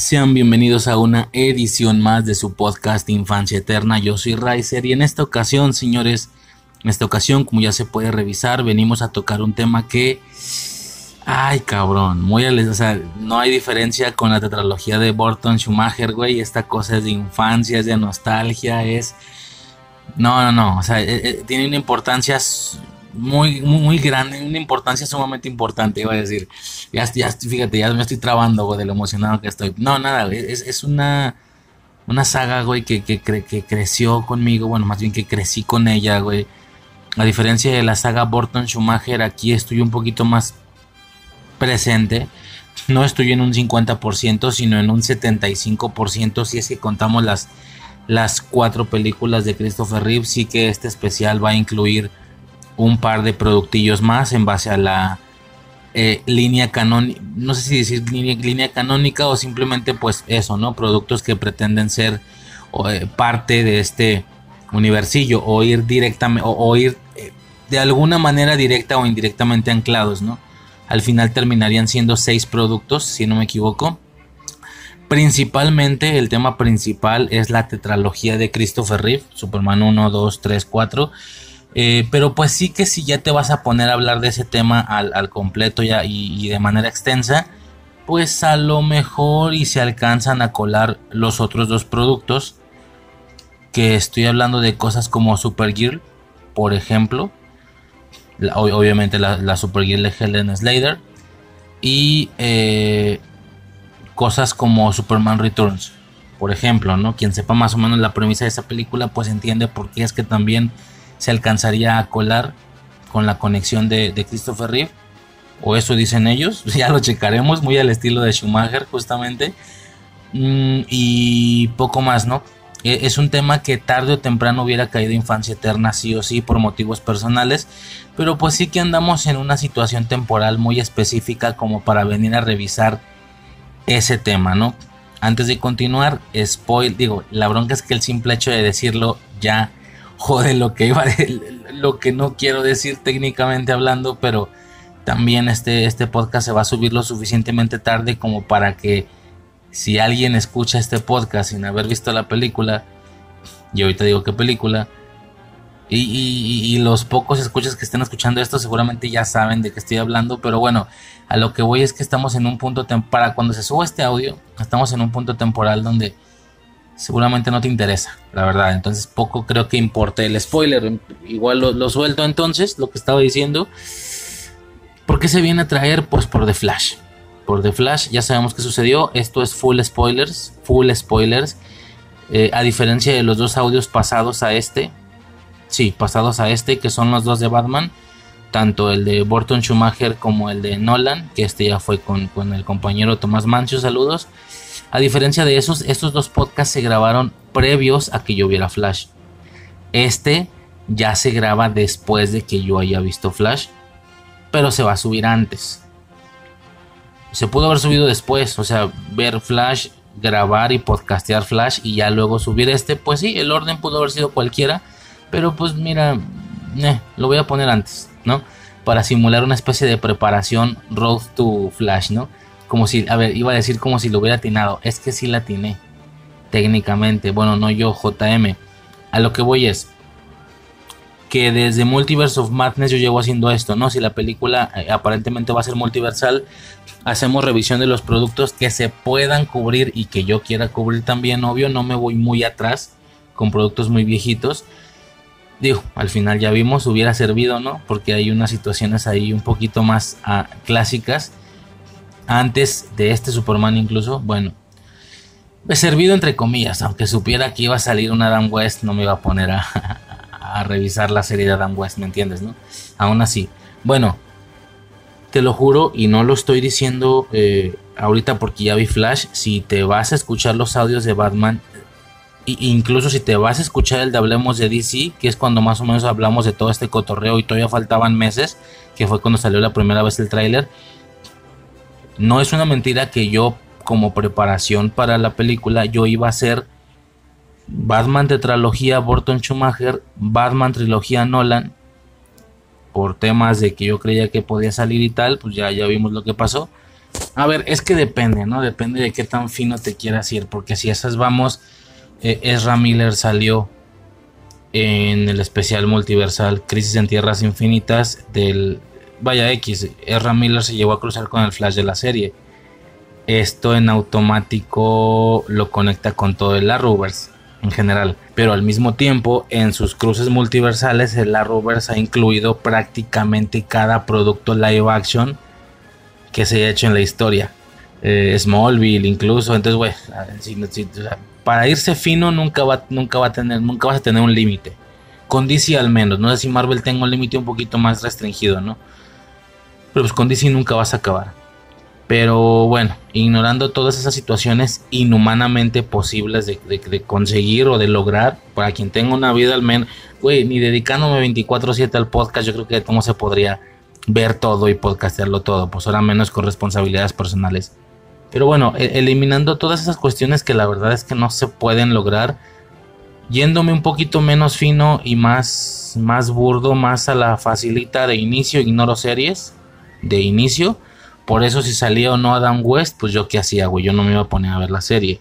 Sean bienvenidos a una edición más de su podcast Infancia Eterna. Yo soy Riser y en esta ocasión, señores, en esta ocasión, como ya se puede revisar, venimos a tocar un tema que... Ay, cabrón, muy o sea, no hay diferencia con la tetralogía de Burton Schumacher, güey. Esta cosa es de infancia, es de nostalgia, es... No, no, no, o sea, eh, eh, tiene una importancia muy, muy, muy grande, una importancia sumamente importante, iba a decir. Ya, ya, fíjate, ya me estoy trabando, güey, de lo emocionado que estoy. No, nada, es, es una, una saga, güey, que, que, cre- que creció conmigo, bueno, más bien que crecí con ella, güey. A diferencia de la saga Burton Schumacher, aquí estoy un poquito más presente. No estoy en un 50%, sino en un 75%, si es que contamos las, las cuatro películas de Christopher Reeve. Sí que este especial va a incluir un par de productillos más en base a la eh, línea canónica, no sé si decir línea, canónica o simplemente pues eso, ¿no? Productos que pretenden ser eh, parte de este universillo o ir directamente o, o ir eh, de alguna manera directa o indirectamente anclados, ¿no? Al final terminarían siendo seis productos, si no me equivoco. Principalmente el tema principal es la tetralogía de Christopher Reeve, Superman 1, 2, 3, 4. Eh, pero pues sí que si ya te vas a poner a hablar de ese tema al, completo y, de manera extensa, pues a lo mejor y se alcanzan a colar los otros dos productos. Que estoy hablando de cosas como Supergirl, por ejemplo. Obviamente la, la Supergirl de Helen Slater. Y eh, cosas como Superman Returns, por ejemplo, ¿no? Quien sepa más o menos la premisa de esa película, pues entiende por qué es que también se alcanzaría a colar con la conexión de, Christopher Reeve. O eso dicen ellos, ya lo checaremos, muy al estilo de Schumacher justamente. Mm, y poco más, ¿no? E- Es un tema que tarde o temprano hubiera caído infancia eterna, sí o sí, por motivos personales. Pero pues sí que andamos en una situación temporal muy específica como para venir a revisar ese tema, ¿no? Antes de continuar, spoil, digo, la bronca es que el simple hecho de decirlo ya jode lo que iba de- lo que no quiero decir técnicamente hablando, pero también este, este podcast se va a subir lo suficientemente tarde como para que si alguien escucha este podcast sin haber visto la película, y ahorita digo qué película, y, los pocos escuchas que estén escuchando esto seguramente ya saben de qué estoy hablando, pero bueno, a lo que voy es que estamos en un punto, tem- para cuando se suba este audio, estamos en un punto temporal donde seguramente no te interesa, la verdad, entonces poco creo que importe el spoiler, igual lo, suelto entonces, lo que estaba diciendo. ¿Por qué se viene a traer? Pues por The Flash. Por The Flash, ya sabemos qué sucedió. Esto es full spoilers. Full spoilers. Eh, a diferencia de los dos audios pasados a este. Sí, pasados a este, que son los dos de Batman. Tanto el de Burton Schumacher como el de Nolan. Que este ya fue con, con el compañero Tomás Mancho. Saludos. A diferencia de esos, estos dos podcasts se grabaron previos a que yo viera Flash. Este ya se graba después de que yo haya visto Flash. Pero se va a subir antes. Se pudo haber subido después. O sea, ver Flash, grabar y podcastear Flash y ya luego subir este. Pues sí, el orden pudo haber sido cualquiera. Pero pues mira, eh, lo voy a poner antes, ¿no? Para simular una especie de preparación Road to Flash, ¿no? Como si, a ver, iba a decir como si lo hubiera atinado. Es que sí la atiné. Técnicamente. Bueno, no yo, JM. A lo que voy es. que desde Multiverse of Madness yo llevo haciendo esto, ¿no? Si la película eh, aparentemente va a ser multiversal, hacemos revisión de los productos que se puedan cubrir y que yo quiera cubrir también, obvio, no me voy muy atrás con productos muy viejitos. Digo, al final ya vimos, hubiera servido, ¿no? Porque hay unas situaciones ahí un poquito más ah, clásicas. Antes de este Superman incluso, bueno, he servido entre comillas, aunque supiera que iba a salir un Adam West, no me iba a poner a, a revisar la serie de Adam West, ¿me entiendes? ¿no? Aún así, bueno, te lo juro y no lo estoy diciendo eh, ahorita porque ya vi Flash, si te vas a escuchar los audios de Batman, e incluso si te vas a escuchar el de Hablemos de DC, que es cuando más o menos hablamos de todo este cotorreo y todavía faltaban meses, que fue cuando salió la primera vez el tráiler, no es una mentira que yo como preparación para la película yo iba a hacer Batman tetralogía Burton Schumacher, Batman trilogía Nolan, por temas de que yo creía que podía salir y tal, pues ya, ya vimos lo que pasó. A ver, es que depende, ¿no? Depende de qué tan fino te quieras ir, porque si esas vamos, eh, Ezra Miller salió en el especial multiversal Crisis en Tierras Infinitas del... Vaya X, Ezra Miller se llevó a cruzar con el flash de la serie. Esto en automático lo conecta con todo el Arrowverse en general. Pero al mismo tiempo, en sus cruces multiversales, el Arrowverse ha incluido prácticamente cada producto live action que se haya hecho en la historia. Eh, Smallville incluso. Entonces, güey, para irse fino nunca va, nunca va a tener, nunca vas a tener un límite. Con DC al menos. No sé si Marvel tenga un límite un poquito más restringido, ¿no? Pero pues con DC nunca vas a acabar. Pero bueno, ignorando todas esas situaciones inhumanamente posibles de, conseguir o de lograr, para quien tenga una vida al menos, güey, ni dedicándome 24/7 al podcast, yo creo que cómo se podría ver todo y podcastearlo todo, pues ahora menos con responsabilidades personales. Pero bueno, e, eliminando todas esas cuestiones que la verdad es que no se pueden lograr, yéndome un poquito menos fino y más, más burdo, más a la facilita de inicio, ignoro series de inicio por eso si salía o no Adam West, pues yo qué hacía, güey, yo no me iba a poner a ver la serie.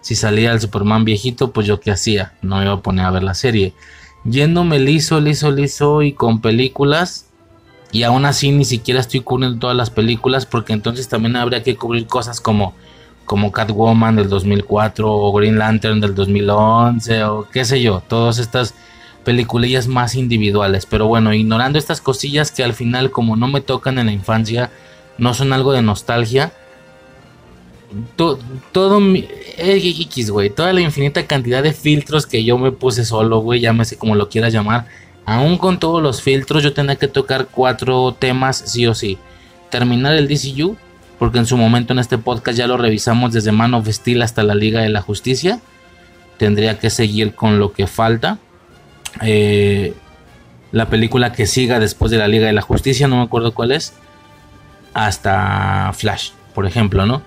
Si salía el Superman viejito, pues yo qué hacía, no me iba a poner a ver la serie. Yéndome liso, liso, liso y con películas. Y aún así ni siquiera estoy cubriendo todas las películas porque entonces también habría que cubrir cosas como como Catwoman del 2004 o Green Lantern del 2011 o qué sé yo, todas estas peliculillas más individuales. Pero bueno, ignorando estas cosillas que al final como no me tocan en la infancia, no son algo de nostalgia. todo mi. X, güey. Toda la infinita cantidad de filtros que yo me puse solo, güey. Llámese como lo quieras llamar. Aún con todos los filtros, yo tenía que tocar cuatro temas, sí o sí. Terminar el DCU, porque en su momento en este podcast ya lo revisamos desde Man of Steel hasta la Liga de la Justicia. Tendría que seguir con lo que falta. Eh, la película que siga después de la Liga de la Justicia, no me acuerdo cuál es hasta Flash, por ejemplo, ¿no?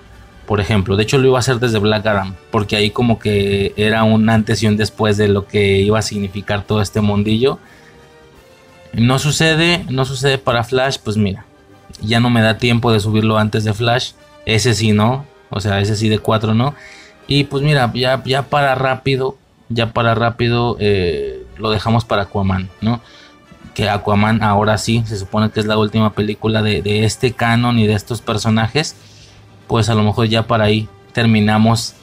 Por ejemplo, de hecho lo iba a hacer desde Black Adam, porque ahí como que era un antes y un después de lo que iba a significar todo este mundillo. No sucede, no sucede para Flash, pues mira, ya no me da tiempo de subirlo antes de Flash, ese sí no, o sea, ese sí de 4 no. Y pues mira, ya, ya para rápido, ya para rápido eh, lo dejamos para Aquaman, ¿no? que Aquaman ahora sí, se supone que es la última película de, este canon y de estos personajes, pues a lo mejor ya para ahí terminamos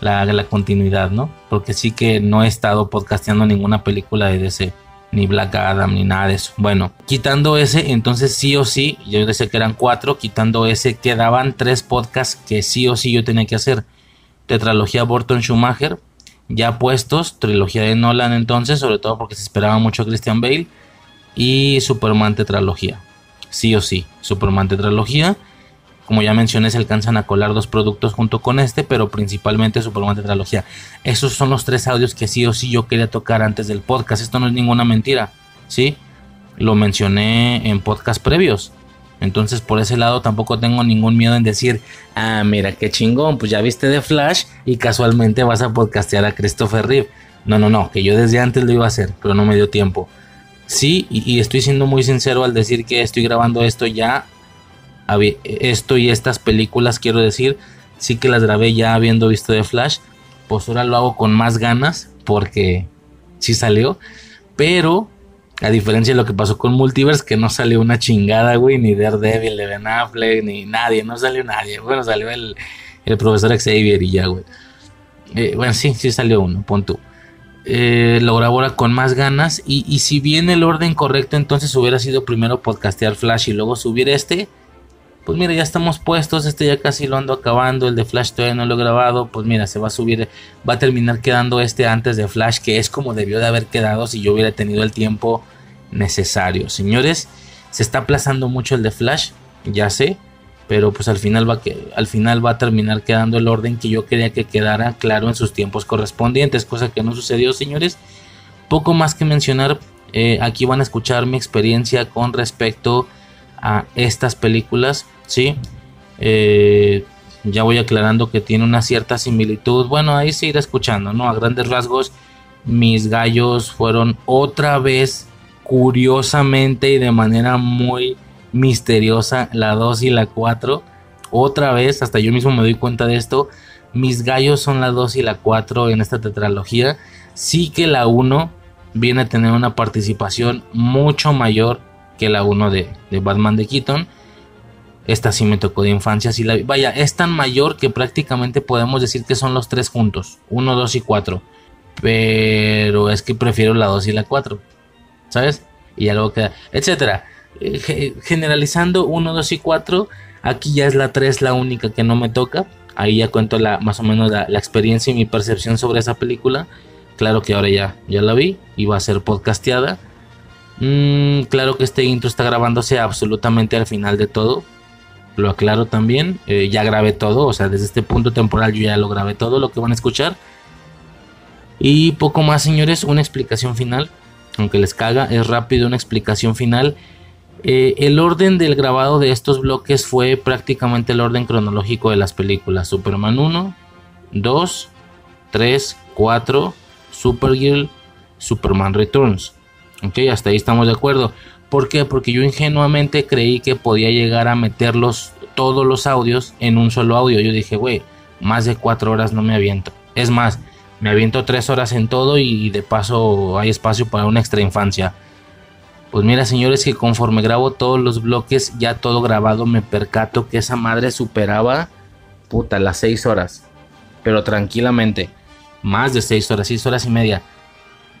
la, la, continuidad, ¿no? Porque sí que no he estado podcasteando ninguna película de DC, ni Black Adam, ni nada de eso. Bueno, quitando ese, entonces sí o sí, yo decía que eran cuatro, quitando ese, quedaban tres podcasts que sí o sí yo tenía que hacer. Tetralogía Burton Schumacher, ya puestos, trilogía de Nolan entonces, sobre todo porque se esperaba mucho Christian Bale y Superman Tetralogía. Sí o sí, Superman Tetralogía. Como ya mencioné, se alcanzan a colar dos productos junto con este, pero principalmente Superman Tetralogía. Esos son los tres audios que sí o sí yo quería tocar antes del podcast. Esto no es ninguna mentira, ¿sí? Lo mencioné en podcast previos. Entonces, por ese lado, tampoco tengo ningún miedo en decir, ah, mira qué chingón, pues ya viste de Flash y casualmente vas a podcastear a Christopher Reeve. No, no, no, que yo desde antes lo iba a hacer, pero no me dio tiempo. Sí, y, estoy siendo muy sincero al decir que estoy grabando esto ya. Esto y estas películas, quiero decir, sí que las grabé ya habiendo visto de Flash. Pues ahora lo hago con más ganas porque sí salió. Pero, A diferencia de lo que pasó con Multiverse, que no salió una chingada, güey, ni Daredevil de Ben Affleck, ni nadie, no salió nadie. Bueno, salió el, el profesor Xavier y ya, güey. Eh, bueno, sí, sí salió uno, pon tú. Eh, lo grabó con más ganas. Y, y, si bien el orden correcto, entonces hubiera sido primero podcastear Flash y luego subir este. Pues mira, ya estamos puestos. Este ya casi lo ando acabando. El de Flash todavía no lo he grabado. Pues mira, se va a subir. Va a terminar quedando este antes de Flash, que es como debió de haber quedado si yo hubiera tenido el tiempo necesario. Señores, se está aplazando mucho el de Flash. Ya sé pero pues al final va que al final va a terminar quedando el orden que yo quería que quedara claro en sus tiempos correspondientes, cosa que no sucedió, señores. Poco más que mencionar, eh, aquí van a escuchar mi experiencia con respecto a estas películas, sí. Eh, ya voy aclarando que tiene una cierta similitud. Bueno, ahí se irá escuchando, ¿no? A grandes rasgos, mis gallos fueron otra vez, curiosamente y de manera muy misteriosa, la 2 y la 4. Otra vez, hasta yo mismo me doy cuenta de esto. Mis gallos son la 2 y la 4 en esta tetralogía. Sí que la 1 viene a tener una participación mucho mayor que la 1 de, Batman de Keaton. Esta sí me tocó de infancia. Sí la, vaya, es tan mayor que prácticamente podemos decir que son los tres juntos. 1, 2 y 4. Pero es que prefiero la 2 y la 4. ¿Sabes? Y algo que... Etcétera. Eh, generalizando 1, 2 y 4. Aquí ya es la 3 la única que no me toca. Ahí ya cuento la, más o menos la, experiencia y mi percepción sobre esa película. Claro que ahora ya, ya la vi y va a ser podcasteada. Mm, claro que este intro está grabándose absolutamente al final de todo. Lo aclaro también. Eh, ya grabé todo. O sea, desde este punto temporal yo ya lo grabé todo lo que van a escuchar. Y poco más, señores. Una explicación final. Aunque les caga, es rápido una explicación final eh, el orden del grabado de estos bloques fue prácticamente el orden cronológico de las películas. Superman 1, 2, 3, 4, Supergirl, Superman Returns. Ok, hasta ahí estamos de acuerdo. ¿Por qué? Porque yo ingenuamente creí que podía llegar a meterlos todos los audios en un solo audio. Yo dije, güey, más de 4 horas no me aviento. Es más, me aviento 3 horas en todo y de paso hay espacio para una extra infancia. Pues mira, señores, que conforme grabo todos los bloques, ya todo grabado, me percato que esa madre superaba, puta, las 6 horas. Pero tranquilamente, más de 6 horas, 6 horas y media.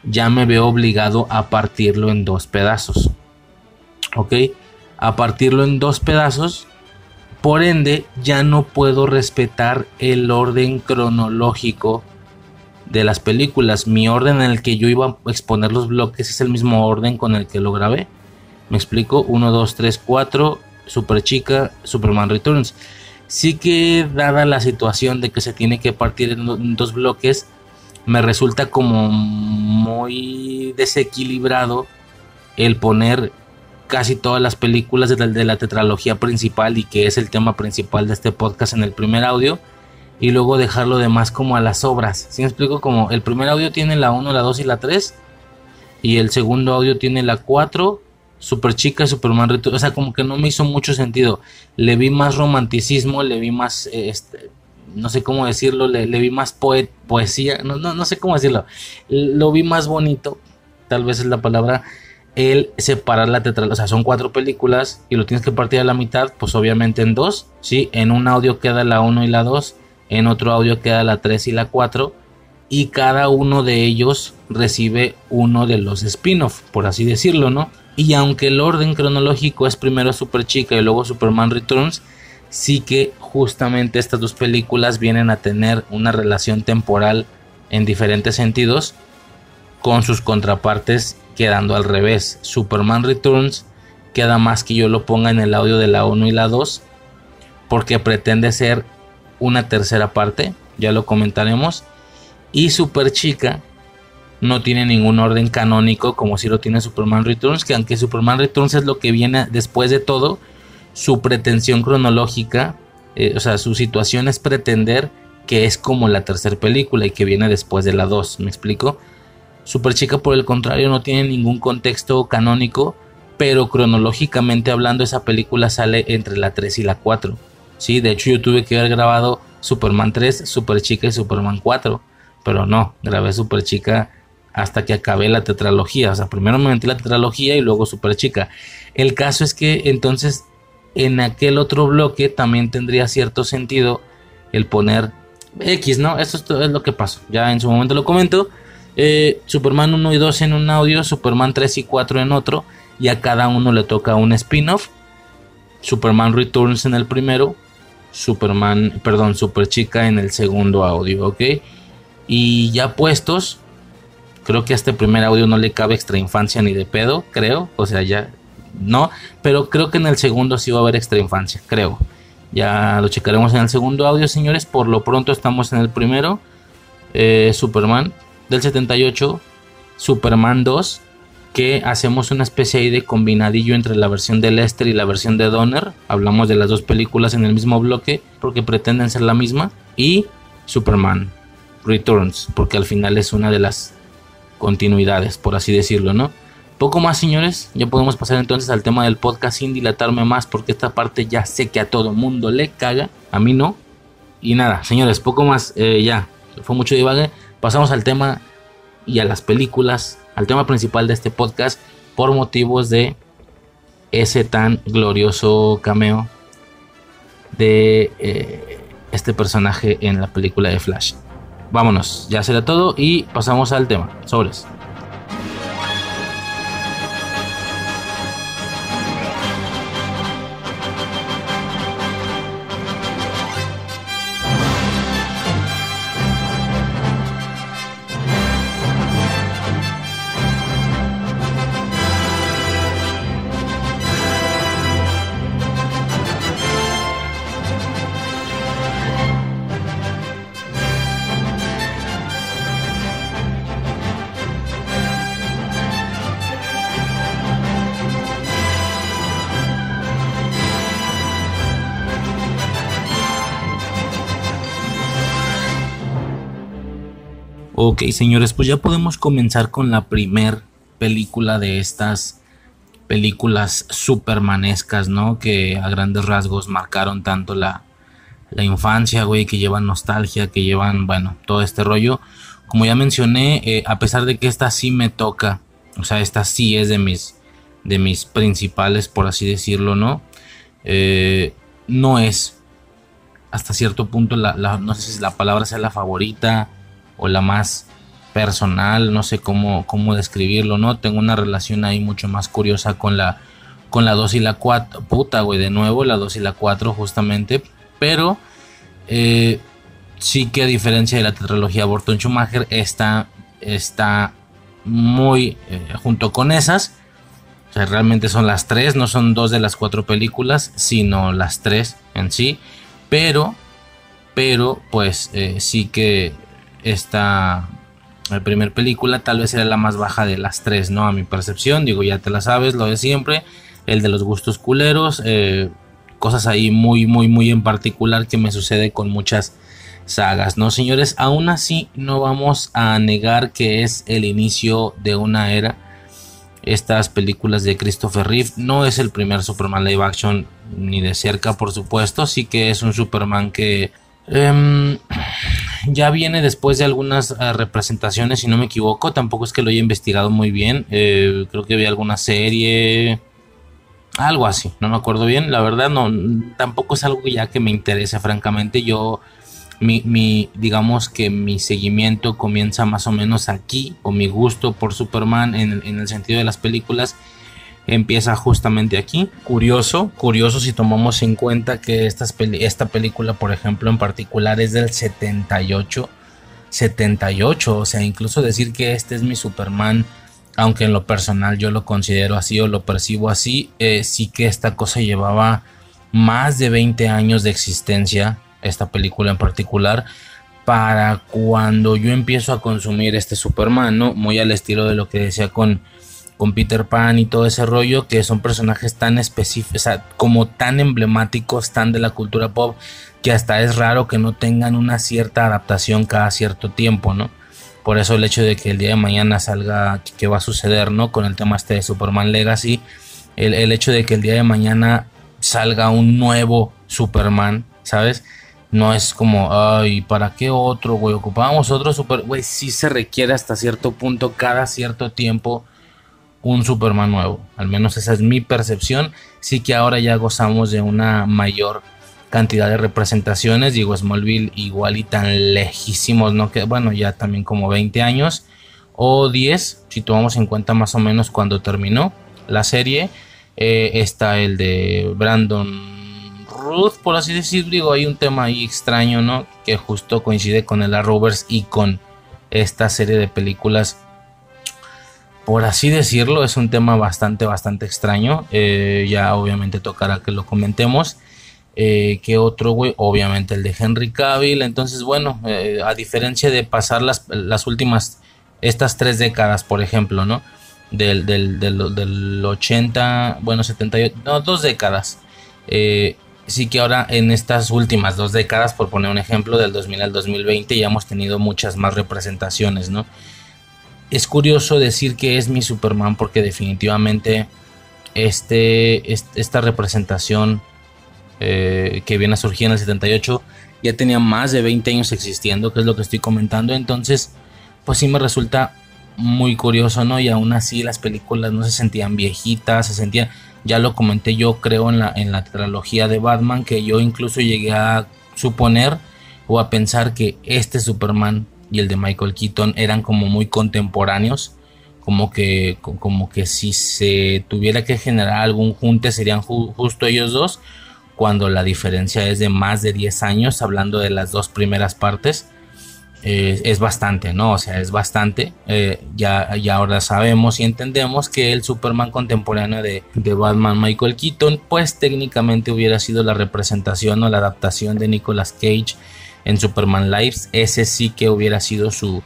Ya me veo obligado a partirlo en dos pedazos. ¿Ok? A partirlo en dos pedazos. Por ende, ya no puedo respetar el orden cronológico de las películas. Mi orden en el que yo iba a exponer los bloques es el mismo orden con el que lo grabé. Me explico, 1, 2, 3, 4, Super Chica, Superman Returns. Sí que dada la situación de que se tiene que partir en dos bloques, me resulta como muy desequilibrado el poner casi todas las películas de la, tetralogía principal y que es el tema principal de este podcast en el primer audio y luego dejarlo demás como a las obras. Si me explico? Como el primer audio tiene la 1, la 2 y la 3 y el segundo audio tiene la 4, Super Chica, Superman Return, o sea, como que no me hizo mucho sentido. Le vi más romanticismo, le vi más, este, no sé cómo decirlo, le, vi más poesía, no, no, no sé cómo decirlo. Lo vi más bonito, tal vez es la palabra, el separar la tetra, o sea, son cuatro películas y lo tienes que partir a la mitad, pues obviamente en dos, ¿sí? En un audio queda la 1 y la 2 en otro audio queda la 3 y la 4 y cada uno de ellos recibe uno de los spin-off, por así decirlo, ¿no? Y aunque el orden cronológico es primero Super Chica y luego Superman Returns, sí que justamente estas dos películas vienen a tener una relación temporal en diferentes sentidos con sus contrapartes quedando al revés. Superman Returns queda más que yo lo ponga en el audio de la 1 y la 2 porque pretende ser una tercera parte, ya lo comentaremos. Y Super Chica no tiene ningún orden canónico como si lo tiene Superman Returns, que aunque Superman Returns es lo que viene después de todo, su pretensión cronológica, eh, o sea, su situación es pretender que es como la tercera película y que viene después de la 2, ¿me explico? Super Chica por el contrario no tiene ningún contexto canónico, pero cronológicamente hablando esa película sale entre la 3 y la 4. Sí, de hecho yo tuve que haber grabado Superman 3, Super Chica y Superman 4. Pero no, grabé Super Chica hasta que acabé la tetralogía. O sea, primero me metí la tetralogía y luego Super Chica. El caso es que entonces en aquel otro bloque también tendría cierto sentido el poner X, ¿no? Esto es lo que pasó. Ya en su momento lo comento. Eh, Superman 1 y 2 en un audio, Superman 3 y 4 en otro. Y a cada uno le toca un spin-off. Superman Returns en el primero. Superman, perdón, Super Chica en el segundo audio, ¿ok? Y ya puestos, creo que a este primer audio no le cabe extra infancia ni de pedo, creo. O sea, ya no. Pero creo que en el segundo sí va a haber extra infancia, creo. Ya lo checaremos en el segundo audio, señores. Por lo pronto estamos en el primero. Eh, Superman del 78. Superman 2. Que hacemos una especie de combinadillo entre la versión de Lester y la versión de Donner. Hablamos de las dos películas en el mismo bloque. Porque pretenden ser la misma. Y Superman Returns. Porque al final es una de las continuidades, por así decirlo, ¿no? Poco más, señores. Ya podemos pasar entonces al tema del podcast sin dilatarme más porque esta parte ya sé que a todo mundo le caga. A mí no. Y nada, señores, poco más. Eh, ya. Fue mucho divague. Pasamos al tema y a las películas. Al tema principal de este podcast. Por motivos de ese tan glorioso cameo de eh, este personaje en la película de Flash. Vámonos, ya será todo y pasamos al tema. Sobres. Ok, señores, pues ya podemos comenzar con la primer película de estas películas supermanescas, ¿no? Que a grandes rasgos marcaron tanto la, la infancia, güey, que llevan nostalgia, que llevan, bueno, todo este rollo. Como ya mencioné, eh, a pesar de que esta sí me toca, o sea, esta sí es de mis, de mis principales, por así decirlo, ¿no? Eh, no es hasta cierto punto, la, no sé si la palabra sea la favorita o la más personal, no sé cómo, cómo describirlo, ¿no? Tengo una relación ahí mucho más curiosa con la, con la 2 y la 4, puta, güey, de nuevo, la 2 y la 4 justamente, pero eh, sí que a diferencia de la tetralogía Burton Schumacher, está, está muy eh, junto con esas, o sea, realmente son las tres, no son dos de las cuatro películas, sino las tres en sí, pero, pero, pues eh, sí que esta la primera película tal vez era la más baja de las tres, ¿no? A mi percepción, digo, ya te la sabes, lo de siempre, el de los gustos culeros, eh, cosas ahí muy, muy, muy en particular que me sucede con muchas sagas, ¿no? Señores, aún así no vamos a negar que es el inicio de una era. Estas películas de Christopher Reeve no es el primer Superman live action ni de cerca, por supuesto, sí que es un Superman que Em, ya viene después de algunas eh, representaciones, si no me equivoco. Tampoco es que lo haya investigado muy bien. Eh, creo que vi alguna serie. Algo así, no me acuerdo bien. La verdad, no, tampoco es algo ya que me interese, francamente. Yo, mi, digamos que mi seguimiento comienza más o menos aquí, o mi gusto por Superman en el sentido de las películas empieza justamente aquí. Curioso, curioso si tomamos en cuenta que esta, película, por ejemplo, en particular es del 78. 78, o sea, incluso decir que este es mi Superman, aunque en lo personal yo lo considero así o lo percibo así, eh, sí que esta cosa llevaba más de 20 años de existencia, esta película en particular, para cuando yo empiezo a consumir este Superman, ¿no? Muy al estilo de lo que decía con con Peter Pan y todo ese rollo, que son personajes tan específicos, como tan emblemáticos, tan de la cultura pop, que hasta es raro que no tengan una cierta adaptación cada cierto tiempo, ¿no? Por eso el hecho de que el día de mañana salga, ¿qué va a suceder, no? Con el tema este de Superman Legacy, el, hecho de que el día de mañana salga un nuevo Superman, ¿sabes? No es como, ay, ¿para qué otro, güey? Ocupábamos otro super... Güey, sí se requiere hasta cierto punto, cada cierto tiempo, un Superman nuevo. Al menos esa es mi percepción. Sí que ahora ya gozamos de una mayor cantidad de representaciones. Digo, Smallville igual y tan lejísimos, ¿no? Que bueno, ya también como 20 años o 10, si tomamos en cuenta más o menos cuando terminó la serie. Eh, está el de Brandon Ruth, por así decirlo. Digo, hay un tema ahí extraño, ¿no? Que justo coincide con el Rovers y con esta serie de películas. Por así decirlo, es un tema bastante, bastante extraño. Eh, ya obviamente tocará que lo comentemos. Eh, otro, güey, obviamente el de Henry Cavill. Entonces, bueno, eh, a diferencia de pasar las, las últimas, estas tres décadas, por ejemplo, ¿no? Del, del, del, del 80, bueno, 78, no, dos décadas. Eh, sí que ahora en estas últimas dos décadas, por poner un ejemplo, del 2000 al 2020, ya hemos tenido muchas más representaciones, ¿no? Es curioso decir que es mi Superman porque definitivamente este, esta representación eh, que viene a surgir en el 78 ya tenía más de 20 años existiendo, que es lo que estoy comentando, entonces pues sí me resulta muy curioso, ¿no? Y aún así las películas no se sentían viejitas, se sentían ya lo comenté yo creo en la, en la trilogía de Batman que yo incluso llegué a suponer o a pensar que este Superman y el de Michael Keaton eran como muy contemporáneos como que como que si se tuviera que generar algún junte serían justo ellos dos cuando la diferencia es de más de 10 años hablando de las dos primeras partes eh, es bastante, ¿no? O sea, es bastante. Eh, ya, ya ahora sabemos y entendemos que el Superman contemporáneo de, de, Batman Michael Keaton, pues técnicamente hubiera sido la representación o la adaptación de Nicolas Cage en Superman Lives. Ese sí que hubiera sido su,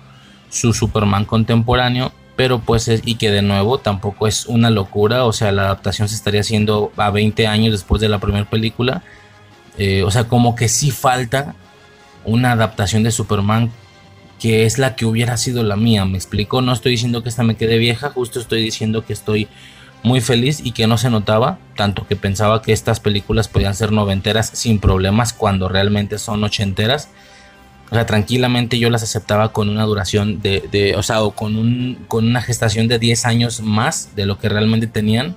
su Superman contemporáneo. Pero pues y que de nuevo tampoco es una locura, o sea, la adaptación se estaría haciendo a 20 años después de la primera película. Eh, o sea, como que sí falta una adaptación de Superman que es la que hubiera sido la mía. Me explico, no estoy diciendo que esta me quede vieja, justo estoy diciendo que estoy muy feliz y que no se notaba, tanto que pensaba que estas películas podían ser noventeras sin problemas cuando realmente son ochenteras. O sea, tranquilamente yo las aceptaba con una duración de, o sea, o con, un, con una gestación de 10 años más de lo que realmente tenían.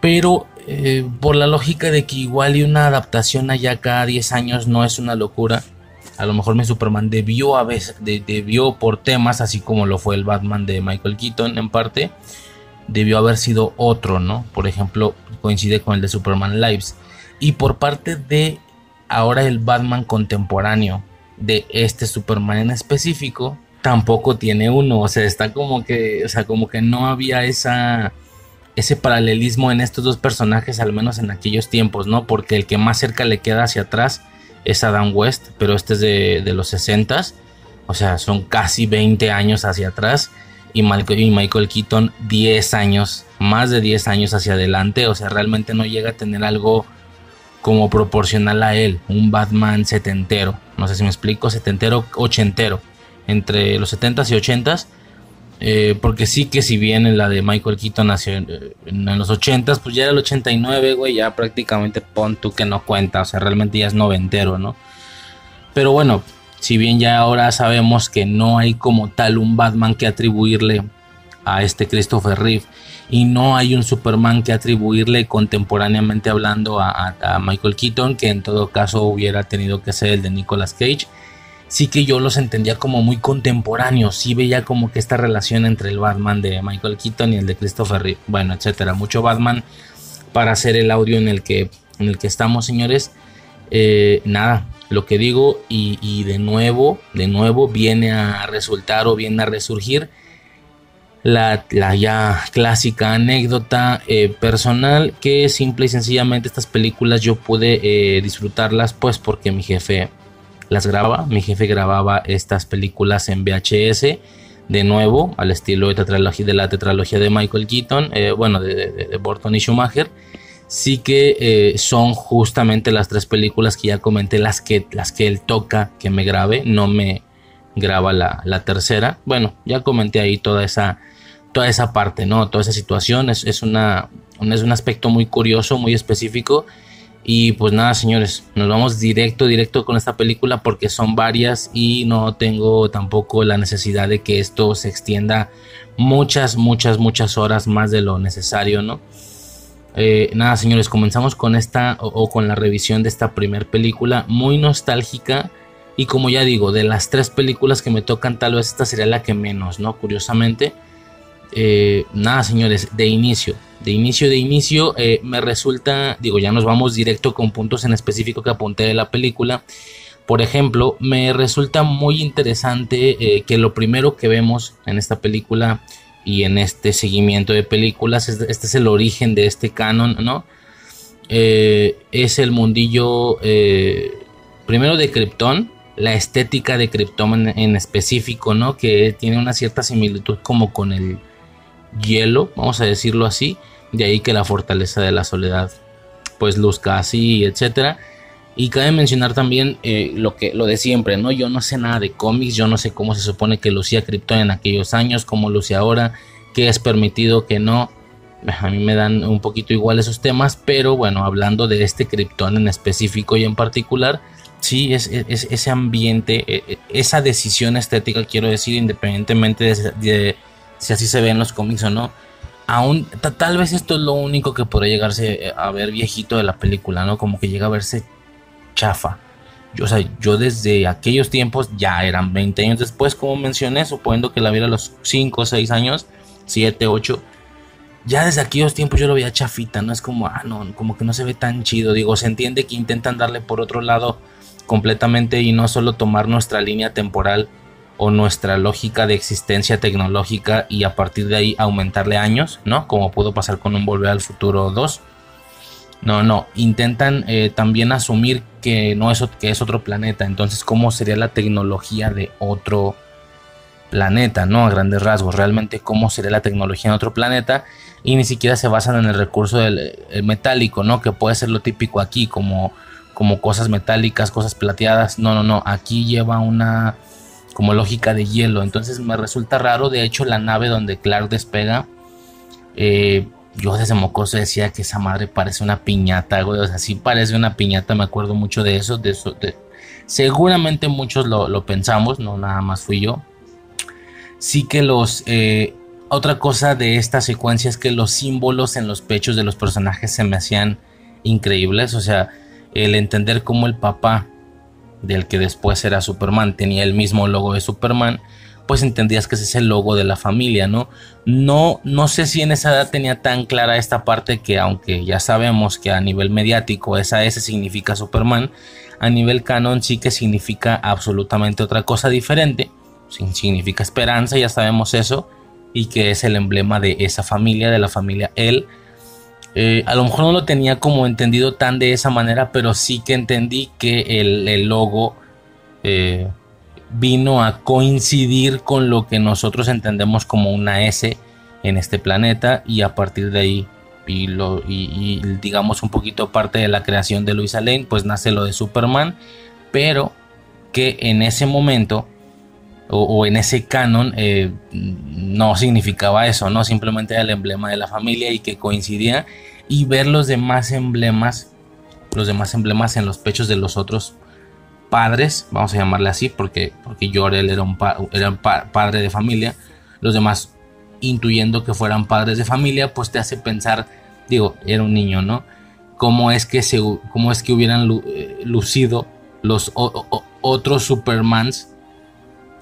Pero eh, por la lógica de que igual y una adaptación allá cada 10 años no es una locura, a lo mejor mi Superman debió, a veces, debió por temas, así como lo fue el Batman de Michael Keaton en parte, debió haber sido otro, ¿no? Por ejemplo, coincide con el de Superman Lives. Y por parte de ahora el Batman contemporáneo de este Superman en específico, tampoco tiene uno. O sea, está como que, o sea, como que no había ese paralelismo en estos dos personajes, al menos en aquellos tiempos, ¿no? Porque el que más cerca le queda hacia atrás es Adam West, pero este es de, los 60 o sea, son casi 20 años hacia atrás. Y Michael, Keaton 10 años, más de 10 años hacia adelante. O sea, realmente no llega a tener algo como proporcional a él. Un Batman setentero. No sé si me explico. Setentero, ochentero. Entre los 70s y 80s eh, porque sí que si bien en la de Michael Keaton nació en, los 80 pues ya era el 89, güey, ya prácticamente pon tú que no cuenta, o sea, realmente ya es noventero, ¿no? Pero bueno, si bien ya ahora sabemos que no hay como tal un Batman que atribuirle a este Christopher Reeve y no hay un Superman que atribuirle contemporáneamente hablando a, Michael Keaton, que en todo caso hubiera tenido que ser el de Nicolas Cage sí que yo los entendía como muy contemporáneos, sí veía como que esta relación entre el Batman de Michael Keaton y el de Christopher Reeve, bueno, etcétera, mucho Batman para hacer el audio en el que, en el que estamos, señores. Eh, nada, lo que digo y, de nuevo, de nuevo viene a resultar o viene a resurgir la, ya clásica anécdota eh, personal que simple y sencillamente estas películas yo pude eh, disfrutarlas pues porque mi jefe las grababa. Mi jefe grababa estas películas en VHS de nuevo al estilo de, de la tetralogía de Michael Keaton, eh, bueno, de, de, Burton y Schumacher. Sí que eh, son justamente las tres películas que ya comenté, las que, las que él toca que me grabe, no me graba la, la tercera. Bueno, ya comenté ahí toda esa, toda esa parte, ¿no? Toda esa situación es, es, una, es un aspecto muy curioso, muy específico Y pues nada, señores, nos vamos directo, directo con esta película porque son varias y no tengo tampoco la necesidad de que esto se extienda muchas, muchas, muchas horas más de lo necesario, ¿no? Eh, nada, señores, comenzamos con esta o, con la revisión de esta primer película muy nostálgica. Y como ya digo, de las tres películas que me tocan, tal vez esta sería la que menos, ¿no? Curiosamente. Eh, nada, señores, de inicio, de inicio, de inicio, eh, me resulta, digo, ya nos vamos directo con puntos en específico que apunté de la película. Por ejemplo, me resulta muy interesante que lo primero que vemos en esta película y en este seguimiento de películas, este, es el origen de este canon, ¿no? es el mundillo primero de Krypton, la estética de Krypton en, en, específico, ¿no? Que tiene una cierta similitud como con el hielo, vamos a decirlo así, de ahí que la fortaleza de la soledad pues luzca así, etcétera. Y cabe mencionar también eh, lo que lo de siempre, ¿no? Yo no sé nada de cómics, yo no sé cómo se supone que lucía Krypton en aquellos años, cómo luce ahora, qué es permitido, qué no. A mí me dan un poquito igual esos temas, pero bueno, hablando de este Krypton en específico y en particular, sí, es, ese ambiente, e, e, esa decisión estética, quiero decir, independientemente de si así se ve en los cómics o no. Aún, tal vez esto es lo único que podría llegarse a ver viejito de la película, ¿no? Como que llega a verse chafa. Yo, o sea, yo desde aquellos tiempos, ya eran 20 años después, como mencioné, suponiendo que la viera a los 5, 6 años, 7, 8. Ya desde aquellos tiempos yo lo veía chafita, ¿no? Es como, ah, no, como que no se ve tan chido. Digo, se entiende que intentan darle por otro lado completamente y no solo tomar nuestra línea temporal o nuestra lógica de existencia tecnológica y a partir de ahí aumentarle años, ¿no? Como pudo pasar con un Volver al Futuro 2. No, no, intentan eh, también asumir que no es, que es otro planeta, entonces cómo sería la tecnología de otro planeta, ¿no? A grandes rasgos, realmente cómo sería la tecnología en otro planeta y ni siquiera se basan en el recurso del metálico, ¿no? Que puede ser lo típico aquí, como, como cosas metálicas, cosas plateadas, no, no, no, aquí lleva una como lógica de hielo. Entonces me resulta raro. De hecho, la nave donde Clark despega, eh, yo desde mocoso decía que esa madre parece una piñata, güey. O sea, sí parece una piñata. Me acuerdo mucho de eso. De eso seguramente muchos lo, pensamos, no nada más fui yo. Sí que los. Eh, otra cosa de esta secuencia es que los símbolos en los pechos de los personajes se me hacían increíbles. O sea, el entender cómo el papá del que después era Superman, tenía el mismo logo de Superman, pues entendías que ese es el logo de la familia, ¿no? No, no sé si en esa edad tenía tan clara esta parte que aunque ya sabemos que a nivel mediático esa S significa Superman, a nivel canon sí que significa absolutamente otra cosa diferente, significa esperanza, ya sabemos eso, y que es el emblema de esa familia, de la familia él eh, a lo mejor no lo tenía como entendido tan de esa manera, pero sí que entendí que el, logo eh, vino a coincidir con lo que nosotros entendemos como una S en este planeta y a partir de ahí y, y, digamos un poquito parte de la creación de Luisa Lane pues nace lo de Superman pero que en ese momento o, en ese canon eh, no significaba eso, no simplemente era el emblema de la familia y que coincidía y ver los demás emblemas, los demás emblemas en los pechos de los otros padres, vamos a llamarle así porque, porque Jorel era un, era un padre de familia, los demás intuyendo que fueran padres de familia, pues te hace pensar, digo, era un niño, ¿no? ¿Cómo es que, se, cómo es que hubieran eh, lucido los otros Supermans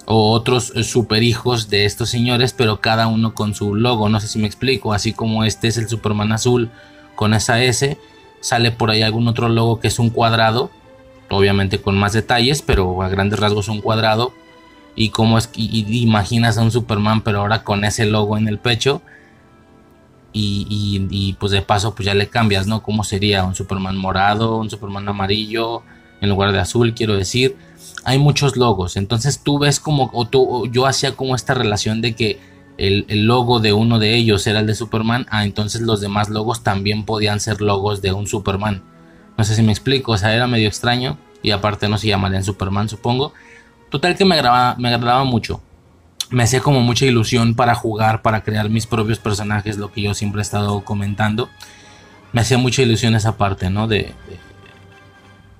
o otros eh, superhijos de estos señores, pero cada uno con su logo, no sé si me explico, así como este es el Superman azul con esa S, sale por ahí algún otro logo que es un cuadrado, obviamente con más detalles, pero a grandes rasgos un cuadrado, y como es y, imaginas a un Superman, pero ahora con ese logo en el pecho, y, y, pues de paso pues ya le cambias, ¿no? ¿Cómo sería un Superman morado, un Superman amarillo, en lugar de azul, quiero decir? hay muchos logos. Entonces tú ves como, o, yo hacía como esta relación de que el, logo de uno de ellos era el de Superman, ah, entonces los demás logos también podían ser logos de un Superman. No sé si me explico, o sea, era medio extraño y aparte no se llamarían Superman, supongo. Total que me agradaba, me agradaba mucho. Me hacía como mucha ilusión para jugar, para crear mis propios personajes, lo que yo siempre he estado comentando. Me hacía mucha ilusión esa parte, ¿no? De,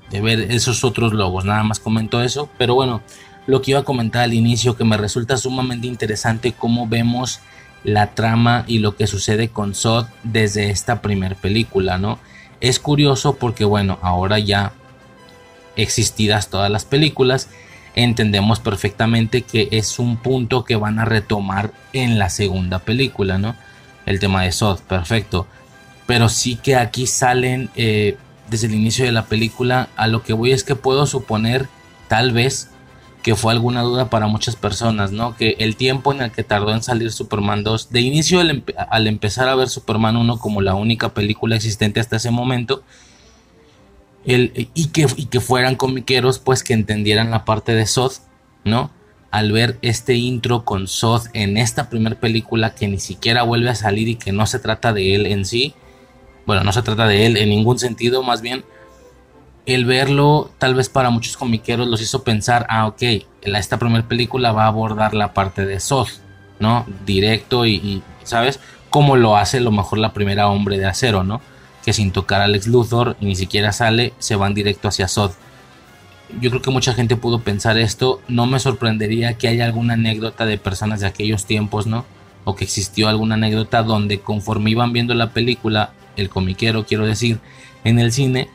de ver esos otros lobos. Nada más comento eso. Pero bueno, lo que iba a comentar al inicio, que me resulta sumamente interesante cómo vemos la trama y lo que sucede con Sod desde esta primera película, ¿no? Es curioso porque, bueno, ahora ya existidas todas las películas, entendemos perfectamente que es un punto que van a retomar en la segunda película, ¿no? El tema de Sod, perfecto. Pero sí que aquí salen eh, desde el inicio de la película. A lo que voy es que puedo suponer, tal vez, que fue alguna duda para muchas personas, ¿no? Que el tiempo en el que tardó en salir Superman 2, de inicio al, empezar a ver Superman 1 como la única película existente hasta ese momento, el, y, que, y que fueran comiqueros, pues que entendieran la parte de Sod, ¿no? Al ver este intro con Sod en esta primera película que ni siquiera vuelve a salir y que no se trata de él en sí, bueno, no se trata de él en ningún sentido, más bien el verlo tal vez para muchos comiqueros los hizo pensar, ah, ok, esta primera película va a abordar la parte de Zod, ¿no? Directo y, ¿sabes? Como lo hace lo mejor la primera hombre de acero, ¿no? Que sin tocar a Alex Luthor y ni siquiera sale, se van directo hacia Zod. Yo creo que mucha gente pudo pensar esto, no me sorprendería que haya alguna anécdota de personas de aquellos tiempos, ¿no? O que existió alguna anécdota donde conforme iban viendo la película, el comiquero quiero decir, en el cine,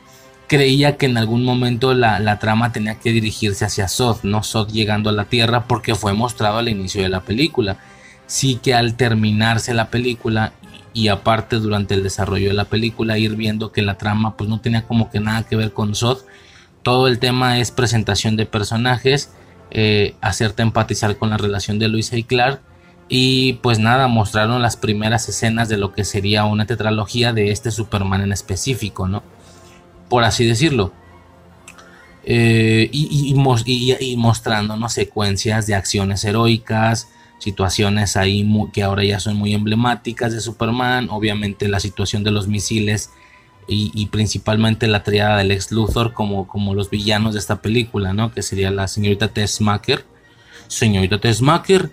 creía que en algún momento la, trama tenía que dirigirse hacia Sod, no Sod llegando a la Tierra porque fue mostrado al inicio de la película. Sí que al terminarse la película y aparte durante el desarrollo de la película ir viendo que la trama pues no tenía como que nada que ver con Sod. Todo el tema es presentación de personajes, eh, hacerte empatizar con la relación de Luisa y Clark y pues nada, mostraron las primeras escenas de lo que sería una tetralogía de este Superman en específico, ¿no? Por así decirlo. Eh, y, y, mostrándonos secuencias de acciones heroicas, situaciones ahí que ahora ya son muy emblemáticas de Superman, obviamente la situación de los misiles y, principalmente la triada del ex Luthor como, como los villanos de esta película, ¿no? Que sería la señorita Tessmacher, señorita Tessmacher,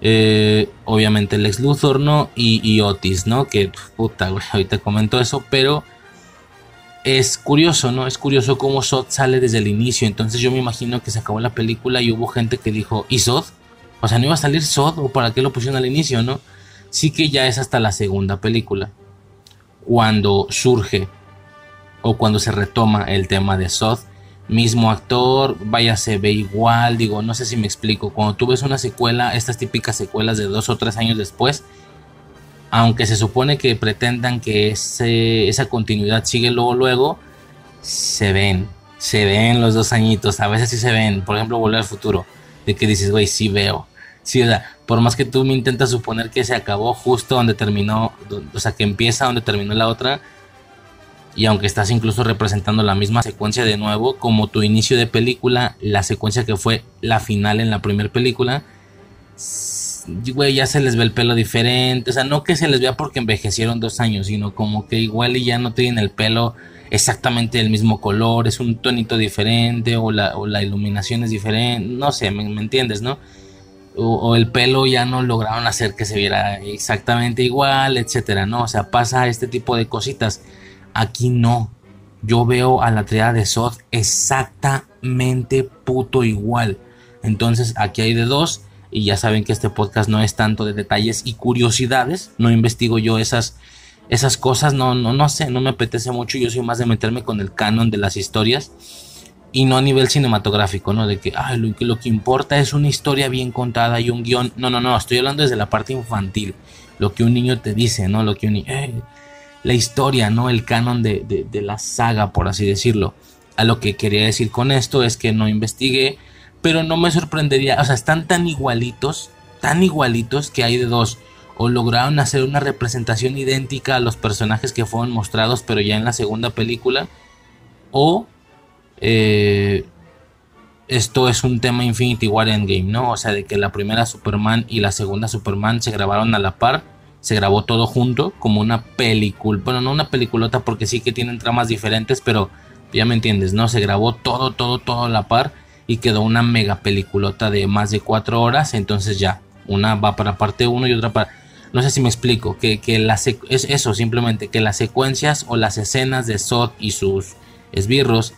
eh, obviamente el ex Luthor, ¿no? Y, Otis, ¿no? Que puta, güey, ahorita comento eso, pero es curioso, ¿no? Es curioso cómo Sod sale desde el inicio. Entonces yo me imagino que se acabó la película y hubo gente que dijo, ¿y Sod? O sea, no iba a salir Sod o para qué lo pusieron al inicio, ¿no? Sí que ya es hasta la segunda película. Cuando surge o cuando se retoma el tema de Sod. Mismo actor, vaya, se ve igual, digo, no sé si me explico. Cuando tú ves una secuela, estas típicas secuelas de dos o tres años después, aunque se supone que pretendan que esa continuidad sigue luego, luego, se ven, se ven los dos añitos, a veces sí se ven, por ejemplo, Volver al Futuro, de que dices, güey, sí veo. Sí, o sea, por más que tú me intentas suponer que se acabó justo donde terminó, o sea, que empieza donde terminó la otra, y aunque estás incluso representando la misma secuencia de nuevo, como tu inicio de película, la secuencia que fue la final en la primera película, güey, ya se les ve el pelo diferente. O sea, no que se les vea porque envejecieron dos años, sino como que igual y ya no tienen el pelo exactamente del mismo color, es un tonito diferente o la, o la iluminación es diferente, no sé, me, entiendes, ¿no? O, el pelo ya no lograron hacer que se viera exactamente igual, etcétera, ¿no? O sea, pasa este tipo de cositas. Aquí no. Yo veo a la triada de Sod exactamente puto igual. Entonces, aquí hay de dos y ya saben que este podcast no es tanto de detalles y curiosidades, no investigo yo esas, esas cosas, no, no, no sé, no me apetece mucho, yo soy más de meterme con el canon de las historias y no a nivel cinematográfico, ¿no? De que, lo, que, lo que importa es una historia bien contada y un guion, no, no, no, estoy hablando desde la parte infantil, lo que un niño te dice, ¿no? Lo que un la historia, ¿no? El canon de, de, de la saga, por así decirlo. A lo que quería decir con esto es que no investigué pero no me sorprendería, o sea, están tan igualitos, tan igualitos que hay de dos. O lograron hacer una representación idéntica a los personajes que fueron mostrados, pero ya en la segunda película. O eh, esto es un tema Infinity War Endgame, ¿no? O sea, de que la primera Superman y la segunda Superman se grabaron a la par. Se grabó todo junto, como una película. Bueno, no una peliculota porque sí que tienen tramas diferentes, pero ya me entiendes, ¿no? Se grabó todo, todo, todo a la par y quedó una mega peliculota de más de cuatro horas. Entonces ya, una va para parte 1 y otra para... No sé si me explico, que, que es eso, simplemente que las secuencias o las escenas de Sod y sus esbirros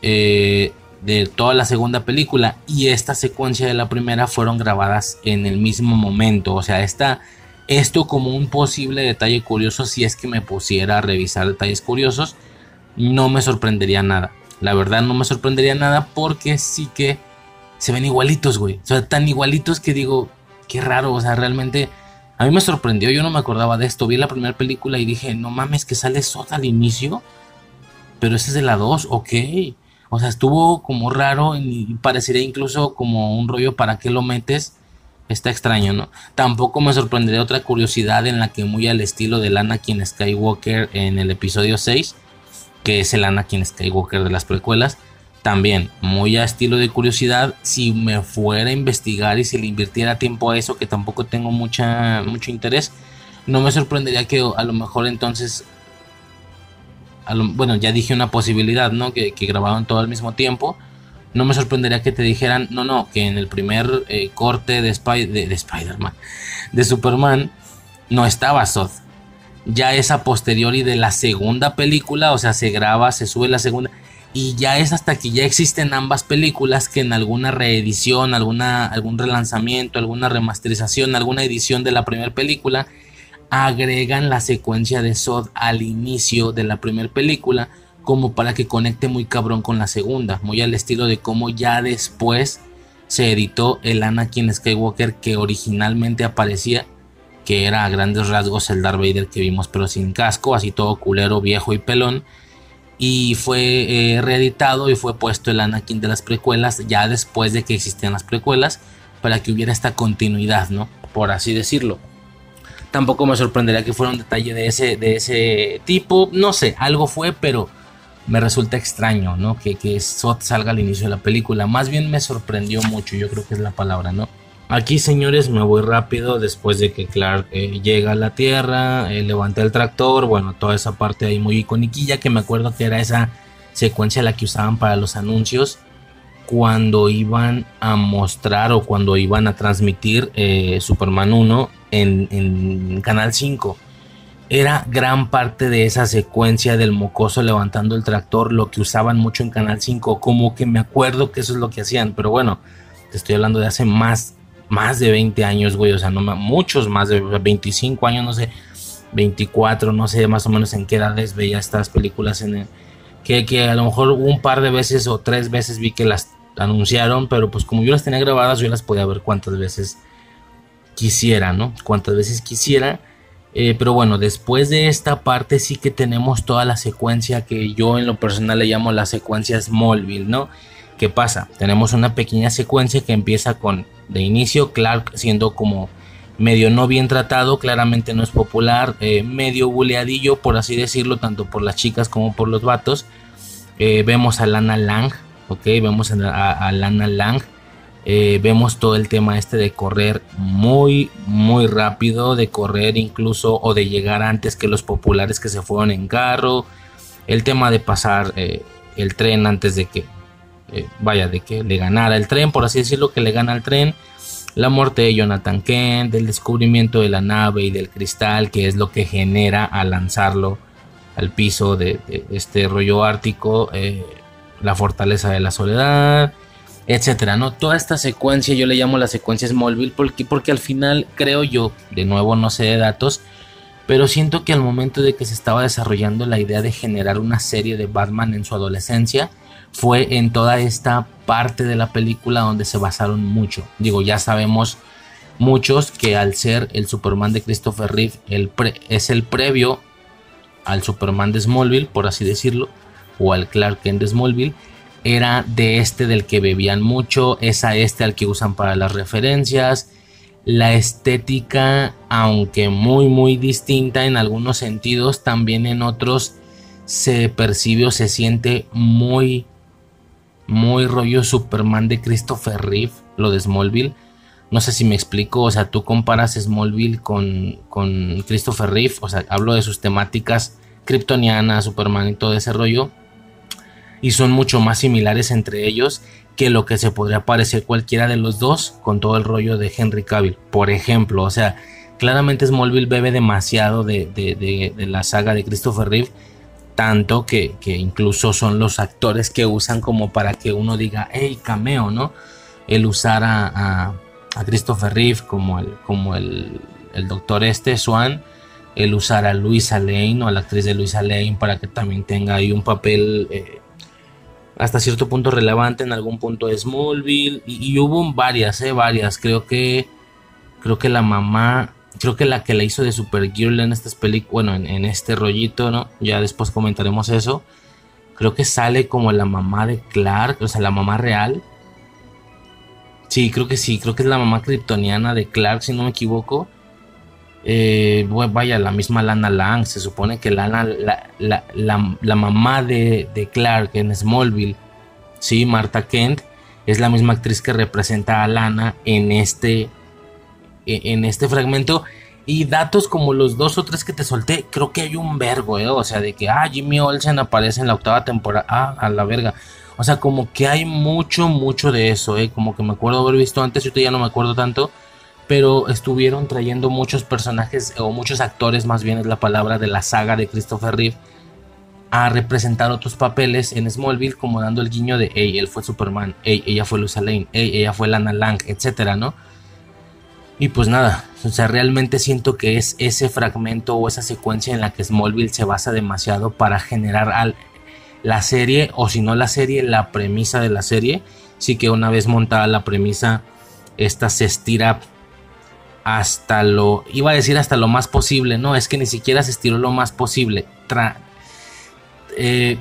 eh, de toda la segunda película y esta secuencia de la primera fueron grabadas en el mismo momento. O sea, esta, esto como un posible detalle curioso, si es que me pusiera a revisar detalles curiosos, no me sorprendería nada. La verdad no me sorprendería nada porque sí que se ven igualitos, güey. O sea, tan igualitos que digo, qué raro, o sea, realmente a mí me sorprendió, yo no me acordaba de esto. Vi la primera película y dije, no mames, que sale Soda al inicio. Pero ese es de la 2, ok. O sea, estuvo como raro y parecería incluso como un rollo para qué lo metes. Está extraño, ¿no? Tampoco me sorprendería otra curiosidad en la que muy al estilo del Anakin Skywalker en el episodio 6, que es el Anakin Skywalker de las precuelas, también, muy a estilo de curiosidad, si me fuera a investigar y si le invirtiera tiempo a eso, que tampoco tengo mucha, mucho interés, no me sorprendería que a lo mejor entonces, bueno, ya dije una posibilidad, ¿no? Que, grabaron todo al mismo tiempo. No me sorprendería que te dijeran, no, no, que en el primer eh, corte de, de, de Spider-Man, de Superman, no estaba Sod. Ya es a posteriori de la segunda película, o sea, se graba, se sube la segunda y ya es hasta que ya existen ambas películas que en alguna reedición, alguna, algún relanzamiento, alguna remasterización, alguna edición de la primera película, agregan la secuencia de Sod al inicio de la primera película como para que conecte muy cabrón con la segunda, muy al estilo de cómo ya después se editó el Anakin Skywalker que originalmente aparecía, que era a grandes rasgos el Darth Vader que vimos pero sin casco, así todo culero, viejo y pelón y fue eh, reeditado y fue puesto el Anakin de las precuelas ya después de que existían las precuelas para que hubiera esta continuidad, ¿no? Por así decirlo. Tampoco me sorprendería que fuera un detalle de ese, de ese tipo, no sé, algo fue, pero me resulta extraño, ¿no? Que, que Sot salga al inicio de la película. Más bien me sorprendió mucho, yo creo que es la palabra, ¿no? Aquí, señores, me voy rápido después de que Clark eh, llega a la Tierra, eh, levanta el tractor, bueno, toda esa parte ahí muy iconiquilla que me acuerdo que era esa secuencia la que usaban para los anuncios cuando iban a mostrar o cuando iban a transmitir eh, Superman 1 en, en, Canal 5. Era gran parte de esa secuencia del mocoso levantando el tractor lo que usaban mucho en Canal 5, como que me acuerdo que eso es lo que hacían, pero bueno, te estoy hablando de hace más más de 20 años, güey, o sea, no muchos más de 25 años, no sé, 24, no sé más o menos en qué edades veía estas películas en el, que, que a lo mejor un par de veces o tres veces vi que las anunciaron, pero pues como yo las tenía grabadas, yo las podía ver cuantas veces quisiera, ¿no? Cuantas veces quisiera. Eh, pero bueno, después de esta parte sí que tenemos toda la secuencia que yo en lo personal le llamo la secuencia Smallville, ¿no? ¿Qué pasa? Tenemos una pequeña secuencia que empieza con de inicio Clark siendo como medio no bien tratado, claramente no es popular, eh, medio buleadillo por así decirlo, tanto por las chicas como por los vatos. Eh, vemos a Lana Lang, ok, vemos a, Lana Lang, eh, vemos todo el tema este de correr muy, muy rápido, de correr incluso o de llegar antes que los populares que se fueron en carro, el tema de pasar el tren antes de que eh, vaya, de que le ganara el tren, por así decirlo, que le gana el tren. La muerte de Jonathan Kent, del descubrimiento de la nave y del cristal, que es lo que genera al lanzarlo al piso de, este rollo ártico, eh, la fortaleza de la soledad, etcétera, ¿no? Toda esta secuencia yo le llamo la secuencia Smallville porque, porque al final creo yo, de nuevo no sé de datos, pero siento que al momento de que se estaba desarrollando la idea de generar una serie de Batman en su adolescencia, fue en toda esta parte de la película donde se basaron mucho. Digo, ya sabemos muchos que al ser el Superman de Christopher Reeve es el previo al Superman de Smallville, por así decirlo, o al Clark Kent de Smallville, era de este del que bebían mucho, es a este al que usan para las referencias. La estética, aunque muy muy distinta en algunos sentidos, también en otros se percibe o se siente muy muy rollo Superman de Christopher Reeve, lo de Smallville. No sé si me explico, o sea, tú comparas Smallville con, con Christopher Reeve, o sea, hablo de sus temáticas kryptonianas, Superman y todo ese rollo, y son mucho más similares entre ellos que lo que se podría parecer cualquiera de los dos con todo el rollo de Henry Cavill, por ejemplo, o sea, claramente Smallville bebe demasiado de, de la saga de Christopher Reeve tanto que, incluso son los actores que usan como para que uno diga, hey, cameo, ¿no? El usar a, a, Christopher Reeve como el, como el, el doctor este, Swan, el usar a Luisa Lane o a la actriz de Luisa Lane para que también tenga ahí un papel eh, hasta cierto punto relevante en algún punto de Smallville y, hubo varias, eh, varias, creo que creo que la mamá creo que la que la hizo de Supergirl en estas películas, bueno, en, este rollito, ¿no? Ya después comentaremos eso. Creo que sale como la mamá de Clark, o sea, la mamá real. Sí, creo que sí, creo que es la mamá kryptoniana de Clark, si no me equivoco. Eh, vaya, la misma Lana Lang, se supone que Lana, la, la, mamá de, de, Clark en Smallville, sí, Marta Kent, es la misma actriz que representa a Lana en este en este fragmento. Y datos como los dos o tres que te solté, creo que hay un vergo, ¿eh? O sea, de que, ah, Jimmy Olsen aparece en la octava temporada, ah, a la verga. O sea, como que hay mucho, mucho de eso, ¿eh? Como que me acuerdo haber visto antes, y ahorita ya no me acuerdo tanto. Pero estuvieron trayendo muchos personajes, o muchos actores, más bien es la palabra, de la saga de Christopher Reeve, a representar otros papeles en Smallville, como dando el guiño de, hey, él fue Superman, hey, ella fue Lucy Lane, hey, ella fue Lana Lang, etcétera, ¿no? Y pues nada, o sea, realmente siento que es ese fragmento o esa secuencia en la que Smallville se basa demasiado para generar la serie, o si no la serie, la premisa de la serie. Sí que una vez montada la premisa, esta se estira hasta lo, iba a decir hasta lo más posible, no, es que ni siquiera se estiró lo más posible, eh,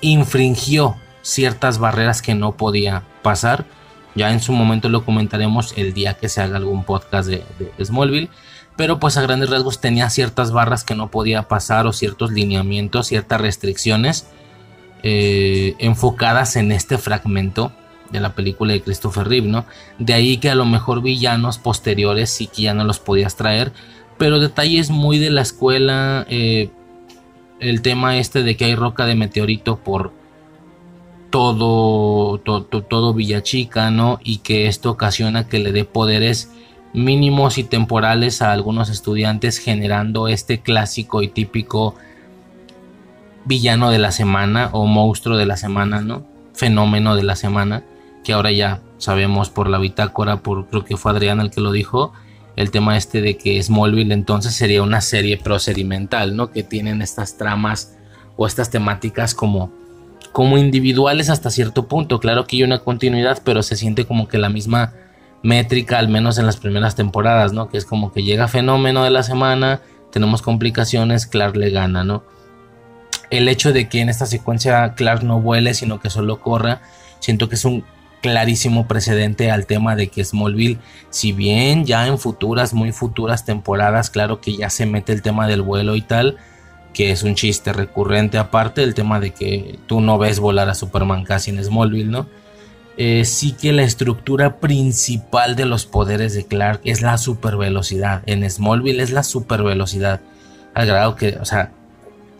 infringió ciertas barreras que no podía pasar ya en su momento lo comentaremos el día que se haga algún podcast de, Smallville. Pero pues a grandes rasgos tenía ciertas barras que no podía pasar o ciertos lineamientos, ciertas restricciones eh, enfocadas en este fragmento de la película de Christopher Reeve. De ahí que a lo mejor villanos posteriores sí que ya no los podías traer, pero detalles muy de la escuela, eh, el tema este de que hay roca de meteorito por todo, todo, todo Villachica, ¿no? Y que esto ocasiona que le dé poderes mínimos y temporales a algunos estudiantes generando este clásico y típico villano de la semana o monstruo de la semana, ¿no? Fenómeno de la semana, que ahora ya sabemos por la bitácora, por creo que fue Adrián el que lo dijo, el tema este de que Smallville entonces sería una serie procedimental, ¿no? Que tienen estas tramas o estas temáticas como como individuales hasta cierto punto. Claro que hay una continuidad, pero se siente como que la misma métrica, al menos en las primeras temporadas, ¿no? Que es como que llega fenómeno de la semana, tenemos complicaciones, Clark le gana, ¿no? El hecho de que en esta secuencia Clark no vuele, sino que solo corra, siento que es un clarísimo precedente al tema de que Smallville, si bien ya en futuras, muy futuras temporadas, claro que ya se mete el tema del vuelo y tal, que es un chiste recurrente aparte del tema de que tú no ves volar a Superman casi en Smallville, ¿no? Eh, sí que la estructura principal de los poderes de Clark es la supervelocidad. En Smallville es la supervelocidad. Al grado que, o sea,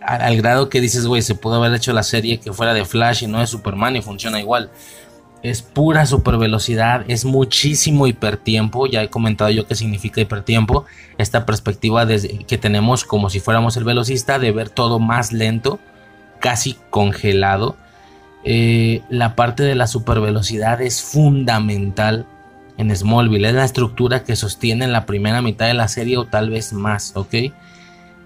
al, grado que dices, güey, se pudo haber hecho la serie que fuera de Flash y no de Superman y funciona igual es pura super velocidad, es muchísimo hipertiempo, ya he comentado yo qué significa hipertiempo, esta perspectiva que tenemos como si fuéramos el velocista de ver todo más lento, casi congelado. Eh, la parte de la super velocidad es fundamental en Smallville, es la estructura que sostiene la primera mitad de la serie o tal vez más, ¿ok?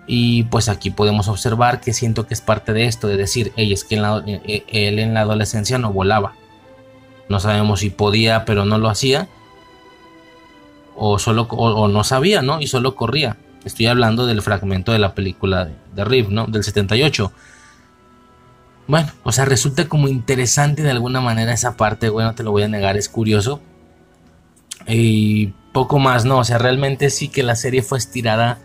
Y pues aquí podemos observar que siento que es parte de esto, de decir, hey, es que eh, eh, él en la adolescencia no volaba no sabemos si podía, pero no lo hacía. O solo o, no sabía, ¿no? Y solo corría. Estoy hablando del fragmento de la película de, de Riff, ¿no? Del 78. Bueno, o sea, resulta como interesante de alguna manera esa parte, bueno, te lo voy a negar, es curioso. Y poco más, ¿no? O sea, realmente sí que la serie fue estirada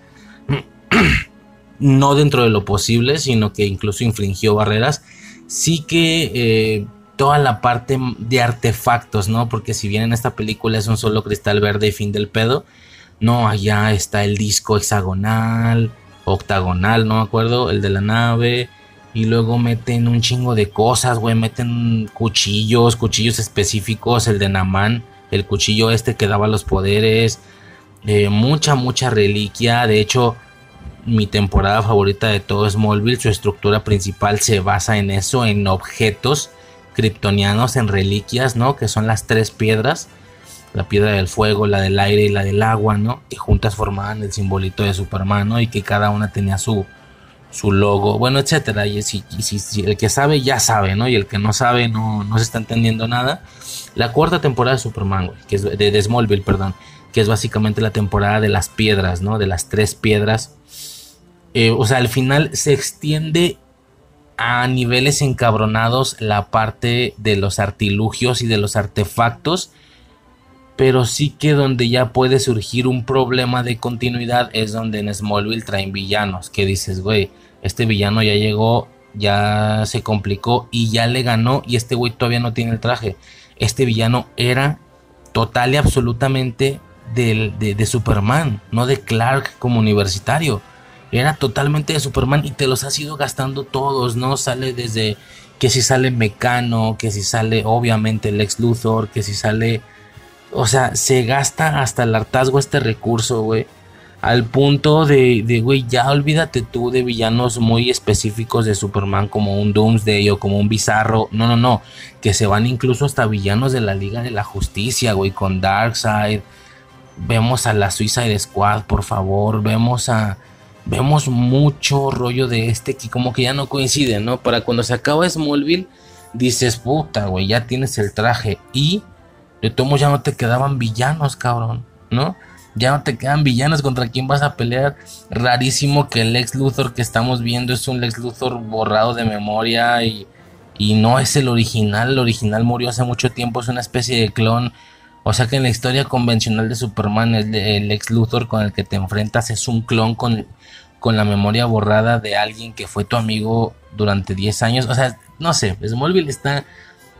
no dentro de lo posible, sino que incluso infringió barreras. Sí que eh, toda la parte de artefactos, ¿no? Porque si bien en esta película es un solo cristal verde y fin del pedo, no, allá está el disco hexagonal, octagonal, no me acuerdo, el de la nave. Y luego meten un chingo de cosas, güey. Meten cuchillos, cuchillos específicos, el de Naman, el cuchillo este que daba los poderes. Eh, mucha, mucha reliquia. De hecho, mi temporada favorita de todo Smallville. Su estructura principal se basa en eso, en objetos kryptonianos, en reliquias, ¿no? Que son las tres piedras. La piedra del fuego, la del aire y la del agua, ¿no? Que juntas formaban el simbolito de Superman, ¿no? Y que cada una tenía su, su logo, bueno, etcétera. Y si, el que sabe ya sabe, ¿no? Y el que no sabe no, no se está entendiendo nada. La cuarta temporada de Superman, que es de, Smallville, perdón, que es básicamente la temporada de las piedras, ¿no? De las tres piedras. Eh, o sea, al final se extiende a niveles encabronados la parte de los artilugios y de los artefactos. Pero sí que donde ya puede surgir un problema de continuidad es donde en Smallville traen villanos. Que dices, güey, este villano ya llegó, ya se complicó y ya le ganó y este güey todavía no tiene el traje. Este villano era total y absolutamente de, de Superman, no de Clark como universitario era totalmente de Superman y te los has ido gastando todos, ¿no? Sale desde que si sale Mecano, que si sale obviamente el ex Luthor, que si sale... O sea, se gasta hasta el hartazgo este recurso, güey. Al punto de, de, güey, ya olvídate tú de villanos muy específicos de Superman como un Doomsday o como un Bizarro. No, no, no. Que se van incluso hasta villanos de la Liga de la Justicia, güey, con Darkseid. Vemos a la Suicide Squad, por favor. Vemos a, vemos mucho rollo de este que como que ya no coincide, ¿no? Para cuando se acaba Smallville, dices, puta, güey, ya tienes el traje. Y de tomo ya no te quedaban villanos, cabrón, ¿no? Ya no te quedan villanos contra quién vas a pelear. Rarísimo que el ex Luthor que estamos viendo es un ex Luthor borrado de memoria y, y no es el original. El original murió hace mucho tiempo, es una especie de clon. O sea que en la historia convencional de Superman, el, el ex Luthor con el que te enfrentas es un clon con, con la memoria borrada de alguien que fue tu amigo durante 10 años. O sea, no sé, Smallville está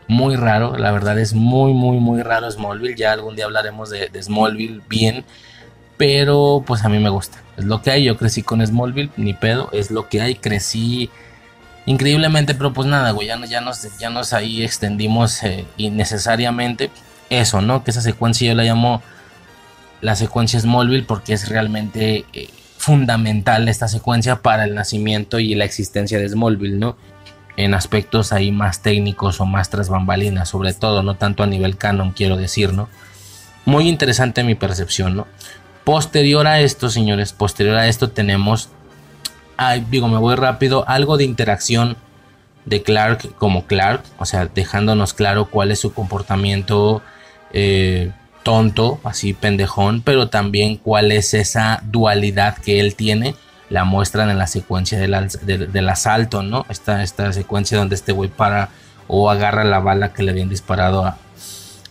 muy raro, la verdad es muy, muy, muy raro Smallville. Ya algún día hablaremos de, Smallville bien, pero pues a mí me gusta. Es lo que hay, yo crecí con Smallville, ni pedo, es lo que hay, crecí increíblemente, pero pues nada, güey, ya, ya, nos, ya nos ahí extendimos eh, innecesariamente. Eso, ¿no? Que esa secuencia yo la llamo la secuencia Smallville porque es realmente... Eh, fundamental esta secuencia para el nacimiento y la existencia de Smallville, ¿no? En aspectos ahí más técnicos o más tras bambalinas, sobre todo, no tanto a nivel canon, quiero decir, ¿no? Muy interesante mi percepción, ¿no? Posterior a esto, señores, posterior a esto tenemos, ay, digo, me voy rápido, algo de interacción de Clark como Clark, o sea, dejándonos claro cuál es su comportamiento eh, tonto, así pendejón, pero también cuál es esa dualidad que él tiene. La muestran en la secuencia del, asalto, ¿no? Esta, esta secuencia donde este güey para o agarra la bala que le habían disparado a,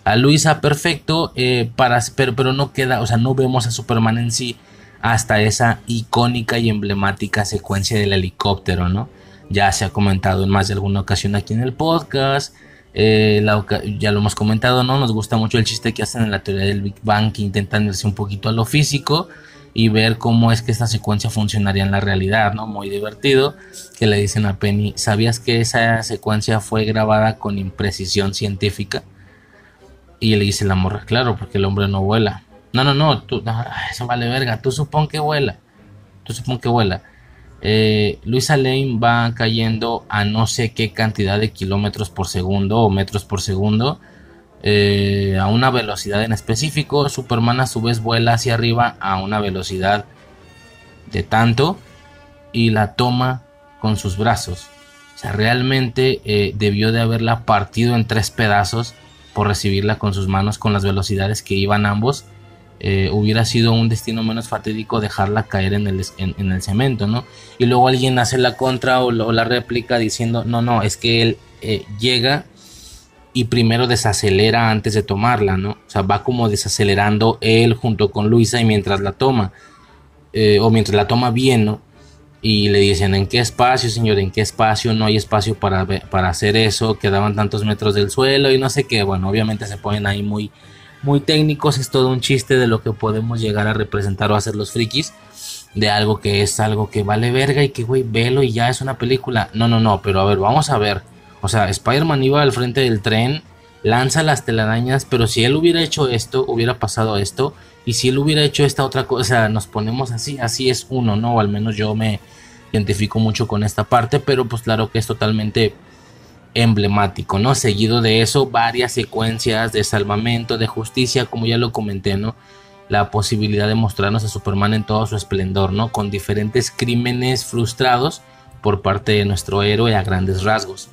a Luisa, perfecto, eh, para, pero, pero no queda, o sea, no vemos a Superman en sí hasta esa icónica y emblemática secuencia del helicóptero, ¿no? Ya se ha comentado en más de alguna ocasión aquí en el podcast. Eh, ya lo hemos comentado, ¿no? Nos gusta mucho el chiste que hacen en la teoría del Big Bang, que intentan irse un poquito a lo físico y ver cómo es que esta secuencia funcionaría en la realidad, ¿no? Muy divertido, que le dicen a Penny, ¿sabías que esa secuencia fue grabada con imprecisión científica? Y le dice la morra, claro, porque el hombre no vuela. No, no, no, tú, eso vale verga, tú supón que vuela. Tú supón que vuela eh, Luisa Lane va cayendo a no sé qué cantidad de kilómetros por segundo o metros por segundo eh, a una velocidad en específico. Superman a su vez vuela hacia arriba a una velocidad de tanto y la toma con sus brazos. O sea, realmente eh, debió de haberla partido en tres pedazos por recibirla con sus manos con las velocidades que iban ambos eh, hubiera sido un destino menos fatídico dejarla caer en el, en, el cemento, ¿no? Y luego alguien hace la contra o, la réplica diciendo, no, no, es que él eh, llega y primero desacelera antes de tomarla, ¿no? O sea, va como desacelerando él junto con Luisa y mientras la toma, eh, o mientras la toma bien, ¿no? Y le dicen, ¿en qué espacio, señor? ¿En qué espacio? No hay espacio para, para hacer eso, quedaban tantos metros del suelo y no sé qué. Bueno, obviamente se ponen ahí muy muy técnicos, es todo un chiste de lo que podemos llegar a representar o hacer los frikis. De algo que es algo que vale verga y que, güey, velo y ya es una película. No, no, no, pero a ver, vamos a ver. O sea, Spider-Man iba al frente del tren, lanza las telarañas, pero si él hubiera hecho esto, hubiera pasado esto, y si él hubiera hecho esta otra cosa, nos ponemos así, así es uno, ¿no? O al menos yo me identifico mucho con esta parte, pero pues claro que es totalmente emblemático, ¿no? Seguido de eso, varias secuencias de salvamento, de justicia, como ya lo comenté, ¿no? La posibilidad de mostrarnos a Superman en todo su esplendor, ¿no? Con diferentes crímenes frustrados por parte de nuestro héroe a grandes rasgos.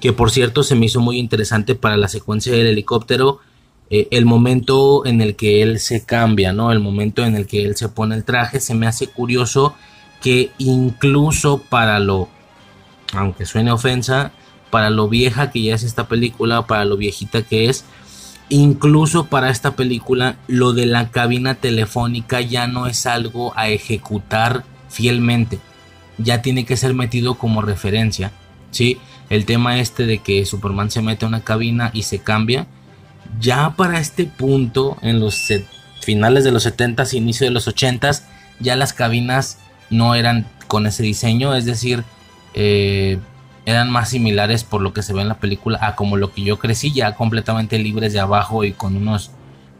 Que por cierto se me hizo muy interesante para la secuencia del helicóptero, eh, el momento en el que él se cambia, ¿no? El momento en el que él se pone el traje, se me hace curioso que incluso para lo, aunque suene ofensa, para lo vieja que ya es esta película, para lo viejita que es, incluso para esta película, lo de la cabina telefónica ya no es algo a ejecutar fielmente, ya tiene que ser metido como referencia, ¿sí? El tema este de que Superman se mete a una cabina y se cambia, ya para este punto, en los finales de los 70s, inicio de los 80s, ya las cabinas no eran con ese diseño, es decir, eh, eran más similares por lo que se ve en la película a como lo que yo crecí, ya completamente libres de abajo y con unos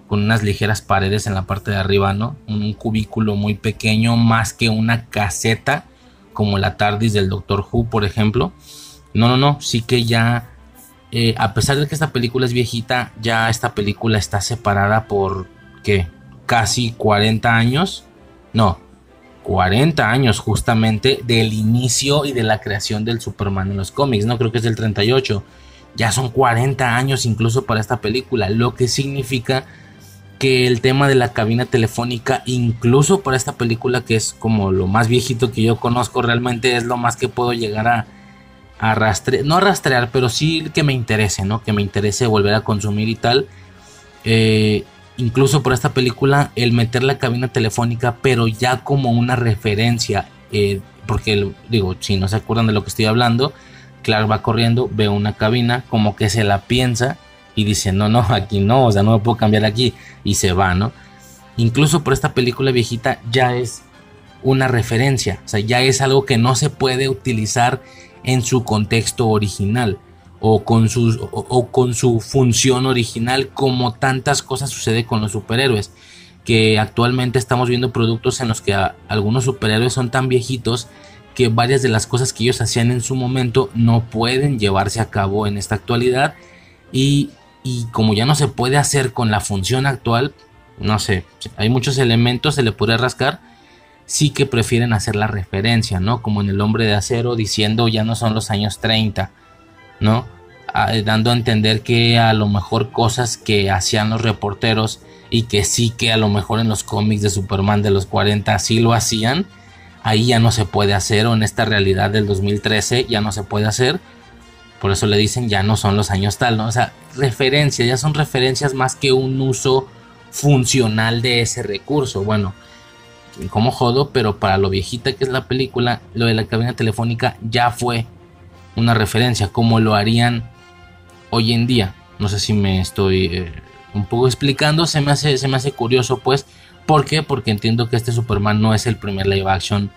con unas ligeras paredes en la parte de arriba, ¿no? Un cubículo muy pequeño, más que una caseta como la TARDIS del Doctor Who, por ejemplo. No, no, no, sí que ya, eh, a pesar de que esta película es viejita, ya esta película está separada por, ¿qué? Casi 40 años. No, 40 años justamente del inicio y de la creación del Superman en los cómics, no creo que es del 38, ya son 40 años incluso para esta película, lo que significa que el tema de la cabina telefónica, incluso para esta película que es como lo más viejito que yo conozco realmente, es lo más que puedo llegar a, a rastrear, no a rastrear, pero sí que me interese, ¿no? Que me interese volver a consumir y tal. Eh, incluso por esta película, el meter la cabina telefónica, pero ya como una referencia, eh, porque digo, si no se acuerdan de lo que estoy hablando, Clark va corriendo, ve una cabina, como que se la piensa y dice, no, no, aquí no, o sea, no me puedo cambiar aquí, y se va, ¿no? Incluso por esta película viejita ya es una referencia, o sea, ya es algo que no se puede utilizar en su contexto original o con, o, con su función original como tantas cosas sucede con los superhéroes que actualmente estamos viendo productos en los que algunos superhéroes son tan viejitos que varias de las cosas que ellos hacían en su momento no pueden llevarse a cabo en esta actualidad y, y como ya no se puede hacer con la función actual no sé, hay muchos elementos, se le puede rascar, sí que prefieren hacer la referencia, ¿no? Como en el hombre de acero diciendo ya no son los años 30 ¿no? Dando a entender que a lo mejor cosas que hacían los reporteros y que sí que a lo mejor en los cómics de Superman de los 40 sí lo hacían, ahí ya no se puede hacer o en esta realidad del 2013 ya no se puede hacer. Por eso le dicen ya no son los años tal, ¿no? O sea, referencias, ya son referencias más que un uso funcional de ese recurso. Bueno, como jodo, pero para lo viejita que es la película, lo de la cabina telefónica ya fue una referencia, como lo harían hoy en día. No sé si me estoy eh, un poco explicando, se me, hace, se me hace curioso pues. ¿Por qué? Porque entiendo que este Superman no es el primer live action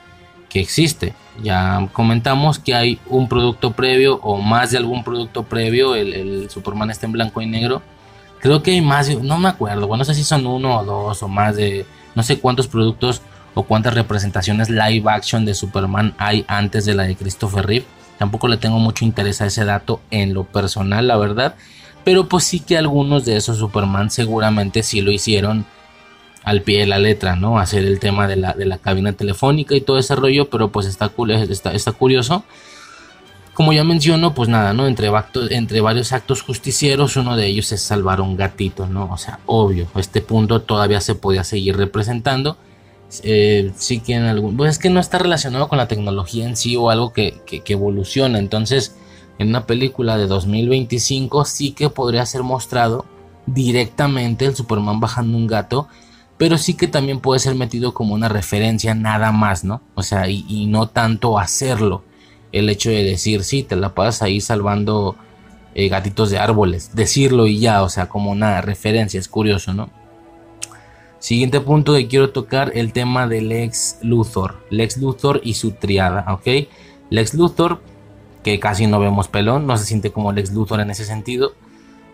que existe. Ya comentamos que hay un producto previo o más de algún producto previo. El, Superman está en blanco y negro. Creo que hay más, no me acuerdo. Bueno, no sé si son uno o dos o más de no sé cuántos productos o cuántas representaciones live action de Superman hay antes de la de Christopher Reeve. Tampoco le tengo mucho interés a ese dato en lo personal, la verdad. Pero pues sí que algunos de esos Superman seguramente sí lo hicieron al pie de la letra, ¿no? Hacer el tema de la, de la cabina telefónica y todo ese rollo, pero pues está, curioso. Como ya menciono, pues nada, ¿no? Entre, entre varios actos justicieros, uno de ellos es salvar a un gatito, ¿no? O sea, obvio, este punto todavía se podía seguir representando eh, sí que en algún... Pues es que no está relacionado con la tecnología en sí o algo que, evoluciona. Entonces, en una película de 2025 sí que podría ser mostrado directamente el Superman bajando un gato. Pero sí que también puede ser metido como una referencia nada más, ¿no? O sea, y, no tanto hacerlo. El hecho de decir, sí, te la pasas ahí salvando eh, gatitos de árboles. Decirlo y ya, o sea, como una referencia. Es curioso, ¿no? Siguiente punto que quiero tocar, el tema del Lex Luthor. Lex Luthor y su triada, ¿ok? Lex Luthor, que casi no vemos pelón, no se siente como Lex Luthor en ese sentido.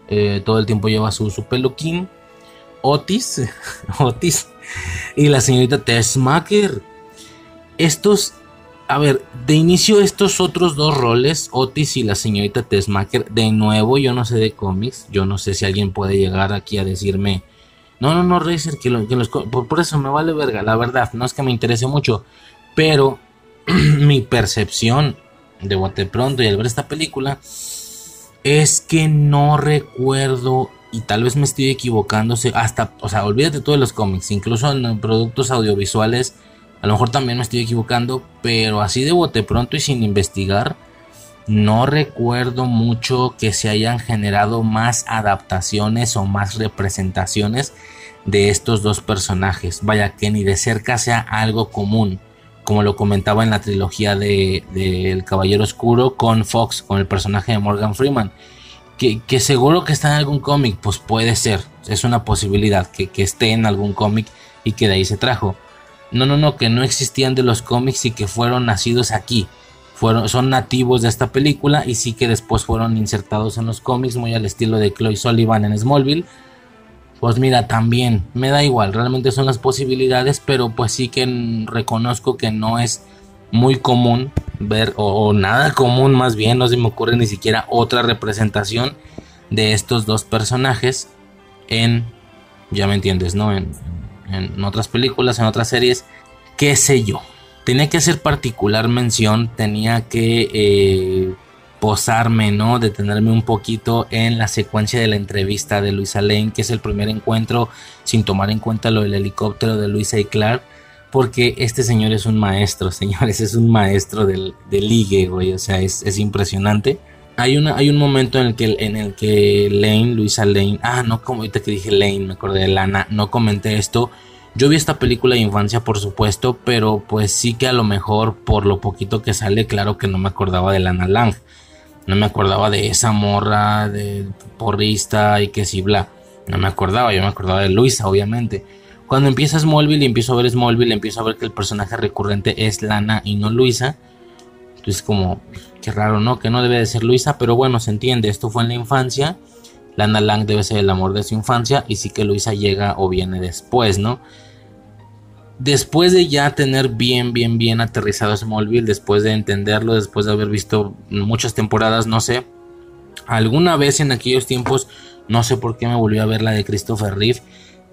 eh, todo el tiempo lleva su, su peluquín. Otis, Otis y la señorita Tessmacher. Estos, a ver, de inicio estos otros dos roles, Otis y la señorita Tessmacher, de nuevo yo no sé de cómics, yo no sé si alguien puede llegar aquí a decirme, no, no, no, Razer, que, los, por, por, eso me vale verga, la verdad, no es que me interese mucho, pero mi percepción de bote pronto y al ver esta película es que no recuerdo y tal vez me estoy equivocándose hasta, o sea, olvídate todo de los cómics, incluso en productos audiovisuales, a lo mejor también me estoy equivocando, pero así de bote pronto y sin investigar, no recuerdo mucho que se hayan generado más adaptaciones o más representaciones de estos dos personajes. Vaya que ni de cerca sea algo común, como lo comentaba en la trilogía de, El Caballero Oscuro con Fox, con el personaje de Morgan Freeman. Que, seguro que está en algún cómic, pues puede ser, es una posibilidad que, que esté en algún cómic y que de ahí se trajo. No, no, no, que no existían de los cómics y que fueron nacidos aquí fueron, son nativos de esta película y sí que después fueron insertados en los cómics, muy al estilo de Chloe Sullivan en Smallville. Pues mira, también me da igual, realmente son las posibilidades, pero pues sí que reconozco que no es muy común ver, o, nada común más bien, no se me ocurre ni siquiera otra representación de estos dos personajes en, ya me entiendes, ¿no? En, en otras películas, en otras series, qué sé yo tenía que hacer particular mención, tenía que eh, posarme, ¿no? Detenerme un poquito en la secuencia de la entrevista de Luisa Lane, que es el primer encuentro sin tomar en cuenta lo del helicóptero de Luisa y Clark. Porque este señor es un maestro, señores, es un maestro del, ligue, güey. O sea, es, impresionante. Hay, una, hay un momento en el, que, en el que Lane, Luisa Lane, ah, no, como ahorita que dije Lane, me acordé de Lana, no comenté esto yo vi esta película de infancia, por supuesto, pero pues sí que a lo mejor por lo poquito que sale, claro que no me acordaba de Lana Lang. No me acordaba de esa morra de porrista y que sí, bla. No me acordaba, yo me acordaba de Luisa, obviamente. Cuando empieza Smallville y empiezo a ver Smallville, empiezo a ver que el personaje recurrente es Lana y no Luisa. Entonces como, qué raro, ¿no? Que no debe de ser Luisa, pero bueno, se entiende, esto fue en la infancia. Lana Lang debe ser el amor de su infancia y sí que Luisa llega o viene después, ¿no? Después de ya tener bien, bien, bien aterrizado Smallville, después de entenderlo, después de haber visto muchas temporadas, no sé, alguna vez en aquellos tiempos, no sé por qué me volvió a ver la de Christopher Reeve.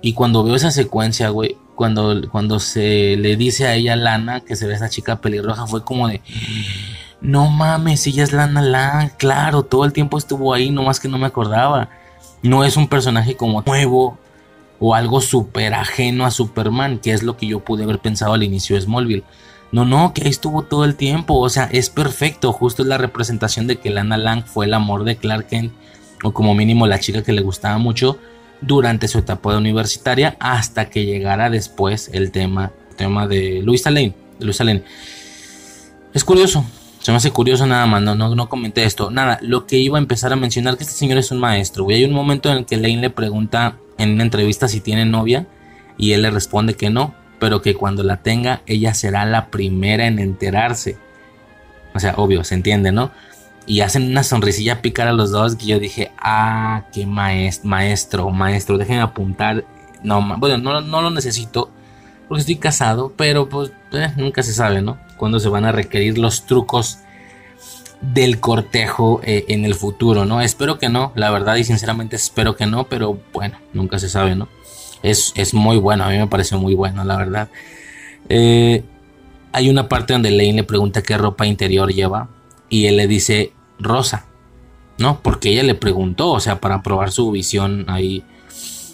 Y cuando veo esa secuencia, güey, cuando, cuando se le dice a ella Lana que se ve esa chica pelirroja, fue como de... No mames, ella es Lana Lang, claro, todo el tiempo estuvo ahí, nomás que no me acordaba. No es un personaje como nuevo, o algo súper ajeno a Superman, que es lo que yo pude haber pensado al inicio de Smallville. No, no, que ahí estuvo todo el tiempo, o sea, es perfecto, justo es la representación de que Lana Lang fue el amor de Clark Kent, o como mínimo la chica que le gustaba mucho durante su etapa de universitaria, hasta que llegara después el tema, tema de Luisa Lane, de Lane. Es curioso, se me hace curioso nada más, no, no, no comenté esto. Nada, lo que iba a empezar a mencionar que este señor es un maestro, güey. Hay un momento en el que Lane le pregunta en una entrevista si tiene novia y él le responde que no, pero que cuando la tenga ella será la primera en enterarse. O sea, obvio, se entiende, ¿no? Y hacen una sonrisilla picar a los dos que yo dije, ah, qué maestro, maestro, maestro, déjenme apuntar. No, bueno, no, no lo necesito porque estoy casado, pero pues eh, nunca se sabe, ¿no? Cuando se van a requerir los trucos del cortejo eh, en el futuro, ¿no? Espero que no, la verdad y sinceramente espero que no, pero bueno, nunca se sabe, ¿no? Es, es muy bueno, a mí me pareció muy bueno, la verdad. Eh, hay una parte donde Lane le pregunta qué ropa interior lleva y él le dice rosa, ¿no? Porque ella le preguntó, o sea, para probar su visión ahí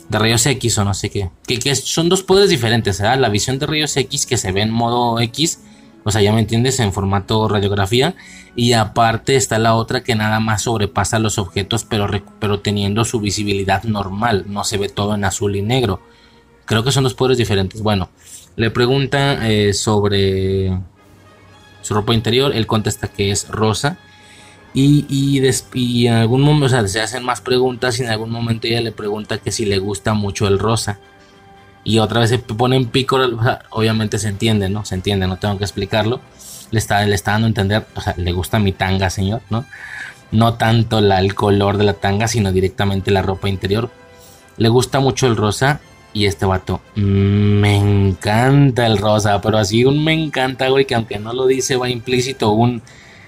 de rayos X o no sé qué. Que, que son dos poderes diferentes, ¿verdad? La visión de rayos X que se ve en modo X o sea, ya me entiendes, en formato radiografía. Y aparte está la otra que nada más sobrepasa los objetos, pero, pero teniendo su visibilidad normal. No se ve todo en azul y negro. Creo que son dos poderes diferentes. Bueno, le pregunta eh, sobre su ropa interior. Él contesta que es rosa. Y, y, en algún momento, o sea, se hacen más preguntas y en algún momento ella le pregunta que si le gusta mucho el rosa y otra vez se pone en pico, obviamente se entiende, ¿no? Se entiende, no tengo que explicarlo. Le está, le está dando a entender, o sea, le gusta mi tanga, señor, ¿no? no tanto la, el color de la tanga, sino directamente la ropa interior. Le gusta mucho el rosa y este vato, mm, me encanta el rosa, pero así un me encanta, güey, que aunque no lo dice, va implícito un...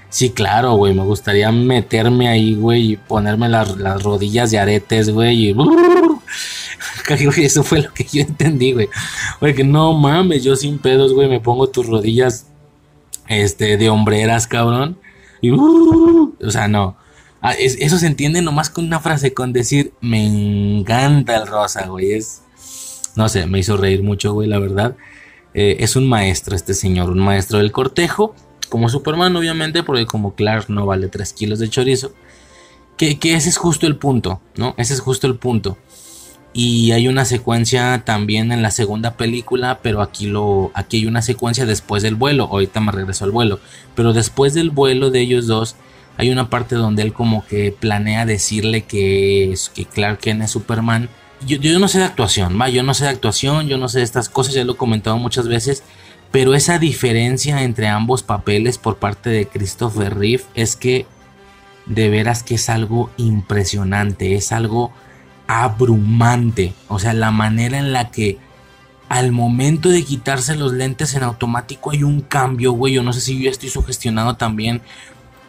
Sí, claro, güey, me gustaría meterme ahí, güey, y ponerme las, las rodillas de aretes, güey, y... Eso fue lo que yo entendí, güey. Güey, que no mames, yo sin pedos, güey, me pongo tus rodillas, este, de hombreras, cabrón. Y... O sea, no. Ah, eso se entiende nomás con una frase, con decir, me encanta el rosa, güey. Es, no sé, me hizo reír mucho, güey, la verdad. Eh, es un maestro este señor, un maestro del cortejo. Como Superman, obviamente, porque como Clark no vale 3 kilos de chorizo. Que, que ese es justo el punto, ¿no? Ese es justo el punto. Y hay una secuencia también en la segunda película, pero aquí lo aquí hay una secuencia después del vuelo. Ahorita me regreso al vuelo, pero después del vuelo de ellos dos hay una parte donde él como que planea decirle que, que Clark Kent es Superman yo, no sé de actuación, va, yo no sé de actuación, yo no sé de estas cosas, ya lo he comentado muchas veces, pero esa diferencia entre ambos papeles por parte de Christopher Reeve es que de veras que es algo impresionante, es algo abrumante, o sea, la manera en la que al momento de quitarse los lentes en automático hay un cambio, güey, yo no sé si yo estoy sugestionado también,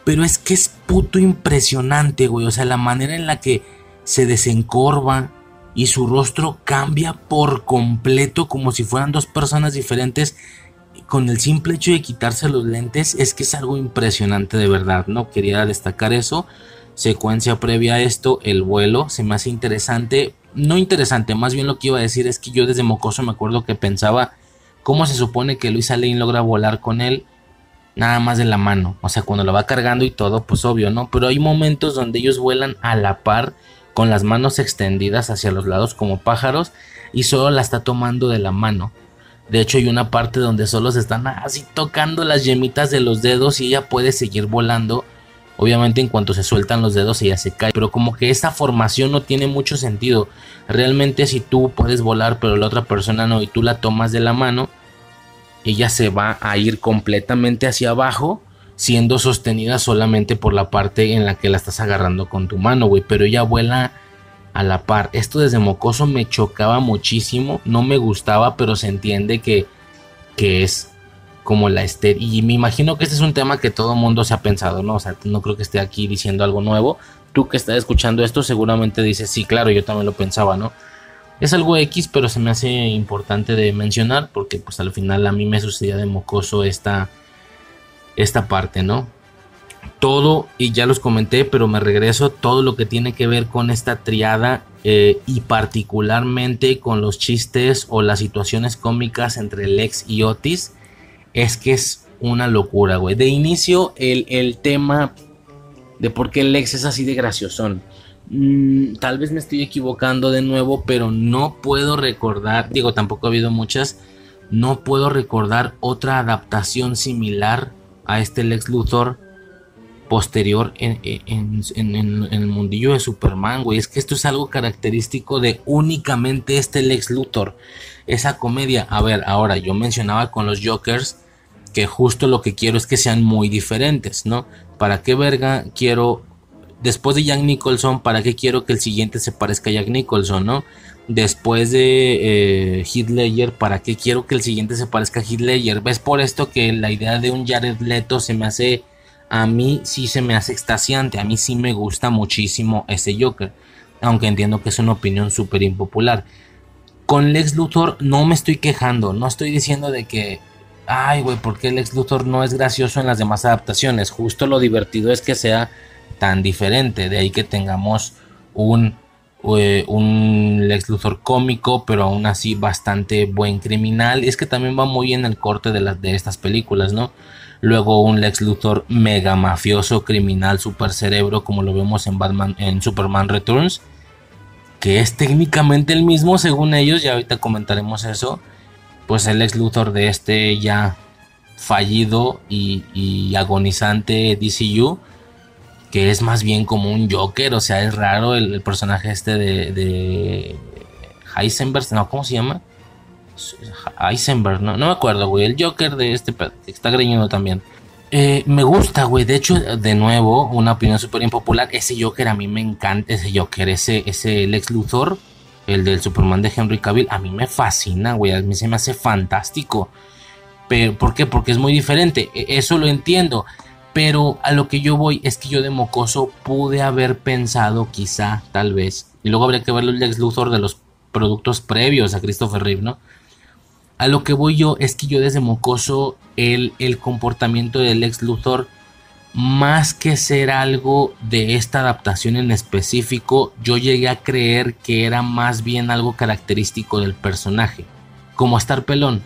pero es que es puto impresionante, güey, o sea, la manera en la que se desencorva, y su rostro cambia por completo como si fueran dos personas diferentes con el simple hecho de quitarse los lentes es que es algo impresionante de verdad, ¿no? Quería destacar eso. Secuencia previa a esto, el vuelo, se me hace interesante. No interesante, más bien lo que iba a decir es que yo desde mocoso me acuerdo que pensaba cómo se supone que Luisa Lane logra volar con él nada más de la mano. O sea, cuando lo va cargando y todo, pues obvio, ¿no? Pero hay momentos donde ellos vuelan a la par con las manos extendidas hacia los lados como pájaros y solo la está tomando de la mano. De hecho hay una parte donde solo se están así tocando las yemitas de los dedos y ella puede seguir volando. Obviamente en cuanto se sueltan los dedos ella se cae. Pero como que esta formación no tiene mucho sentido. Realmente si tú puedes volar pero la otra persona no y tú la tomas de la mano, ella se va a ir completamente hacia abajo siendo sostenida solamente por la parte en la que la estás agarrando con tu mano, güey. Pero ella vuela a la par. Esto desde mocoso me chocaba muchísimo. No me gustaba, pero se entiende que, que es como la este. Y me imagino que este es un tema que todo mundo se ha pensado, ¿no? O sea, no creo que esté aquí diciendo algo nuevo. Tú que estás escuchando esto seguramente dices, sí, claro, yo también lo pensaba, ¿no? Es algo X, pero se me hace importante de mencionar porque pues al final a mí me sucedía de mocoso esta esta parte, ¿no? Todo, y ya los comenté, pero me regreso, todo lo que tiene que ver con esta triada eh, y particularmente con los chistes o las situaciones cómicas entre Lex y Otis, es que es una locura, güey. De inicio, el, tema de por qué Lex es así de graciosón. Mm, tal vez me estoy equivocando de nuevo, pero no puedo recordar, digo, tampoco ha habido muchas, no puedo recordar otra adaptación similar a este Lex Luthor posterior en, el mundillo de Superman, güey. Es que esto es algo característico de únicamente este Lex Luthor. Esa comedia. A ver, ahora yo mencionaba con los Jokers que justo lo que quiero es que sean muy diferentes, ¿no? ¿Para qué verga quiero, después de Jack Nicholson, para qué quiero que el siguiente se parezca a Jack Nicholson, ¿no? después de eh, Hitler, ¿para qué quiero que el siguiente se parezca a Hitler? ¿Ves por esto que la idea de un Jared Leto se me hace, a mí sí se me hace extasiante, a mí sí me gusta muchísimo ese Joker, aunque entiendo que es una opinión súper impopular. Con Lex Luthor no me estoy quejando, no estoy diciendo de que, ay güey, ¿por qué Lex Luthor no es gracioso en las demás adaptaciones? Justo lo divertido es que sea tan diferente, de ahí que tengamos un eh, un Lex Luthor cómico, pero aún así bastante buen criminal. Es que también va muy en el corte de, de estas películas, ¿no? Luego un Lex Luthor mega mafioso, criminal, super cerebro, como lo vemos en Batman, en Superman Returns, que es técnicamente el mismo según ellos, y ahorita comentaremos eso. Pues el Lex Luthor de este ya fallido y, agonizante DCU que es más bien como un Joker, o sea, es raro el, personaje este de, de, Heisenberg, no, ¿cómo se llama? Heisenberg, no, no me acuerdo, güey, el Joker de este, está greñudo también. Eh, me gusta, güey. De hecho, de nuevo, una opinión súper impopular. Ese Joker a mí me encanta. Ese Joker, ese, ese Lex Luthor, el del Superman de Henry Cavill, a mí me fascina, güey. A mí se me hace fantástico. Pero, ¿Por qué? Porque es muy diferente. E, eso lo entiendo. Pero a lo que yo voy es que yo de mocoso pude haber pensado, quizá, tal vez. Y luego habría que ver el Lex Luthor de los productos previos a Christopher Reeve, ¿no? A lo que voy yo es que yo desde mocoso el, el comportamiento del Lex Luthor, más que ser algo de esta adaptación en específico, yo llegué a creer que era más bien algo característico del personaje, como estar pelón.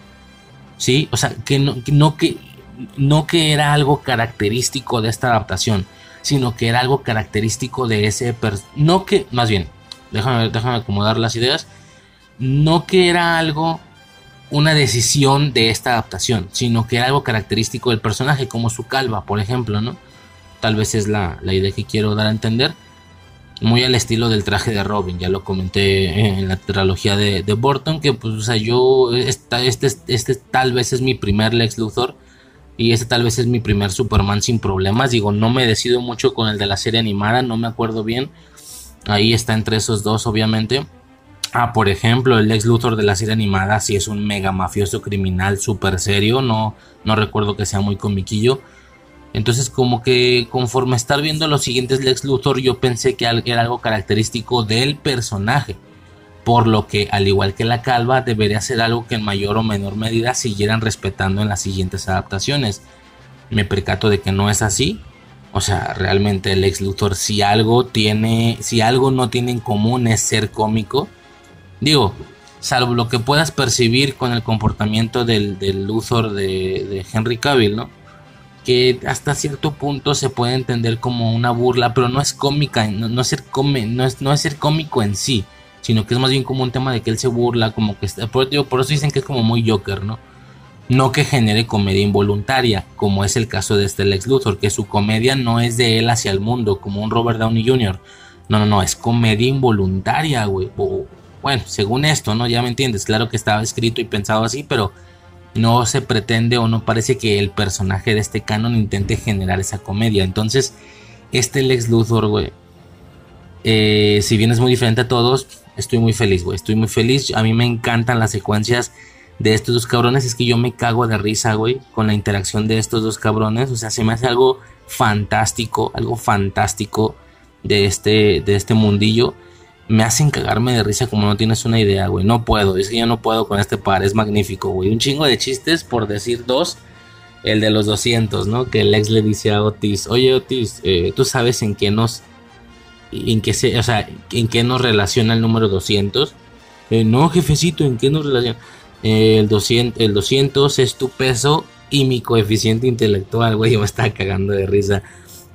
¿Sí? O sea, que no que, no que, no que era algo característico de esta adaptación, sino que era algo característico de ese no que más bien, déjame déjame acomodar las ideas, no que era algo una decisión de esta adaptación, sino que era algo característico del personaje, como su calva, por ejemplo, ¿no? Tal vez es la, idea que quiero dar a entender. Muy al estilo del traje de Robin, ya lo comenté en la trilogía de, de Burton, que pues, o sea, yo, este, este, este tal vez es mi primer Lex Luthor, y este tal vez es mi primer Superman sin problemas. Digo, no me decido mucho con el de la serie animada, no me acuerdo bien. Ahí está entre esos dos, obviamente. Ah, por ejemplo, el ex Luthor de la serie animada sí es un mega mafioso criminal súper serio, no, no recuerdo que sea muy comiquillo. Entonces como que conforme estar viendo los siguientes Lex Luthor yo pensé que era algo característico del personaje. Por lo que al igual que la calva debería ser algo que en mayor o menor medida siguieran respetando en las siguientes adaptaciones. Me percato de que no es así. O sea, realmente el ex Luthor si algo tiene, si algo no tiene en común es ser cómico Digo, salvo lo que puedas percibir con el comportamiento del, del Luthor de, Henry Cavill, ¿no? Que hasta cierto punto se puede entender como una burla, pero no es cómica, no, es ser no, es, no es ser cómico en sí, sino que es más bien como un tema de que él se burla, como que está, por, por eso dicen que es como muy Joker, ¿no? No que genere comedia involuntaria, como es el caso de este Lex Luthor, que su comedia no es de él hacia el mundo, como un Robert Downey Jr. No, no, no, es comedia involuntaria, güey. Bueno, según esto, ¿no? Ya me entiendes, claro que estaba escrito y pensado así, pero no se pretende o no parece que el personaje de este canon intente generar esa comedia. Entonces, este Lex Luthor, güey, eh, si bien es muy diferente a todos, estoy muy feliz, güey. Estoy muy feliz. A mí me encantan las secuencias de estos dos cabrones. Es que yo me cago de risa, güey, con la interacción de estos dos cabrones. O sea, se me hace algo fantástico, algo fantástico de este, de este mundillo me hacen cagarme de risa como no tienes una idea, güey. No puedo, es que yo no puedo con este par, es magnífico, güey. Un chingo de chistes, por decir dos. El de los 200, ¿no? Que el ex le dice a Otis, oye Otis, eh, ¿tú sabes en qué nos... En qué se, o sea, en qué nos relaciona el número 200? Eh, no, jefecito, ¿en qué nos relaciona? Eh, el, 200, el 200 es tu peso y mi coeficiente intelectual, güey. Yo me estaba cagando de risa.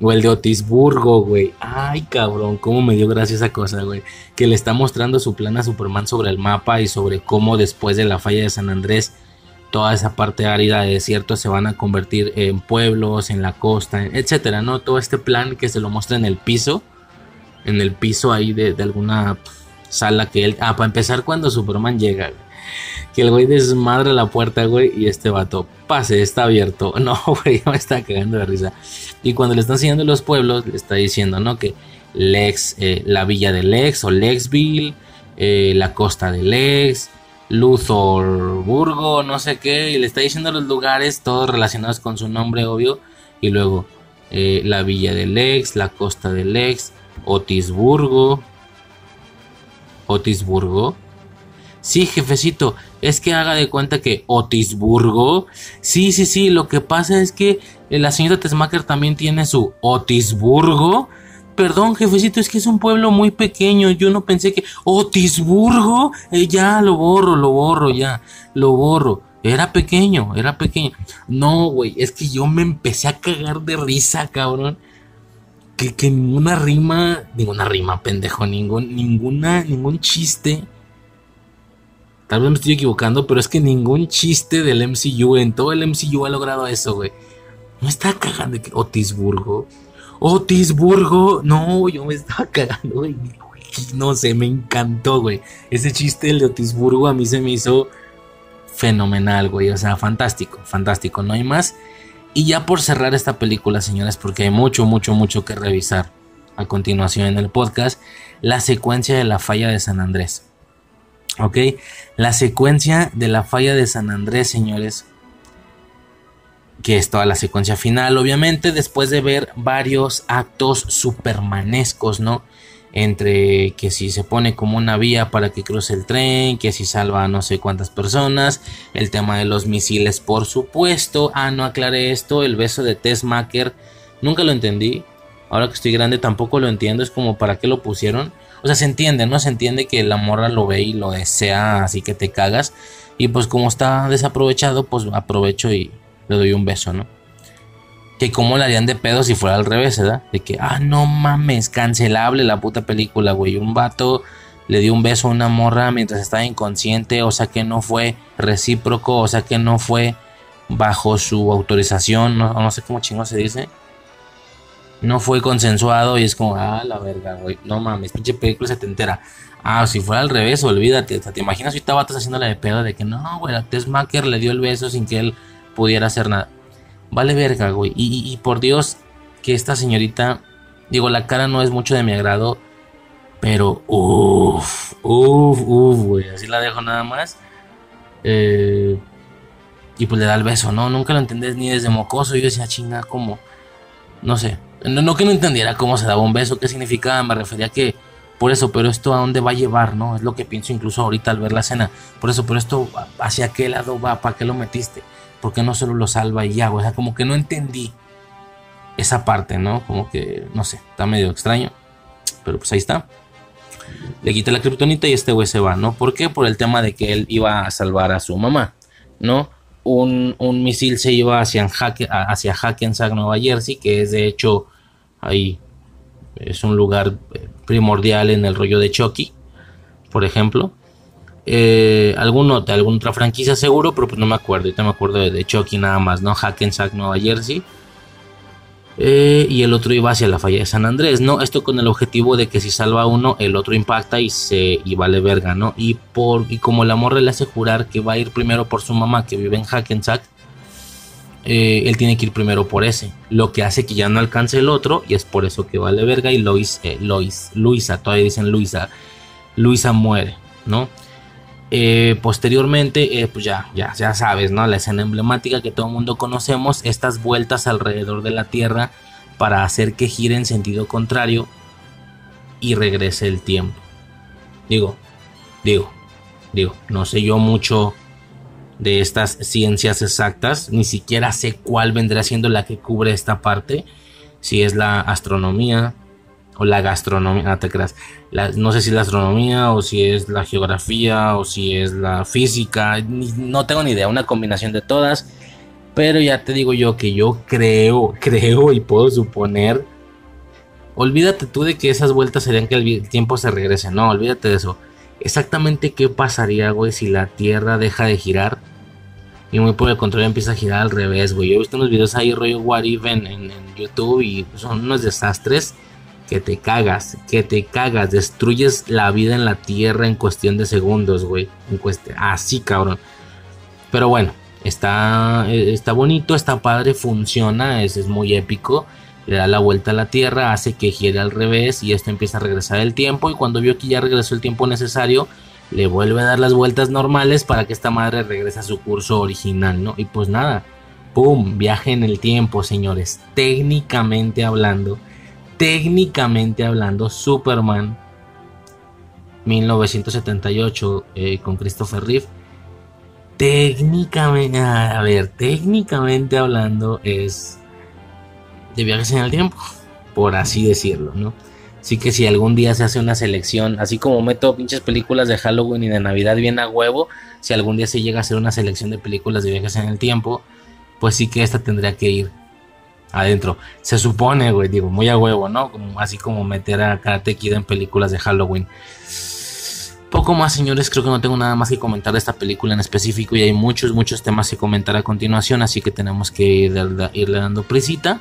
O el de Otisburgo, güey. Ay, cabrón, cómo me dio gracia esa cosa, güey. Que le está mostrando su plan a Superman sobre el mapa y sobre cómo después de la falla de San Andrés, toda esa parte árida de desierto se van a convertir en pueblos, en la costa, etcétera, ¿no? Todo este plan que se lo muestra en el piso. En el piso ahí de, de alguna sala que él. Ah, para empezar, cuando Superman llega, güey que el güey desmadre la puerta, güey, y este vato, pase, está abierto. No, güey, me está cagando de risa. Y cuando le están enseñando los pueblos, le está diciendo, ¿no? Que Lex, eh, la villa de Lex o Lexville, eh, la costa de Lex, Luthorburgo, no sé qué, y le está diciendo los lugares, todos relacionados con su nombre, obvio, y luego eh, la villa de Lex, la costa de Lex, Otisburgo, Otisburgo, Sí, jefecito, es que haga de cuenta que Otisburgo. Sí, sí, sí, lo que pasa es que eh, la señora Tesmacher también tiene su Otisburgo. Perdón, jefecito, es que es un pueblo muy pequeño. Yo no pensé que. Otisburgo. Eh, ya lo borro, lo borro, ya. Lo borro. Era pequeño, era pequeño. No, güey, es que yo me empecé a cagar de risa, cabrón. Que, que ninguna rima, ninguna rima, pendejo, ningún, ninguna, ningún chiste Tal vez me estoy equivocando, pero es que ningún chiste del MCU en todo el MCU ha logrado eso, güey. Me estaba cagando Otisburgo. Otisburgo. No, yo me estaba cagando, güey. No sé, me encantó, güey. Ese chiste del de Otisburgo a mí se me hizo fenomenal, güey. O sea, fantástico, fantástico. No hay más. Y ya por cerrar esta película, señores, porque hay mucho, mucho, mucho que revisar a continuación en el podcast, la secuencia de la falla de San Andrés. ¿Ok? La secuencia de la falla de San Andrés, señores, que es toda la secuencia final, obviamente, después de ver varios actos supermanescos, ¿no? Entre que si se pone como una vía para que cruce el tren, que si salva a no sé cuántas personas, el tema de los misiles, por supuesto. Ah, no aclaré esto, el beso de Tess Macker, nunca lo entendí. Ahora que estoy grande tampoco lo entiendo, es como para qué lo pusieron. O sea, se entiende, ¿no? Se entiende que la morra lo ve y lo desea, así que te cagas. Y pues como está desaprovechado, pues aprovecho y le doy un beso, ¿no? Que como le harían de pedo si fuera al revés, ¿verdad? De que, ah, no mames, cancelable la puta película, güey. Un vato le dio un beso a una morra mientras estaba inconsciente, o sea que no fue recíproco, o sea que no fue bajo su autorización, no, no sé cómo chingo se dice. No fue consensuado y es como, ah, la verga, güey. No mames, pinche película se te entera. Ah, si fuera al revés, olvídate. te imaginas ahorita vatos haciéndole de pedo de que no, güey, a Tess Macker le dio el beso sin que él pudiera hacer nada. Vale verga, güey. Y, por Dios, que esta señorita, digo, la cara no es mucho de mi agrado, pero uff, uff, uff, güey. Así la dejo nada más. Eh, y pues le da el beso, ¿no? Nunca lo entendés ni desde mocoso. Yo decía, chinga, ¿cómo? No sé. No, que no entendiera cómo se daba un beso, qué significaba. Me refería a que por eso, pero esto a dónde va a llevar, ¿no? Es lo que pienso incluso ahorita al ver la escena. Por eso, pero esto hacia qué lado va, ¿para qué lo metiste? ¿Por qué no solo lo salva y ya? O sea, como que no entendí esa parte, ¿no? Como que, no sé, está medio extraño. Pero pues ahí está. Le quita la kriptonita y este güey se va, ¿no? ¿Por qué? Por el tema de que él iba a salvar a su mamá, ¿no? Un, misil se iba hacia, hacia Hackensack, Nueva Jersey, que es de hecho ahí, es un lugar eh, primordial en el rollo de Chucky, por ejemplo eh, de alguna otra franquicia seguro, pero pues no me acuerdo. Ahorita me acuerdo de, Chucky nada más, ¿no? Hackensack, Nueva Jersey. Eh, y el otro iba hacia la falla de San Andrés, ¿no? Esto con el objetivo de que si salva uno, el otro impacta y se y vale verga, ¿no? Y por y como la morra le hace jurar que va a ir primero por su mamá que vive en Hackensack, eh, él tiene que ir primero por ese, lo que hace que ya no alcance el otro y es por eso que vale verga y Lois, Lois, Luisa, todavía dicen Luisa, Luisa muere, ¿no? Eh, posteriormente, eh, pues ya, ya, ya sabes, ¿no? La escena emblemática que todo el mundo conocemos, estas vueltas alrededor de la Tierra para hacer que gire en sentido contrario y regrese el tiempo. Digo, digo, digo, no sé yo mucho de estas ciencias exactas, ni siquiera sé cuál vendrá siendo la que cubre esta parte, si es la astronomía, o la gastronomía, no te creas, no sé si la astronomía o si es la geografía o si es la física, no tengo ni idea, una combinación de todas, pero ya te digo yo que yo creo, creo y puedo suponer, olvídate tú de que esas vueltas serían que el tiempo se regrese, no, olvídate de eso. Exactamente qué pasaría, güey, si la Tierra deja de girar y muy por el control empieza a girar al revés, güey. Yo he visto unos videos ahí rollo What en, en YouTube y son unos desastres que te cagas, que te cagas, destruyes la vida en la tierra en cuestión de segundos, güey. Así, cabrón. Pero bueno, está, está bonito, está padre, funciona, es, es muy épico. Le da la vuelta a la tierra, hace que gire al revés y esto empieza a regresar el tiempo. Y cuando vio que ya regresó el tiempo necesario, le vuelve a dar las vueltas normales para que esta madre regrese a su curso original, ¿no? Y pues nada, ¡pum! Viaje en el tiempo, señores. Técnicamente hablando técnicamente hablando, Superman 1978 eh, con Christopher Reeve, técnicamente, a ver, técnicamente hablando es de viajes en el tiempo, por así decirlo, ¿no? Así que si algún día se hace una selección, así como meto pinches películas de Halloween y de Navidad bien a huevo, si algún día se llega a hacer una selección de películas de viajes en el tiempo, pues sí que esta tendría que ir adentro. Se supone, güey, digo, muy a huevo, ¿no? Como, así como meter a Karate Kid en películas de Halloween. Poco más, señores, creo que no tengo nada más que comentar de esta película en específico y hay muchos, muchos temas que comentar a continuación, así que tenemos que irle dando prisita.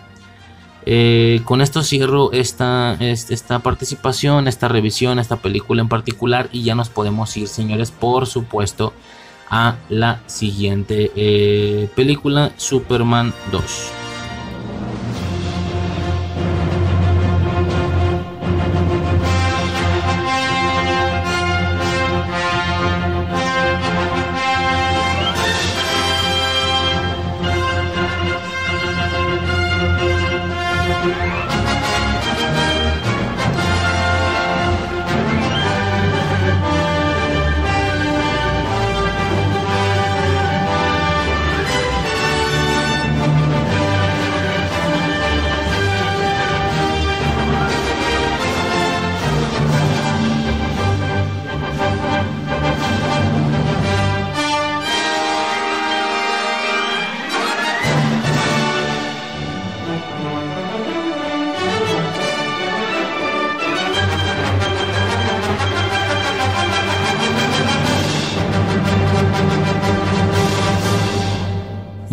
Eh, con esto cierro esta, esta participación, esta revisión, esta película en particular y ya nos podemos ir, señores, por supuesto, a la siguiente eh, película, Superman 2.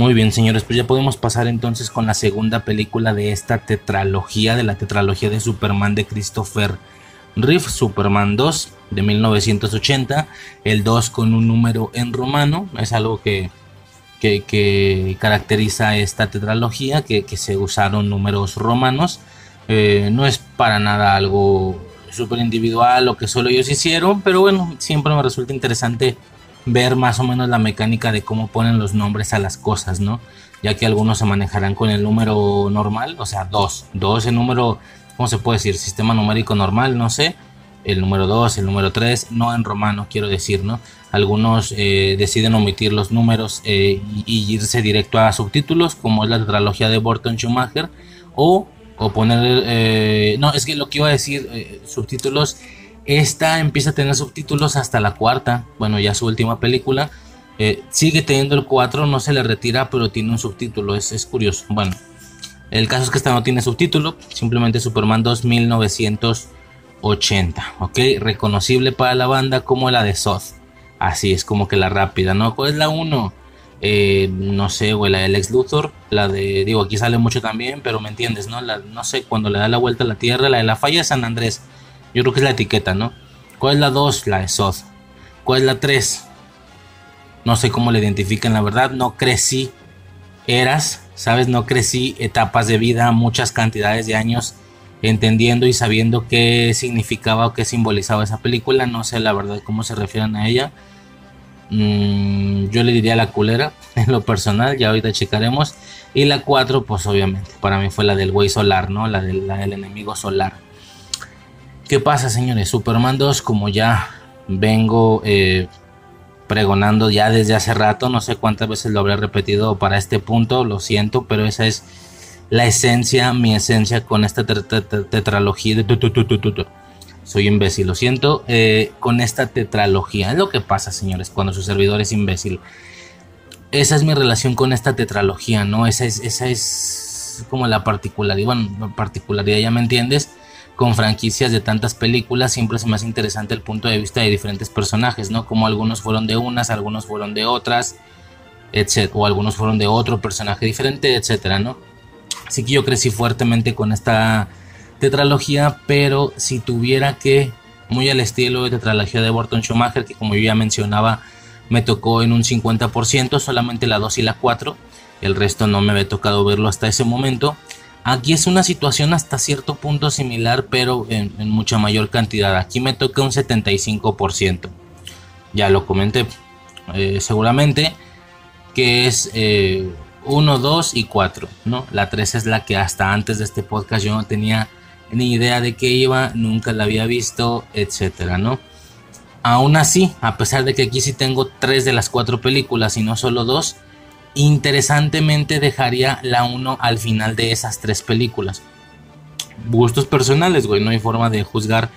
Muy bien, señores, pues ya podemos pasar entonces con la segunda película de esta tetralogía, de la tetralogía de Superman de Christopher Reeve, Superman 2 de 1980, el 2 con un número en romano, es algo que, que, caracteriza esta tetralogía, que, se usaron números romanos, eh, no es para nada algo súper individual lo que solo ellos hicieron, pero bueno, siempre me resulta interesante ver más o menos la mecánica de cómo ponen los nombres a las cosas, ¿no? Ya que algunos se manejarán con el número normal, o sea, 2, 2 el número, ¿cómo se puede decir? Sistema numérico normal, no sé, el número 2, el número 3, no en romano, quiero decir, ¿no? Algunos eh, deciden omitir los números eh, y, irse directo a subtítulos, como es la tetralogía de Burton Schumacher, o, o poner, eh, no, es que lo que iba a decir, subtítulos esta empieza a tener subtítulos hasta la cuarta, bueno, ya su última película. Eh, sigue teniendo el 4, no se le retira, pero tiene un subtítulo, es, curioso. Bueno, el caso es que esta no tiene subtítulo, simplemente Superman 2 1980, ¿ok? Reconocible para la banda como la de Soth. Así es como que la rápida, ¿no? ¿Cuál es la 1? Eh, no sé, güey, la del ex Luthor, la de, digo, aquí sale mucho también, pero me entiendes, ¿no? La, no sé, cuando le da la vuelta a la Tierra, la de la falla de San Andrés. Yo creo que es la etiqueta, ¿no? ¿Cuál es la 2? La de SOD. ¿Cuál es la 3? No sé cómo le identifican, la verdad. No crecí eras, ¿sabes? No crecí etapas de vida, muchas cantidades de años entendiendo y sabiendo qué significaba o qué simbolizaba esa película. No sé la verdad cómo se refieren a ella. Mm, yo le diría la culera en lo personal, ya ahorita checaremos. Y la 4, pues obviamente, para mí fue la del güey solar, ¿no? La, la del enemigo solar. ¿Qué pasa, señores? Superman 2, como ya vengo eh, pregonando ya desde hace rato, no sé cuántas veces lo habré repetido para este punto, lo siento, pero esa es la esencia, mi esencia con esta tetralogía de... Soy imbécil, lo siento, eh, con esta tetralogía. Es lo que pasa, señores, cuando su servidor es imbécil. Esa es mi relación con esta tetralogía, ¿no? Esa es, esa es como la particularidad, bueno, particularidad, ya me entiendes con franquicias de tantas películas, siempre me hace interesante el punto de vista de diferentes personajes, ¿no? Como algunos fueron de unas, algunos fueron de otras, etc. O algunos fueron de otro personaje diferente, etcétera, ¿no? Así que yo crecí fuertemente con esta tetralogía, pero si tuviera que, muy al estilo de tetralogía de Burton Schumacher, que como yo ya mencionaba, me tocó en un 50%, solamente la 2 y la 4, el resto no me había tocado verlo hasta ese momento. Aquí es una situación hasta cierto punto similar, pero en, mucha mayor cantidad. Aquí me toca un 75%. Ya lo comenté eh, seguramente, que es 1, eh, 2 y 4. ¿no? La 3 es la que hasta antes de este podcast yo no tenía ni idea de qué iba, nunca la había visto, etcétera, ¿no? Aún así, a pesar de que aquí sí tengo 3 de las 4 películas y no solo 2, interesantemente dejaría la 1 al final de esas tres películas. Gustos personales, güey, no hay forma de juzgar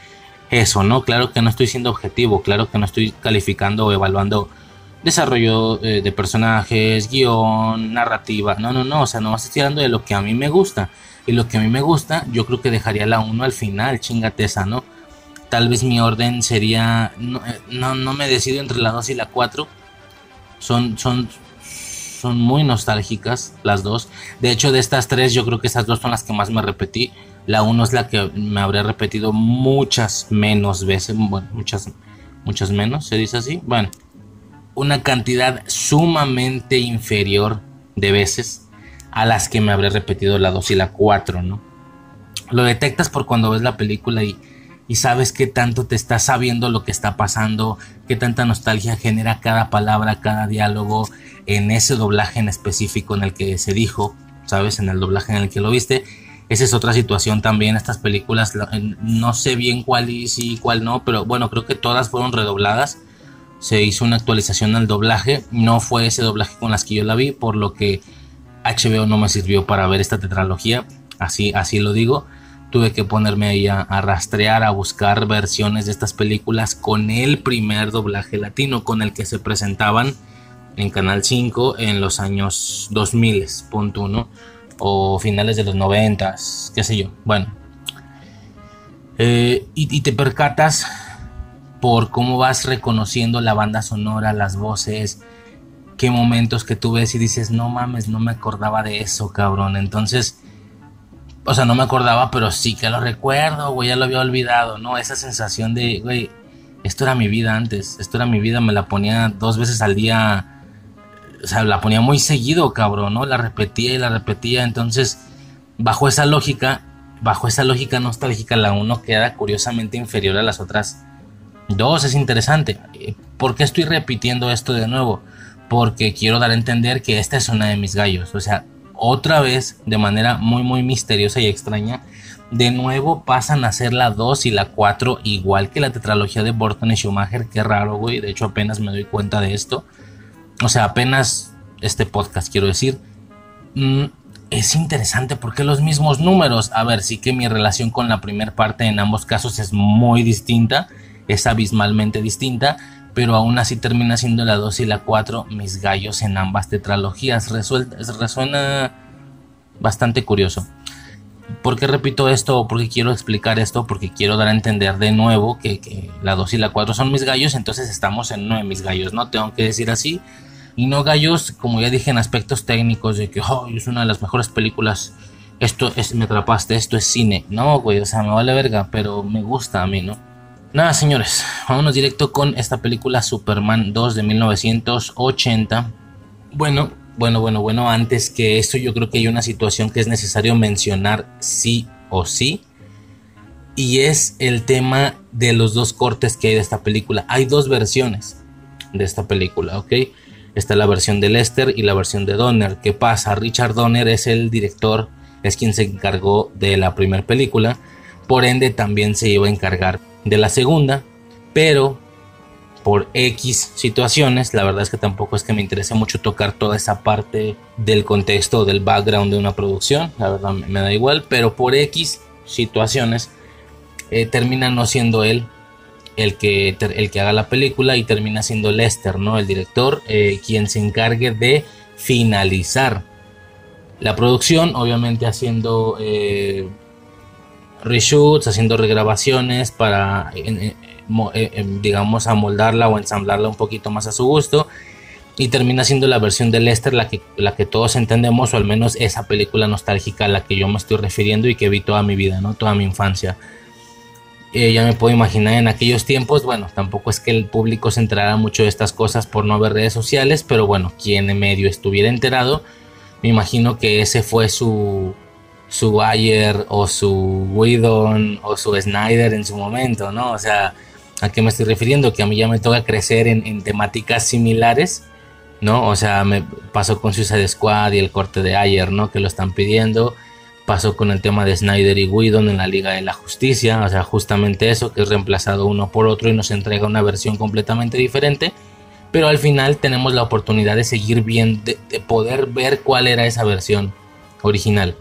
eso, ¿no? Claro que no estoy siendo objetivo, claro que no estoy calificando o evaluando desarrollo eh, de personajes, guion, narrativa, no, no, no, o sea, no vas estoy hablando de lo que a mí me gusta. Y lo que a mí me gusta, yo creo que dejaría la 1 al final, chingate esa, ¿no? Tal vez mi orden sería, no, eh, no, no me decido entre la 2 y la 4. Son, son, son muy nostálgicas las dos. De hecho, de estas tres, yo creo que esas dos son las que más me repetí. La uno es la que me habré repetido muchas menos veces. Bueno, muchas, muchas menos, se dice así. Bueno, una cantidad sumamente inferior de veces a las que me habré repetido la 2 y la 4, ¿no? Lo detectas por cuando ves la película y, y sabes qué tanto te está sabiendo lo que está pasando, qué tanta nostalgia genera cada palabra, cada diálogo, en ese doblaje en específico en el que se dijo, ¿sabes? En el doblaje en el que lo viste. Esa es otra situación también, estas películas, no sé bien cuál y cuál no, pero bueno, creo que todas fueron redobladas. Se hizo una actualización al doblaje, no fue ese doblaje con las que yo la vi, por lo que HBO no me sirvió para ver esta tetralogía, así, así lo digo. Tuve que ponerme ahí a, rastrear, a buscar versiones de estas películas con el primer doblaje latino, con el que se presentaban en Canal 5 en los años 2000, punto uno, o finales de los 90, qué sé yo. Bueno, eh, y, te percatas por cómo vas reconociendo la banda sonora, las voces, qué momentos que tú ves y dices, no mames, no me acordaba de eso, cabrón. Entonces, o sea, no me acordaba, pero sí que lo recuerdo, güey, ya lo había olvidado, ¿no? Esa sensación de, güey, esto era mi vida antes, esto era mi vida, me la ponía dos veces al día, o sea, la ponía muy seguido, cabrón, ¿no? La repetía y la repetía, entonces, bajo esa lógica, bajo esa lógica nostálgica, la uno queda curiosamente inferior a las otras dos, es interesante. ¿Por qué estoy repitiendo esto de nuevo? Porque quiero dar a entender que esta es una de mis gallos, o sea, otra vez, de manera muy, muy misteriosa y extraña, de nuevo pasan a ser la 2 y la 4, igual que la tetralogía de Burton y Schumacher. Qué raro, güey. De hecho, apenas me doy cuenta de esto. O sea, apenas este podcast, quiero decir. Mm, es interesante porque los mismos números. A ver, sí que mi relación con la primera parte en ambos casos es muy distinta. Es abismalmente distinta. Pero aún así termina siendo la 2 y la 4 mis gallos en ambas tetralogías. resuena bastante curioso. ¿Por qué repito esto? ¿Por qué quiero explicar esto? Porque quiero dar a entender de nuevo que, la 2 y la 4 son mis gallos, entonces estamos en uno de mis gallos, ¿no? Tengo que decir así. Y no gallos, como ya dije, en aspectos técnicos de que es una de las mejores películas. Esto es, me atrapaste, esto es cine. No, güey, o sea, me vale verga, pero me gusta a mí, ¿no? Nada, señores, vámonos directo con esta película Superman 2 de 1980. Bueno, bueno, bueno, bueno, antes que esto yo creo que hay una situación que es necesario mencionar sí o sí. Y es el tema de los dos cortes que hay de esta película. Hay dos versiones de esta película, ¿ok? Está la versión de Lester y la versión de Donner. ¿Qué pasa? Richard Donner es el director, es quien se encargó de la primera película. Por ende también se iba a encargar de la segunda. Pero por X situaciones, la verdad es que tampoco es que me interese mucho tocar toda esa parte del contexto, del background de una producción, la verdad me da igual, pero por X situaciones eh, termina no siendo él el que, el que haga la película y termina siendo Lester, ¿no? El director, eh, quien se encargue de finalizar la producción, obviamente haciendo eh, reshoots, haciendo regrabaciones para eh, em, digamos, amoldarla o ensamblarla un poquito más a su gusto. Y termina siendo la versión de Lester la que, la que todos entendemos, o al menos esa película nostálgica a la que yo me estoy refiriendo y que vi toda mi vida, ¿no? Toda mi infancia. Eh, ya me puedo imaginar en aquellos tiempos, bueno, tampoco es que el público se enterara mucho de estas cosas por no haber redes sociales, pero bueno, quien en medio estuviera enterado, me imagino que ese fue su, su Ayer o su Whedon o su Snyder en su momento, ¿no? O sea, ¿A qué me estoy refiriendo? Que a mí ya me toca crecer en, temáticas similares, ¿no? O sea, me pasó con Suicide Squad y el corte de ayer, ¿no? Que lo están pidiendo. Pasó con el tema de Snyder y Whedon en la Liga de la Justicia. O sea, justamente eso, que es reemplazado uno por otro y nos entrega una versión completamente diferente. Pero al final tenemos la oportunidad de seguir bien, de, poder ver cuál era esa versión original.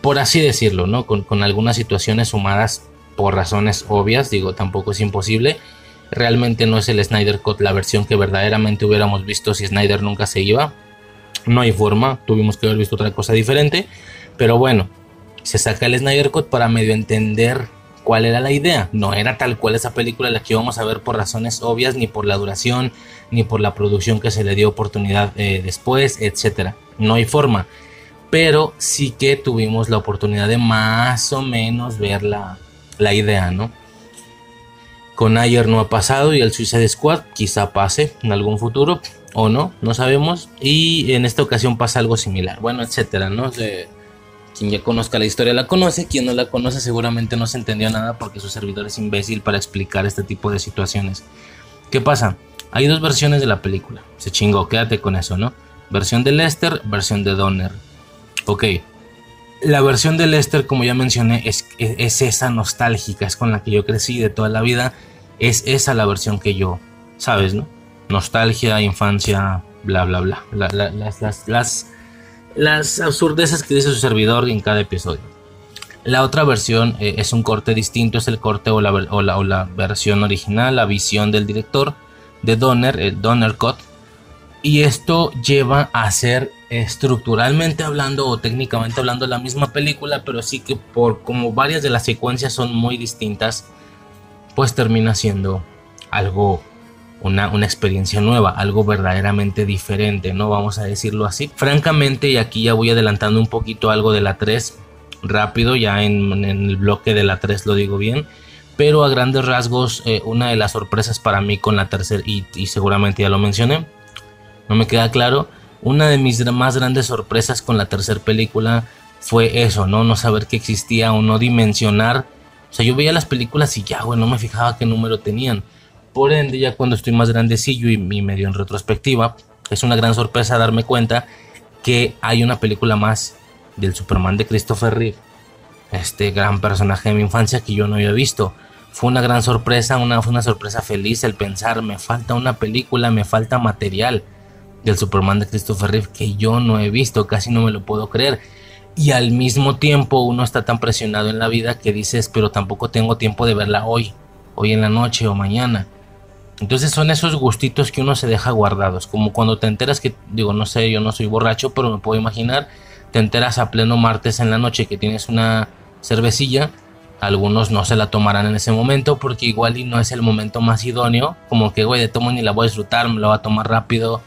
Por así decirlo, ¿no? Con, algunas situaciones sumadas por razones obvias, digo, tampoco es imposible. Realmente no es el Snyder Cut la versión que verdaderamente hubiéramos visto si Snyder nunca se iba. No hay forma, tuvimos que haber visto otra cosa diferente. Pero bueno, se saca el Snyder Cut para medio entender cuál era la idea. No era tal cual esa película la que íbamos a ver por razones obvias, ni por la duración, ni por la producción que se le dio oportunidad eh, después, etc. No hay forma. Pero sí que tuvimos la oportunidad de más o menos verla la idea, ¿no? Con Ayer no ha pasado y el Suicide Squad quizá pase en algún futuro o no, no sabemos. Y en esta ocasión pasa algo similar, bueno, etcétera, ¿no? quien ya conozca la historia la conoce, quien no la conoce seguramente no se entendió nada porque su servidor es imbécil para explicar este tipo de situaciones. ¿Qué pasa? Hay dos versiones de la película, se chingó, quédate con eso, ¿no? Versión de Lester, versión de Donner. Ok, la versión de Lester, como ya mencioné, es, es, esa nostálgica, es con la que yo crecí de toda la vida. Es esa la versión que yo, ¿sabes? No? Nostalgia, infancia, bla, bla, bla. las, las, las, absurdeces que dice su servidor en cada episodio. La otra versión eh, es un corte distinto, es el corte o la, o la, o la versión original, la visión del director de Donner, el Donner Cut. Y esto lleva a ser estructuralmente hablando o técnicamente hablando la misma película, pero sí que por como varias de las secuencias son muy distintas, pues termina siendo algo una, una, experiencia nueva, algo verdaderamente diferente, ¿no? Vamos a decirlo así. Francamente, y aquí ya voy adelantando un poquito algo de la 3, rápido, ya en, el bloque de la 3 lo digo bien, pero a grandes rasgos, eh, una de las sorpresas para mí con la tercera, y, y seguramente ya lo mencioné, no me queda claro, una de mis más grandes sorpresas con la tercera película fue eso, ¿no? No saber que existía o no dimensionar. O sea, yo veía las películas y ya, güey, no me fijaba qué número tenían. Por ende, ya cuando estoy más grandecillo y, y medio en retrospectiva, es una gran sorpresa darme cuenta que hay una película más del Superman de Christopher Reeve. Este gran personaje de mi infancia que yo no había visto. Fue una gran sorpresa, una, fue una sorpresa feliz el pensar, me falta una película, me falta material del Superman de Christopher Reeve que yo no he visto, casi no me lo puedo creer. Y al mismo tiempo uno está tan presionado en la vida que dices, pero tampoco tengo tiempo de verla hoy, hoy en la noche o mañana. Entonces son esos gustitos que uno se deja guardados, como cuando te enteras que, digo, no sé, yo no soy borracho, pero me puedo imaginar, te enteras a pleno martes en la noche que tienes una cervecilla, algunos no se la tomarán en ese momento porque igual y no es el momento más idóneo, como que, güey, de tomo ni la voy a disfrutar, me la voy a tomar rápido,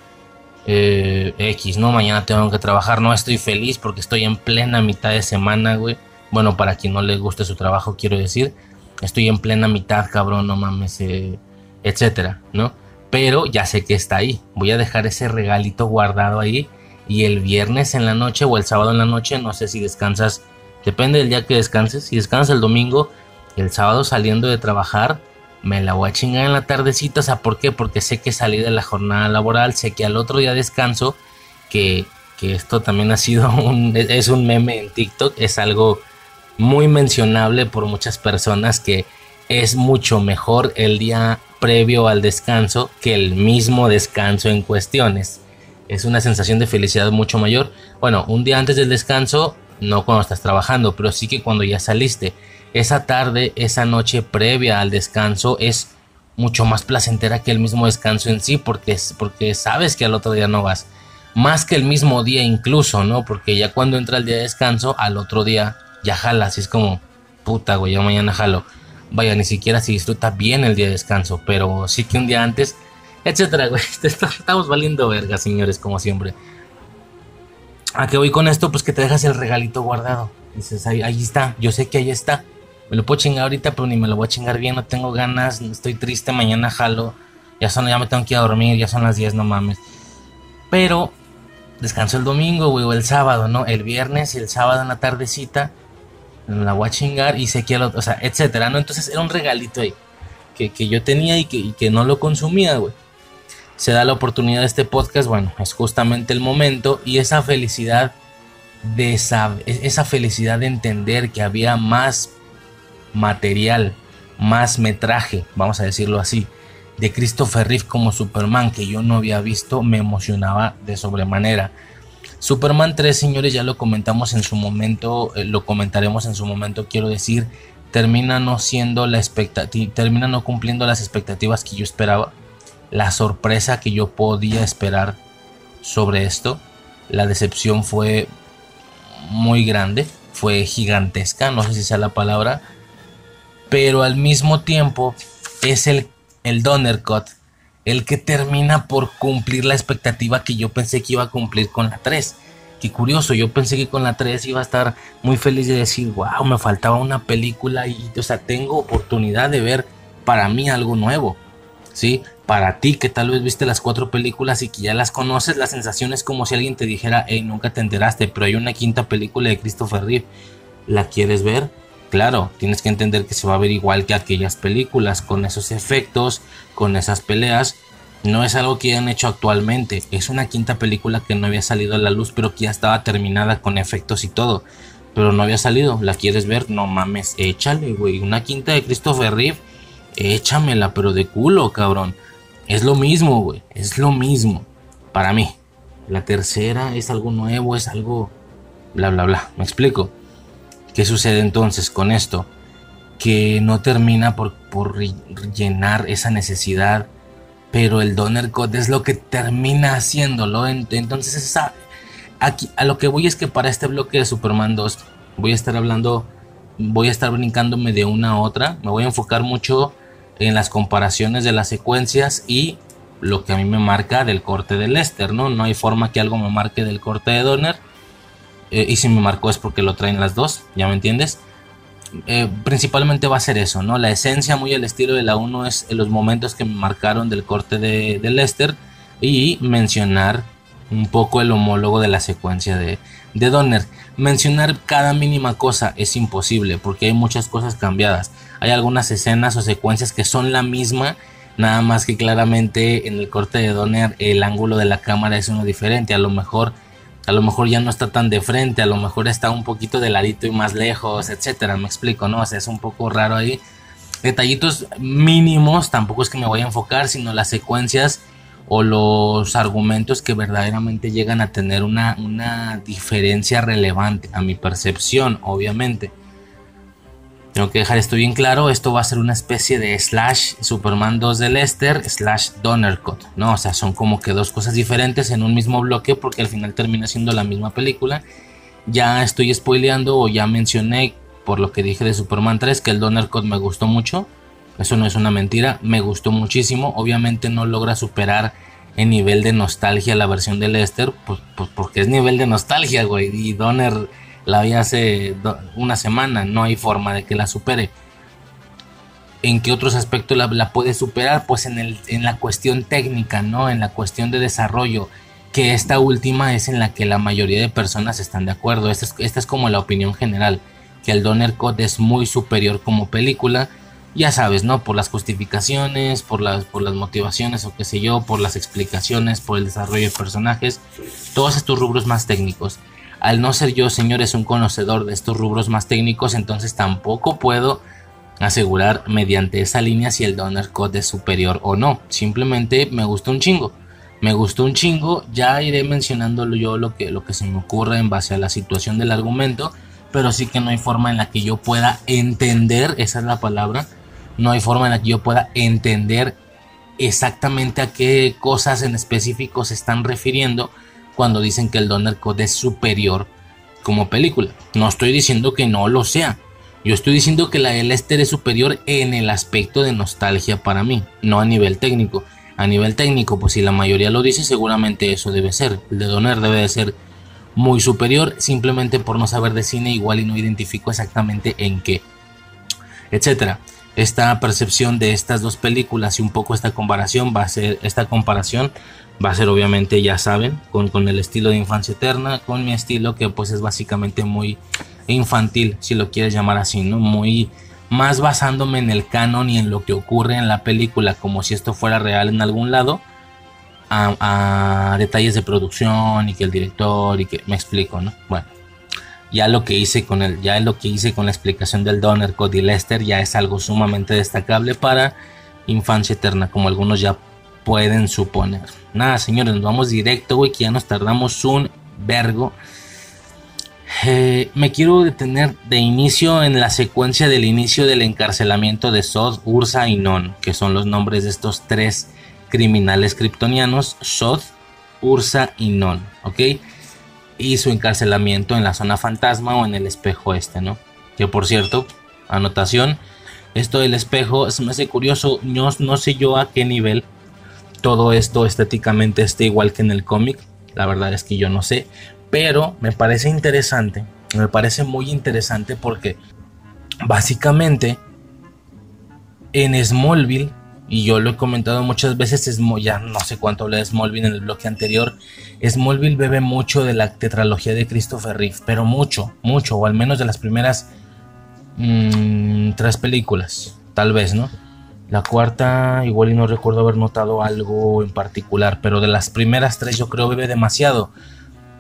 eh, X, ¿no? Mañana tengo que trabajar, no estoy feliz porque estoy en plena mitad de semana, güey. Bueno, para quien no le guste su trabajo, quiero decir, estoy en plena mitad, cabrón, no mames, eh, etcétera, ¿no? Pero ya sé que está ahí, voy a dejar ese regalito guardado ahí y el viernes en la noche o el sábado en la noche, no sé si descansas, depende del día que descanses, si descansas el domingo, el sábado saliendo de trabajar, me la voy a chingar en la tardecita, o sea, ¿por qué? Porque sé que salí de la jornada laboral, sé que al otro día descanso, que, que esto también ha sido un, es un meme en TikTok, es algo muy mencionable por muchas personas que es mucho mejor el día previo al descanso que el mismo descanso en cuestiones. Es una sensación de felicidad mucho mayor. Bueno, un día antes del descanso, no cuando estás trabajando, pero sí que cuando ya saliste esa tarde, esa noche previa al descanso es mucho más placentera que el mismo descanso en sí, porque, porque sabes que al otro día no vas. Más que el mismo día incluso, ¿no? Porque ya cuando entra el día de descanso, al otro día ya jalas. Y es como, puta, güey, yo mañana jalo. Vaya, ni siquiera se disfruta bien el día de descanso, pero sí que un día antes, etcétera, güey. Estamos valiendo verga, señores, como siempre. ¿A qué voy con esto? Pues que te dejas el regalito guardado. Dices, ahí está, yo sé que ahí está me lo puedo chingar ahorita, pero ni me lo voy a chingar bien, no tengo ganas, estoy triste, mañana jalo, ya son, ya me tengo que ir a dormir, ya son las 10, no mames. Pero descanso el domingo, güey, o el sábado, ¿no? El viernes y el sábado en la tardecita, me la voy a chingar y sé que, o sea, etcétera, ¿no? Entonces era un regalito ahí que, yo tenía y que, que no lo consumía, güey. Se da la oportunidad de este podcast, bueno, es justamente el momento y esa felicidad de esa, esa felicidad de entender que había más material, más metraje, vamos a decirlo así, de Christopher Reeve como Superman que yo no había visto, me emocionaba de sobremanera. Superman 3, señores, ya lo comentamos en su momento, eh, lo comentaremos en su momento, quiero decir, termina no siendo la expectativa, termina no cumpliendo las expectativas que yo esperaba, la sorpresa que yo podía esperar sobre esto, la decepción fue muy grande, fue gigantesca, no sé si sea la palabra, pero al mismo tiempo es el, el Donner Cut el que termina por cumplir la expectativa que yo pensé que iba a cumplir con la 3. Qué curioso, yo pensé que con la 3 iba a estar muy feliz de decir, wow, me faltaba una película y, o sea, tengo oportunidad de ver para mí algo nuevo. ¿Sí? Para ti que tal vez viste las cuatro películas y que ya las conoces, la sensación es como si alguien te dijera, hey, nunca te enteraste, pero hay una quinta película de Christopher Reeve. ¿La quieres ver? Claro, tienes que entender que se va a ver igual que aquellas películas, con esos efectos, con esas peleas. No es algo que hayan hecho actualmente, es una quinta película que no había salido a la luz, pero que ya estaba terminada con efectos y todo. Pero no había salido, ¿la quieres ver? No mames, échale, güey. Una quinta de Christopher Reeve, échamela, pero de culo, cabrón. Es lo mismo, güey, es lo mismo. Para mí. La tercera es algo nuevo, es algo... Bla, bla, bla. ¿Me explico? ¿Qué sucede entonces con esto? Que no termina por, por llenar esa necesidad, pero el Donner Code es lo que termina haciéndolo. Entonces, esa, aquí, a lo que voy es que para este bloque de Superman 2 voy a estar hablando, voy a estar brincándome de una a otra, me voy a enfocar mucho en las comparaciones de las secuencias y lo que a mí me marca del corte de Lester, ¿no? No hay forma que algo me marque del corte de Donner. Eh, y si me marcó es porque lo traen las dos, ¿ya me entiendes? Eh, principalmente va a ser eso, ¿no? La esencia muy al estilo de la 1 es los momentos que me marcaron del corte de, de Lester y mencionar un poco el homólogo de la secuencia de, de Donner. Mencionar cada mínima cosa es imposible porque hay muchas cosas cambiadas. Hay algunas escenas o secuencias que son la misma, nada más que claramente en el corte de Donner el ángulo de la cámara es uno diferente. A lo mejor a lo mejor ya no está tan de frente, a lo mejor está un poquito de ladito y más lejos, etcétera, me explico, ¿no? O sea, es un poco raro ahí. Detallitos mínimos, tampoco es que me voy a enfocar, sino las secuencias o los argumentos que verdaderamente llegan a tener una, una diferencia relevante a mi percepción, obviamente. Tengo que dejar esto bien claro, esto va a ser una especie de slash Superman 2 de Lester slash Donnercut, ¿no? O sea, son como que dos cosas diferentes en un mismo bloque porque al final termina siendo la misma película. Ya estoy spoileando o ya mencioné por lo que dije de Superman 3 que el Donnercut me gustó mucho. Eso no es una mentira, me gustó muchísimo. Obviamente no logra superar en nivel de nostalgia la versión de Lester, pues, pues porque es nivel de nostalgia, güey. Y Donner la vi hace una semana, no hay forma de que la supere. ¿En qué otros aspectos la, puede superar? Pues en, el, en la cuestión técnica, ¿no? En la cuestión de desarrollo, que esta última es en la que la mayoría de personas están de acuerdo. Esta es, esta es como la opinión general, que el Donner Code es muy superior como película. Ya sabes, ¿no? Por las justificaciones, por las, por las motivaciones o qué sé yo, por las explicaciones, por el desarrollo de personajes, todos estos rubros más técnicos. Al no ser yo, señores, un conocedor de estos rubros más técnicos, entonces tampoco puedo asegurar mediante esa línea si el donor code es superior o no. Simplemente me gusta un chingo. Me gustó un chingo, ya iré mencionándolo yo lo que, lo que se me ocurre en base a la situación del argumento, pero sí que no hay forma en la que yo pueda entender, esa es la palabra, no hay forma en la que yo pueda entender exactamente a qué cosas en específico se están refiriendo cuando dicen que el Donner Code es superior como película. No estoy diciendo que no lo sea. Yo estoy diciendo que la de Lester es superior en el aspecto de nostalgia para mí, no a nivel técnico. A nivel técnico, pues si la mayoría lo dice, seguramente eso debe ser. El de Donner debe de ser muy superior, simplemente por no saber de cine igual y no identifico exactamente en qué, etcétera. Esta percepción de estas dos películas y un poco esta comparación va a ser esta comparación va a ser obviamente, ya saben, con, con, el estilo de infancia eterna, con mi estilo que pues es básicamente muy infantil, si lo quieres llamar así, ¿no? Muy más basándome en el canon y en lo que ocurre en la película, como si esto fuera real en algún lado, a, detalles de producción y que el director y que me explico, ¿no? Bueno, ya lo que hice con el, ya lo que hice con la explicación del Donner, Cody Lester ya es algo sumamente destacable para Infancia Eterna, como algunos ya pueden suponer. Nada, señores, nos vamos directo, güey, que ya nos tardamos un vergo. Eh, me quiero detener de inicio en la secuencia del inicio del encarcelamiento de Sod, Ursa y Non, que son los nombres de estos tres criminales kryptonianos, Sod, Ursa y Non, ¿ok? Y su encarcelamiento en la zona fantasma o en el espejo este, ¿no? Que por cierto, anotación, esto del espejo se me hace curioso, no, no sé yo a qué nivel todo esto estéticamente esté igual que en el cómic. La verdad es que yo no sé. Pero me parece interesante. Me parece muy interesante porque básicamente en Smallville, y yo lo he comentado muchas veces, es ya no sé cuánto hablé de Smallville en el bloque anterior, Smallville bebe mucho de la tetralogía de Christopher Reeve, pero mucho, mucho, o al menos de las primeras mmm, tres películas, tal vez, ¿no? La cuarta, igual y no recuerdo haber notado algo en particular, pero de las primeras tres yo creo bebe demasiado.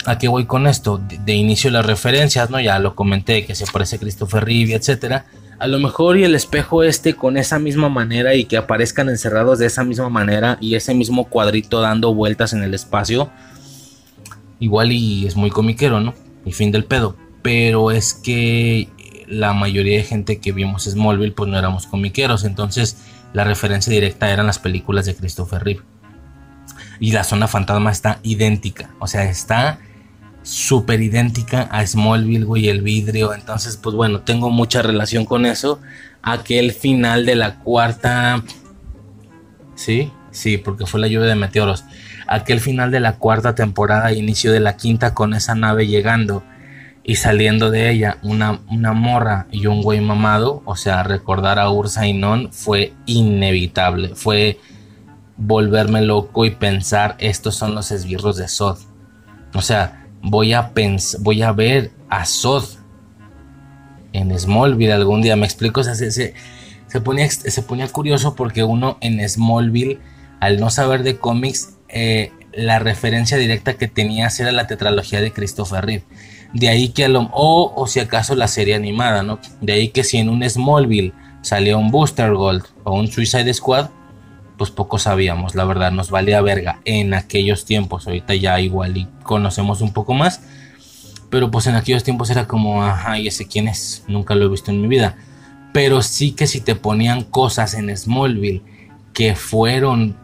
¿A qué voy con esto? De, inicio las referencias, ¿no? Ya lo comenté, que se parece a Christopher Reeve, etcétera. A lo mejor y el espejo este con esa misma manera y que aparezcan encerrados de esa misma manera y ese mismo cuadrito dando vueltas en el espacio. Igual y es muy comiquero, ¿no? Y fin del pedo. Pero es que la mayoría de gente que vimos Smallville pues no éramos comiqueros, entonces la referencia directa eran las películas de Christopher Reeve. Y la zona fantasma está idéntica, o sea, está súper idéntica a Smallville, güey, el vidrio. Entonces, pues bueno, tengo mucha relación con eso. Aquel final de la cuarta. Sí, Sí, porque fue la lluvia de meteoros. Aquel final de la cuarta temporada, inicio de la quinta, con esa nave llegando y saliendo de ella una, una morra y un güey mamado, o sea, recordar a Ursa y Non fue inevitable. Fue volverme loco y pensar, estos son los esbirros de Sod. O sea, voy a, voy a ver a Sod en Smallville algún día. Me explico, o sea, se, se, ponía, se ponía curioso porque uno en Smallville, al no saber de cómics, eh, la referencia directa que tenías era la tetralogía de Christopher Reeve. De ahí que a lo, o, o si acaso la serie animada, ¿no? De ahí que si en un Smallville salía un Booster Gold o un Suicide Squad, pues poco sabíamos, la verdad, nos valía verga en aquellos tiempos. Ahorita ya igual y conocemos un poco más. Pero pues en aquellos tiempos era como, ajá, ¿y ese quién es? Nunca lo he visto en mi vida. Pero sí que si te ponían cosas en Smallville que fueron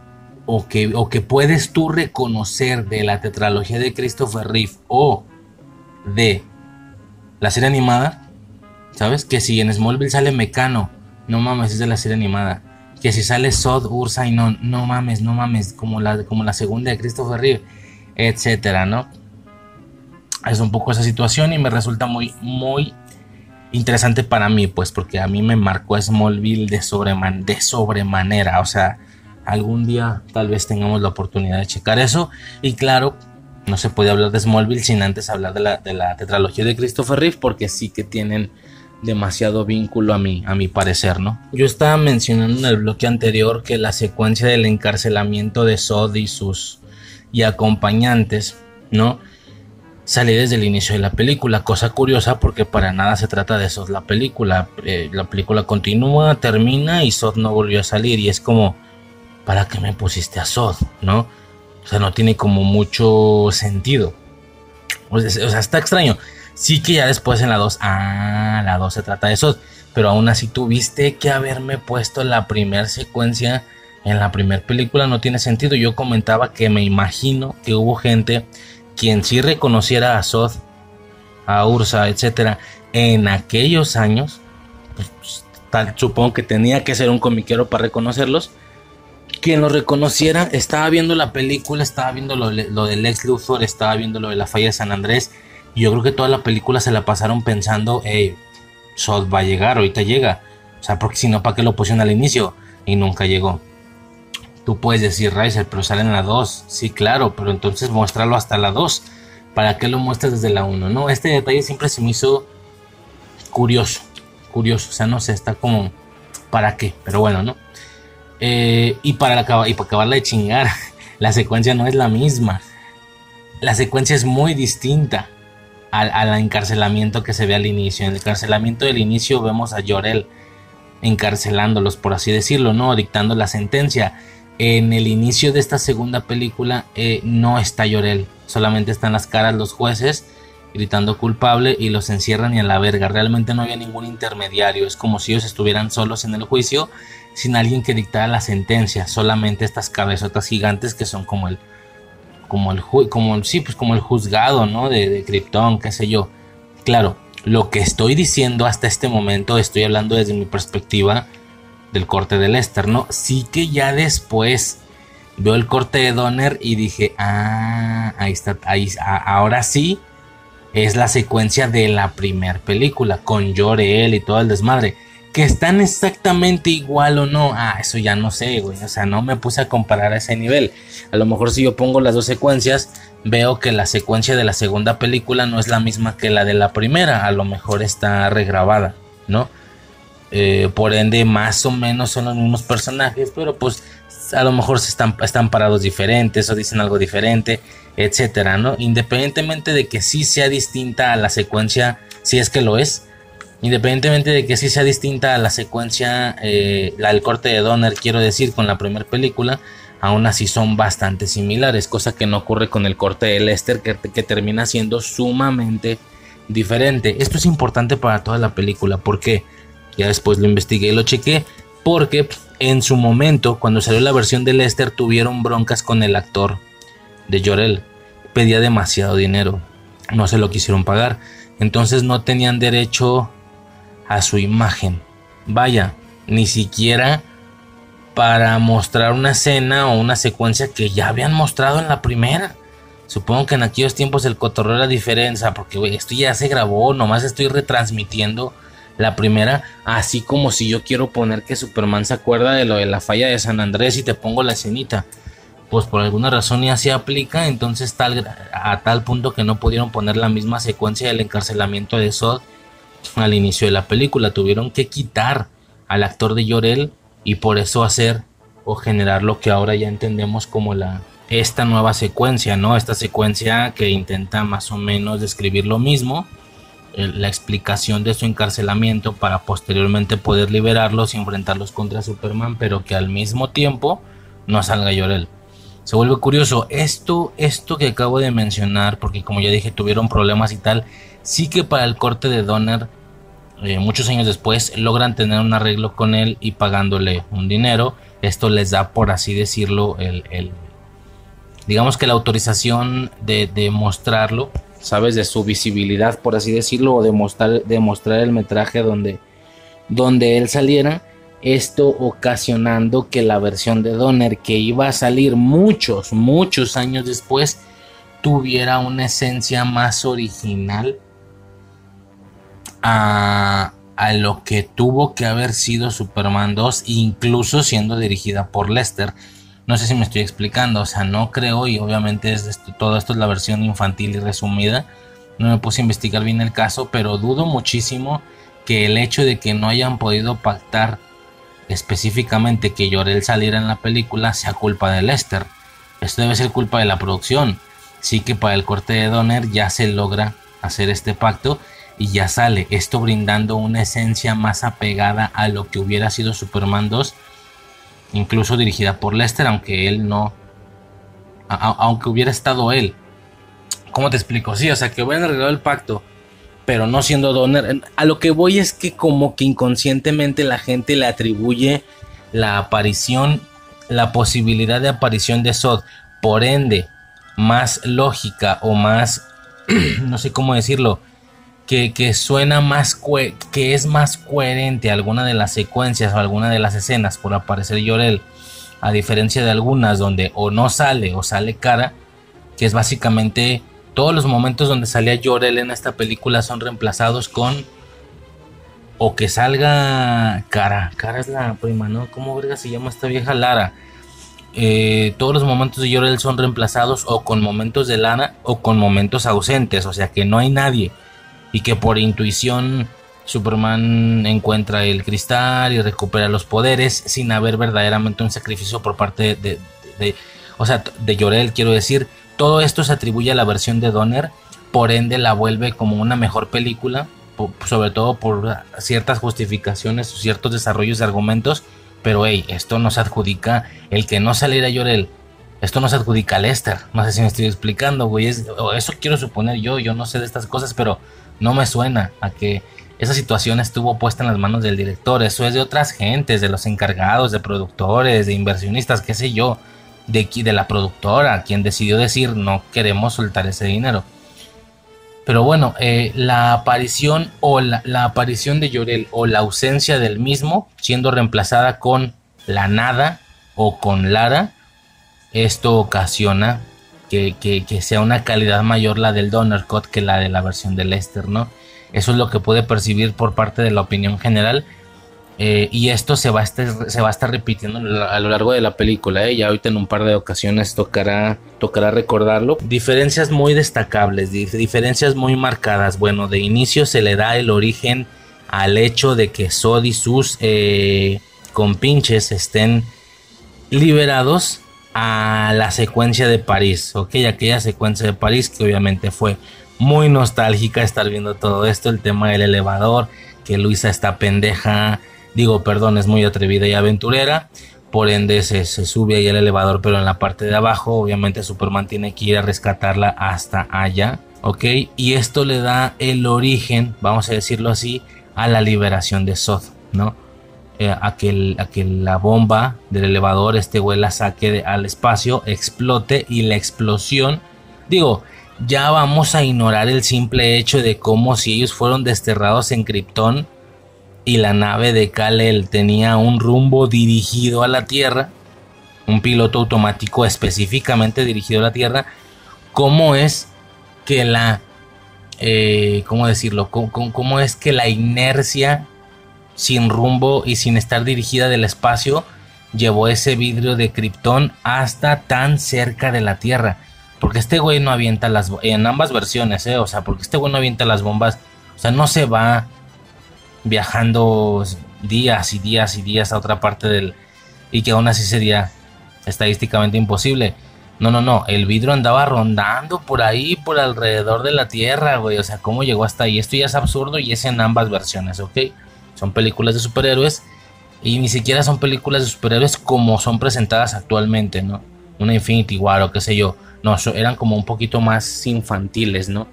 o que, o que puedes tú reconocer de la tetralogía de Christopher Reeve o de la serie animada, ¿sabes? Que si en Smallville sale Mecano, no mames, es de la serie animada. Que si sale Sod, Ursa y no, no mames, no mames, como la, como la segunda de Christopher Reeve, etcétera, ¿no? es un poco esa situación y me resulta muy, muy interesante para mí, pues porque a mí me marcó Smallville de, de sobremanera, o sea, algún día tal vez tengamos la oportunidad de checar eso y claro, no se puede hablar de Smallville sin antes hablar de la, de la tetralogía de Christopher Reeve porque sí que tienen demasiado vínculo a mí, a mi parecer, ¿no? Yo estaba mencionando en el bloque anterior que la secuencia del encarcelamiento de Sod y sus y acompañantes, ¿no? sale desde el inicio de la película, cosa curiosa porque para nada se trata de Sod la película. Eh, la película continúa, termina y Sod no volvió a salir y es como, ¿para qué me pusiste a Sod? ¿No? O sea, no tiene como mucho sentido. O sea, está extraño. Sí que ya después en la 2, ah, la 2 se trata de Sod, pero aún así tuviste que haberme puesto la primera secuencia en la primera película, no tiene sentido. Yo comentaba que me imagino que hubo gente quien sí reconociera a Sod, a Ursa, etcétera, en aquellos años, pues, tal, supongo que tenía que ser un comiquero para reconocerlos. Quien lo reconociera estaba viendo la película, estaba viendo lo, del ex Luthor, estaba viendo lo de la falla de San Andrés. Y yo creo que toda la película se la pasaron pensando, hey, Sod va a llegar, ahorita llega. O sea, porque si no, ¿para qué lo pusieron al inicio? Y nunca llegó. Tú puedes decir Riser, pero sale en la 2. Sí, claro, pero entonces muéstralo hasta la 2. ¿Para qué lo muestras desde la 1? No, este detalle siempre se me hizo curioso. Curioso, o sea, no sé, está como. ¿Para qué? Pero bueno, ¿no? Eh, y, para acabar, y acabarla de chingar, la secuencia no es la misma. La secuencia es muy distinta al, al, encarcelamiento que se ve al inicio. En el encarcelamiento del inicio vemos a Llorel encarcelándolos, por así decirlo, ¿no? Dictando la sentencia en el inicio de esta segunda película eh, no está Llorel, solamente están las caras los jueces gritando culpable y los encierran y a la verga. Realmente no había ningún intermediario, es como si ellos estuvieran solos en el juicio sin alguien que dictara la sentencia, solamente estas cabezotas gigantes que son como el como el como sí, pues como el juzgado, ¿no? de, de Krypton, qué sé yo. Claro, lo que estoy diciendo hasta este momento, estoy hablando desde mi perspectiva del corte de Lester, ¿no? Sí que ya después veo el corte de Donner y dije, ah, ahí está, ahí, ahora sí es la secuencia de la primera película con Jorel y todo el desmadre. Que están exactamente igual o no, ah, eso ya no sé, güey. O sea, no me puse a comparar a ese nivel. A lo mejor si yo pongo las dos secuencias, veo que la secuencia de la segunda película no es la misma que la de la primera. A lo mejor está regrabada, ¿no? Eh, por ende, más o menos son los mismos personajes, pero pues a lo mejor se están, están parados diferentes o dicen algo diferente, etcétera, ¿no? Independientemente de que sí sea distinta a la secuencia, si es que lo es, independientemente de que sí sea distinta a la secuencia, eh, la del corte de Donner, quiero decir, con la primera película, aún así son bastante similares, cosa que no ocurre con el corte de Lester, que, que termina siendo sumamente diferente. Esto es importante para toda la película, porque ya después lo investigué y lo chequé. Porque en su momento, cuando salió la versión de Lester, tuvieron broncas con el actor de Jorel. Pedía demasiado dinero. No se lo quisieron pagar. Entonces no tenían derecho a su imagen. Vaya, ni siquiera para mostrar una escena o una secuencia que ya habían mostrado en la primera. Supongo que en aquellos tiempos el cotorreo era diferente, porque esto ya se grabó, nomás estoy retransmitiendo la primera, así como si yo quiero poner que Superman se acuerda de lo de la falla de San Andrés y te pongo la escenita. Pues por alguna razón ya se aplica, entonces tal, a tal punto que no pudieron poner la misma secuencia del encarcelamiento de Sod al inicio de la película. Tuvieron que quitar al actor de Llorel y por eso hacer o generar lo que ahora ya entendemos como la esta nueva secuencia, ¿no? Esta secuencia que intenta más o menos describir lo mismo, la explicación de su encarcelamiento para posteriormente poder liberarlos y enfrentarlos contra Superman, pero que al mismo tiempo no salga Llorel. Se vuelve curioso, esto, esto que acabo de mencionar, porque como ya dije, tuvieron problemas y tal, sí que para el corte de Donner eh, muchos años después logran tener un arreglo con él y pagándole un dinero. Esto les da, por así decirlo, el, digamos que la autorización de, de, mostrarlo, ¿sabes? De su visibilidad, por así decirlo, o de mostrar, de mostrar el metraje donde, donde él saliera. Esto ocasionando que la versión de Donner, que iba a salir muchos, muchos años después, tuviera una esencia más original a, lo que tuvo que haber sido Superman 2, incluso siendo dirigida por Lester. No sé si me estoy explicando, o sea, no creo, y obviamente todo esto es la versión infantil y resumida. No me puse a investigar bien el caso, pero dudo muchísimo que el hecho de que no hayan podido pactar específicamente que Llorel saliera en la película sea culpa de Lester. Esto debe ser culpa de la producción. Sí que para el corte de Donner ya se logra hacer este pacto y ya sale esto brindando una esencia más apegada a lo que hubiera sido Superman 2 incluso dirigida por Lester aunque él no aunque hubiera estado él ¿cómo te explico? sí, o sea que hubieran arreglado el pacto pero no siendo Donner a lo que voy es que como que inconscientemente la gente le atribuye la aparición la posibilidad de aparición de Sod. Por ende más lógica o más no sé cómo decirlo que, suena más que es más coherente alguna de las secuencias o alguna de las escenas por aparecer Llorel, a diferencia de algunas donde o no sale o sale cara, que es básicamente todos los momentos donde salía Llorel en esta película son reemplazados con o que salga cara, cara es la prima, ¿no? ¿Cómo verga se llama esta vieja Lara? Eh, todos los momentos de Llorel son reemplazados o con momentos de Lara o con momentos ausentes, o sea que no hay nadie y que por intuición Superman encuentra el cristal y recupera los poderes sin haber verdaderamente un sacrificio por parte de, o sea, de Llorel, quiero decir, todo esto se atribuye a la versión de Donner, por ende la vuelve como una mejor película, sobre todo por ciertas justificaciones ciertos desarrollos de argumentos, pero hey, esto no se adjudica el que no saliera Llorel. Esto no se adjudica a Lester. No sé si me estoy explicando, güey. eso quiero suponer yo. Yo no sé de estas cosas, pero no me suena a que esa situación estuvo puesta en las manos del director. Eso es de otras gentes, de los encargados, de productores, de inversionistas, qué sé yo, de, de la productora, quien decidió decir no queremos soltar ese dinero. Pero bueno, eh, la aparición o la, aparición de Llorel o la ausencia del mismo siendo reemplazada con la nada o con Lara, esto ocasiona que, sea una calidad mayor la del Donner Cut que la de la versión de Lester, ¿no? Eso es lo que puede percibir por parte de la opinión general. Eh, y esto se va, a estar, se va a estar repitiendo a lo largo de la película. ¿eh? Ya ahorita en un par de ocasiones tocará, tocará recordarlo. Diferencias muy destacables, diferencias muy marcadas. Bueno, de inicio se le da el origen al hecho de que Sod y sus eh, compinches estén liberados a la secuencia de París, aquella secuencia de París que obviamente fue muy nostálgica estar viendo todo esto, el tema del elevador, que Luisa está pendeja, digo, perdón, es muy atrevida y aventurera, por ende se, sube ahí el elevador, pero en la parte de abajo, obviamente Superman tiene que ir a rescatarla hasta allá, ok, y esto le da el origen, vamos a decirlo así, a la liberación de Zod, ¿no? Eh, a, que la bomba del elevador, este güey la saque al espacio, explote y la explosión, digo, ya vamos a ignorar el simple hecho de cómo si ellos fueron desterrados en Krypton, y la nave de Kal-El tenía un rumbo dirigido a la Tierra, un piloto automático específicamente dirigido a la Tierra, ¿cómo es que la, eh, ¿cómo decirlo? ¿Cómo, es que la inercia sin rumbo y sin estar dirigida del espacio llevó ese vidrio de Krypton hasta tan cerca de la Tierra? Porque este güey no avienta las en ambas versiones, ¿eh? O sea, porque este güey no avienta las bombas, o sea, no se va viajando días y días y días a otra parte del... y que aún así sería estadísticamente imposible. No, no, no, el vidrio andaba rondando por ahí, por alrededor de la Tierra, güey. O sea, ¿cómo llegó hasta ahí? Esto ya es absurdo y es en ambas versiones, ¿ok? Son películas de superhéroes y ni siquiera son películas de superhéroes como son presentadas actualmente, ¿no? Una Infinity War o qué sé yo. No, eran como un poquito más infantiles, ¿no?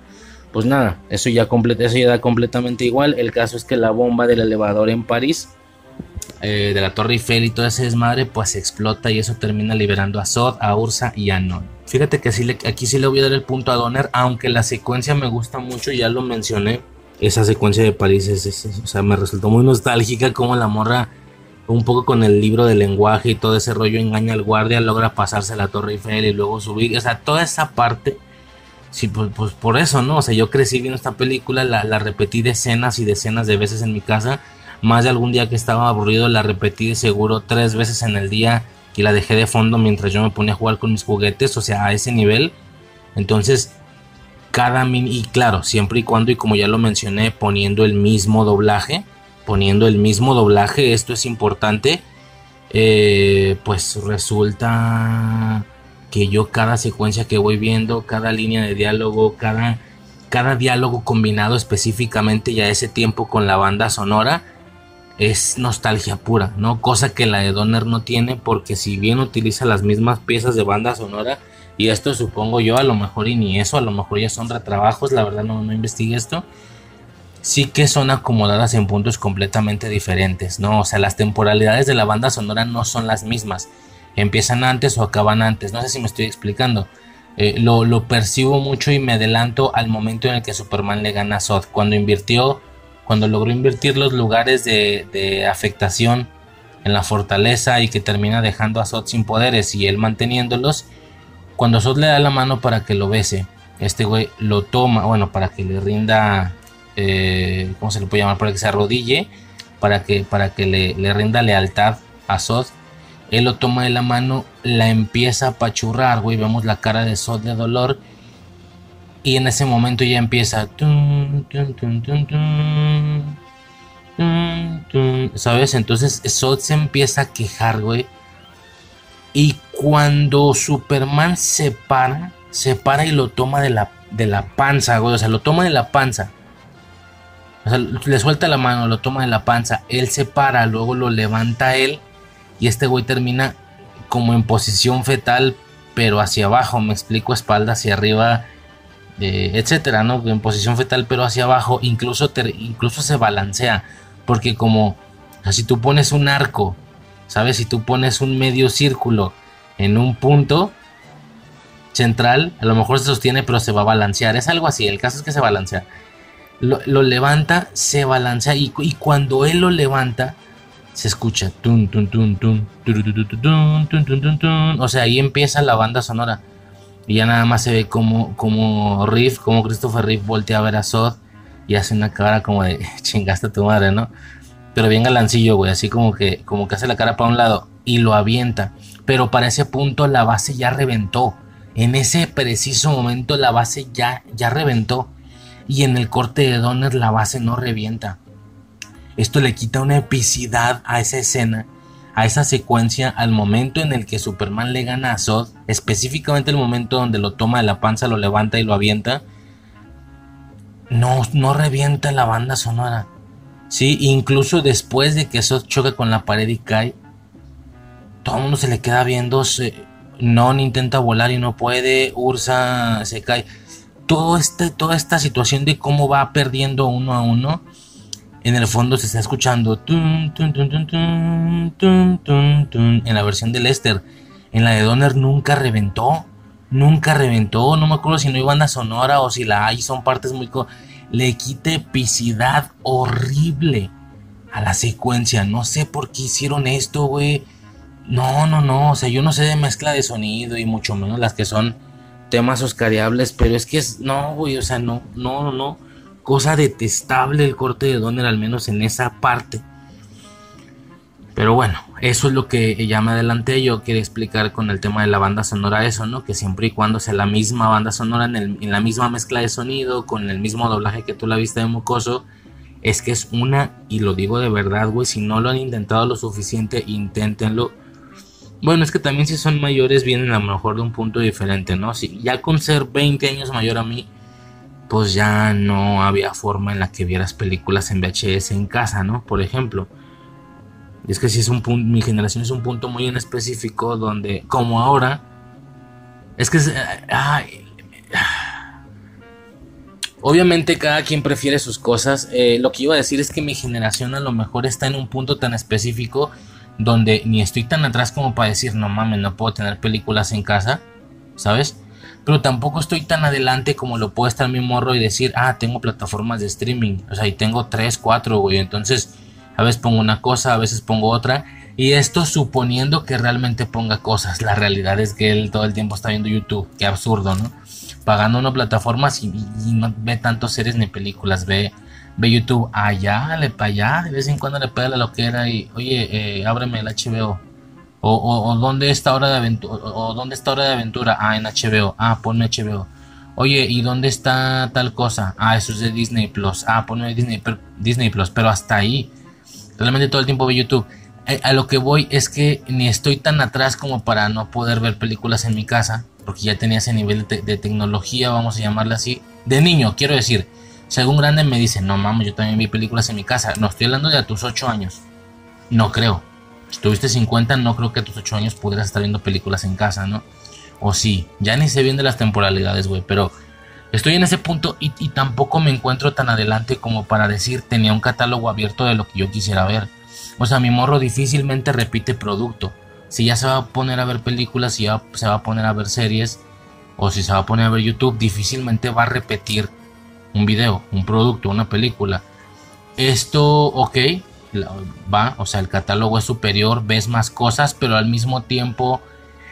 Pues nada, eso ya, da completamente igual. El caso es que la bomba del elevador en París, eh, de la Torre Eiffel y toda esa desmadre, pues explota y eso termina liberando a Sod, a Ursa y a Non. Fíjate que aquí sí le voy a dar el punto a Donner, aunque la secuencia me gusta mucho, ya lo mencioné. Esa secuencia de París es, o sea, me resultó muy nostálgica como la morra un poco con el libro de lenguaje y todo ese rollo engaña al guardia, logra pasarse a la Torre Eiffel y luego subir, o sea, toda esa parte Sí, pues, pues, por eso, ¿no? O sea, yo crecí viendo esta película, la, la, repetí decenas y decenas de veces en mi casa. Más de algún día que estaba aburrido, la repetí seguro tres veces en el día y la dejé de fondo mientras yo me ponía a jugar con mis juguetes, o sea, a ese nivel. Entonces, cada mini, y claro, siempre y cuando, y como ya lo mencioné, poniendo el mismo doblaje, poniendo el mismo doblaje, esto es importante, eh, pues resulta que yo cada secuencia que voy viendo, cada línea de diálogo, cada, cada diálogo combinado específicamente ya ese tiempo con la banda sonora, es nostalgia pura, ¿no? Cosa que la de Donner no tiene porque si bien utiliza las mismas piezas de banda sonora, y esto supongo yo a lo mejor y ni eso, a lo mejor ya son retrabajos, la verdad no, no investigué esto, sí que son acomodadas en puntos completamente diferentes, ¿no? O sea, las temporalidades de la banda sonora no son las mismas empiezan antes o acaban antes. No sé si me estoy explicando. Eh, lo, percibo mucho y me adelanto al momento en el que Superman le gana a Zod. Cuando invirtió, cuando logró invertir los lugares de, afectación en la fortaleza y que termina dejando a Zod sin poderes y él manteniéndolos. Cuando Zod le da la mano para que lo bese, este güey lo toma, bueno, para que le rinda, eh, ¿cómo se le puede llamar? Para que se arrodille, para que, para que le, le rinda lealtad a Zod él lo toma de la mano, la empieza a apachurrar, güey. Vemos la cara de Sod de dolor. Y en ese momento ya empieza. ¿Sabes? Entonces Sod se empieza a quejar, güey. Y cuando Superman se para, se para y lo toma de la, de la panza, güey. O sea, lo toma de la panza. O sea, le suelta la mano, lo toma de la panza. Él se para, luego lo levanta él y este güey termina como en posición fetal, pero hacia abajo, me explico, espalda hacia arriba, eh, etcétera, ¿no? En posición fetal, pero hacia abajo, incluso, incluso se balancea, porque como si tú pones un arco, ¿sabes? Si tú pones un medio círculo en un punto central, a lo mejor se sostiene, pero se va a balancear, es algo así, el caso es que se balancea. Lo, levanta, se balancea y cuando él lo levanta, se escucha. o sea, ahí empieza la banda sonora. Y ya nada más se ve como, como Riff, como Christopher Riff voltea a ver a Sod y hace una cara como de chingaste a tu madre, ¿no? Pero bien galancillo, güey, así como que, como que hace la cara para un lado y lo avienta. Pero para ese punto la base ya reventó. En ese preciso momento la base ya, ya reventó. Y en el corte de Donner la base no revienta. Esto le quita una epicidad a esa escena, a esa secuencia, al momento en el que Superman le gana a Zod, específicamente el momento donde lo toma de la panza, lo levanta y lo avienta. No, no revienta la banda sonora. Sí, incluso después de que Zod choca con la pared y cae, todo el mundo se le queda viendo. Non intenta volar y no puede. Ursa se cae. Todo este, toda esta situación de cómo va perdiendo uno a uno en el fondo se está escuchando en la versión de Lester. En la de Donner nunca reventó. Nunca reventó. No me acuerdo si no hay banda sonora o si la hay. Son partes muy... le quita epicidad horrible. a la secuencia. No sé por qué hicieron esto, güey. No, no, no. O sea, yo no sé de mezcla de sonido y mucho menos las que son temas oscariables. Pero es que es. No, güey. O sea, no, no, no, no. Cosa detestable el corte de Donner, al menos en esa parte. Pero bueno, eso es lo que ya me adelanté. Yo quería explicar con el tema de la banda sonora eso, ¿no? Que siempre y cuando sea la misma banda sonora, en, la misma mezcla de sonido, con el mismo doblaje que tú la viste de Mocoso, es que es una, y lo digo de verdad, güey, si no lo han intentado lo suficiente, inténtenlo. Bueno, es que también si son mayores vienen a lo mejor de un punto diferente, ¿no? Si ya con ser 20 años mayor a mí, pues ya no había forma en la que vieras películas en VHS en casa, ¿no? Por ejemplo. Y es que si es un punto, mi generación es un punto muy en específico donde, como ahora, es que es, ay, Obviamente cada quien prefiere sus cosas. Eh, lo que iba a decir es que mi generación a lo mejor está en un punto tan específico donde ni estoy tan atrás como para decir, no mames, no puedo tener películas en casa, ¿sabes? Pero tampoco estoy tan adelante como lo puede estar mi morro y decir, ah, tengo plataformas de streaming, o sea, y tengo tres, cuatro, güey. Entonces, a veces pongo una cosa, a veces pongo otra. Y esto suponiendo que realmente ponga cosas. La realidad es que él todo el tiempo está viendo YouTube. Qué absurdo, ¿no? Pagando una plataforma y, no ve tantos series ni películas. Ve, ve YouTube allá, le para allá. De vez en cuando le pega la loquera y, oye, eh, ábreme el HBO. O, dónde está hora de aventura. O, dónde está hora de aventura. Ah, en HBO. Ah, ponme HBO. Oye, ¿y dónde está tal cosa? Ah, eso es de Disney Plus. Ah, ponme Disney, Disney Plus. Pero hasta ahí. Realmente todo el tiempo ve YouTube. Eh, a lo que voy es que ni estoy tan atrás como para no poder ver películas en mi casa, porque ya tenía ese nivel de, tecnología, vamos a llamarla así, de niño, quiero decir. Si algún grande me dice, no mames, yo también vi películas en mi casa, no estoy hablando de a tus 8 años, no creo. Si tuviste 50, no creo que a tus 8 años pudieras estar viendo películas en casa, ¿no? O sí, ya ni sé bien de las temporalidades, güey, pero estoy en ese punto y, y, tampoco me encuentro tan adelante como para decir tenía un catálogo abierto de lo que yo quisiera ver. O sea, mi morro difícilmente repite producto. Si ya se va a poner a ver películas, si ya se va a poner a ver series, o si se va a poner a ver YouTube, difícilmente va a repetir un video, un producto, una película. Esto, ok, va, o sea, el catálogo es superior, ves más cosas, pero al mismo tiempo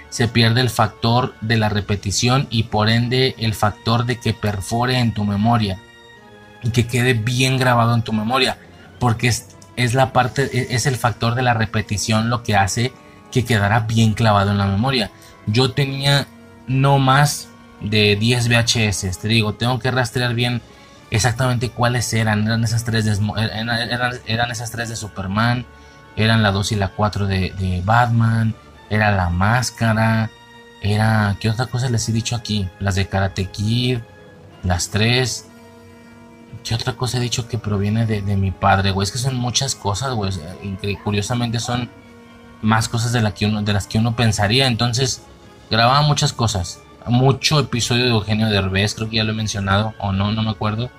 se pierde el factor de la repetición y por ende el factor de que perfore en tu memoria y que quede bien grabado en tu memoria, porque es es la parte, e, es el factor de la repetición lo que hace que quedara bien clavado en la memoria. Yo tenía no más de 10 VHS, te digo, tengo que rastrear bien exactamente cuáles eran. Eran esas tres de, eran, esas tres de Superman, eran la 2 y la 4 de, Batman, era la máscara, era. ¿Qué otra cosa les he dicho aquí? Las de Karate Kid, las tres. ¿Qué otra cosa he dicho que proviene de, mi padre, güey? Es que son muchas cosas, güey. Curiosamente son más cosas de, que uno, de las que uno pensaría. Entonces, grababa muchas cosas. Mucho episodio de Eugenio Derbez, creo que ya lo he mencionado, o no, no me acuerdo.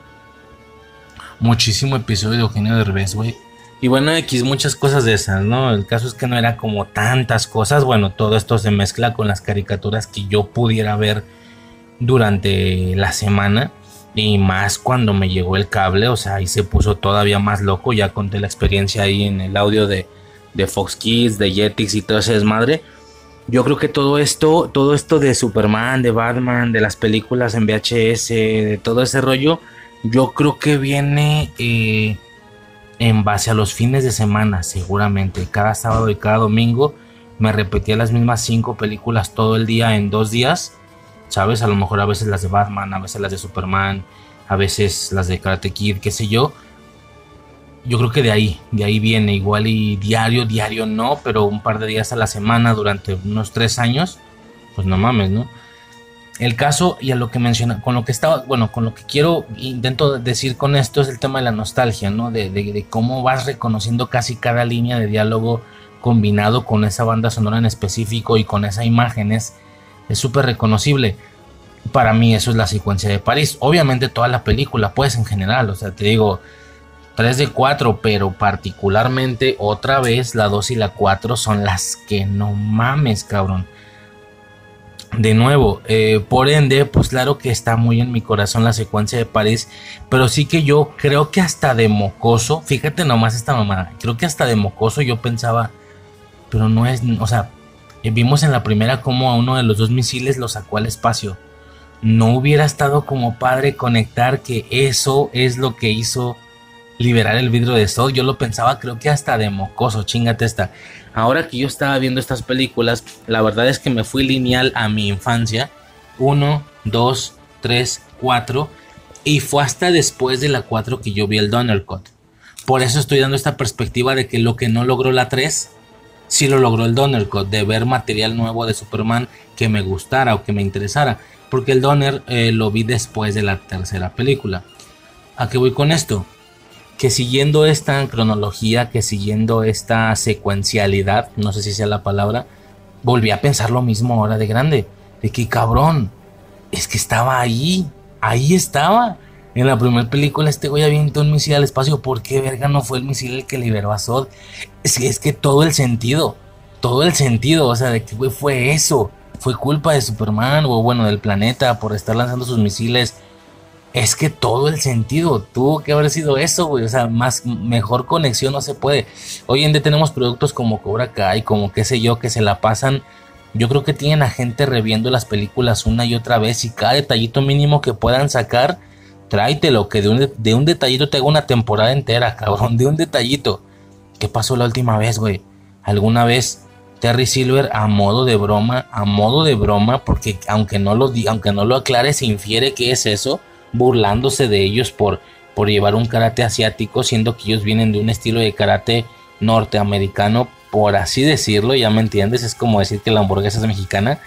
Muchísimo episodio de Eugenio Derbez, güey. Y bueno, X, muchas cosas de esas, ¿no? El caso es que no era como tantas cosas. Bueno, todo esto se mezcla con las caricaturas que yo pudiera ver durante la semana. Y más cuando me llegó el cable, o sea, ahí se puso todavía más loco. Ya conté la experiencia ahí en el audio de, de Fox Kids, de Jetix y todo ese desmadre. Yo creo que todo esto, todo esto de Superman, de Batman, de las películas en VHS, de todo ese rollo, yo creo que viene eh, en base a los fines de semana, seguramente. Cada sábado y cada domingo me repetía las mismas cinco películas todo el día en dos días ¿sabes? A lo mejor a veces las de Batman, a veces las de Superman, a veces las de Karate Kid, qué sé yo. Yo creo que de ahí, de ahí viene, igual y diario, diario no, pero un par de días a la semana durante unos tres años, pues no mames, ¿no? El caso y a lo que menciona, con lo que estaba, bueno, con lo que quiero, intento decir con esto es el tema de la nostalgia, ¿no? De, cómo vas reconociendo casi cada línea de diálogo combinado con esa banda sonora en específico y con esa imagen. Es súper reconocible. Para mí eso es la secuencia de París. Obviamente toda la película, pues en general, o sea, te digo, 3 de 4, pero particularmente otra vez la 2 y la 4 son las que no mames, cabrón. de nuevo, eh, por ende, pues claro que está muy en mi corazón la secuencia de París, pero sí que yo creo que hasta de mocoso, fíjate nomás esta mamada, creo que hasta de mocoso yo pensaba, pero no es, o sea, eh, vimos en la primera como a uno de los dos misiles lo sacó al espacio. No hubiera estado como padre conectar que eso es lo que hizo liberar el vidrio de Sod. Yo lo pensaba, creo que hasta de mocoso, chingate esta. Ahora que yo estaba viendo estas películas, la verdad es que me fui lineal a mi infancia. Uno, dos, tres, cuatro. Y fue hasta después de la cuatro que yo vi el Donner Cut. Por eso estoy dando esta perspectiva de que lo que no logró la 3, sí lo logró el Donner Cut. De ver material nuevo de Superman que me gustara o que me interesara. Porque el Donner eh, lo vi después de la tercera película. ¿A qué voy con esto? Que siguiendo esta cronología, que siguiendo esta secuencialidad, no sé si sea la palabra, volví a pensar lo mismo ahora de grande. De que cabrón, es que estaba ahí, ahí estaba. En la primera película este güey avientó un misil al espacio. ¿Por qué verga no fue el misil el que liberó a Zod? Es es que todo el sentido, todo el sentido, o sea, de que güey fue eso. Fue culpa de Superman o bueno, del planeta por estar lanzando sus misiles es que todo el sentido tuvo que haber sido eso, güey. O sea, más, mejor conexión no se puede. Hoy en día tenemos productos como Cobra Kai, como qué sé yo, que se la pasan. Yo creo que tienen a gente reviendo las películas una y otra vez y cada detallito mínimo que puedan sacar, tráetelo, que de un, de un detallito te haga una temporada entera, cabrón, de un detallito. ¿Qué pasó la última vez, güey? ¿Alguna vez Terry Silver a modo de broma, a modo de broma, porque aunque no lo aunque no lo aclare, se infiere que es eso? Burlándose de ellos por, por llevar un karate asiático, siendo que ellos vienen de un estilo de karate norteamericano, por así decirlo, ya me entiendes, es como decir que la hamburguesa es mexicana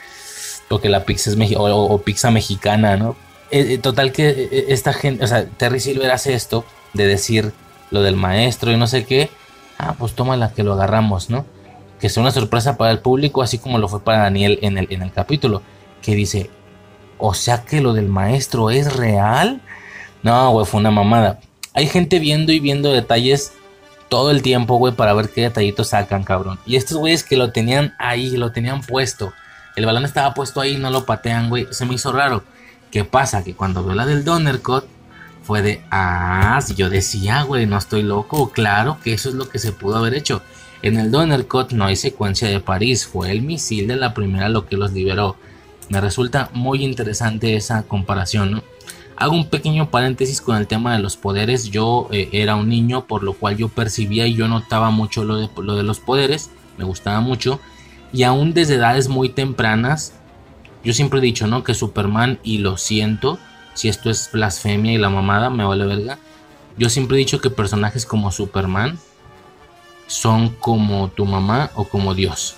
o que la pizza es o, pizza mexicana, ¿no? Eh, eh, total que eh, esta gente, o sea, Terry Silver hace esto de decir lo del maestro y no sé qué, ah, pues toma la que lo agarramos, ¿no? Que es una sorpresa para el público, así como lo fue para Daniel en el, en el capítulo, que dice, o sea que lo del maestro es real. No, güey, fue una mamada. Hay gente viendo y viendo detalles todo el tiempo, güey, para ver qué detallitos sacan, cabrón. Y estos güeyes que lo tenían ahí, lo tenían puesto. El balón estaba puesto ahí, no lo patean, güey. Se me hizo raro. ¿Qué pasa? Que cuando veo la del Donnercut, fue de, ah, si yo decía, güey, no estoy loco. Claro que eso es lo que se pudo haber hecho. En el Donnercut no hay secuencia de París, fue el misil de la primera lo que los liberó. Me resulta muy interesante esa comparación, Hago un pequeño paréntesis con el tema de los poderes. Yo eh, era un niño, por lo cual yo percibía y yo notaba mucho lo de, lo de los poderes. Me gustaba mucho. Y aún desde edades muy tempranas, yo siempre he dicho, ¿no? Que Superman, y lo siento, si esto es blasfemia y la mamada, me vale verga. Yo siempre he dicho que personajes como Superman son como tu mamá o como Dios.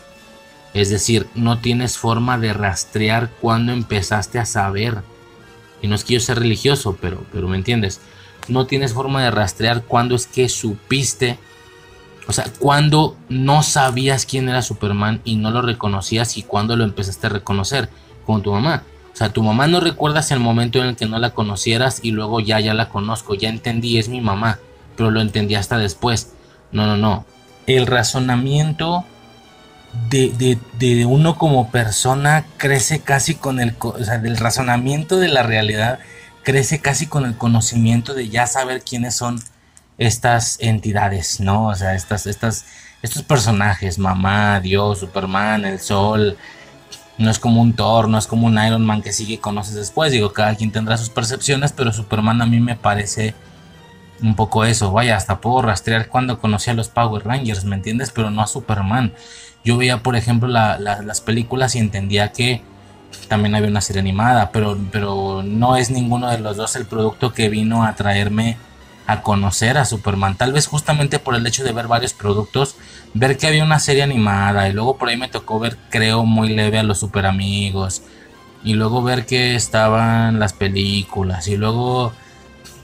Es decir, no tienes forma de rastrear cuando empezaste a saber. Y no es que yo sea religioso, pero, pero me entiendes. No tienes forma de rastrear cuándo es que supiste. O sea, cuando no sabías quién era Superman y no lo reconocías y cuando lo empezaste a reconocer con tu mamá. O sea, tu mamá no recuerdas el momento en el que no la conocieras y luego ya, ya la conozco, ya entendí, es mi mamá, pero lo entendí hasta después. No, no, no. El razonamiento de, uno como persona crece casi con el, o sea, del razonamiento de la realidad, crece casi con el conocimiento de ya saber quiénes son estas entidades, ¿no? O sea, estas, estas, estos personajes, mamá, Dios, Superman, el sol, no es como un Thor, no es como un Iron Man que sigue conoces después, digo, cada quien tendrá sus percepciones, pero Superman a mí me parece un poco eso, vaya, hasta puedo rastrear cuando conocí a los Power Rangers, ¿me entiendes? Pero no a Superman. Yo veía, por ejemplo, las películas y entendía que también había una serie animada, pero, pero no es ninguno de los dos el producto que vino a traerme a conocer a Superman. Tal vez justamente por el hecho de ver varios productos, ver que había una serie animada y luego por ahí me tocó ver, creo, muy leve a los super amigos. Y luego ver que estaban las películas y luego,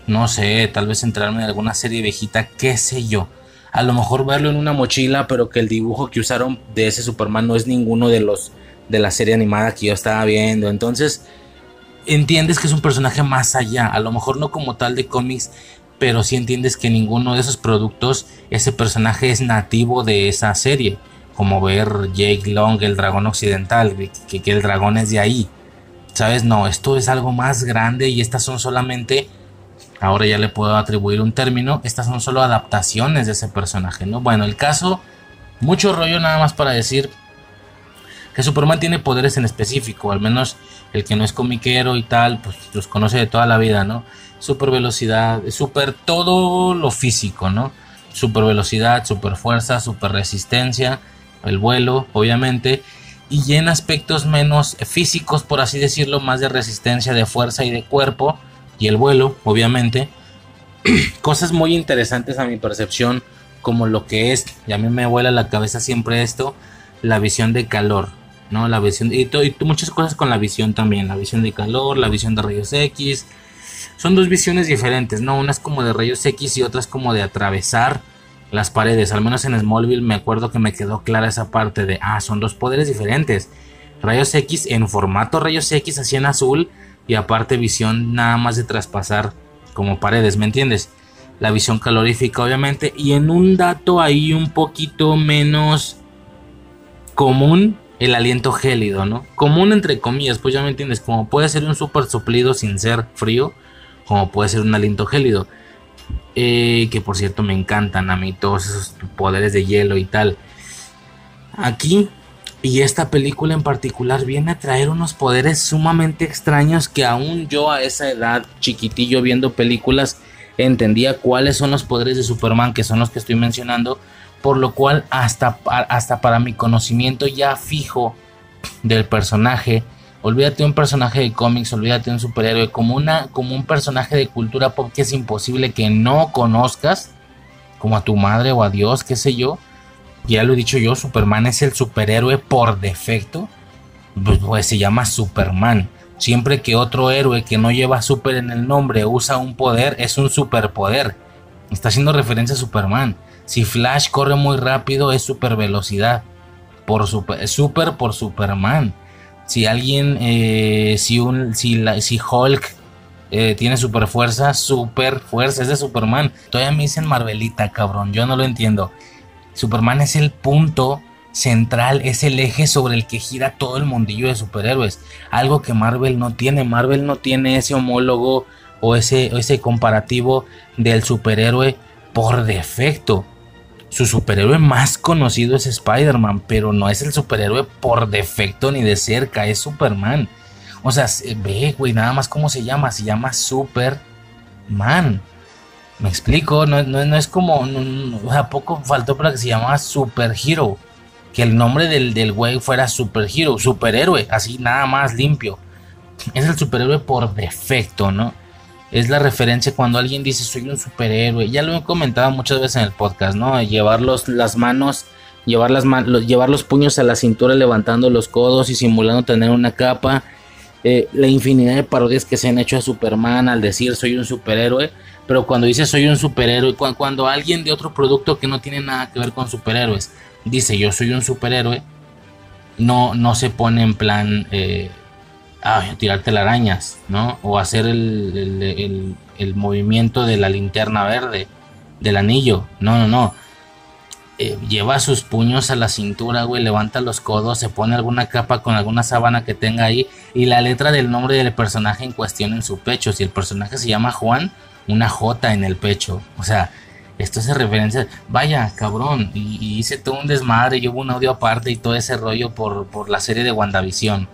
no sé, tal vez entrarme en alguna serie viejita, qué sé yo a lo mejor verlo en una mochila, pero que el dibujo que usaron de ese Superman no es ninguno de los de la serie animada que yo estaba viendo. Entonces, entiendes que es un personaje más allá, a lo mejor no como tal de cómics, pero sí entiendes que ninguno de esos productos ese personaje es nativo de esa serie. como ver Jake Long, el dragón occidental, que, que el dragón es de ahí. ¿Sabes? No, esto es algo más grande y estas son solamente, ahora ya le puedo atribuir un término, estas son solo adaptaciones de ese personaje, ¿no? Bueno, el caso, mucho rollo nada más para decir que Superman tiene poderes en específico, al menos el que no es comiquero y tal, pues los conoce de toda la vida, ¿no? Super velocidad, super todo lo físico, ¿no? Super velocidad, super fuerza, super resistencia, el vuelo, obviamente, y en aspectos menos físicos, por así decirlo, más de resistencia, de fuerza y de cuerpo, y el vuelo, obviamente. Cosas muy interesantes a mi percepción, como lo que es, y a mí me vuela la cabeza siempre esto, la visión de calor, ¿no? La visión, y, muchas cosas con la visión también, la visión de calor, la visión de rayos X. Son dos visiones diferentes, ¿no? Una es como de rayos X y otra es como de atravesar las paredes. Al menos en Smallville me acuerdo que me quedó clara esa parte de, ah, son dos poderes diferentes. Rayos X en formato rayos X así en azul y aparte visión nada más de traspasar como paredes, ¿me entiendes? La visión calorífica obviamente y en un dato ahí un poquito menos común el aliento gélido, ¿no? Común entre comillas, pues ya me entiendes, como puede ser un super suplido sin ser frío, como puede ser un aliento gélido. Eh, que por cierto me encantan a mí todos esos poderes de hielo y tal. Aquí y esta película en particular viene a traer unos poderes sumamente extraños que aún yo a esa edad chiquitillo viendo películas entendía cuáles son los poderes de Superman que son los que estoy mencionando. Por lo cual hasta, hasta para mi conocimiento ya fijo del personaje Olvídate un personaje de cómics, olvídate un superhéroe, como, una, como un personaje de cultura pop que es imposible que no conozcas, como a tu madre o a Dios, qué sé yo. Ya lo he dicho yo, Superman es el superhéroe por defecto. Pues, pues se llama Superman. Siempre que otro héroe que no lleva super en el nombre usa un poder, es un superpoder. Está haciendo referencia a Superman. Si Flash corre muy rápido, es super velocidad. Por super, super por Superman si alguien, eh, si, un, si, Hulk eh, tiene super fuerza, super fuerza, es de Superman. Todavía me dicen Marvelita, cabrón, yo no lo entiendo. Superman es el punto central, es el eje sobre el que gira todo el mundillo de superhéroes. Algo que Marvel no tiene. Marvel no tiene ese homólogo o ese, ese comparativo del superhéroe por defecto. Su superhéroe más conocido es Spider-Man, pero no es el superhéroe por defecto ni de cerca, es Superman. O sea, ve, güey, nada más cómo se llama, se llama Superman. Me explico, no, es como, no, a poco faltó para que se llamara Superhero. Que el nombre del, del güey fuera Superhero, superhéroe, así nada más limpio. Es el superhéroe por defecto, ¿no? es la referencia cuando alguien dice soy un superhéroe. Ya lo he comentado muchas veces en el podcast, ¿no? Llevar las manos, llevar, las llevar los puños a la cintura levantando los codos y simulando tener una capa. Eh, la infinidad de parodias que se han hecho a Superman al decir soy un superhéroe. Pero cuando dice soy un superhéroe, cuando, alguien de otro producto que no tiene nada que ver con superhéroes dice yo soy un superhéroe, no, no se pone en plan... Eh, ah, tirar telarañas, ¿no? O hacer el, movimiento de la linterna verde, del anillo. No, no, no. Eh, lleva sus puños a la cintura, güey, levanta los codos, se pone alguna capa con alguna sábana que tenga ahí y la letra del nombre del personaje en cuestión en su pecho. Si el personaje se llama Juan, una J en el pecho. O sea, esto es referencia. Vaya, cabrón. Y, hice todo un desmadre, llevo un audio aparte y todo ese rollo por, por la serie de WandaVision.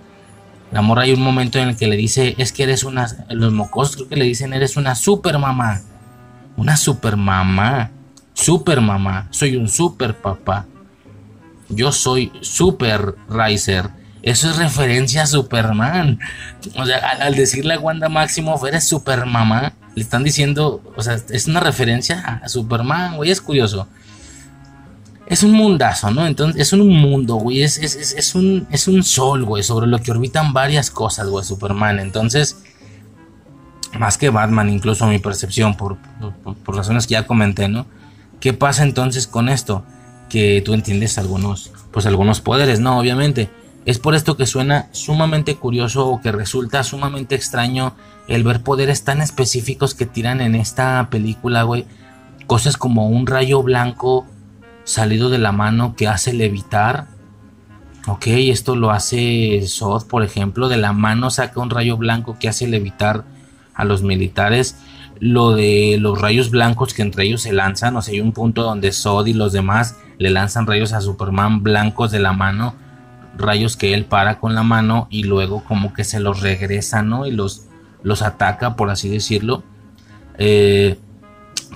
La morra hay un momento en el que le dice, es que eres una, los mocosos creo que le dicen, eres una super mamá. Una super mamá. Super mamá. Soy un super papá. Yo soy super Riser. Eso es referencia a Superman. O sea, al, decirle a Wanda Maximoff, eres super mamá, le están diciendo, o sea, es una referencia a Superman, güey, es curioso es un mundazo, ¿no? Entonces, es un mundo, güey. Es, es, un, es un sol, güey, sobre lo que orbitan varias cosas, güey, Superman. Entonces, más que Batman, incluso mi percepción, por, por, razones que ya comenté, ¿no? ¿Qué pasa entonces con esto? Que tú entiendes algunos, pues algunos poderes, ¿no? Obviamente. Es por esto que suena sumamente curioso o que resulta sumamente extraño el ver poderes tan específicos que tiran en esta película, güey. Cosas como un rayo blanco salido de la mano que hace levitar. Ok, esto lo hace Sod, por ejemplo, de la mano saca un rayo blanco que hace levitar a los militares. Lo de los rayos blancos que entre ellos se lanzan, o sea, hay un punto donde Sod y los demás le lanzan rayos a Superman blancos de la mano, rayos que él para con la mano y luego como que se los regresa, ¿no? Y los, los ataca, por así decirlo. Eh,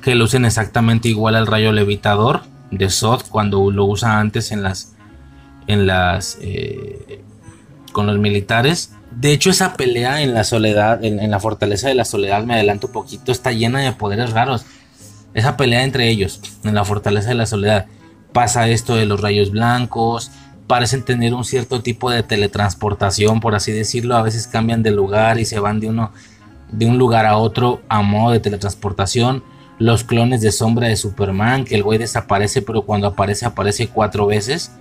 que lucen exactamente igual al rayo levitador de Sod cuando lo usa antes en las en las eh, con los militares de hecho esa pelea en la soledad en, la fortaleza de la soledad me adelanto un poquito está llena de poderes raros esa pelea entre ellos en la fortaleza de la soledad pasa esto de los rayos blancos parecen tener un cierto tipo de teletransportación por así decirlo a veces cambian de lugar y se van de uno de un lugar a otro a modo de teletransportación los clones de sombra de Superman, que el güey desaparece, pero cuando aparece aparece cuatro veces.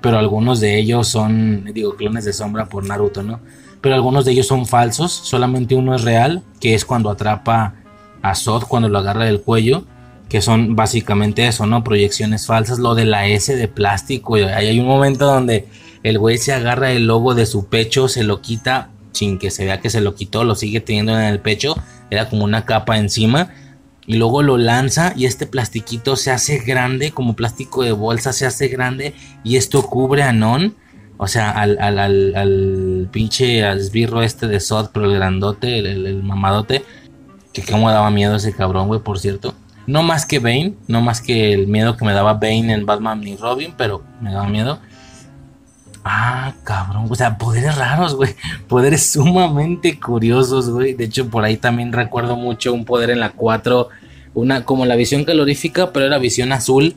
Pero algunos de ellos son, digo, clones de sombra por Naruto, ¿no? Pero algunos de ellos son falsos, solamente uno es real, que es cuando atrapa a Zod, cuando lo agarra del cuello, que son básicamente eso, ¿no? Proyecciones falsas, lo de la S de plástico, ahí hay un momento donde el güey se agarra el logo de su pecho, se lo quita sin que se vea que se lo quitó, lo sigue teniendo en el pecho, era como una capa encima y luego lo lanza y este plastiquito se hace grande, como plástico de bolsa se hace grande y esto cubre a Non, o sea, al, al, al, pinche esbirro este de Sod, pero el grandote, el, mamadote, que como daba miedo ese cabrón, güey, por cierto. No más que Bane, no más que el miedo que me daba Bane en Batman y Robin, pero me daba miedo. Ah, cabrón, o sea, poderes raros, güey. Poderes sumamente curiosos, güey. De hecho, por ahí también recuerdo mucho un poder en la 4, una como la visión calorífica, pero era visión azul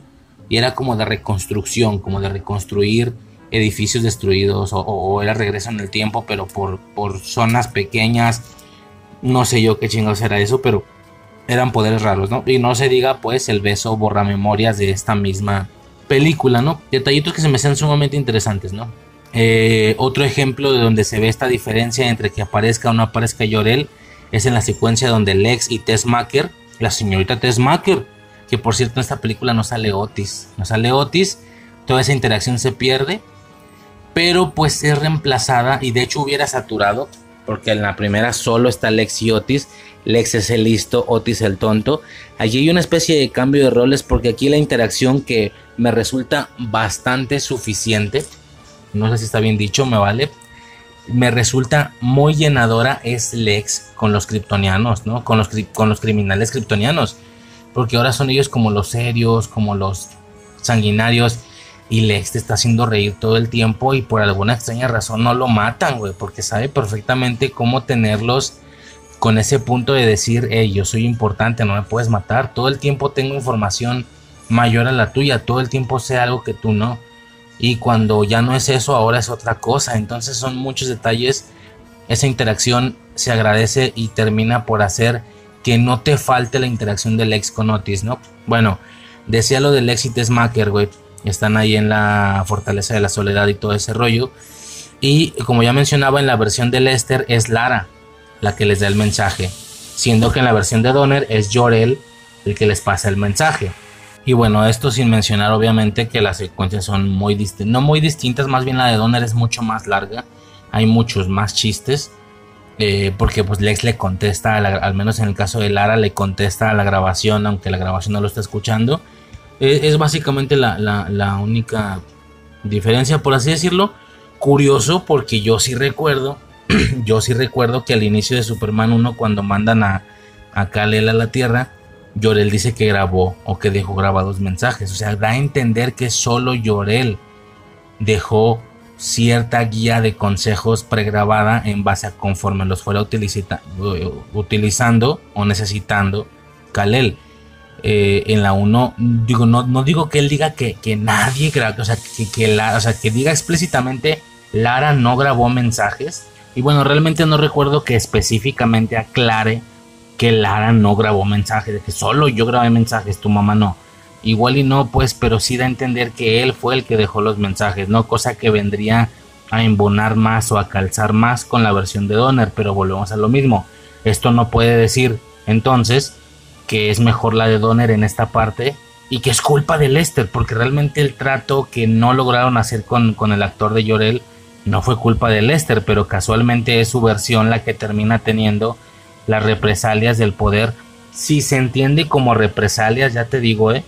y era como de reconstrucción, como de reconstruir edificios destruidos o, era regreso en el tiempo, pero por, por zonas pequeñas. No sé yo qué chingados era eso, pero eran poderes raros, ¿no? Y no se diga, pues, el beso borra memorias de esta misma película, ¿no? Detallitos que se me hacen sumamente interesantes, ¿no? Eh, otro ejemplo de donde se ve esta diferencia entre que aparezca o no aparezca Llorel es en la secuencia donde Lex y Tess Macker, la señorita Tess Macker, que por cierto en esta película no sale Otis, no sale Otis, toda esa interacción se pierde, pero pues es reemplazada y de hecho hubiera saturado, porque en la primera solo está Lex y Otis, Lex es el listo, Otis el tonto. Allí hay una especie de cambio de roles porque aquí la interacción que me resulta bastante suficiente, no sé si está bien dicho, me vale, me resulta muy llenadora es Lex con los kryptonianos, ¿no? Con los, con los criminales kryptonianos. Porque ahora son ellos como los serios, como los sanguinarios. Y Lex te está haciendo reír todo el tiempo y por alguna extraña razón no lo matan, güey. Porque sabe perfectamente cómo tenerlos con ese punto de decir, hey, yo soy importante, no me puedes matar. Todo el tiempo tengo información mayor a la tuya, todo el tiempo sé algo que tú no. Y cuando ya no es eso, ahora es otra cosa. Entonces son muchos detalles. Esa interacción se agradece y termina por hacer que no te falte la interacción del ex con Otis, ¿no? Bueno, decía lo del éxito Smacker, güey. Están ahí en la Fortaleza de la Soledad y todo ese rollo. Y como ya mencionaba, en la versión de Lester es Lara la que les da el mensaje, siendo que en la versión de Donner es Jorel el que les pasa el mensaje. Y bueno, esto sin mencionar obviamente que las secuencias son muy distintas, no muy distintas, más bien la de Donner es mucho más larga, hay muchos más chistes, eh, porque pues Lex le contesta, al menos en el caso de Lara, le contesta a la grabación, aunque la grabación no lo está escuchando. Eh, es básicamente la, la única diferencia, por así decirlo. Curioso porque yo sí recuerdo yo sí recuerdo que al inicio de Superman 1, cuando mandan a, a a la Tierra, Llorel dice que grabó o que dejó grabados mensajes. O sea, da a entender que solo Llorel dejó cierta guía de consejos pregrabada en base a conforme los fuera utilizando o necesitando Kal-El. Eh, en la 1, digo, no, no digo que él diga que, que nadie grabó, o sea, que, que la, o sea, que diga explícitamente Lara no grabó mensajes, y bueno, realmente no recuerdo que específicamente aclare que Lara no grabó mensajes, de que solo yo grabé mensajes, tu mamá no. Igual y no, pues, pero sí da a entender que él fue el que dejó los mensajes, ¿no? Cosa que vendría a embonar más o a calzar más con la versión de Donner, pero volvemos a lo mismo. Esto no puede decir entonces que es mejor la de Donner en esta parte y que es culpa de Lester, porque realmente el trato que no lograron hacer con, con el actor de Llorel no fue culpa de Lester, pero casualmente es su versión la que termina teniendo las represalias del poder. Si se entiende como represalias, ya te digo, ¿eh?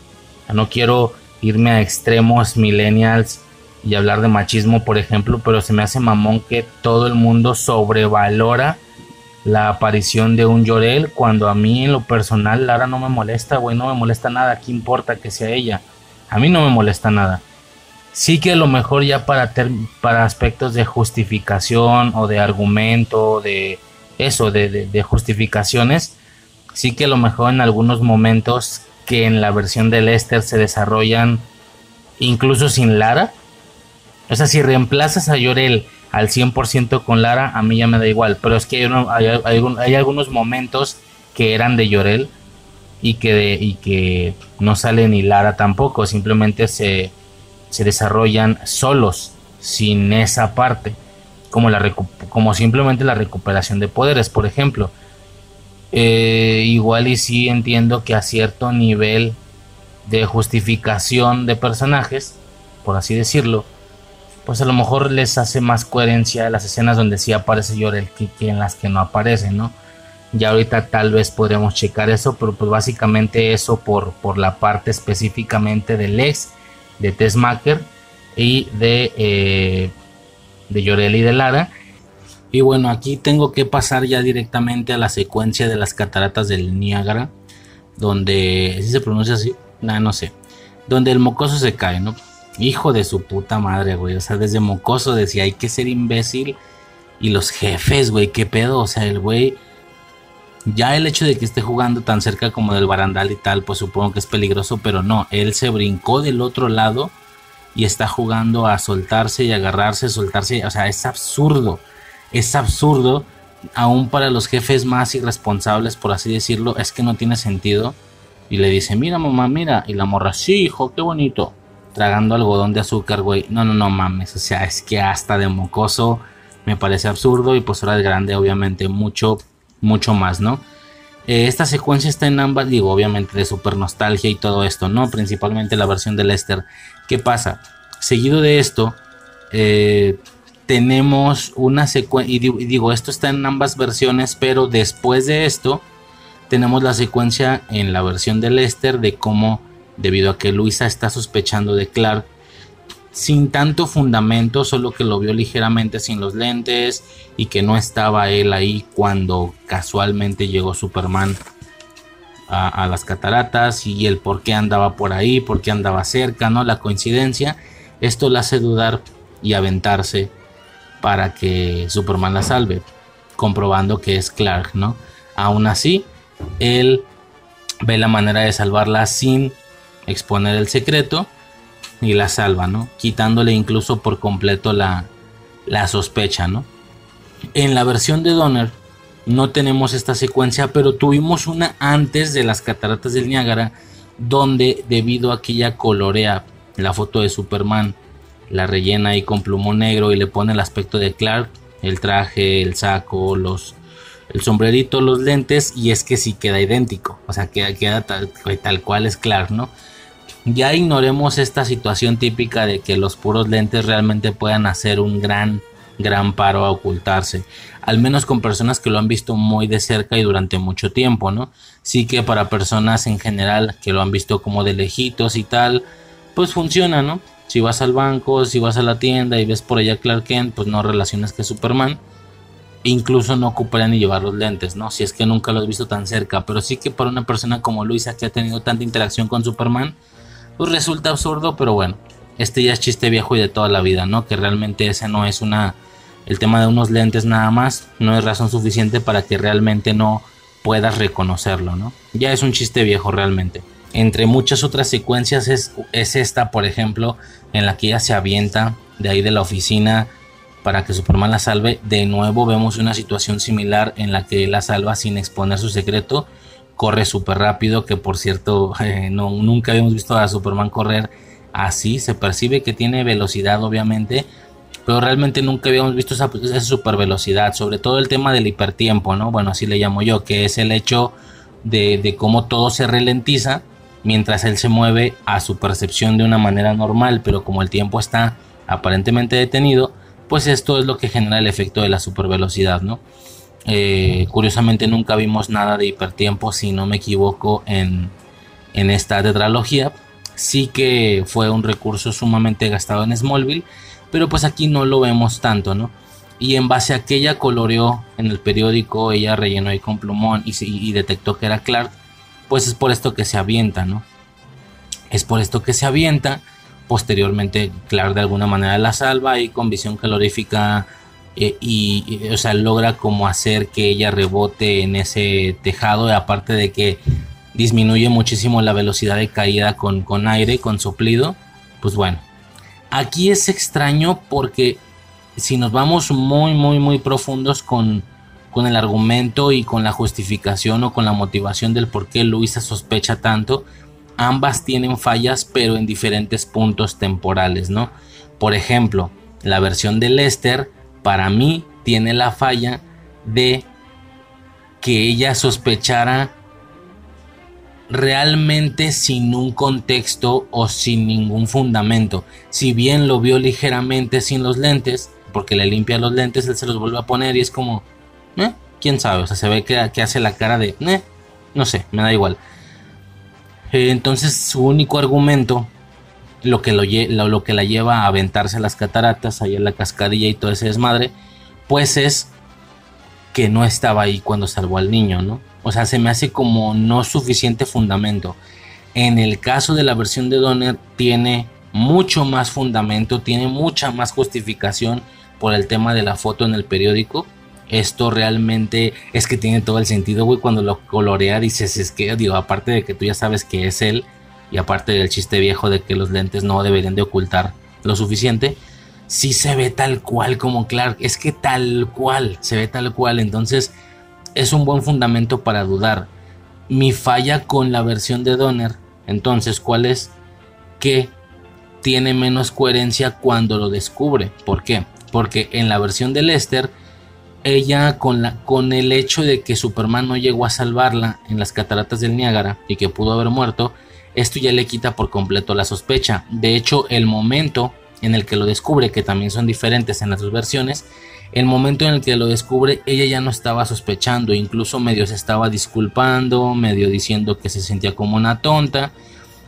No quiero irme a extremos millennials y hablar de machismo, por ejemplo, pero se me hace mamón que todo el mundo sobrevalora la aparición de un Llorel cuando a mí en lo personal Lara no me molesta, güey, no me molesta nada, ¿qué importa que sea ella? A mí no me molesta nada. Sí que a lo mejor ya para, para aspectos de justificación o de argumento, de eso, de, de justificaciones, sí que a lo mejor en algunos momentos que en la versión de Lester se desarrollan incluso sin Lara. O sea, si reemplazas a Llorel al 100% con Lara, a mí ya me da igual. Pero es que hay, algunos momentos que eran de Llorel y que, y que no sale ni Lara tampoco. Simplemente se, se desarrollan solos, sin esa parte. Como, la como simplemente la recuperación de poderes, por ejemplo. Eh, igual y sí entiendo que a cierto nivel de justificación de personajes, por así decirlo, pues a lo mejor les hace más coherencia las escenas donde sí aparece Llorel que, en las que no aparece, ¿no? Ya ahorita tal vez podremos checar eso, pero pues básicamente eso por, por la parte específicamente del ex de Tessmaker y de, eh, de Llorel y de Lara. Y bueno, aquí tengo que pasar ya directamente a la secuencia de las cataratas del Niágara, donde, si se pronuncia así? no no sé. Donde el mocoso se cae, ¿no? Hijo de su puta madre, güey. O sea, desde mocoso decía, hay que ser imbécil. Y los jefes, güey, qué pedo. O sea, el güey. Ya el hecho de que esté jugando tan cerca como del barandal y tal, pues supongo que es peligroso, pero no. Él se brincó del otro lado y está jugando a soltarse y agarrarse, soltarse. O sea, es absurdo. Es absurdo. Aún para los jefes más irresponsables, por así decirlo, es que no tiene sentido. Y le dice, mira mamá, mira. Y la morra, sí, hijo, qué bonito tragando algodón de azúcar, güey. No, no, no mames. O sea, es que hasta de mocoso me parece absurdo y pues ahora de grande, obviamente, mucho, mucho más, ¿no? Eh, esta secuencia está en ambas, digo, obviamente de super nostalgia y todo esto, ¿no? Principalmente la versión de Lester. ¿Qué pasa? Seguido de esto, eh, tenemos una secuencia, y digo, esto está en ambas versiones, pero después de esto, tenemos la secuencia en la versión de Lester de cómo debido a que Luisa está sospechando de Clark sin tanto fundamento, solo que lo vio ligeramente sin los lentes y que no estaba él ahí cuando casualmente llegó Superman a, las cataratas y el por qué andaba por ahí, por qué andaba cerca, ¿no? La coincidencia, esto la hace dudar y aventarse para que Superman la salve, comprobando que es Clark, ¿no? Aún así, él ve la manera de salvarla sin exponer el secreto y la salva, ¿no? Quitándole incluso por completo la, la sospecha, ¿no? En la versión de Donner no tenemos esta secuencia, pero tuvimos una antes de las cataratas del Niágara, donde debido a que ella colorea la foto de Superman, la rellena ahí con plumón negro y le pone el aspecto de Clark, el traje, el saco, los, el sombrerito, los lentes, y es que sí queda idéntico, o sea, queda, queda tal, tal cual es Clark, ¿no? Ya ignoremos esta situación típica de que los puros lentes realmente puedan hacer un gran, gran paro a ocultarse. Al menos con personas que lo han visto muy de cerca y durante mucho tiempo, ¿no? Sí que para personas en general que lo han visto como de lejitos y tal, pues funciona, ¿no? Si vas al banco, si vas a la tienda y ves por allá Clark Kent, pues no relacionas que Superman. Incluso no ocuparían ni llevar los lentes, ¿no? Si es que nunca lo has visto tan cerca. Pero sí que para una persona como Luisa que ha tenido tanta interacción con Superman, pues resulta absurdo, pero bueno, este ya es chiste viejo y de toda la vida, ¿no? Que realmente ese no es una, el tema de unos lentes nada más, no es razón suficiente para que realmente no puedas reconocerlo, ¿no? Ya es un chiste viejo realmente. Entre muchas otras secuencias es, es esta, por ejemplo, en la que ella se avienta de ahí de la oficina para que Superman la salve. De nuevo vemos una situación similar en la que la salva sin exponer su secreto corre súper rápido, que por cierto, eh, no, nunca habíamos visto a Superman correr así, se percibe que tiene velocidad obviamente, pero realmente nunca habíamos visto esa, esa super velocidad, sobre todo el tema del hipertiempo, ¿no? Bueno, así le llamo yo, que es el hecho de, cómo todo se ralentiza mientras él se mueve a su percepción de una manera normal, pero como el tiempo está aparentemente detenido, pues esto es lo que genera el efecto de la supervelocidad, ¿no? Eh, curiosamente nunca vimos nada de hipertiempo, si no me equivoco, en, en esta tetralogía. Sí que fue un recurso sumamente gastado en Smallville, pero pues aquí no lo vemos tanto, ¿no? Y en base a que ella coloreó en el periódico, ella rellenó ahí con plumón y, y detectó que era Clark, pues es por esto que se avienta, ¿no? Es por esto que se avienta. Posteriormente, Clark de alguna manera la salva y con visión calorífica eh, y, o sea, logra como hacer que ella rebote en ese tejado, aparte de que disminuye muchísimo la velocidad de caída con, con aire, con soplido, pues bueno, aquí es extraño porque si nos vamos muy, muy, muy profundos con, con el argumento y con la justificación o con la motivación del por qué Luisa sospecha tanto, ambas tienen fallas pero en diferentes puntos temporales, ¿no? Por ejemplo, la versión de Lester para mí tiene la falla de que ella sospechara realmente sin un contexto o sin ningún fundamento. Si bien lo vio ligeramente sin los lentes, porque le limpia los lentes, él se los vuelve a poner y es como, ¿eh? ¿Quién sabe? O sea, se ve que, hace la cara de, ¿eh? No sé, me da igual. Eh, entonces su único argumento lo que, lo, lo, que la lleva a aventarse las cataratas, ahí en la cascadilla y todo ese desmadre, pues es que no estaba ahí cuando salvó al niño, ¿no? O sea, se me hace como no suficiente fundamento. En el caso de la versión de Donner tiene mucho más fundamento, tiene mucha más justificación por el tema de la foto en el periódico. Esto realmente es que tiene todo el sentido, güey, cuando lo colorea dices, es que, digo, aparte de que tú ya sabes que es él, y aparte del chiste viejo de que los lentes no deberían de ocultar lo suficiente, sí se ve tal cual como Clark, es que tal cual, se ve tal cual, entonces es un buen fundamento para dudar. Mi falla con la versión de Donner, entonces, ¿cuál es? Que tiene menos coherencia cuando lo descubre. ¿Por qué? Porque en la versión de Lester, ella con, la, con el hecho de que Superman no llegó a salvarla en las cataratas del Niágara y que pudo haber muerto, esto ya le quita por completo la sospecha. De hecho, el momento en el que lo descubre, que también son diferentes en las dos versiones, el momento en el que lo descubre, ella ya no estaba sospechando, incluso medio se estaba disculpando, medio diciendo que se sentía como una tonta.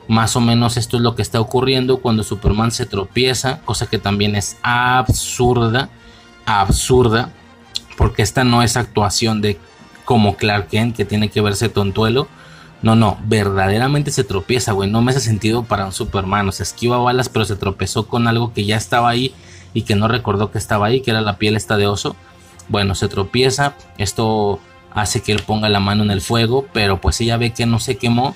Más o menos esto es lo que está ocurriendo cuando Superman se tropieza, cosa que también es absurda, absurda, porque esta no es actuación de como Clark Kent que tiene que verse tontuelo, no, no, verdaderamente se tropieza, güey. No me hace sentido para un Superman. O sea, esquiva balas, pero se tropezó con algo que ya estaba ahí y que no recordó que estaba ahí, que era la piel esta de oso. Bueno, se tropieza. Esto hace que él ponga la mano en el fuego, pero pues ella ve que no se quemó.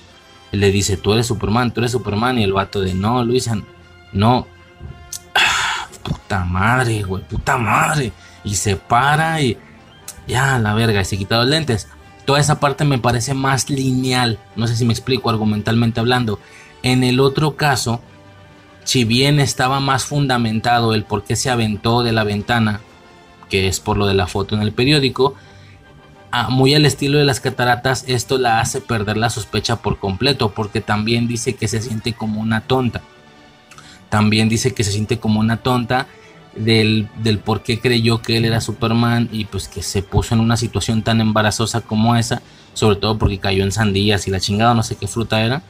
Le dice, tú eres Superman, tú eres Superman. Y el vato de, no, Luisa, no. Puta madre, güey, puta madre. Y se para y ya, la verga, y se quita los lentes toda esa parte me parece más lineal, no sé si me explico argumentalmente hablando. En el otro caso, si bien estaba más fundamentado el por qué se aventó de la ventana, que es por lo de la foto en el periódico, muy al estilo de las cataratas, esto la hace perder la sospecha por completo, porque también dice que se siente como una tonta. También dice que se siente como una tonta del, por qué creyó que él era Superman y pues que se puso en una situación tan embarazosa como esa, sobre todo porque cayó en sandías y la chingada, no sé qué fruta era.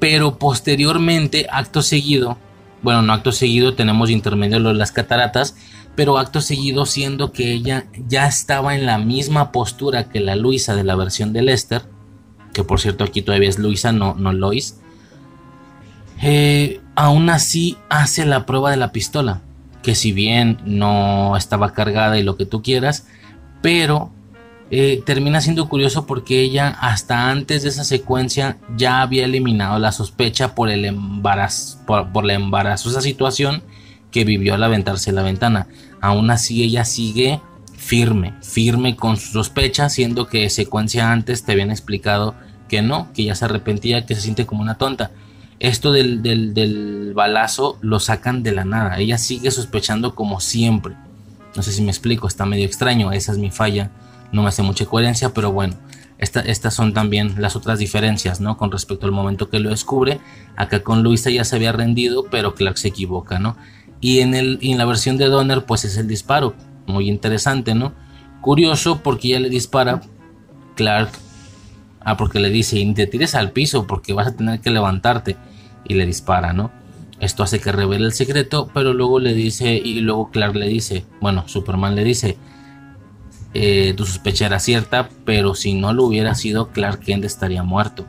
Pero posteriormente, acto seguido, bueno, no acto seguido, tenemos intermedio de las cataratas, pero acto seguido siendo que ella ya estaba en la misma postura que la Luisa de la versión de Lester, que por cierto aquí todavía es Luisa, no, no Lois, eh, aún así hace la prueba de la pistola que si bien no estaba cargada y lo que tú quieras, pero eh, termina siendo curioso porque ella hasta antes de esa secuencia ya había eliminado la sospecha por el embarazo, por, la embarazosa situación que vivió al aventarse la ventana. Aún así ella sigue firme, firme con su sospecha, siendo que secuencia antes te habían explicado que no, que ya se arrepentía, que se siente como una tonta esto del, balazo lo sacan de la nada. Ella sigue sospechando como siempre. No sé si me explico, está medio extraño, esa es mi falla no me hace mucha coherencia, pero bueno, estas son también las otras diferencias, ¿no? Con respecto al momento que lo descubre. Acá con Luisa ya se había rendido, pero Clark se equivoca, ¿no? Y en, el, en la versión de Donner, pues es el disparo. Muy interesante, ¿no? Curioso porque ya le dispara Clark. Ah, porque le dice, y te tires al piso porque vas a tener que levantarte. Y le dispara, ¿no? Esto hace que revele el secreto, pero luego le dice, y luego Clark le dice, bueno, Superman le dice, eh, tu sospecha era cierta, pero si no lo hubiera sido, Clark Kent estaría muerto.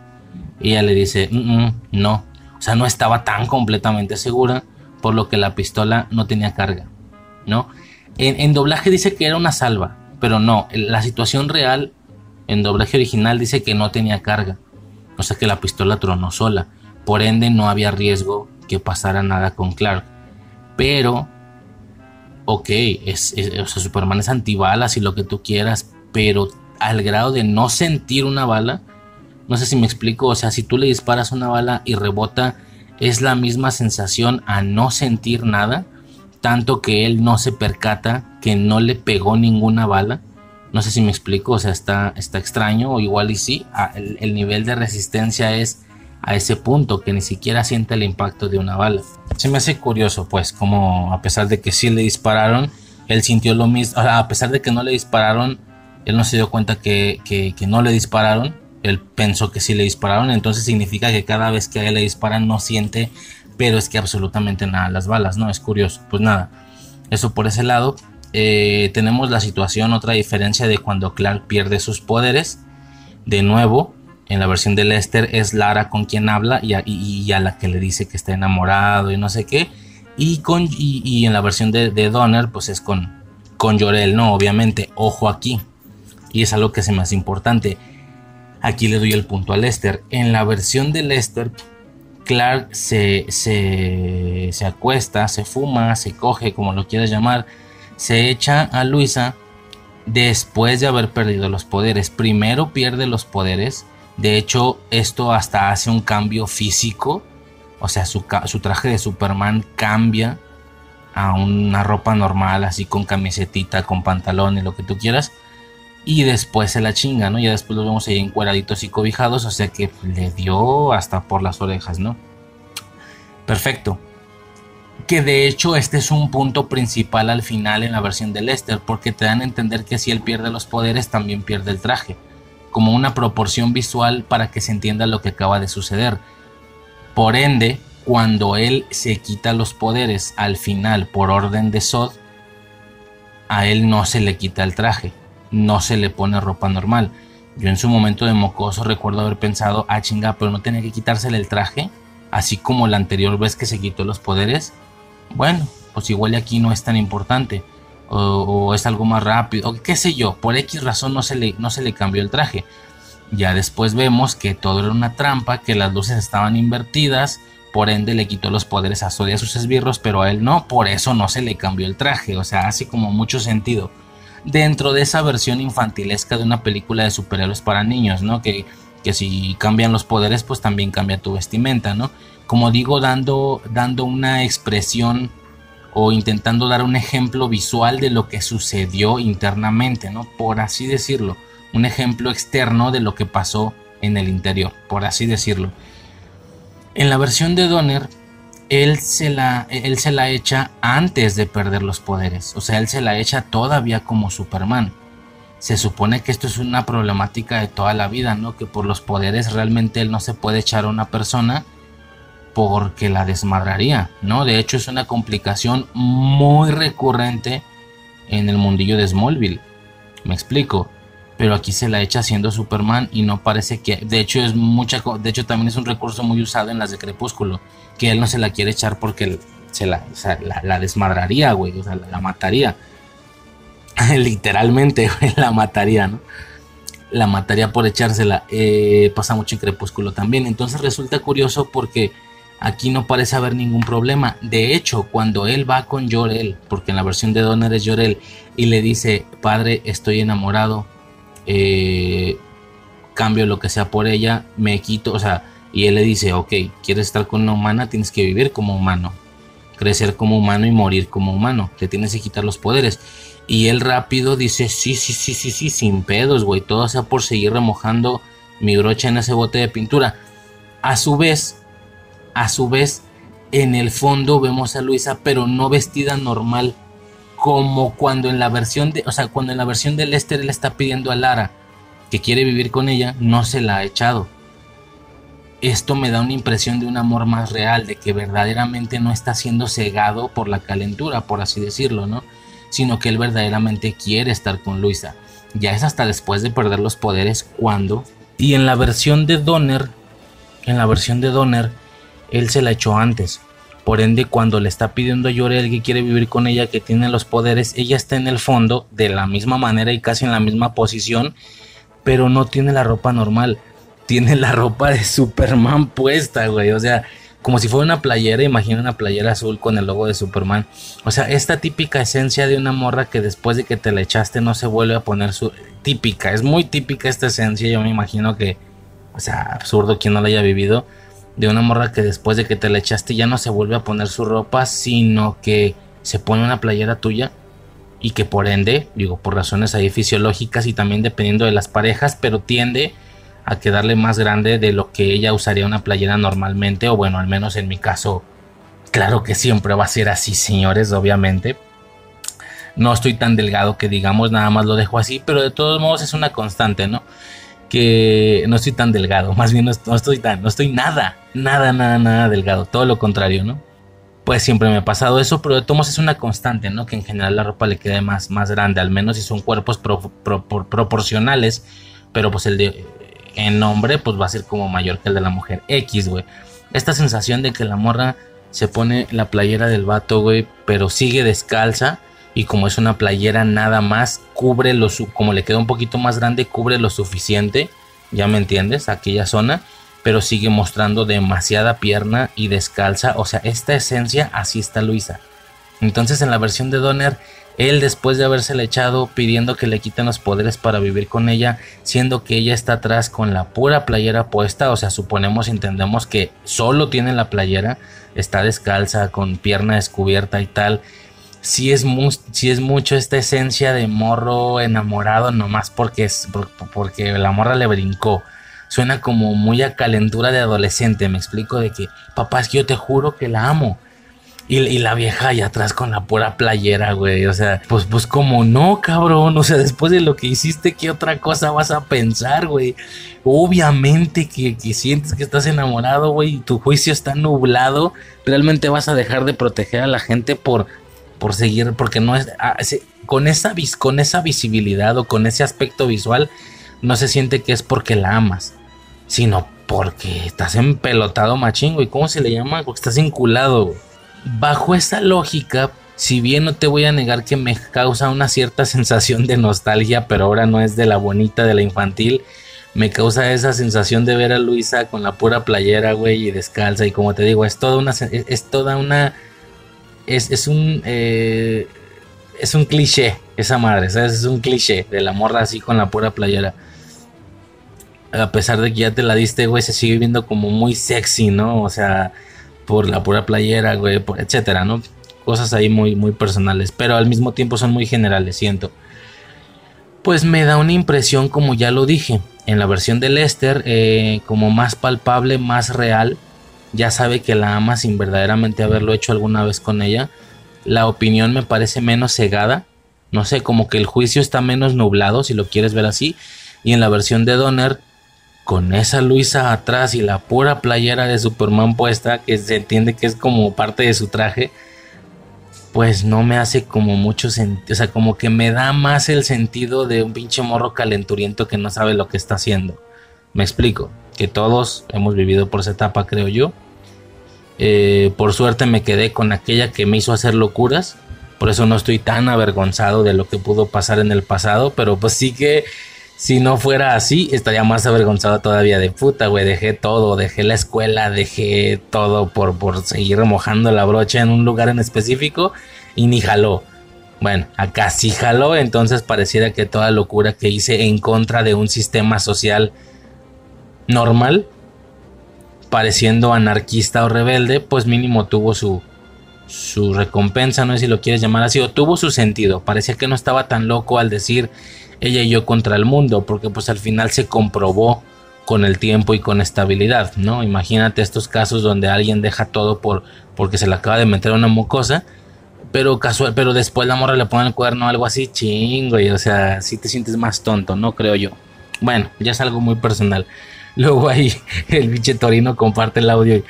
Y ella le dice, mm, mm, no, o sea, no estaba tan completamente segura, por lo que la pistola no tenía carga, ¿no? En, doblaje dice que era una salva, pero no, la situación real, en doblaje original dice que no tenía carga, o sea que la pistola tronó sola, por ende no había riesgo que pasara nada con Clark. Pero ok, es, o sea, Superman es antibalas y lo que tú quieras, pero al grado de no sentir una bala, no sé si me explico, o sea, si tú le disparas una bala y rebota, es la misma sensación a no sentir nada, tanto que él no se percata que no le pegó ninguna bala. No sé si me explico, o sea, está, está extraño, o igual y sí, el nivel de resistencia es a ese punto que ni siquiera siente el impacto de una bala. Se me hace curioso, pues, como a pesar de que sí le dispararon, él sintió lo mismo, a pesar de que no le dispararon, él no se dio cuenta que, que, no le dispararon, él pensó que sí le dispararon, entonces significa que cada vez que a él le disparan no siente, pero es que absolutamente nada las balas, ¿no? Es curioso, pues nada, eso por ese lado. Eh, tenemos la situación, otra diferencia de cuando Clark pierde sus poderes, de nuevo, en la versión de Lester es Lara con quien habla y a, la que le dice que está enamorado y no sé qué. Y, con, y, en la versión de, Donner pues es con, con Llorel, ¿no? Obviamente, ojo aquí. Y es algo que se me hace importante. Aquí le doy el punto a Lester. En la versión de Lester, Clark se, se, se acuesta, se fuma, se coge, como lo quieras llamar, se echa a Luisa después de haber perdido los poderes. Primero pierde los poderes de hecho, esto hasta hace un cambio físico. O sea, su, traje de Superman cambia a una ropa normal, así con camisetita, con pantalón y lo que tú quieras. Y después se la chinga, ¿no? Ya después lo vemos ahí encueraditos y cobijados. O sea que le dio hasta por las orejas, ¿no? Perfecto. Que de hecho este es un punto principal al final en la versión de Lester. Porque te dan a entender que si él pierde los poderes, también pierde el traje como una proporción visual para que se entienda lo que acaba de suceder. Por ende, cuando él se quita los poderes al final por orden de Sod, a él no se le quita el traje, no se le pone ropa normal. Yo en su momento de mocoso recuerdo haber pensado, ah chinga, pero no tenía que quitársele el traje, así como la anterior vez que se quitó los poderes. Bueno, pues igual aquí no es tan importante o, es algo más rápido, o qué sé yo, por X razón no se, le, no se le cambió el traje. Ya después vemos que todo era una trampa, que las luces estaban invertidas, por ende le quitó los poderes a Zod y a sus esbirros, pero a él no, por eso no se le cambió el traje, o sea, hace como mucho sentido. Dentro de esa versión infantilesca de una película de superhéroes para niños, ¿no? Que, que si cambian los poderes, pues también cambia tu vestimenta, ¿no? Como digo, dando, dando una expresión o intentando dar un ejemplo visual de lo que sucedió internamente, ¿no? Por así decirlo, un ejemplo externo de lo que pasó en el interior, por así decirlo. En la versión de Donner, él se la, él se la echa antes de perder los poderes, o sea, él se la echa todavía como Superman. Se supone que esto es una problemática de toda la vida, ¿no? Que por los poderes realmente él no se puede echar a una persona porque la desmadraría, ¿no? De hecho es una complicación muy recurrente en el mundillo de Smallville. Me explico. Pero aquí se la echa siendo Superman y no parece que... De hecho es mucha... De hecho también es un recurso muy usado en las de Crepúsculo. Que él no se la quiere echar porque se la, la, desmadraría, güey. O sea, la, mataría. Literalmente, la mataría, ¿no? La mataría por echársela. Eh, pasa mucho en Crepúsculo también. Entonces resulta curioso porque Aquí no parece haber ningún problema. De hecho, cuando él va con Llorel, porque en la versión de Donner es Llorel, y le dice, padre, estoy enamorado, eh, cambio lo que sea por ella, me quito, o sea, y él le dice, ok, quieres estar con una humana, tienes que vivir como humano, crecer como humano y morir como humano, te tienes que quitar los poderes. Y él rápido dice, sí, sí, sí, sí, sí, sin pedos, güey. Todo sea por seguir remojando mi brocha en ese bote de pintura. A su vez, a su vez, en el fondo vemos a Luisa, pero no vestida normal, como cuando en la versión de, o sea, cuando en la versión de Lester le está pidiendo a Lara que quiere vivir con ella, no se la ha echado. Esto me da una impresión de un amor más real, de que verdaderamente no está siendo cegado por la calentura, por así decirlo, ¿no? Sino que él verdaderamente quiere estar con Luisa. Ya es hasta después de perder los poderes cuando. Y en la versión de Donner, en la versión de Donner, él se la echó antes. Por ende, cuando le está pidiendo a Yorel que quiere vivir con ella, que tiene los poderes, ella está en el fondo de la misma manera y casi en la misma posición, pero no tiene la ropa normal. Tiene la ropa de Superman puesta, güey. O sea, como si fuera una playera, imagina una playera azul con el logo de Superman. O sea, esta típica esencia de una morra que después de que te la echaste no se vuelve a poner su... Típica, es muy típica esta esencia, yo me imagino que... O sea, absurdo quien no la haya vivido de una morra que después de que te la echaste ya no se vuelve a poner su ropa, sino que se pone una playera tuya y que por ende, digo, por razones ahí fisiológicas y también dependiendo de las parejas, pero tiende a quedarle más grande de lo que ella usaría una playera normalmente, o bueno, al menos en mi caso, claro que siempre va a ser así, señores, obviamente. No estoy tan delgado que digamos, nada más lo dejo así, pero de todos modos es una constante, ¿no? Que no estoy tan delgado, más bien no, estoy tan, no estoy nada, nada, nada, nada delgado, todo lo contrario, ¿no? Pues siempre me ha pasado eso, pero de todos es una constante, ¿no? Que en general la ropa le quede más, más grande, al menos si son cuerpos proporcionales, pero pues el de en hombre pues va a ser como mayor que el de la mujer X, güey. Esta sensación de que la morra se pone la playera del vato, güey, pero sigue descalza y como es una playera nada más, cubre lo como le queda un poquito más grande, cubre lo suficiente, ya me entiendes, aquella zona, pero sigue mostrando demasiada pierna y descalza, o sea, esta esencia así está Luisa. Entonces en la versión de Donner, él después de haberse le echado pidiendo que le quiten los poderes para vivir con ella, siendo que ella está atrás con la pura playera puesta, o sea, suponemos, entendemos que solo tiene la playera, está descalza, con pierna descubierta y tal, si es, es mucho esta esencia de morro enamorado nomás porque, es, porque la morra le brincó. Suena como muy a calentura de adolescente, me explico de que, papá, es que yo te juro que la amo. Y, la vieja allá atrás con la pura playera, güey. O sea, pues, pues como no, cabrón. O sea, después de lo que hiciste, ¿qué otra cosa vas a pensar, güey? Obviamente que, que sientes que estás enamorado, güey, y tu juicio está nublado. Realmente vas a dejar de proteger a la gente por por seguir, porque no es, ah, con, esa, con esa visibilidad o con ese aspecto visual, no se siente que es porque la amas, sino porque estás empelotado machingo. ¿Y cómo se le llama? Porque estás enculado. Bajo esa lógica, si bien no te voy a negar que me causa una cierta sensación de nostalgia, pero ahora no es de la bonita, de la infantil, me causa esa sensación de ver a Luisa con la pura playera, güey, y descalza. Y como te digo, es toda una, es toda una es, un eh, es un cliché esa madre. Es un cliché de la morra así con la pura playera. A pesar de que ya te la diste, güey, se sigue viendo como muy sexy, ¿no? O sea, por la pura playera, güey, etcétera, ¿no? Cosas ahí muy, muy personales, pero al mismo tiempo son muy generales, siento. Pues me da una impresión, como ya lo dije, en la versión de Lester, eh, como más palpable, más real ya sabe que la ama sin verdaderamente haberlo hecho alguna vez con ella. La opinión me parece menos cegada. No sé, como que el juicio está menos nublado, si lo quieres ver así. Y en la versión de Donner, con esa Luisa atrás y la pura playera de Superman puesta, que se entiende que es como parte de su traje, pues no me hace como mucho sentido. O sea, como que me da más el sentido de un pinche morro calenturiento que no sabe lo que está haciendo. Me explico que todos hemos vivido por esa etapa, creo yo. Eh, por suerte me quedé con aquella que me hizo hacer locuras. Por eso no estoy tan avergonzado de lo que pudo pasar en el pasado. Pero pues sí que si no fuera así, estaría más avergonzado todavía de puta, güey. Dejé todo, dejé la escuela, dejé todo por, por seguir remojando la brocha en un lugar en específico y ni jaló. Bueno, acá sí jaló, entonces pareciera que toda locura que hice en contra de un sistema social normal, pareciendo anarquista o rebelde, pues mínimo tuvo su, su recompensa, no sé si lo quieres llamar así, o tuvo su sentido. Parecía que no estaba tan loco al decir ella y yo contra el mundo, porque pues al final se comprobó con el tiempo y con estabilidad, ¿no? Imagínate estos casos donde alguien deja todo por porque se le acaba de meter una mucosa, pero casual, pero después la morra le pone el cuerno algo así, chingo, y o sea, si te sientes más tonto, ¿no? Creo yo. Bueno, ya es algo muy personal. Luego ahí el biche Torino comparte el audio. Y,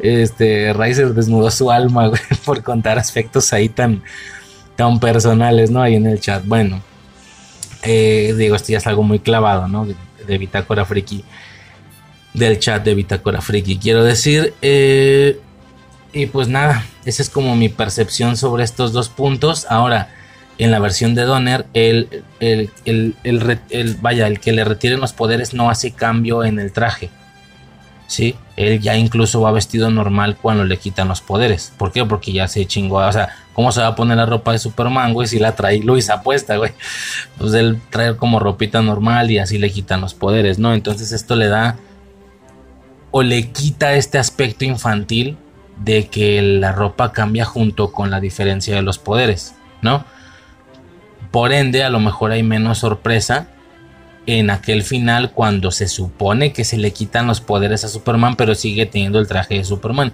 este, Riser desnudó su alma por contar aspectos ahí tan, tan personales, ¿no? Ahí en el chat. Bueno, eh, digo, esto ya es algo muy clavado, ¿no? De, Bitácora Friki. Del chat de Bitácora Friki. Quiero decir, eh, y pues nada, esa es como mi percepción sobre estos dos puntos. Ahora, en la versión de Donner, el, el, el, vaya, el que le retiren los poderes no hace cambio en el traje. ¿sí? Él ya incluso va vestido normal cuando le quitan los poderes. ¿Por qué? Porque ya se chingó. O sea, ¿cómo se va a poner la ropa de Superman, güey? Si la trae Luis apuesta, güey. Pues él trae como ropita normal y así le quitan los poderes, ¿no? Entonces esto le da o le quita este aspecto infantil de que la ropa cambia junto con la diferencia de los poderes, ¿no? Por ende, a lo mejor hay menos sorpresa en aquel final cuando se supone que se le quitan los poderes a Superman, pero sigue teniendo el traje de Superman.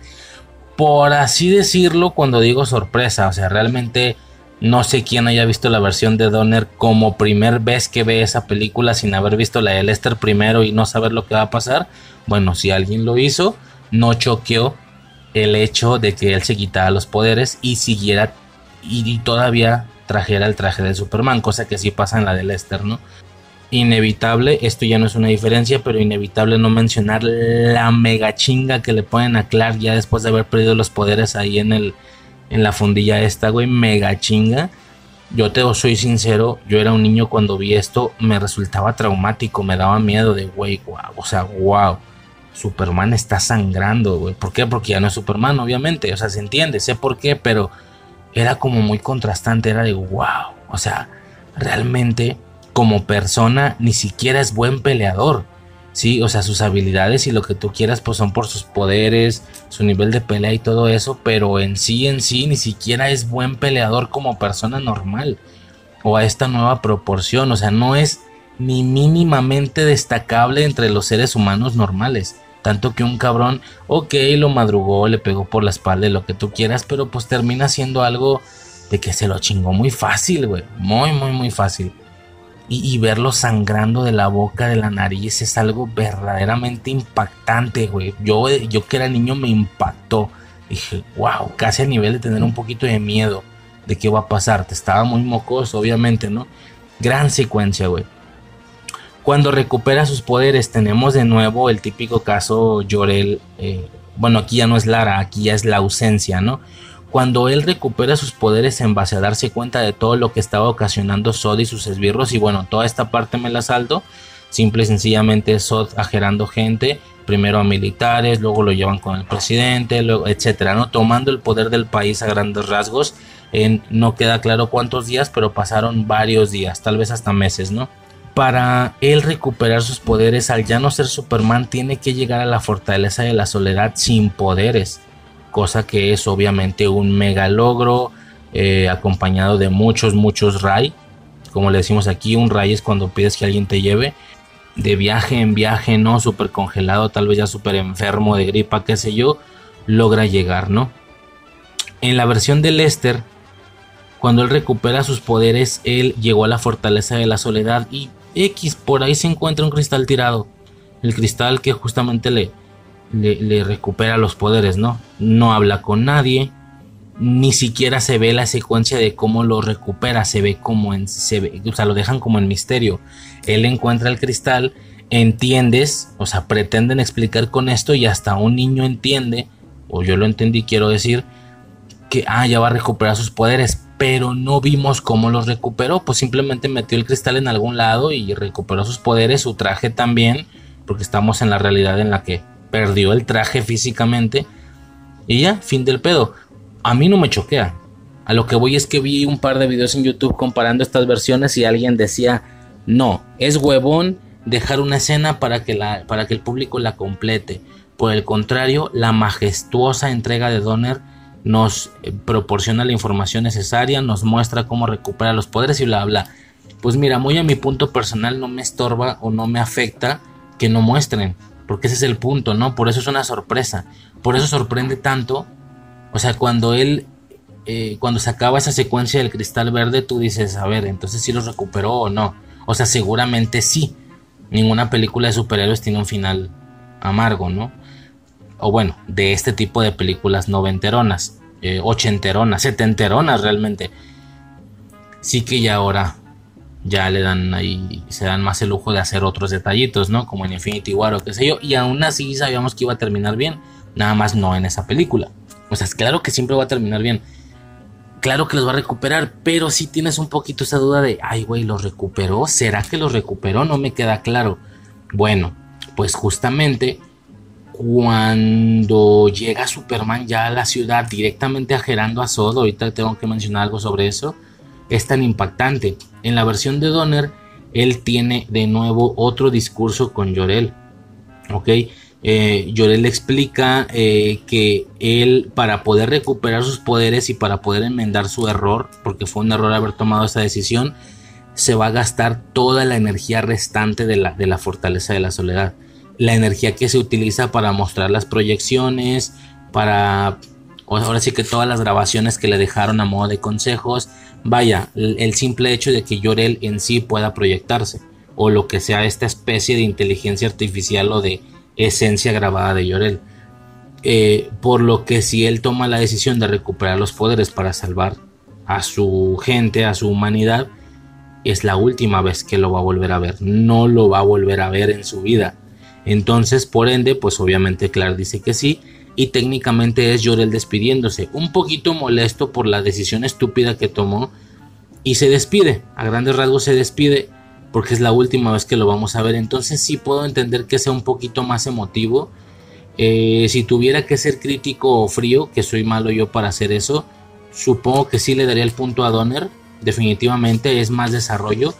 Por así decirlo, cuando digo sorpresa, o sea, realmente no sé quién haya visto la versión de Donner como primer vez que ve esa película sin haber visto la de Lester primero y no saber lo que va a pasar. Bueno, si alguien lo hizo, no choqueó el hecho de que él se quitara los poderes y siguiera y, todavía trajera el traje de Superman, cosa que sí pasa en la de Lester, ¿no? inevitable, esto ya no es una diferencia, pero inevitable no mencionar la mega chinga que le ponen a Clark ya después de haber perdido los poderes ahí en el en la fundilla esta, güey, mega chinga. Yo te soy sincero, yo era un niño cuando vi esto, me resultaba traumático, me daba miedo de, güey, wow, o sea, wow. Superman está sangrando, güey. ¿Por qué? Porque ya no es Superman, obviamente. O sea, se entiende, sé por qué, pero era como muy contrastante, era de, wow. O sea, realmente como persona ni siquiera es buen peleador. Sí, o sea, sus habilidades y lo que tú quieras pues son por sus poderes, su nivel de pelea y todo eso, pero en sí en sí ni siquiera es buen peleador como persona normal o a esta nueva proporción, o sea, no es ni mínimamente destacable entre los seres humanos normales. Tanto que un cabrón, ok, lo madrugó, le pegó por la espalda, lo que tú quieras, pero pues termina siendo algo de que se lo chingó muy fácil, güey. Muy, muy, muy fácil y, verlo sangrando de la boca, de la nariz, es algo verdaderamente impactante, güey. Yo, yo que era niño me impactó. Dije, wow, casi a nivel de tener un poquito de miedo de qué va a pasar. Te estaba muy mocoso, obviamente, ¿no? Gran secuencia, güey. Cuando recupera sus poderes, tenemos de nuevo el típico caso Llorel. Eh, bueno, aquí ya no es Lara, aquí ya es la ausencia, ¿no? cuando él recupera sus poderes en base a darse cuenta de todo lo que estaba ocasionando Sod y sus esbirros y bueno, toda esta parte me la salto, simple y sencillamente Sod agerando gente, primero a militares, luego lo llevan con el presidente, luego, etcétera, ¿no? Tomando el poder del país a grandes rasgos, no queda claro cuántos días, pero pasaron varios días, tal vez hasta meses, ¿no? Para él recuperar sus poderes, al ya no ser Superman, tiene que llegar a la fortaleza de la soledad sin poderes cosa que es obviamente un mega logro eh, acompañado de muchos, muchos ray. Como le decimos aquí, un ray es cuando pides que alguien te lleve de viaje en viaje, ¿no? Súper congelado, tal vez ya súper enfermo de gripa, qué sé yo, logra llegar, ¿no? En la versión de Lester, cuando él recupera sus poderes, él llegó a la fortaleza de la soledad y X, por ahí se encuentra un cristal tirado. El cristal que justamente le, le, recupera los poderes, ¿no? No habla con nadie, ni siquiera se ve la secuencia de cómo lo recupera, se ve como en, se ve, o sea, lo dejan como en misterio. Él encuentra el cristal, entiendes, o sea, pretenden explicar con esto y hasta un niño entiende, o yo lo entendí, quiero decir, que, ah, ya va a recuperar sus poderes, pero no vimos cómo los recuperó, pues simplemente metió el cristal en algún lado y recuperó sus poderes, su traje también, porque estamos en la realidad en la que perdió el traje físicamente y ya, fin del pedo. A mí no me choquea. A lo que voy es que vi un par de videos en YouTube comparando estas versiones y alguien decía, no, es huevón dejar una escena para que, la, para que el público la complete. Por el contrario, la majestuosa entrega de Donner nos eh, proporciona la información necesaria, nos muestra cómo recupera los poderes y bla bla. Pues mira, muy a mi punto personal no me estorba o no me afecta que no muestren, porque ese es el punto, ¿no? Por eso es una sorpresa, por eso sorprende tanto. O sea, cuando él, eh, cuando se acaba esa secuencia del cristal verde, tú dices, a ver, entonces si sí los recuperó o no. O sea, seguramente sí. Ninguna película de superhéroes tiene un final amargo, ¿no? o bueno, de este tipo de películas noventeronas, eh, ochenteronas, setenteronas realmente. Sí que ya ahora ya le dan ahí, se dan más el lujo de hacer otros detallitos, ¿no? Como en Infinity War o qué sé yo. Y aún así sabíamos que iba a terminar bien, nada más no en esa película. O sea, es claro que siempre va a terminar bien. Claro que los va a recuperar, pero si tienes un poquito esa duda de, ay, güey, ¿los recuperó? ¿Será que los recuperó? No me queda claro. Bueno, pues justamente cuando llega Superman ya a la ciudad directamente ajerando a Zod, ahorita tengo que mencionar algo sobre eso, es tan impactante. En la versión de Donner, él tiene de nuevo otro discurso con Llorel. ¿Ok? Eh, Llorel explica eh, que él, para poder recuperar sus poderes y para poder enmendar su error, porque fue un error haber tomado esa decisión, se va a gastar toda la energía restante de la, de la fortaleza de la soledad la energía que se utiliza para mostrar las proyecciones, para ahora sí que todas las grabaciones que le dejaron a modo de consejos, vaya, el, simple hecho de que Llorel en sí pueda proyectarse, o lo que sea esta especie de inteligencia artificial o de esencia grabada de Llorel. Eh, por lo que si él toma la decisión de recuperar los poderes para salvar a su gente, a su humanidad, es la última vez que lo va a volver a ver. No lo va a volver a ver en su vida. Entonces, por ende, pues obviamente Clark dice que sí. Y técnicamente es Jorel despidiéndose. Un poquito molesto por la decisión estúpida que tomó. Y se despide. A grandes rasgos se despide. Porque es la última vez que lo vamos a ver. Entonces sí puedo entender que sea un poquito más emotivo. Eh, si tuviera que ser crítico o frío, que soy malo yo para hacer eso, supongo que sí le daría el punto a Donner. Definitivamente es más desarrollo.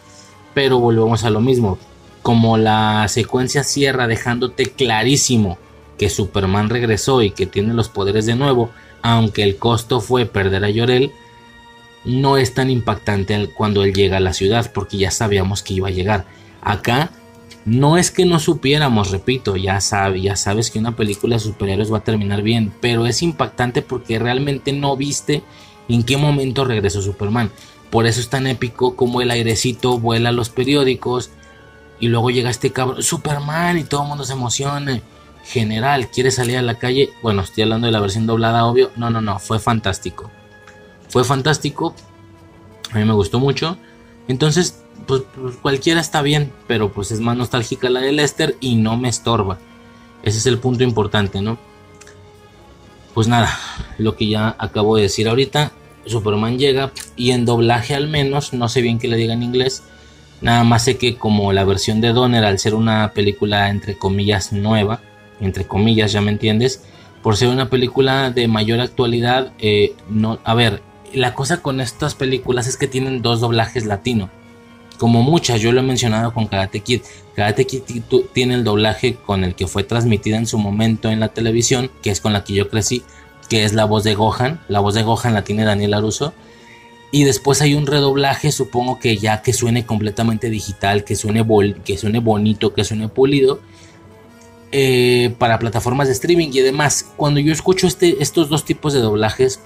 Pero volvemos a lo mismo como la secuencia cierra dejándote clarísimo que Superman regresó y que tiene los poderes de nuevo, aunque el costo fue perder a Llorel, no es tan impactante cuando él llega a la ciudad, porque ya sabíamos que iba a llegar. Acá no es que no supiéramos, repito, ya, ya sabes que una película de superhéroes va a terminar bien, pero es impactante porque realmente no viste en qué momento regresó Superman. Por eso es tan épico como el airecito vuela a los periódicos, y luego llega este cabrón, Superman, y todo el mundo se emociona. General, ¿quiere salir a la calle? Bueno, estoy hablando de la versión doblada, obvio. No, no, no, fue fantástico. Fue fantástico. A mí me gustó mucho. Entonces, pues, pues, cualquiera está bien, pero pues es más nostálgica la de Lester y no me estorba. Ese es el punto importante, ¿no? Pues nada, lo que ya acabo de decir ahorita, Superman llega y en doblaje al menos, no sé bien que le diga en inglés, Nada más sé que como la versión de Donner, al ser una película entre comillas nueva, entre comillas, ya me entiendes, por ser una película de mayor actualidad, eh, no, a ver, la cosa con estas películas es que tienen dos doblajes latino. Como muchas, yo lo he mencionado con Karate Kid. Karate Kid tiene el doblaje con el que fue transmitida en su momento en la televisión, que es con la que yo crecí, que es la voz de Gohan. La voz de Gohan la tiene Daniel Aruso y después hay un redoblaje, supongo que ya que suene completamente digital, que suene, que suene bonito, que suene pulido, eh, para plataformas de streaming y demás. Cuando yo escucho este, estos dos tipos de doblajes,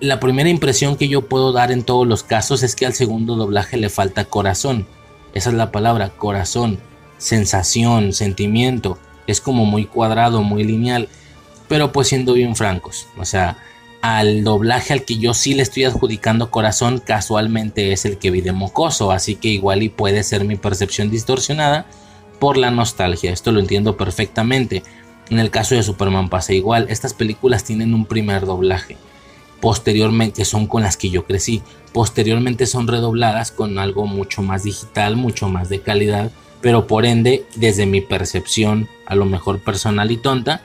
la primera impresión que yo puedo dar en todos los casos es que al segundo doblaje le falta corazón. Esa es la palabra, corazón, sensación, sentimiento. Es como muy cuadrado, muy lineal. Pero pues siendo bien francos, o sea, al doblaje al que yo sí le estoy adjudicando corazón casualmente es el que vi de mocoso, así que igual y puede ser mi percepción distorsionada por la nostalgia, esto lo entiendo perfectamente. En el caso de Superman pasa igual, estas películas tienen un primer doblaje, posteriormente son con las que yo crecí, posteriormente son redobladas con algo mucho más digital, mucho más de calidad, pero por ende, desde mi percepción, a lo mejor personal y tonta,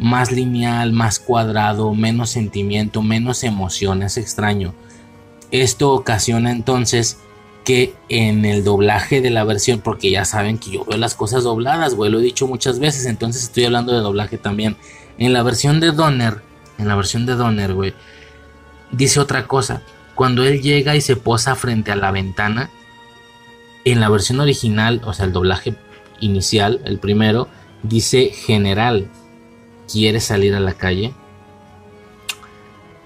más lineal, más cuadrado, menos sentimiento, menos emociones, extraño. Esto ocasiona entonces que en el doblaje de la versión, porque ya saben que yo veo las cosas dobladas, güey, lo he dicho muchas veces, entonces estoy hablando de doblaje también. En la versión de Donner, en la versión de Donner, güey, dice otra cosa. Cuando él llega y se posa frente a la ventana, en la versión original, o sea, el doblaje inicial, el primero, dice general, ¿quiere salir a la calle?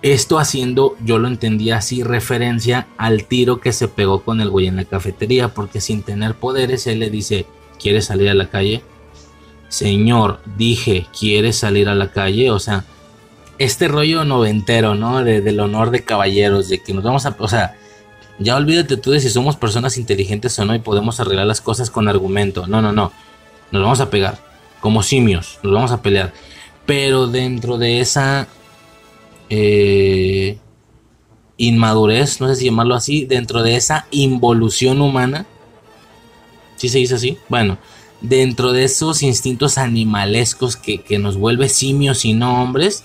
Esto haciendo, yo lo entendía así, referencia al tiro que se pegó con el güey en la cafetería, porque sin tener poderes, él le dice, ¿quiere salir a la calle? Señor, dije, ¿quiere salir a la calle? O sea, este rollo noventero, ¿no? De, del honor de caballeros, de que nos vamos a... O sea, ya olvídate tú de si somos personas inteligentes o no y podemos arreglar las cosas con argumento. No, no, no. Nos vamos a pegar. Como simios, nos vamos a pelear. Pero dentro de esa eh, inmadurez, no sé si llamarlo así, dentro de esa involución humana, si se dice así? Bueno, dentro de esos instintos animalescos que, que nos vuelve simios y no hombres,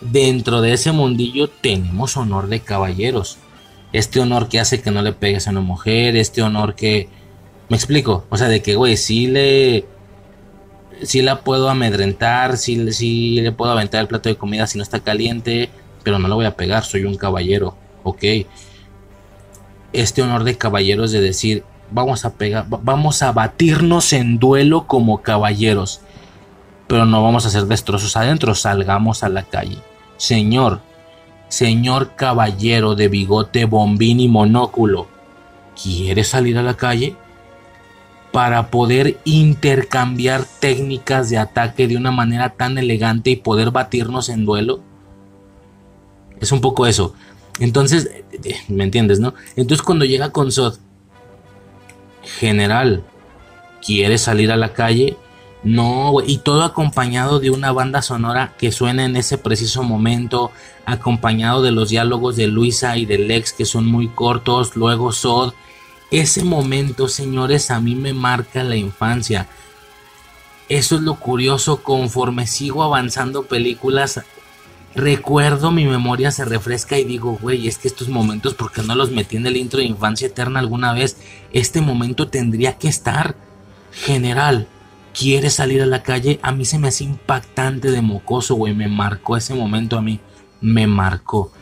dentro de ese mundillo tenemos honor de caballeros. Este honor que hace que no le pegues a una mujer, este honor que... Me explico, o sea, de que, güey, si le... Si la puedo amedrentar, si, si le puedo aventar el plato de comida si no está caliente, pero no le voy a pegar, soy un caballero, ok. Este honor de caballeros de decir, vamos a pegar, vamos a batirnos en duelo como caballeros, pero no vamos a hacer destrozos adentro, salgamos a la calle. Señor, señor caballero de bigote, bombín y monóculo, ¿quiere salir a la calle? Para poder intercambiar técnicas de ataque de una manera tan elegante y poder batirnos en duelo. Es un poco eso. Entonces, ¿me entiendes, no? Entonces cuando llega con Sod, general, ¿quiere salir a la calle? No, y todo acompañado de una banda sonora que suena en ese preciso momento, acompañado de los diálogos de Luisa y de Lex que son muy cortos, luego Sod. Ese momento, señores, a mí me marca la infancia. Eso es lo curioso, conforme sigo avanzando películas, recuerdo, mi memoria se refresca y digo, güey, es que estos momentos, ¿por qué no los metí en el intro de Infancia Eterna alguna vez? Este momento tendría que estar. General, ¿quiere salir a la calle? A mí se me hace impactante de mocoso, güey, me marcó ese momento a mí, me marcó.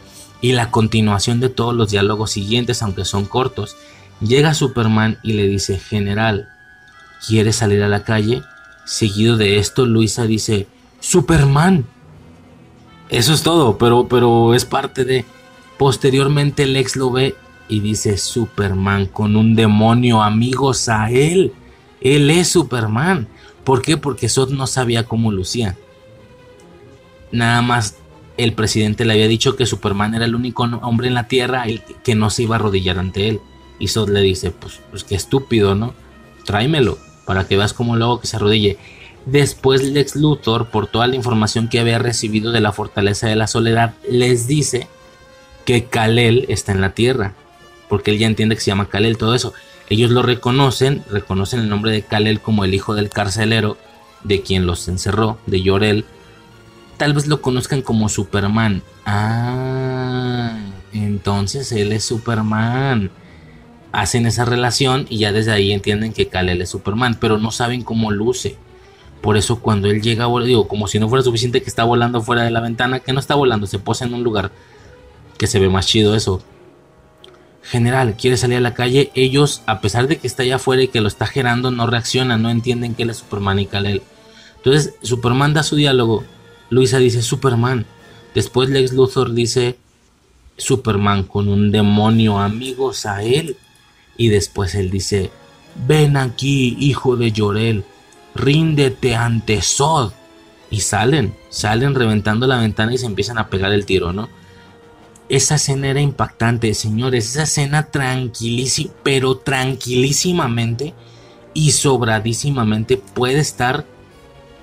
Y la continuación de todos los diálogos siguientes, aunque son cortos, llega Superman y le dice, General, ¿quiere salir a la calle? Seguido de esto, Luisa dice, Superman, eso es todo, pero, pero es parte de... Posteriormente Lex lo ve y dice Superman con un demonio amigos a él. Él es Superman. ¿Por qué? Porque Sod no sabía cómo lucía. Nada más el presidente le había dicho que Superman era el único hombre en la Tierra que no se iba a arrodillar ante él. Y Sod le dice, pues, pues qué estúpido, ¿no? Tráemelo para que veas cómo luego que se arrodille. Después Lex Luthor, por toda la información que había recibido de la fortaleza de la soledad, les dice que Kalel está en la tierra, porque él ya entiende que se llama Kalel, todo eso. Ellos lo reconocen, reconocen el nombre de Kalel como el hijo del carcelero, de quien los encerró, de Yorel. Tal vez lo conozcan como Superman. Ah, entonces él es Superman. Hacen esa relación y ya desde ahí entienden que Kalel es Superman, pero no saben cómo luce. Por eso cuando él llega, digo, como si no fuera suficiente que está volando fuera de la ventana, que no está volando, se posa en un lugar que se ve más chido eso. General, quiere salir a la calle, ellos, a pesar de que está allá afuera y que lo está gerando, no reaccionan, no entienden que él es Superman y Kal-El. Entonces, Superman da su diálogo. Luisa dice Superman. Después Lex Luthor dice Superman con un demonio amigos a él. Y después él dice, ven aquí, hijo de Llorel ríndete ante Sod. Y salen, salen reventando la ventana y se empiezan a pegar el tiro, ¿no? Esa escena era impactante, señores. Esa escena tranquilísima, pero tranquilísimamente y sobradísimamente puede estar.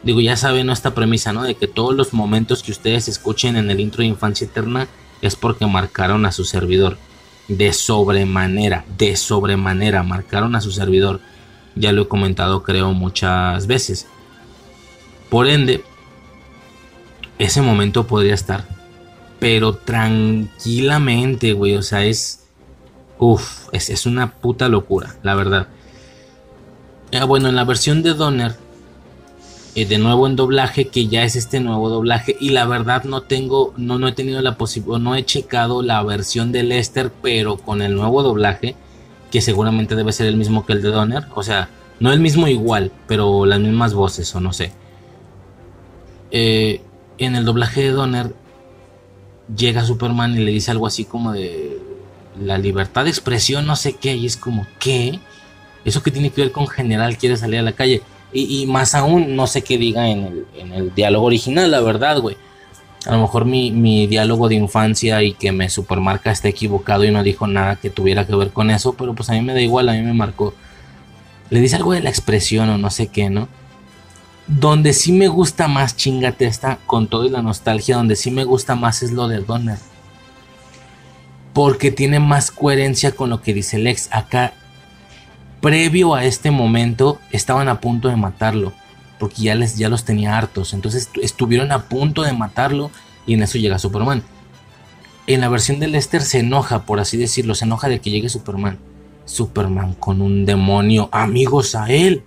Digo, ya saben nuestra premisa, ¿no? De que todos los momentos que ustedes escuchen en el intro de Infancia Eterna es porque marcaron a su servidor. De sobremanera, de sobremanera, marcaron a su servidor. Ya lo he comentado creo muchas veces. Por ende, ese momento podría estar. Pero tranquilamente, güey. O sea, es... Uf, es, una puta locura, la verdad. Ah, bueno, en la versión de Donner, eh, de nuevo en doblaje, que ya es este nuevo doblaje. Y la verdad no tengo, no, no he tenido la posibilidad, no he checado la versión de Lester, pero con el nuevo doblaje, que seguramente debe ser el mismo que el de Donner. O sea, no el mismo igual, pero las mismas voces, o no sé. Eh, en el doblaje de Donner llega Superman y le dice algo así como de la libertad de expresión, no sé qué, y es como, ¿qué? Eso que tiene que ver con general quiere salir a la calle. Y, más aún, no sé qué diga en el, diálogo original, la verdad, güey. A lo mejor mi, diálogo de infancia y que me supermarca está equivocado y no dijo nada que tuviera que ver con eso, pero pues a mí me da igual, a mí me marcó. Le dice algo de la expresión o no sé qué, ¿no? Donde sí me gusta más, chingate esta, con todo y la nostalgia, donde sí me gusta más es lo de Donner. Porque tiene más coherencia con lo que dice Lex. Acá previo a este momento estaban a punto de matarlo, porque ya, les, ya los tenía hartos. Entonces estuvieron a punto de matarlo y en eso llega Superman. En la versión de Lester se enoja, por así decirlo, se enoja de que llegue Superman. Superman con un demonio, amigos a él,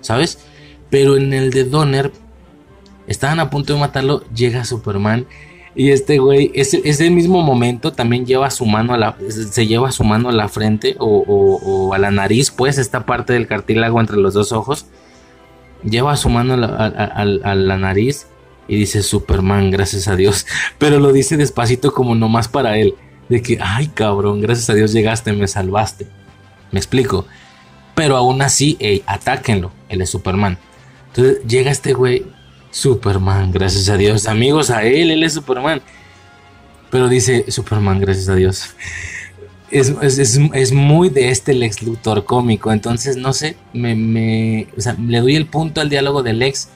¿sabes? Pero en el de Donner, estaban a punto de matarlo, llega Superman y este güey, ese, ese mismo momento también lleva su mano a la, se lleva su mano a la frente o, a la nariz, pues esta parte del cartílago entre los dos ojos. Lleva su mano a la, nariz y dice Superman, gracias a Dios. Pero lo dice despacito como nomás para él. De que, ay cabrón, gracias a Dios llegaste, me salvaste. Me explico. Pero aún así, atáquenlo. Él es Superman. Entonces llega este güey Superman, gracias a Dios. Amigos, a él, él es Superman. Pero dice Superman, gracias a Dios. Es, muy de este Lex Luthor cómico. Entonces, no sé, me, me le doy el punto al diálogo del Lex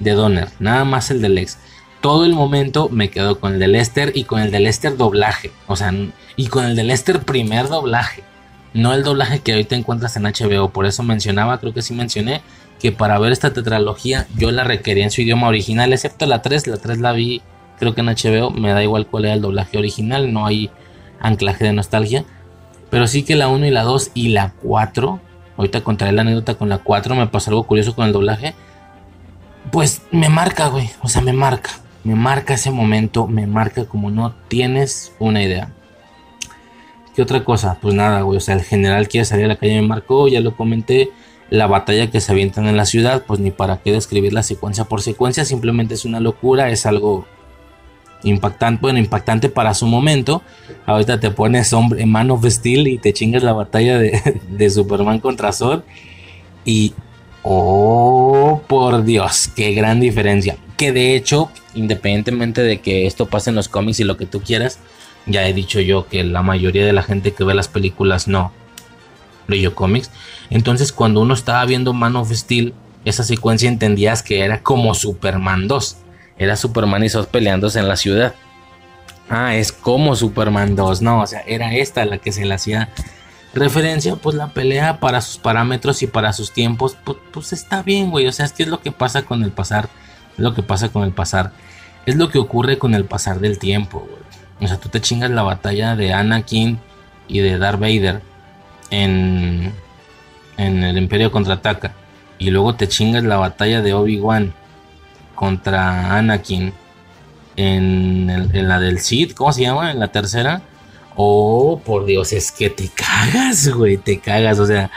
de Donner. Nada más el del Lex. Todo el momento me quedo con el de Lester y con el de Lester doblaje. O sea, y con el de Lester primer doblaje. No el doblaje que hoy te encuentras en HBO. Por eso mencionaba, creo que sí mencioné, que para ver esta tetralogía yo la requería en su idioma original, excepto la 3, la 3 la vi creo que en HBO, me da igual cuál era el doblaje original, no hay anclaje de nostalgia, pero sí que la 1 y la 2 y la 4, ahorita contaré la anécdota con la 4, me pasó algo curioso con el doblaje, pues me marca, güey, o sea, me marca, me marca ese momento, me marca como no tienes una idea. ¿Qué otra cosa? Pues nada, güey, o sea, el general quiere salir a la calle me marcó, ya lo comenté, la batalla que se avientan en la ciudad, pues ni para qué describir la secuencia por secuencia, simplemente es una locura, es algo impactante, bueno, impactante para su momento. Ahorita te pones hombre, en Man of Steel y te chingas la batalla de, de Superman contra Zod y oh, por Dios, qué gran diferencia. Que de hecho, independientemente de que esto pase en los cómics y lo que tú quieras, ya he dicho yo que la mayoría de la gente que ve las películas no leyó cómics. Entonces, cuando uno estaba viendo Man of Steel, esa secuencia entendías que era como Superman 2. Era Superman y Sos peleándose en la ciudad. Ah, es como Superman 2, no, o sea, era esta la que se le hacía referencia, pues la pelea para sus parámetros y para sus tiempos, pues, pues, está bien, güey, o sea, es que es lo que pasa con el pasar, es lo que pasa con el pasar, es lo que ocurre con el pasar del tiempo, güey. O sea, tú te chingas la batalla de Anakin y de Darth Vader en en el Imperio contraataca y luego te chingas la batalla de Obi-Wan contra Anakin en, la del Sith, ¿cómo se llama? En la tercera. Oh, por Dios, es que te cagas, güey, te cagas, o sea,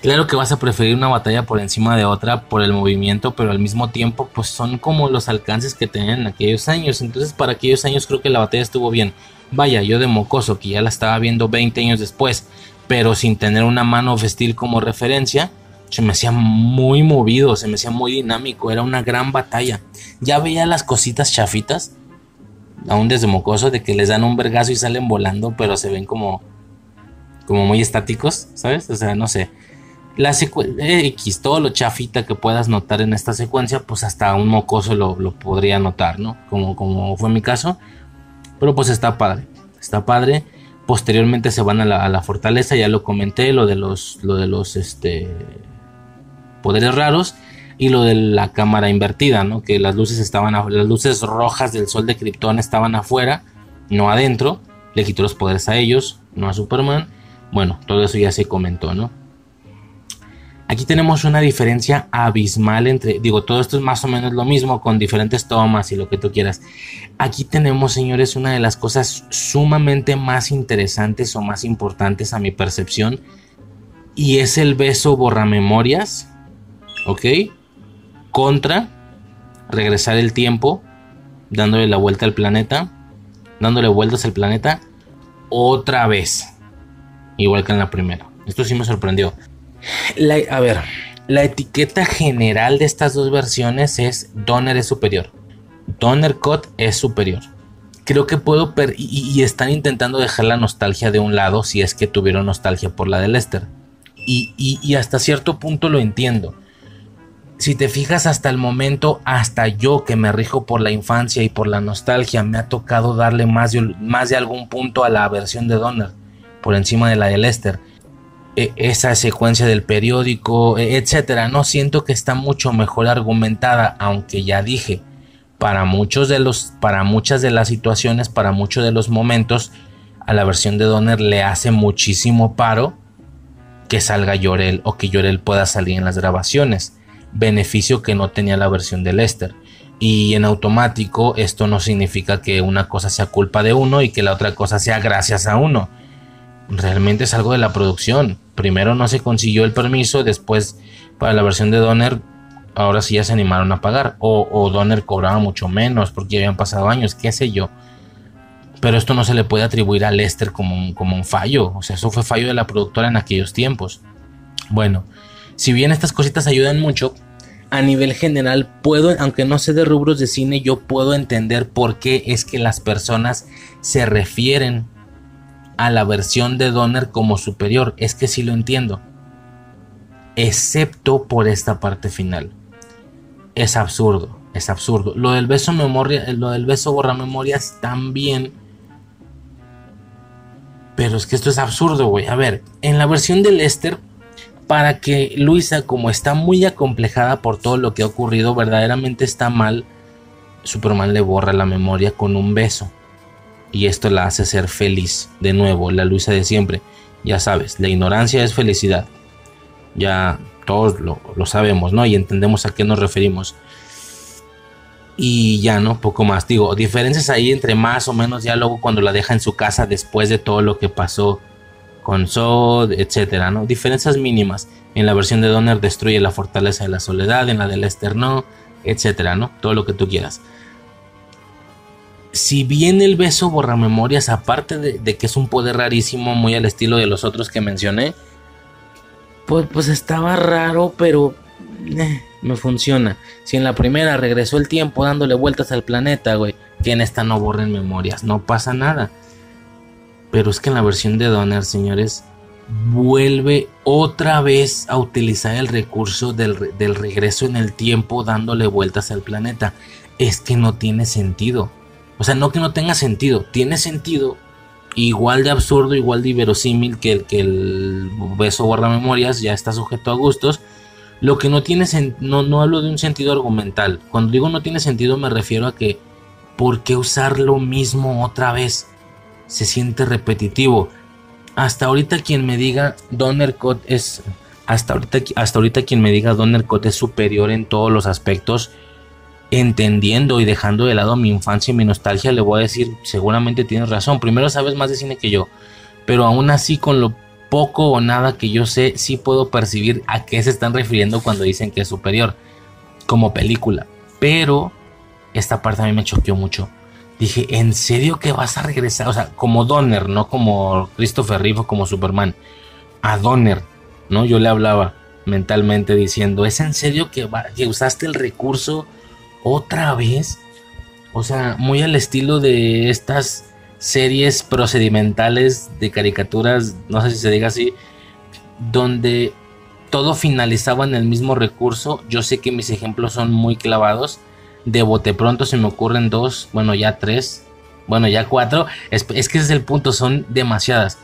claro que vas a preferir una batalla por encima de otra por el movimiento, pero al mismo tiempo, pues son como los alcances que tenían en aquellos años. Entonces, para aquellos años creo que la batalla estuvo bien. Vaya, yo de mocoso, que ya la estaba viendo 20 años después, pero sin tener una mano of como referencia, se me hacía muy movido, se me hacía muy dinámico, era una gran batalla. Ya veía las cositas chafitas, aún desde mocoso, de que les dan un vergazo y salen volando, pero se ven como, como muy estáticos, ¿sabes? O sea, no sé. La X, todo lo chafita que puedas notar en esta secuencia, pues hasta un mocoso lo, lo podría notar, ¿no? Como, como fue mi caso. Pero pues está padre, está padre. Posteriormente se van a la, fortaleza, ya lo comenté, lo de los, lo de los este, poderes raros y lo de la cámara invertida, ¿no? Que las luces estaban, las luces rojas del sol de Krypton estaban afuera, no adentro. Le quitó los poderes a ellos, no a Superman. Bueno, todo eso ya se comentó, ¿no? Aquí tenemos una diferencia abismal entre, digo, todo esto es más o menos lo mismo con diferentes tomas y lo que tú quieras. Aquí tenemos, señores, una de las cosas sumamente más interesantes o más importantes a mi percepción y es el beso borramemorias, ¿ok? Contra regresar el tiempo, dándole la vuelta al planeta, dándole vueltas al planeta otra vez, igual que en la primera. Esto sí me sorprendió. A ver, la etiqueta general de estas dos versiones es Donner es superior. Donner Cut es superior. Creo que puedo y, están intentando dejar la nostalgia de un lado si es que tuvieron nostalgia por la de Lester. Y, y hasta cierto punto lo entiendo. Si te fijas hasta el momento, hasta yo que me rijo por la infancia y por la nostalgia, me ha tocado darle más de, más de algún punto a la versión de Donner, por encima de la de Lester. E, esa secuencia del periódico, e, etcétera, no siento que está mucho mejor argumentada, aunque ya dije, para muchos de los, para muchas de las situaciones, para muchos de los momentos, a la versión de Donner le hace muchísimo paro que salga Llorel o que Llorel pueda salir en las grabaciones beneficio que no tenía la versión de Lester. Y en automático esto no significa que una cosa sea culpa de uno y que la otra cosa sea gracias a uno. Realmente es algo de la producción. Primero no se consiguió el permiso, después para la versión de Donner, ahora sí ya se animaron a pagar. O, Donner cobraba mucho menos porque ya habían pasado años, qué sé yo. Pero esto no se le puede atribuir a Lester como un, como un fallo. O sea, eso fue fallo de la productora en aquellos tiempos. Bueno, si bien estas cositas ayudan mucho, a nivel general puedo, aunque no sé de rubros de cine, yo puedo entender por qué es que las personas se refieren a la versión de Donner como superior. Es que sí lo entiendo. Excepto por esta parte final. Es absurdo, es absurdo. Lo del beso memoria, lo del beso borra memorias también. Pero es que esto es absurdo, güey. A ver, en la versión de Lester para que Luisa, como está muy acomplejada por todo lo que ha ocurrido, verdaderamente está mal, Superman le borra la memoria con un beso. Y esto la hace ser feliz. De nuevo, la Luisa de siempre. Ya sabes, la ignorancia es felicidad. Ya todos lo, sabemos, ¿no? Y entendemos a qué nos referimos. Y ya, ¿no? Poco más. Digo, diferencias ahí entre más o menos luego cuando la deja en su casa después de todo lo que pasó con Sod, etcétera, ¿no? Diferencias mínimas. En la versión de Donner destruye la fortaleza de la soledad, en la de Lester no, etcétera, ¿no? Todo lo que tú quieras. Si bien el beso borra memorias, aparte de, que es un poder rarísimo, muy al estilo de los otros que mencioné, pues, pues estaba raro, pero eh, me funciona. Si en la primera regresó el tiempo dándole vueltas al planeta, güey, que en esta no borren memorias, no pasa nada. Pero es que en la versión de Donner, señores, vuelve otra vez a utilizar el recurso del, regreso en el tiempo dándole vueltas al planeta. Es que no tiene sentido. O sea, no que no tenga sentido, tiene sentido. Igual de absurdo, igual de inverosímil que el, que el beso guarda memorias, ya está sujeto a gustos. Lo que no tiene no, no hablo de un sentido argumental. Cuando digo no tiene sentido me refiero a que ¿por qué usar lo mismo otra vez? se siente repetitivo. Hasta ahorita quien me diga Donner es hasta ahorita, hasta ahorita quien me diga Donner es superior en todos los aspectos, entendiendo y dejando de lado mi infancia y mi nostalgia, le voy a decir, seguramente tienes razón. Primero sabes más de cine que yo, pero aún así con lo poco o nada que yo sé, sí puedo percibir a qué se están refiriendo cuando dicen que es superior como película. Pero esta parte a mí me choqueó mucho dije, ¿en serio que vas a regresar? O sea, como Donner, no como Christopher Reeve o como Superman. A Donner, ¿no? Yo le hablaba mentalmente diciendo, ¿es en serio que, que usaste el recurso otra vez? O sea, muy al estilo de estas series procedimentales de caricaturas, no sé si se diga así, donde todo finalizaba en el mismo recurso. Yo sé que mis ejemplos son muy clavados, de bote pronto se me ocurren dos, bueno, ya tres, bueno, ya cuatro. Es, que ese es el punto, son demasiadas.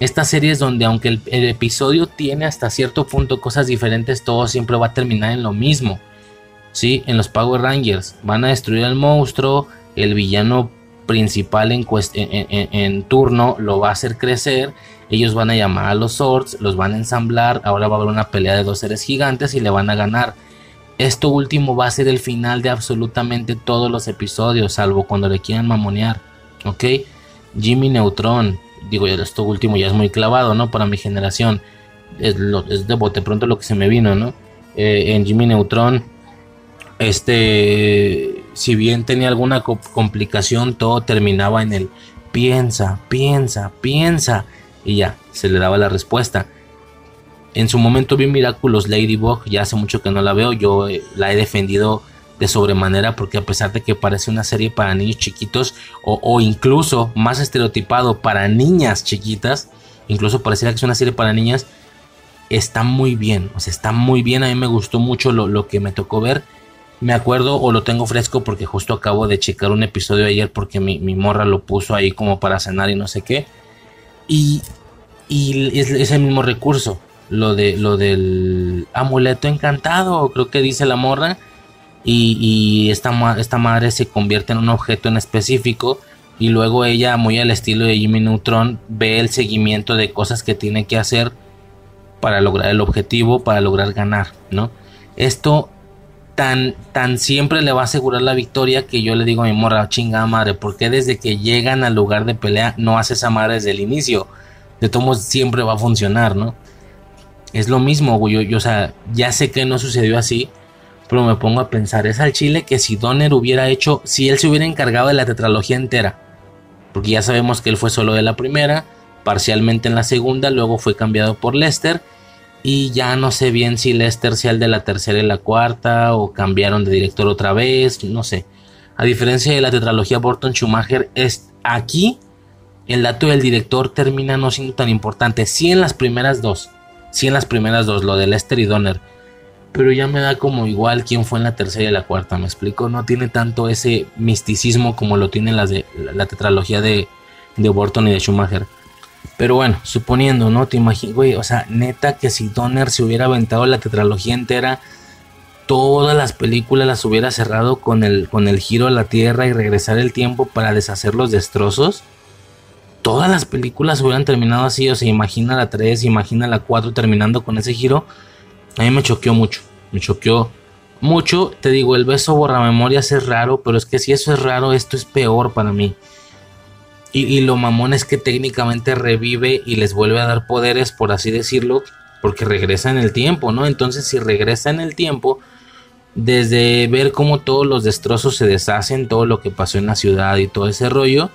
Estas series donde aunque el, episodio tiene hasta cierto punto cosas diferentes, todo siempre va a terminar en lo mismo. ¿Sí? En los Power Rangers van a destruir al monstruo, el villano principal en, turno lo va a hacer crecer. Ellos van a llamar a los Swords, los van a ensamblar. Ahora va a haber una pelea de dos seres gigantes y le van a ganar. Esto último va a ser el final de absolutamente todos los episodios, salvo cuando le quieran mamonear. ¿Ok? Jimmy Neutron. Digo, esto último ya es muy clavado, ¿no? Para mi generación. Es, de bote pronto lo que se me vino, ¿no? Eh, en Jimmy Neutron este, si bien tenía alguna complicación, todo terminaba en el piensa, piensa, piensa. Y ya, se le daba la respuesta. En su momento vi Miraculous Ladybug, ya hace mucho que no la veo, yo eh, la he defendido de sobremanera porque a pesar de que parece una serie para niños chiquitos o, incluso más estereotipado para niñas chiquitas, incluso pareciera que es una serie para niñas, está muy bien, o sea, está muy bien, a mí me gustó mucho lo, lo que me tocó ver me acuerdo o lo tengo fresco porque justo acabo de checar un episodio ayer porque mi, morra lo puso ahí como para cenar y no sé qué. Y, y es, el mismo recurso. Lo, de, lo del amuleto encantado, creo que dice la morra. Y, y esta, esta madre se convierte en un objeto en específico. Y luego ella, muy al estilo de Jimmy Neutron, ve el seguimiento de cosas que tiene que hacer para lograr el objetivo, para lograr ganar, ¿no? Esto tan, tan siempre le va a asegurar la victoria que yo le digo a mi morra, chinga madre, porque desde que llegan al lugar de pelea no hace esa madre desde el inicio? De todos siempre va a funcionar, ¿no? Es lo mismo, güey. Yo, o sea, ya sé que no sucedió así, pero me pongo a pensar, es al chile que si Donner hubiera hecho, si él se hubiera encargado de la tetralogía entera, porque ya sabemos que él fue solo de la primera, parcialmente en la segunda, luego fue cambiado por Lester y ya no sé bien si Lester sea el de la tercera y la cuarta o cambiaron de director otra vez, no sé. A diferencia de la tetralogía Burton Schumacher, es aquí el dato del director termina no siendo tan importante. Sí en las primeras dos, sí en las primeras dos, lo de Lester y Donner. Pero ya me da como igual quién fue en la tercera y la cuarta, me explico. No tiene tanto ese misticismo como lo tiene de la tetralogía de, de Burton y de Schumacher. Pero bueno, suponiendo, ¿no? Te imaginas, güey, o sea, neta que si Donner se hubiera aventado la tetralogía entera, todas las películas las hubiera cerrado con el, con el giro a la Tierra y regresar el tiempo para deshacer los destrozos. Todas las películas hubieran terminado así, o sea, imagina la 3, imagina la 4 terminando con ese giro. A mí me choqueó mucho, me choqueó mucho. Te digo, el beso borra memorias es raro, pero es que si eso es raro, esto es peor para mí. Y, lo mamón es que técnicamente revive y les vuelve a dar poderes, por así decirlo, porque regresa en el tiempo, ¿no? Entonces, si regresa en el tiempo, desde ver cómo todos los destrozos se deshacen, todo lo que pasó en la ciudad y todo ese rollo,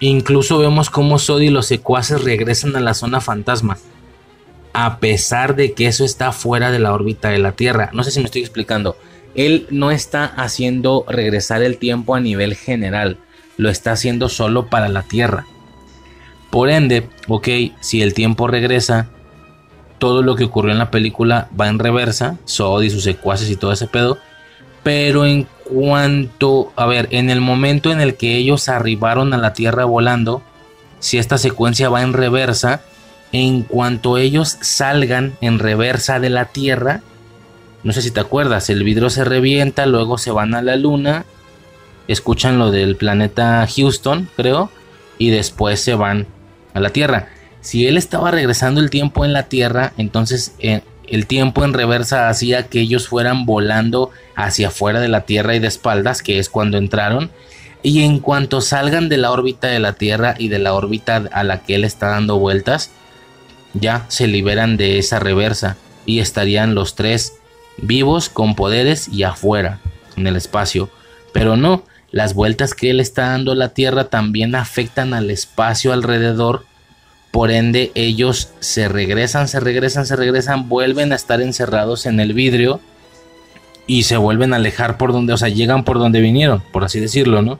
incluso vemos cómo Sodi y los secuaces regresan a la zona fantasma, a pesar de que eso está fuera de la órbita de la Tierra. No sé si me estoy explicando. Él no está haciendo regresar el tiempo a nivel general lo está haciendo solo para la Tierra. Por ende, ok, si el tiempo regresa, todo lo que ocurrió en la película va en reversa, Sod y sus secuaces y todo ese pedo. Pero en cuanto, a ver, en el momento en el que ellos arribaron a la Tierra volando, si esta secuencia va en reversa, en cuanto ellos salgan en reversa de la Tierra, no sé si te acuerdas, el vidrio se revienta, luego se van a la Luna escuchan lo del planeta Houston, creo, y después se van a la Tierra. Si él estaba regresando el tiempo en la Tierra, entonces eh, el tiempo en reversa hacía que ellos fueran volando hacia afuera de la Tierra y de espaldas, que es cuando entraron. Y en cuanto salgan de la órbita de la Tierra y de la órbita a la que él está dando vueltas, ya se liberan de esa reversa y estarían los tres vivos con poderes y afuera en el espacio. Pero no, las vueltas que él está dando a la Tierra también afectan al espacio alrededor. Por ende, ellos se regresan, se regresan, se regresan, vuelven a estar encerrados en el vidrio y se vuelven a alejar por donde, o sea, llegan por donde vinieron, por así decirlo, ¿no?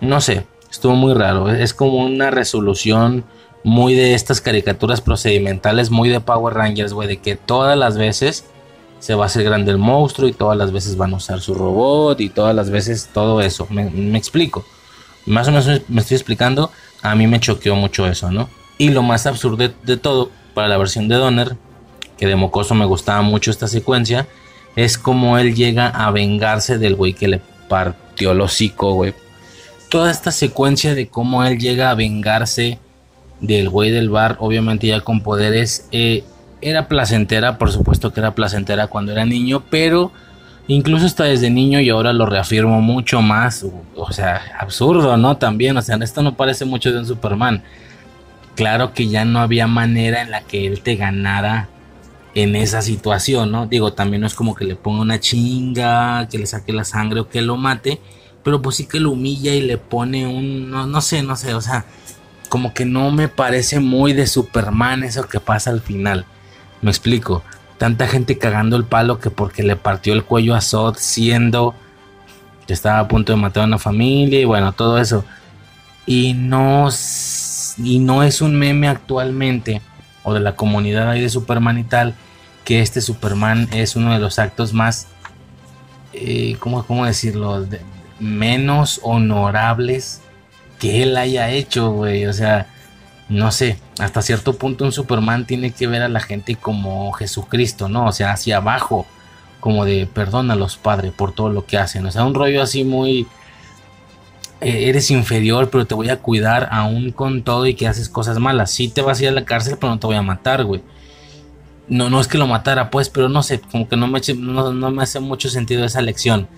No sé, estuvo muy raro. Es como una resolución muy de estas caricaturas procedimentales, muy de Power Rangers, güey, de que todas las veces se va a hacer grande el monstruo y todas las veces van a usar su robot y todas las veces todo eso. Me, explico. Más o menos me estoy explicando. A mí me choqueó mucho eso, ¿no? Y lo más absurdo de, todo, para la versión de Donner, que de mocoso me gustaba mucho esta secuencia, es como él llega a vengarse del güey que le partió el hocico, güey. toda esta secuencia de cómo él llega a vengarse del güey del bar, obviamente ya con poderes, eh, era placentera, por supuesto que era placentera cuando era niño, pero incluso está desde niño y ahora lo reafirmo mucho más, o sea, absurdo, ¿no? También, o sea, esto no parece mucho de un Superman. Claro que ya no había manera en la que él te ganara en esa situación, ¿no? Digo, también no es como que le ponga una chinga, que le saque la sangre o que lo mate, pero pues sí que lo humilla y le pone un, no, no sé, no sé, o sea, como que no me parece muy de Superman eso que pasa al final. Me explico. Tanta gente cagando el palo que porque le partió el cuello a Sod siendo que estaba a punto de matar a una familia y bueno, todo eso. Y no, y no es un meme actualmente o de la comunidad ahí de Superman y tal que este Superman es uno de los actos más, eh, ¿cómo, decirlo? menos honorables que él haya hecho, güey. O sea, no sé, hasta cierto punto un Superman tiene que ver a la gente como Jesucristo, ¿no? O sea, hacia abajo, como de perdónalos, Padre, por todo lo que hacen. O sea, un rollo así muy... Eh, eres inferior, pero te voy a cuidar aún con todo y que haces cosas malas. Sí te vas a ir a la cárcel, pero no te voy a matar, güey. No, no es que lo matara, pues, pero no sé, como que no me, no, no me hace mucho sentido esa lección.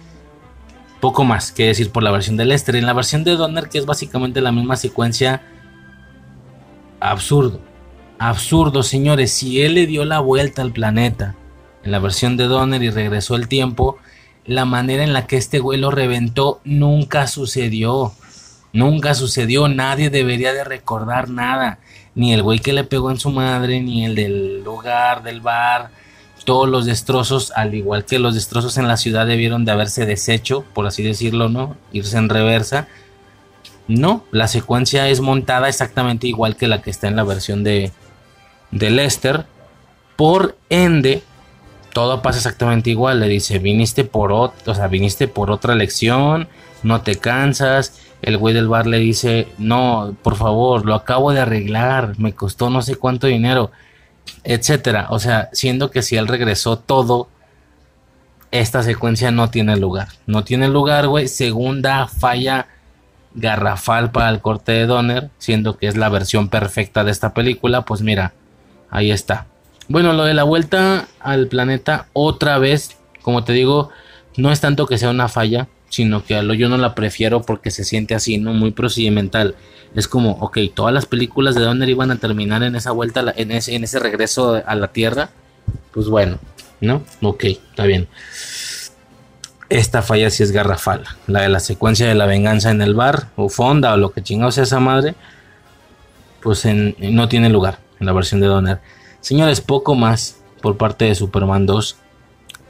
Poco más que decir por la versión de Lester. En la versión de Donner, que es básicamente la misma secuencia absurdo. Absurdo, señores. Si él le dio la vuelta al planeta en la versión de Donner y regresó el tiempo, la manera en la que este güey lo reventó nunca sucedió. Nunca sucedió. Nadie debería de recordar nada. Ni el güey que le pegó en su madre, ni el del lugar, del bar. Todos los destrozos, al igual que los destrozos en la ciudad, debieron de haberse deshecho, por así decirlo, ¿no? Irse en reversa no, la secuencia es montada exactamente igual que la que está en la versión de, de Lester. Por ende, todo pasa exactamente igual. Le dice, viniste por, o sea, viniste por otra lección, no te cansas. El güey del bar le dice, no, por favor, lo acabo de arreglar, me costó no sé cuánto dinero, etcétera. O sea, siendo que si él regresó todo, esta secuencia no tiene lugar. No tiene lugar, güey. Segunda falla garrafal para el corte de Donner, siendo que es la versión perfecta de esta película, pues mira, ahí está. Bueno, lo de la vuelta al planeta otra vez, como te digo, no es tanto que sea una falla, sino que yo no la prefiero porque se siente así, ¿no? Muy procedimental. Es como, ok, todas las películas de Donner iban a terminar en esa vuelta, en ese, en ese regreso a la Tierra. Pues bueno, ¿no? Ok, está bien. Esta falla sí es garrafal. La de la secuencia de la venganza en el bar, o fonda, o lo que chingados sea esa madre, pues no tiene lugar en la versión de Donner. Señores, poco más por parte de Superman 2.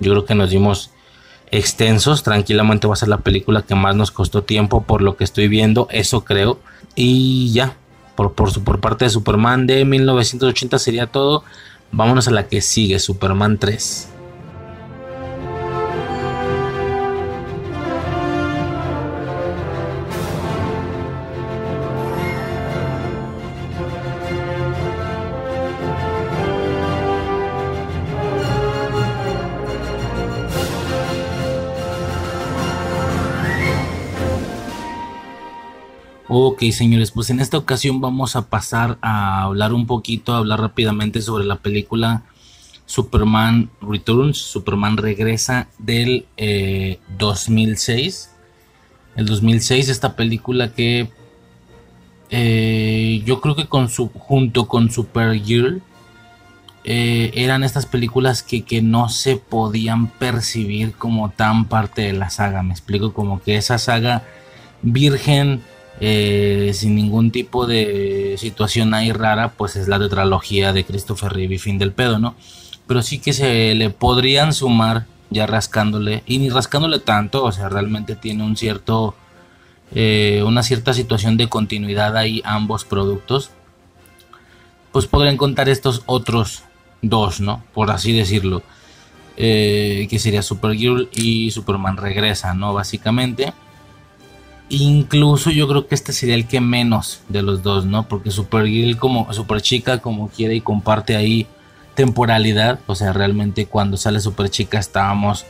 Yo creo que nos dimos extensos. Tranquilamente va a ser la película que más nos costó tiempo por lo que estoy viendo. Eso creo. Y ya, por, por, por parte de Superman de 1980 sería todo. Vámonos a la que sigue, Superman 3. Ok, señores, pues en esta ocasión vamos a pasar a hablar un poquito, a hablar rápidamente sobre la película Superman Returns, Superman regresa del 2006. Eh, El 2006, esta película que eh, yo creo que con junto con Supergirl eh, eran estas películas que, que no se podían percibir como tan parte de la saga. Me explico como que esa saga virgen eh, sin ningún tipo de situación ahí rara, pues es la tetralogía de Christopher Reeve y fin del pedo, ¿no? Pero sí que se le podrían sumar ya rascándole, y ni rascándole tanto, o sea, realmente tiene un cierto, eh, una cierta situación de continuidad ahí ambos productos, pues podrían contar estos otros dos, ¿no? Por así decirlo, eh, que sería Supergirl y Superman regresa, ¿no? Básicamente. Incluso yo creo que este sería el que menos de los dos, ¿no? Porque Supergirl como Super Chica como quiere y comparte ahí temporalidad, o sea, realmente cuando sale Super Chica estábamos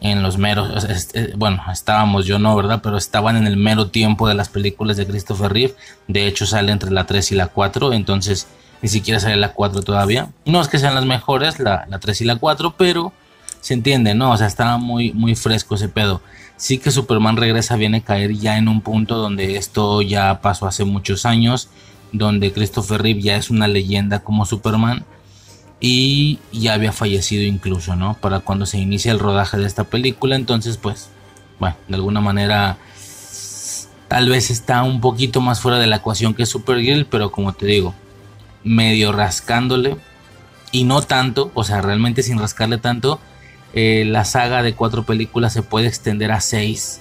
en los meros, eh, bueno, estábamos yo no, ¿verdad? Pero estaban en el mero tiempo de las películas de Christopher Reeve. De hecho, sale entre la 3 y la 4, entonces ni siquiera sale la 4 todavía. No es que sean las mejores, la, la 3 y la 4, pero se entiende, ¿no? O sea, estaba muy, muy fresco ese pedo. Sí que Superman regresa, viene a caer ya en un punto donde esto ya pasó hace muchos años, donde Christopher Reeve ya es una leyenda como Superman y ya había fallecido incluso, ¿no? Para cuando se inicia el rodaje de esta película, entonces pues, bueno, de alguna manera tal vez está un poquito más fuera de la ecuación que Supergirl, pero como te digo, medio rascándole y no tanto, o sea, realmente sin rascarle tanto, eh, la saga de cuatro películas se puede extender a seis,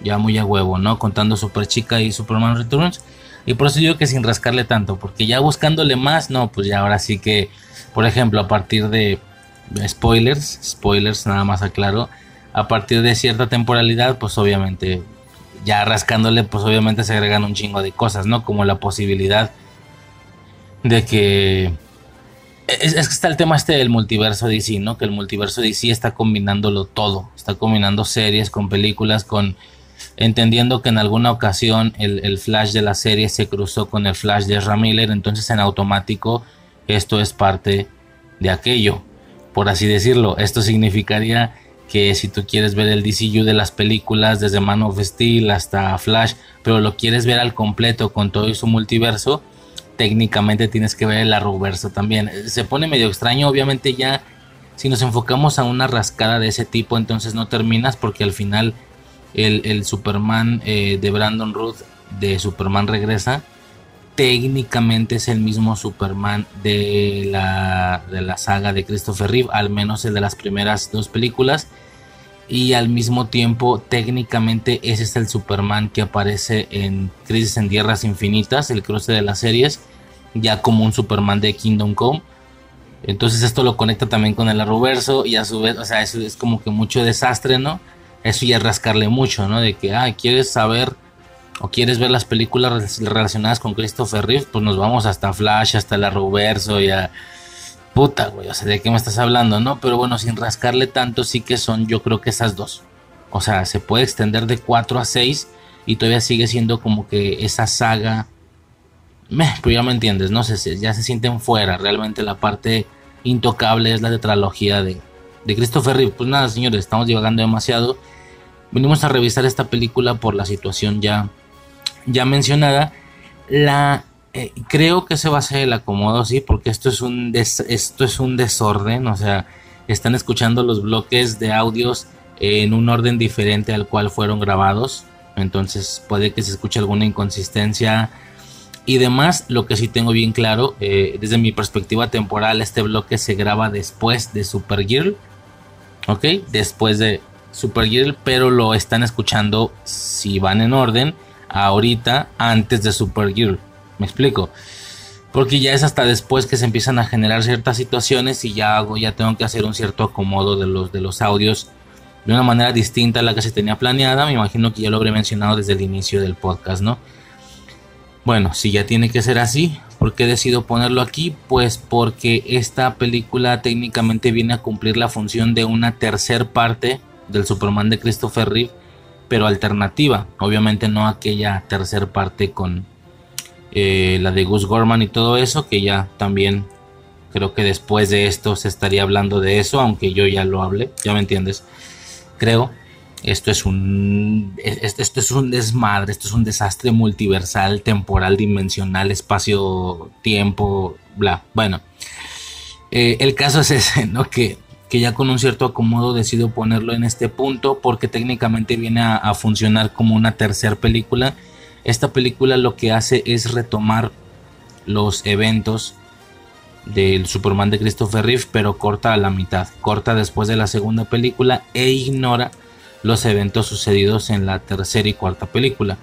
ya muy a huevo, ¿no? Contando Super Chica y Superman Returns. Y por eso digo que sin rascarle tanto, porque ya buscándole más, no, pues ya ahora sí que por ejemplo, a partir de spoilers, spoilers nada más aclaro, a partir de cierta temporalidad, pues obviamente ya rascándole, pues obviamente se agregan un chingo de cosas, ¿no? Como la posibilidad de que... Es, que está el tema este del multiverso DC, ¿no? Que el multiverso DC está combinándolo todo, está combinando series con películas, con... Entendiendo que en alguna ocasión el, Flash de la serie se cruzó con el Flash de Ezra Miller, entonces en automático esto es parte de aquello, por así decirlo. Esto significaría que si tú quieres ver el DCU de las películas desde Man of Steel hasta Flash, pero lo quieres ver al completo con todo su multiverso, técnicamente tienes que ver el Arrowverso también. Se pone medio extraño, obviamente ya si nos enfocamos a una rascada de ese tipo, entonces no terminas porque al final el, Superman eh, de Brandon Ruth de Superman regresa técnicamente es el mismo Superman de la, de la saga de Christopher Reeve, al menos el de las primeras dos películas. Y al mismo tiempo, técnicamente ese es el Superman que aparece en Crisis en Tierras Infinitas, el cruce de las series, ya como un Superman de Kingdom Come. Entonces esto lo conecta también con el Arrowverso y a su vez, o sea, eso es como que mucho desastre, ¿no? Eso ya rascarle mucho, ¿no? De que, ah, quieres saber o quieres ver las películas relacionadas con Christopher Reeve, pues nos vamos hasta Flash, hasta el Arrowverso y a... Puta, güey, o sea, ¿de qué me estás hablando, no? Pero bueno, sin rascarle tanto, sí que son yo creo que esas dos. O sea, se puede extender de 4 a 6 y todavía sigue siendo como que esa saga... Meh, pero ya me entiendes, no sé, ya se sienten fuera. Realmente la parte intocable es la tetralogía de, de Christopher Reeve. Pues nada, señores, estamos divagando demasiado. Venimos a revisar esta película por la situación ya ya mencionada, la eh, creo que se va a ser el acomodo, sí, porque esto es un esto es un desorden, o sea, están escuchando los bloques de audios en un orden diferente al cual fueron grabados, entonces puede que se escuche alguna inconsistencia y demás. Lo que sí tengo bien claro, eh, desde mi perspectiva temporal, este bloque se graba después de Supergirl, ok, después de Supergirl, pero lo están escuchando si van en orden ahorita antes de Supergirl. ¿Me explico? Porque ya es hasta después que se empiezan a generar ciertas situaciones y ya hago, ya tengo que hacer un cierto acomodo de los, de los audios de una manera distinta a la que se tenía planeada. Me imagino que ya lo habré mencionado desde el inicio del podcast, ¿no? Bueno, si ya tiene que ser así, ¿por qué decido ponerlo aquí? Pues porque esta película técnicamente viene a cumplir la función de una tercer parte del Superman de Christopher Reeve pero alternativa. Obviamente no aquella tercer parte con eh, la de Gus Gorman y todo eso, que ya también creo que después de esto se estaría hablando de eso, aunque yo ya lo hable, ya me entiendes. Creo, esto es un esto, es un desmadre, esto es un desastre multiversal, temporal, dimensional, espacio, tiempo, bla. Bueno, eh, el caso es ese, ¿no? Que que ya con un cierto acomodo decido ponerlo en este punto porque técnicamente viene a, funcionar como una tercera película. Esta película lo que hace es retomar los eventos del Superman de Christopher Reeve, pero corta a la mitad, corta después de la segunda película e ignora los eventos sucedidos en la tercera y cuarta película.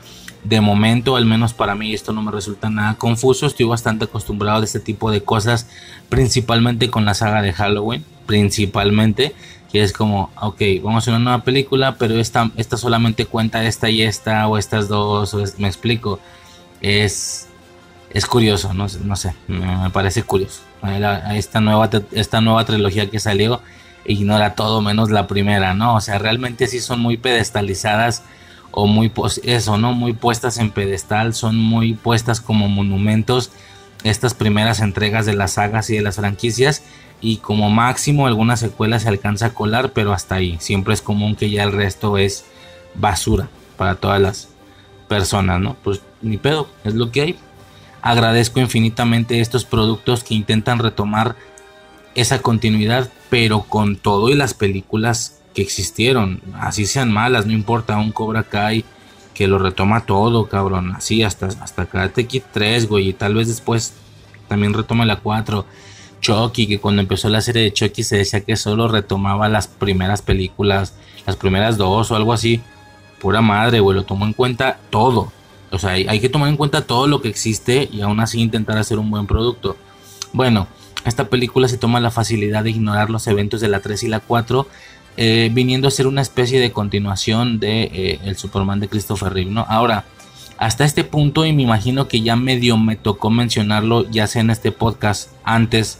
De momento, al menos para mí, esto no me resulta nada confuso. Estoy bastante acostumbrado a este tipo de cosas, principalmente con la saga de Halloween principalmente, que es como, ok, vamos a una nueva película, pero esta, esta solamente cuenta esta y esta, o estas dos, me explico. Es, es curioso, no, no sé, me, parece curioso. Esta nueva, esta nueva trilogía que salió ignora todo menos la primera, ¿no? O sea, realmente sí son muy pedestalizadas o muy, eso, ¿no? Muy puestas en pedestal, son muy puestas como monumentos estas primeras entregas de las sagas y de las franquicias y como máximo alguna secuela se alcanza a colar, pero hasta ahí. Siempre es común que ya el resto es basura para todas las personas, ¿no? Pues ni pedo, es lo que hay. Agradezco infinitamente estos productos que intentan retomar esa continuidad, pero con todo y las películas que existieron, así sean malas, no importa, un Cobra Kai que lo retoma todo, cabrón, así hasta, hasta Karate Kid 3, güey, y tal vez después también retoma la 4. Chucky, que cuando empezó la serie de Chucky se decía que solo retomaba las primeras películas, las primeras dos o algo así. Pura madre, güey, lo tomó en cuenta todo. O sea, hay, que tomar en cuenta todo lo que existe y aún así intentar hacer un buen producto. Bueno, esta película se toma la facilidad de ignorar los eventos de la 3 y la 4 eh, viniendo a ser una especie de continuación de eh, el Superman de Christopher Reeve, ¿no? Ahora, hasta este punto, y me imagino que ya medio me tocó mencionarlo, ya sea en este podcast, antes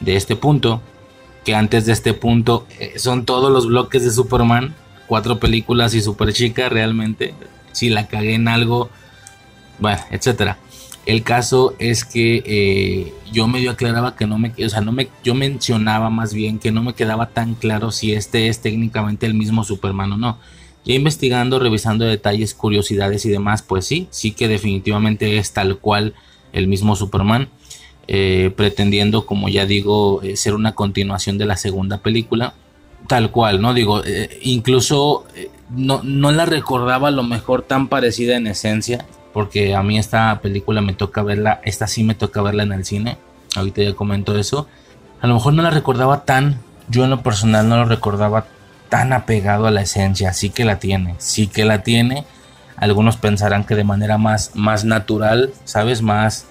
de este punto, que antes de este punto eh, son todos los bloques de Superman, cuatro películas y Super Chica, realmente, si la cagué en algo, bueno, etcétera. El caso es que eh, yo medio aclaraba que no me, o sea, no me, yo mencionaba más bien que no me quedaba tan claro si este es técnicamente el mismo Superman o no. Ya investigando, revisando detalles, curiosidades y demás, pues sí, sí que definitivamente es tal cual el mismo Superman, eh, pretendiendo, como ya digo, eh, ser una continuación de la segunda película, tal cual, ¿no? Digo, incluso no, no la recordaba a lo mejor tan parecida en esencia, porque a mí esta película me toca verla, esta sí me toca verla en el cine, ahorita ya comento eso, a lo mejor no la recordaba tan, yo en lo personal no lo recordaba tan apegado a la esencia, sí que la tiene, sí que la tiene, algunos pensarán que de manera más, más natural, ¿sabes? Más,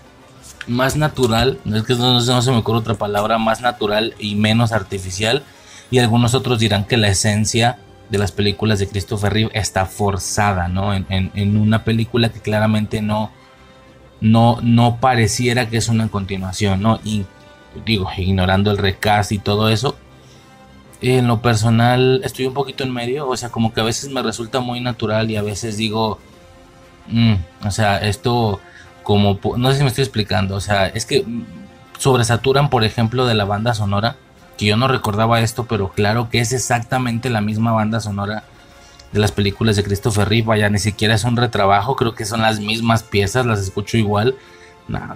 más natural, es que no, no se me ocurre otra palabra, más natural y menos artificial, y algunos otros dirán que la esencia de las películas de Christopher Reeve está forzada, ¿no? En, una película que claramente no, no, no pareciera que es una continuación, ¿no? Y digo, ignorando el recast y todo eso. En lo personal estoy un poquito en medio, o sea, como que a veces me resulta muy natural y a veces digo, mm, o sea, esto como, no sé si me estoy explicando, o sea, es que sobresaturan, por ejemplo, de la banda sonora que yo no recordaba esto, pero claro que es exactamente la misma banda sonora de las películas de Christopher Reeve. Vaya, ni siquiera es un retrabajo, creo que son las mismas piezas, las escucho igual.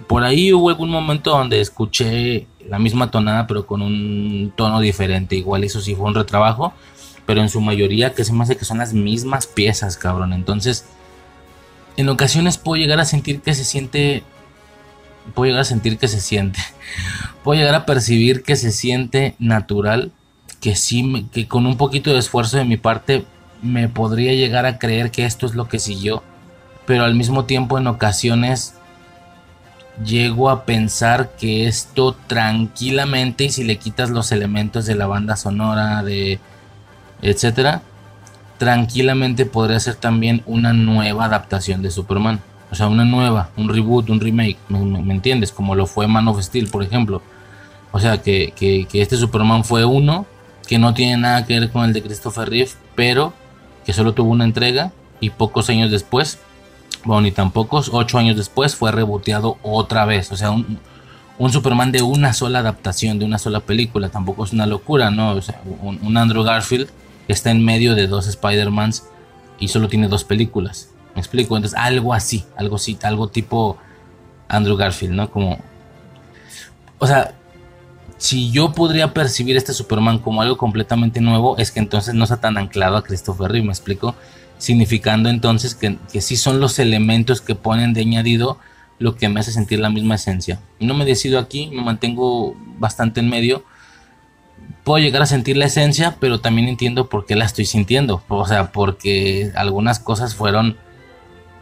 por ahí hubo algún momento donde escuché la misma tonada, pero con un tono diferente. Igual eso sí fue un retrabajo, pero en su mayoría que se me hace que son las mismas piezas, cabrón. Entonces, en ocasiones puedo llegar a sentir que se siente puedo llegar a sentir que se siente. Puedo llegar a percibir que se siente natural, que sí, que con un poquito de esfuerzo de mi parte me podría llegar a creer que esto es lo que siguió, pero al mismo tiempo en ocasiones llego a pensar que esto tranquilamente y si le quitas los elementos de la banda sonora de etcétera, tranquilamente podría ser también una nueva adaptación de Superman. O sea, una nueva, un reboot, un remake, ¿me, entiendes? Como lo fue Man of Steel, por ejemplo. O sea, que, este Superman fue uno que no tiene nada que ver con el de Christopher Reeve, pero que solo tuvo una entrega y pocos años después, bueno, ni tan pocos, ocho años después fue reboteado otra vez. O sea, un, Superman de una sola adaptación, de una sola película, tampoco es una locura, ¿no? O sea, un, un Andrew Garfield está en medio de dos Spider-Mans y solo tiene dos películas. ¿Me explico? Entonces, algo así, algo así, algo tipo Andrew Garfield, ¿no? Como. O sea, si yo podría percibir este Superman como algo completamente nuevo, es que entonces no está tan anclado a Christopher Reeve, ¿me explico? Significando entonces que, que sí son los elementos que ponen de añadido lo que me hace sentir la misma esencia. No me decido aquí, me mantengo bastante en medio. Puedo llegar a sentir la esencia, pero también entiendo por qué la estoy sintiendo. O sea, porque algunas cosas fueron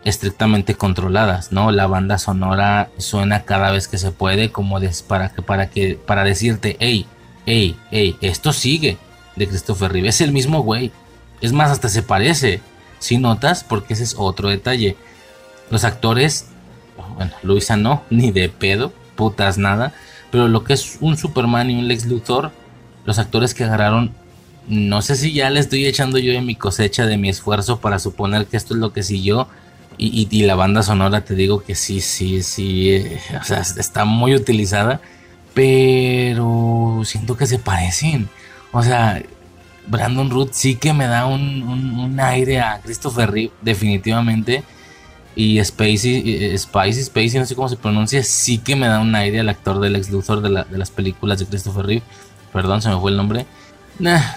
estrictamente controladas, ¿no? La banda sonora suena cada vez que se puede como para que para que para decirte, hey, hey, hey, esto sigue de Christopher Reeve, es el mismo güey. Es más, hasta se parece. Si notas, porque ese es otro detalle. Los actores, bueno, Luisa no, ni de pedo, putas nada. Pero lo que es un Superman y un Lex Luthor, los actores que agarraron, no sé si ya le estoy echando yo de mi cosecha, de mi esfuerzo para suponer que esto es lo que siguió. Y, y, la banda sonora te digo que sí, sí, sí, eh, o sea, está muy utilizada, pero siento que se parecen. O sea, Brandon Root sí que me da un, un, aire a Christopher Reeve, definitivamente. Y Spacey, eh, Spacey, Spacey, no sé cómo se pronuncia, sí que me da un aire al actor del ex Luthor de, de las películas de Christopher Reeve. Perdón, se me fue el nombre.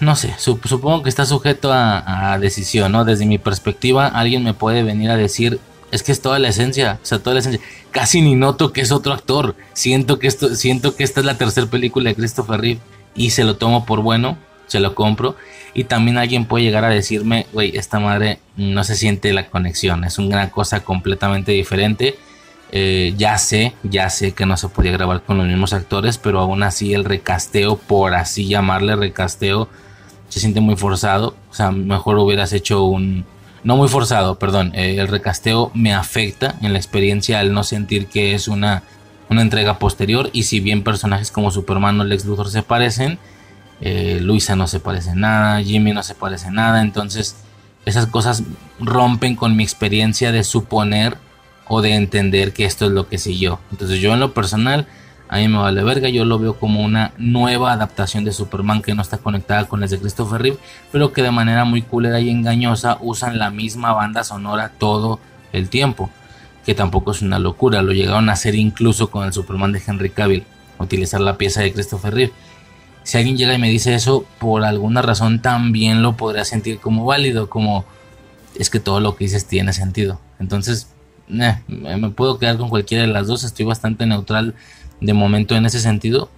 no sé, supongo que está sujeto a, decisión, ¿no? Desde mi perspectiva, alguien me puede venir a decir, es que es toda la esencia, o sea, toda la esencia. Casi ni noto que es otro actor. Siento que esto, siento que esta es la tercera película de Christopher Reeve y se lo tomo por bueno, se lo compro. Y también alguien puede llegar a decirme, güey, esta madre no se siente la conexión, es una cosa completamente diferente. Eh, ya sé, ya sé que no se podía grabar con los mismos actores, pero aún así el recasteo, por así llamarle recasteo, se siente muy forzado. O sea, mejor hubieras hecho un... No muy forzado, perdón. Eh, el recasteo me afecta en la experiencia al no sentir que es una, una entrega posterior. Y si bien personajes como Superman o Lex Luthor se parecen, eh, Luisa no se parece nada, Jimmy no se parece nada, entonces esas cosas rompen con mi experiencia de suponer o de entender que esto es lo que siguió. Entonces yo en lo personal, a mí me vale verga, yo lo veo como una nueva adaptación de Superman que no está conectada con las de Christopher Reeve, pero que de manera muy culera y engañosa usan la misma banda sonora todo el tiempo, que tampoco es una locura, lo llegaron a hacer incluso con el Superman de Henry Cavill, utilizar la pieza de Christopher Reeve. Si alguien llega y me dice eso, por alguna razón también lo podría sentir como válido, como es que todo lo que dices tiene sentido. Entonces, me puedo quedar con cualquiera de las dos, estoy bastante neutral de momento en ese sentido.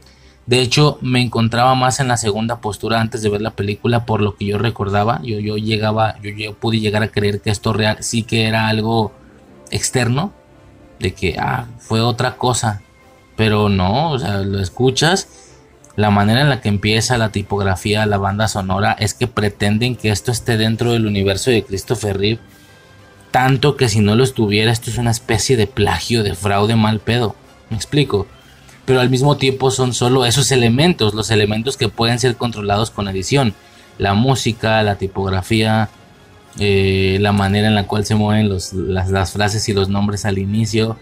De hecho, me encontraba más en la segunda postura antes de ver la película por lo que yo recordaba. Yo, yo llegaba, yo, yo pude llegar a creer que esto real sí que era algo externo, de que ah, fue otra cosa. Pero no, o sea, lo escuchas la manera en la que empieza la tipografía, la banda sonora, es que pretenden que esto esté dentro del universo de Christopher Reeve. Tanto que si no lo estuviera, esto es una especie de plagio, de fraude mal pedo. Me explico. Pero al mismo tiempo son solo esos elementos, los elementos que pueden ser controlados con edición. La música, la tipografía, eh, la manera en la cual se mueven las, frases y los nombres al inicio.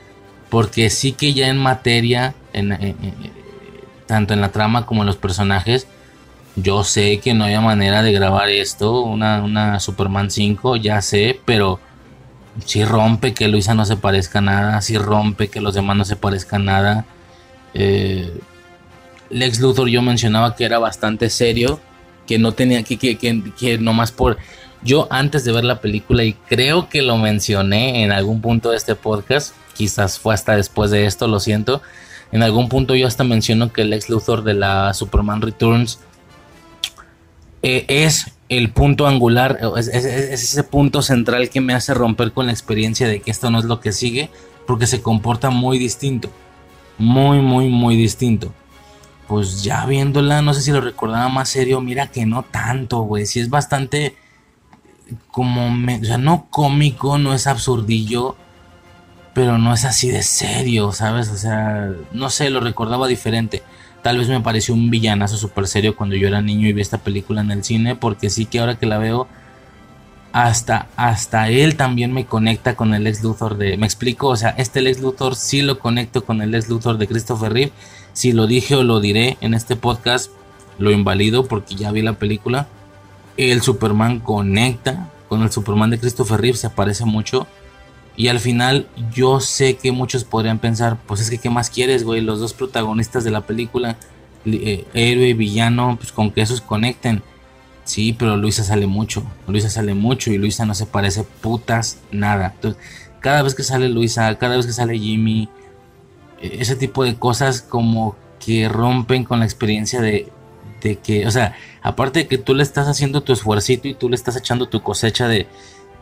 Porque sí que ya en materia, en tanto en la trama como en los personajes. Yo sé que no hay manera de grabar esto, una, Superman 5, ya sé, pero si rompe que Luisa no se parezca nada, si rompe que los demás no se parezcan nada. Eh, Lex Luthor yo mencionaba que era bastante serio, que no tenía que, que, que, que nomás por... Yo antes de ver la película, y creo que lo mencioné en algún punto de este podcast, quizás fue hasta después de esto, lo siento, en algún punto yo hasta menciono que el ex Luthor de la Superman Returns eh, es el punto angular, es, ese punto central que me hace romper con la experiencia de que esto no es lo que sigue, porque se comporta muy distinto. Muy, muy, muy distinto. Pues ya viéndola, no sé si lo recordaba más serio, mira que no tanto, güey. Si es bastante como, o sea, no cómico, no es absurdillo, pero no es así de serio, ¿sabes? O sea, no sé, lo recordaba diferente. Tal vez me pareció un villanazo súper serio cuando yo era niño y vi esta película en el cine, porque sí que ahora que la veo, hasta, hasta él también me conecta con el ex Luthor de... Me explico, o sea, este ex Luthor sí lo conecto con el ex Luthor de Christopher Reeve. Si lo dije o lo diré en este podcast, lo invalido porque ya vi la película. El Superman conecta con el Superman de Christopher Reeve, se aparece mucho. Y al final yo sé que muchos podrían pensar, pues es que ¿qué más quieres, güey? Los dos protagonistas de la película, eh, héroe y villano, pues con que esos conecten. Sí, pero Luisa sale mucho, Luisa sale mucho y Luisa no se parece putas nada. Entonces, cada vez que sale Luisa, cada vez que sale Jimmy, e, ese tipo de cosas como que rompen con la experiencia de, de que, o sea, aparte de que tú le estás haciendo tu esfuercito y tú le estás echando tu cosecha de,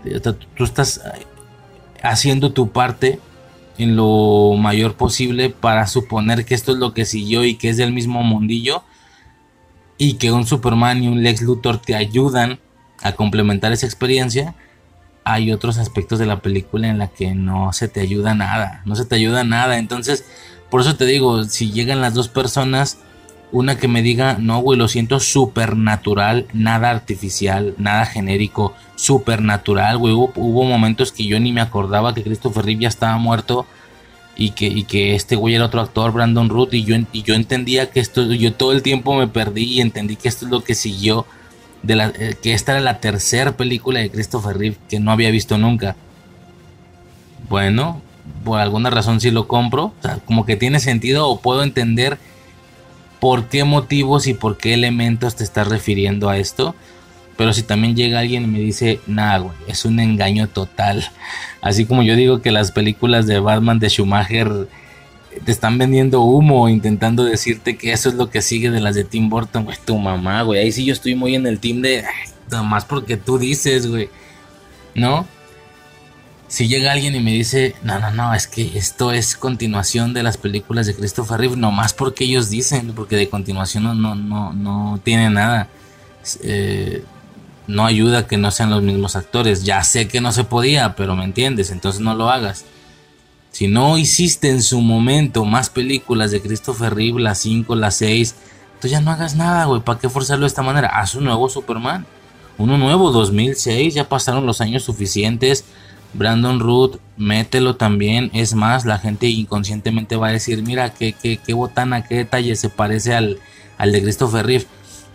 de tú estás haciendo tu parte en lo mayor posible para suponer que esto es lo que siguió y que es del mismo mundillo y que un Superman y un Lex Luthor te ayudan a complementar esa experiencia, hay otros aspectos de la película en la que no se te ayuda nada, no se te ayuda nada, entonces por eso te digo, si llegan las dos personas una que me diga, no, güey, lo siento supernatural, nada artificial, nada genérico, supernatural, güey. Hubo, momentos que yo ni me acordaba que Christopher Reeve ya estaba muerto y que, y que este güey era otro actor, Brandon Root, y yo, y yo entendía que esto, yo todo el tiempo me perdí y entendí que esto es lo que siguió, de la, eh, que esta era la tercera película de Christopher Reeve que no había visto nunca. Bueno, por alguna razón sí lo compro, o sea, como que tiene sentido o puedo entender por qué motivos y por qué elementos te estás refiriendo a esto. Pero si también llega alguien y me dice, nah, güey, es un engaño total. Así como yo digo que las películas de Batman de Schumacher te están vendiendo humo, intentando decirte que eso es lo que sigue de las de Tim Burton, güey, tu mamá, güey. Ahí sí yo estoy muy en el team de, más porque tú dices, güey. ¿No? Si llega alguien y me dice, no, no, no, es que esto es continuación de las películas de Christopher Reeve, nomás porque ellos dicen, porque de continuación no, no, no, no tiene nada. Eh, no ayuda que no sean los mismos actores. Ya sé que no se podía, pero me entiendes, entonces no lo hagas. Si no hiciste en su momento más películas de Christopher Reeve, las 5, las 6, entonces ya no hagas nada, güey. ¿Para qué forzarlo de esta manera? Haz un nuevo Superman. Uno nuevo, 2006, ya pasaron los años suficientes Brandon Root, mételo también. Es más, la gente inconscientemente va a decir, mira, qué, qué, qué botana, qué detalle se parece al, al de Christopher Reeve.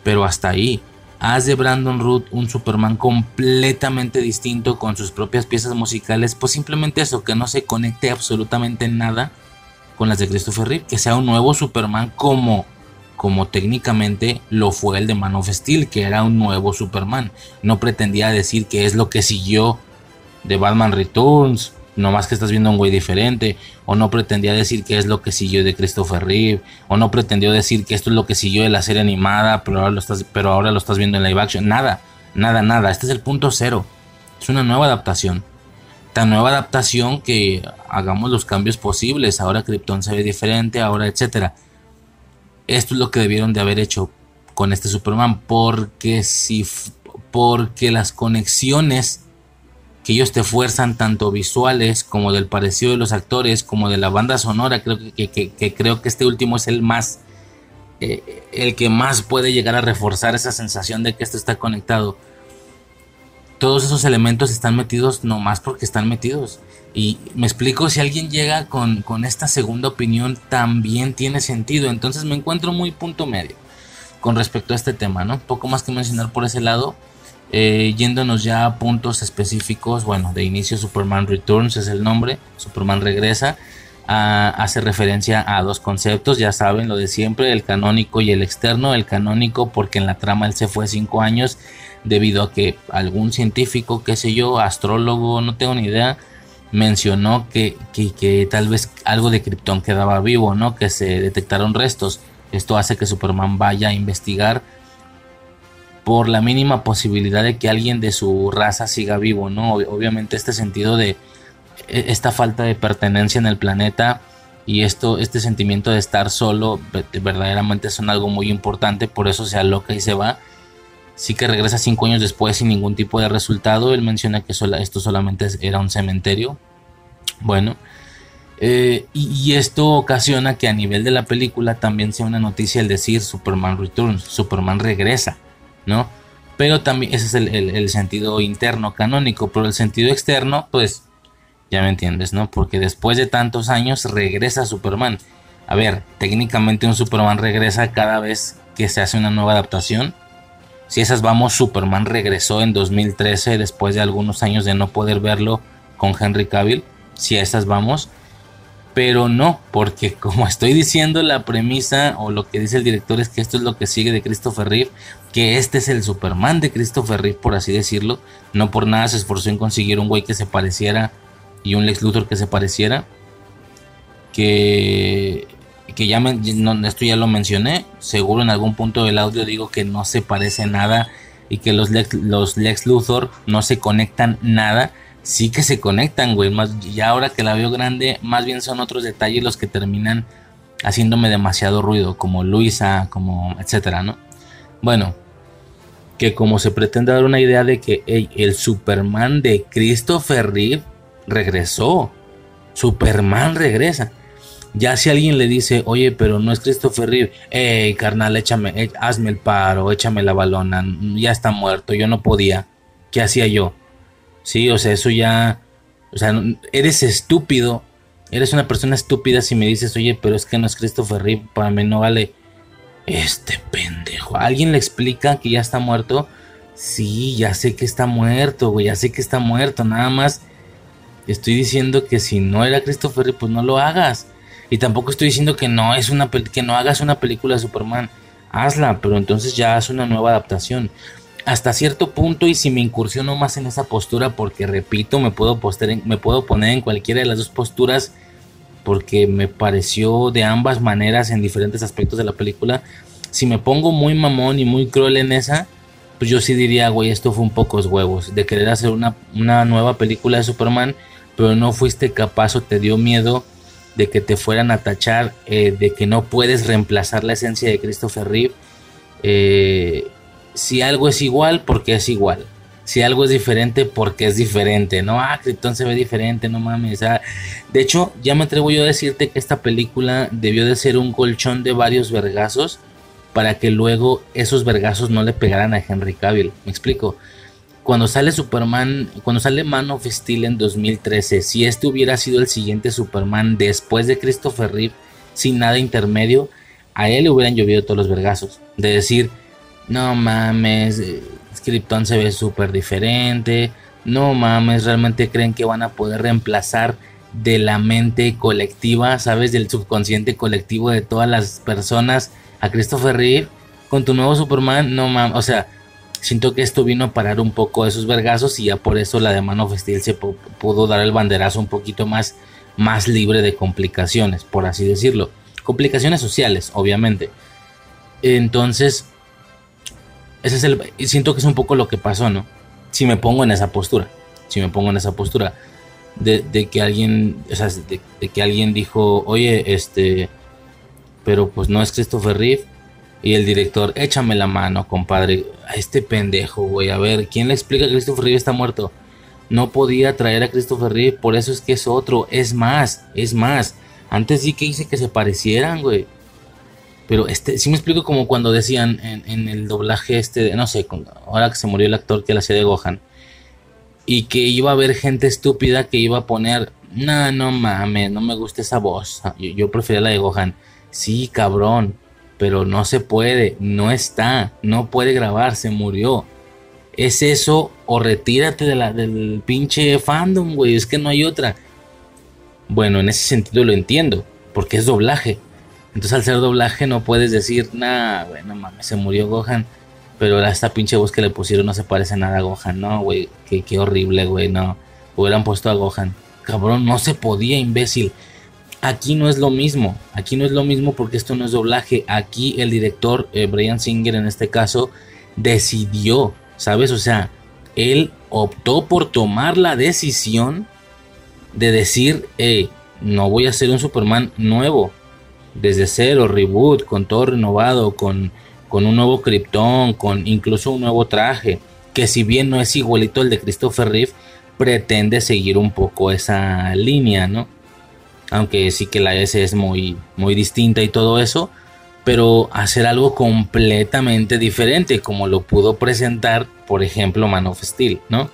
Pero hasta ahí, haz de Brandon Root un Superman completamente distinto con sus propias piezas musicales. Pues simplemente eso, que no se conecte absolutamente nada con las de Christopher Reeve. Que sea un nuevo Superman como, como técnicamente lo fue el de Man of Steel, que era un nuevo Superman. No pretendía decir que es lo que siguió de Batman Returns, no más que estás viendo un güey diferente, o no pretendía decir que es lo que siguió de Christopher Reeve, o no pretendió decir que esto es lo que siguió de la serie animada, pero ahora lo estás, pero ahora lo estás viendo en live action. Nada, nada, nada. Este es el punto cero. Es una nueva adaptación. Tan nueva adaptación que hagamos los cambios posibles. Ahora Krypton se ve diferente, ahora etcétera. Esto es lo que debieron de haber hecho con este Superman, porque si porque las conexiones que ellos te fuerzan tanto visuales como del parecido de los actores como de la banda sonora creo que, creo que este último es el más eh, el que más puede llegar a reforzar esa sensación de que esto está conectado. Todos esos elementos están metidos nomás porque están metidos. Y me explico si alguien llega con, con esta segunda opinión también tiene sentido. Entonces me encuentro muy punto medio con respecto a este tema no poco más que mencionar por ese lado eh, yéndonos ya a puntos específicos, bueno, de inicio Superman Returns es el nombre, Superman regresa, hace referencia a dos conceptos, ya saben, lo de siempre, el canónico y el externo, el canónico porque en la trama él se fue cinco años debido a que algún científico, qué sé yo, astrólogo, no tengo ni idea, mencionó que, que, que tal vez algo de Krypton quedaba vivo, ¿no? Que se detectaron restos. Esto hace que Superman vaya a investigar por la mínima posibilidad de que alguien de su raza siga vivo, ¿no? Obviamente este sentido de e, esta falta de pertenencia en el planeta y esto, este sentimiento de estar solo verdaderamente son algo muy importante, por eso se aloca y se va. Sí que regresa cinco años después sin ningún tipo de resultado. Él menciona que esto solamente era un cementerio. Bueno, eh, y, y, esto ocasiona que a nivel de la película también sea una noticia el decir Superman Returns, Superman regresa. ¿No? Pero también ese es el, sentido interno canónico, pero el sentido externo, pues ya me entiendes, ¿no? Porque después de tantos años regresa Superman. A ver, técnicamente un Superman regresa cada vez que se hace una nueva adaptación. Si esas vamos, Superman regresó en 2013 después de algunos años de no poder verlo con Henry Cavill. Si esas vamos, pero no, porque como estoy diciendo, la premisa o lo que dice el director es que esto es lo que sigue de Christopher Reeve, que este es el Superman de Christopher Reeve, por así decirlo. No por nada se esforzó en conseguir un güey que se pareciera y un Lex Luthor que se pareciera. Que, que ya esto ya lo mencioné, seguro en algún punto del audio digo que no se parece nada y que los los Lex Luthor no se conectan nada sí que se conectan, güey. Ya ahora que la veo grande, más bien son otros detalles los que terminan haciéndome demasiado ruido, como Luisa, como etcétera, ¿no? Bueno, que como se pretende dar una idea de que el Superman de Christopher Reeve regresó. Superman regresa. Ya si alguien le dice, oye, pero no es Christopher Reeve, hey, carnal, échame, eh, hazme el paro, échame la balona, ya está muerto, yo no podía, ¿qué hacía yo? Sí, o sea, eso ya, o sea, eres estúpido, eres una persona estúpida si me dices, oye, pero es que no es Christopher Reeve, para mí no vale. Este pendejo, ¿alguien le explica que ya está muerto? Sí, ya sé que está muerto, güey, ya sé que está muerto, nada más estoy diciendo que si no era Christopher Reeve, pues no lo hagas. Y tampoco estoy diciendo que no es una que no hagas una película de Superman. Hazla, pero entonces ya haz una nueva adaptación. Hasta cierto punto y si me incursiono más en esa postura porque repito, me puedo me puedo poner en cualquiera de las dos posturas porque me pareció de ambas maneras en diferentes aspectos de la película. Si me pongo muy mamón y muy cruel en esa, pues yo sí diría, güey, esto fue un pocos huevos de querer hacer una, una nueva película de Superman, pero no fuiste capaz o te dio miedo de que te fueran a tachar, eh, de que no puedes reemplazar la esencia de Christopher Reeve. Eh, si algo es igual, porque es igual. Si algo es diferente, porque es diferente. No, ah, Krypton se ve diferente, no mames. Ah. De hecho, ya me atrevo yo a decirte que esta película debió de ser un colchón de varios vergazos para que luego esos vergazos no le pegaran a Henry Cavill. ¿Me explico? cuando sale Superman, cuando sale Man of Steel en 2013, si este hubiera sido el siguiente Superman después de Christopher Reeve, sin nada intermedio, a él le hubieran llovido todos los vergazos. De decir, no mames, eh, Krypton se ve súper diferente, no mames, realmente creen que van a poder reemplazar de la mente colectiva, ¿sabes? Del subconsciente colectivo de todas las personas a Christopher Reeve con tu nuevo Superman, no mames, o sea, siento que esto vino a parar un poco esos vergazos y ya por eso la de Man of se pudo dar el banderazo un poquito más, más libre de complicaciones, por así decirlo. Complicaciones sociales, obviamente. Entonces, ese es el, siento que es un poco lo que pasó, ¿no? Si me pongo en esa postura, si me pongo en esa postura de, que alguien, o sea, de, de que alguien dijo, oye, este, pero pues no es Christopher Reeve y el director, échame la mano, compadre. A este pendejo, güey. A ver, ¿quién le explica que Christopher Reeve está muerto? No podía traer a Christopher Reeve, por eso es que es otro. Es más, es más. Antes sí que hice que se parecieran, güey. Pero este, sí me explico como cuando decían en, el doblaje este, no sé, ahora que se murió el actor que la hacía de Gohan. Y que iba a haber gente estúpida que iba a poner, no, no mames, no me gusta esa voz. Yo, yo prefería la de Gohan. Sí, cabrón pero no se puede, no está, no puede grabar, se murió. Es eso o retírate de la, del pinche fandom, güey, es que no hay otra. Bueno, en ese sentido lo entiendo, porque es doblaje. Entonces al ser doblaje no puedes decir, nah, güey, no mames, se murió Gohan. Pero esta pinche voz que le pusieron no se parece nada a Gohan, no, güey, qué, horrible, güey, no. Hubieran puesto a Gohan. Cabrón, no se podía, imbécil. Aquí no es lo mismo, aquí no es lo mismo porque esto no es doblaje. Aquí el director, eh, Brian Singer en este caso, decidió, ¿sabes? O sea, él optó por tomar la decisión de decir, hey, no voy a hacer un Superman nuevo, desde cero, reboot, con todo renovado, con, con un nuevo Krypton, con incluso un nuevo traje, que si bien no es igualito al de Christopher Reeve, pretende seguir un poco esa línea, ¿no? aunque sí que la S es muy, muy distinta y todo eso, pero hacer algo completamente diferente, como lo pudo presentar, por ejemplo, Man of Steel, ¿no?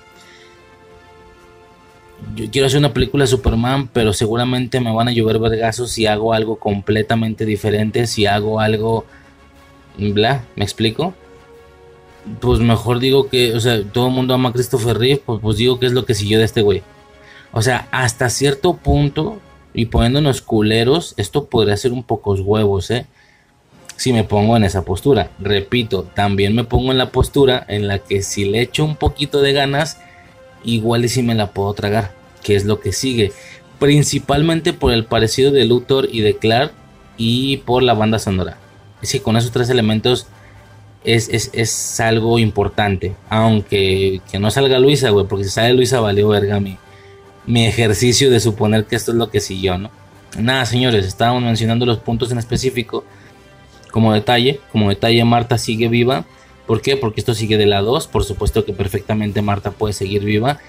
Yo quiero hacer una película Superman, pero seguramente me van a llover vergazos si hago algo completamente diferente, si hago algo. Bla, ¿me explico? Pues mejor digo que, o sea, todo el mundo ama a Christopher Reeve, pues, pues digo que es lo que siguió de este güey. O sea, hasta cierto punto y poniéndonos culeros, esto podría ser un pocos huevos, ¿eh? Si me pongo en esa postura. Repito, también me pongo en la postura en la que si le echo un poquito de ganas, igual y si me la puedo tragar, que es lo que sigue. Principalmente por el parecido de Luthor y de Clark y por la banda sonora. Es que con esos tres elementos es, es, algo importante. Aunque que no salga Luisa, güey, porque si sale Luisa valió verga mi, mi ejercicio de suponer que esto es lo que siguió, ¿no? Nada, señores, estábamos mencionando los puntos en específico. Como detalle, como detalle, Marta sigue viva. ¿Por qué? Porque esto sigue de la 2. Por supuesto que perfectamente Marta puede seguir viva.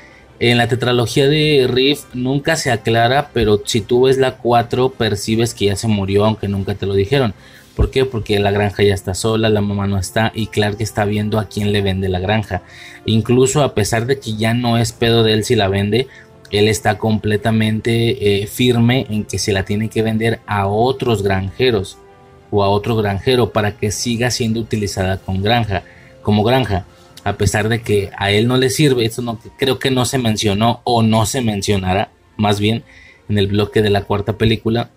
En la tetralogía de Riff nunca se aclara, pero si tú ves la 4 percibes que ya se murió, aunque nunca te lo dijeron. ¿Por qué? Porque la granja ya está sola, la mamá no está y Clark está viendo a quién le vende la granja. Incluso a pesar de que ya no es pedo de él si la vende, él está completamente eh, firme en que se la tiene que vender a otros granjeros o a otro granjero para que siga siendo utilizada con granja, como granja. A pesar de que a él no le sirve, eso no, creo que no se mencionó o no se mencionará, más bien en el bloque de la cuarta película.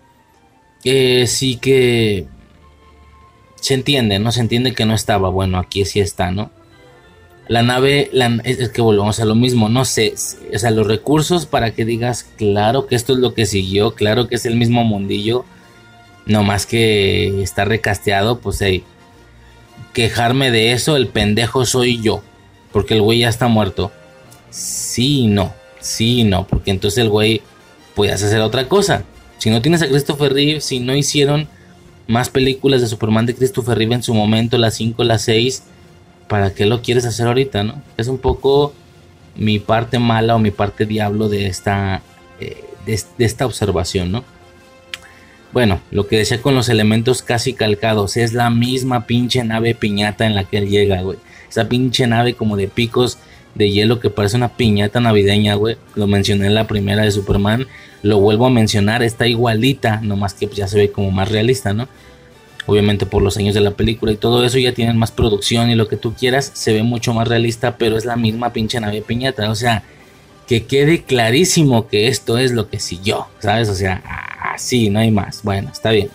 Eh, sí que se entiende, ¿no? Se entiende que no estaba. Bueno, aquí sí está, ¿no? La nave, es que volvemos a lo mismo, no sé, o sea, los recursos para que digas, claro que esto es lo que siguió, claro que es el mismo mundillo, no más que está recasteado, pues hey, quejarme de eso, el pendejo soy yo, porque el güey ya está muerto. Sí no, sí no, porque entonces el güey puedes hacer otra cosa. Si no tienes a Christopher Reeve, si no hicieron más películas de Superman de Christopher Reeve en su momento, las 5, las 6, ¿para qué lo quieres hacer ahorita, no? Es un poco mi parte mala o mi parte diablo de esta, eh, de, esta observación, ¿no? Bueno, lo que decía con los elementos casi calcados, es la misma pinche nave piñata en la que él llega, güey. Esa pinche nave como de picos de hielo que parece una piñata navideña, güey. Lo mencioné en la primera de Superman. Lo vuelvo a mencionar, está igualita, nomás que ya se ve como más realista, ¿no? obviamente por los años de la película y todo eso ya tienen más producción y lo que tú quieras, se ve mucho más realista, pero es la misma pinche nave piñata, o sea, que quede clarísimo que esto es lo que siguió, ¿sabes? O sea, así, no hay más. Bueno, está bien.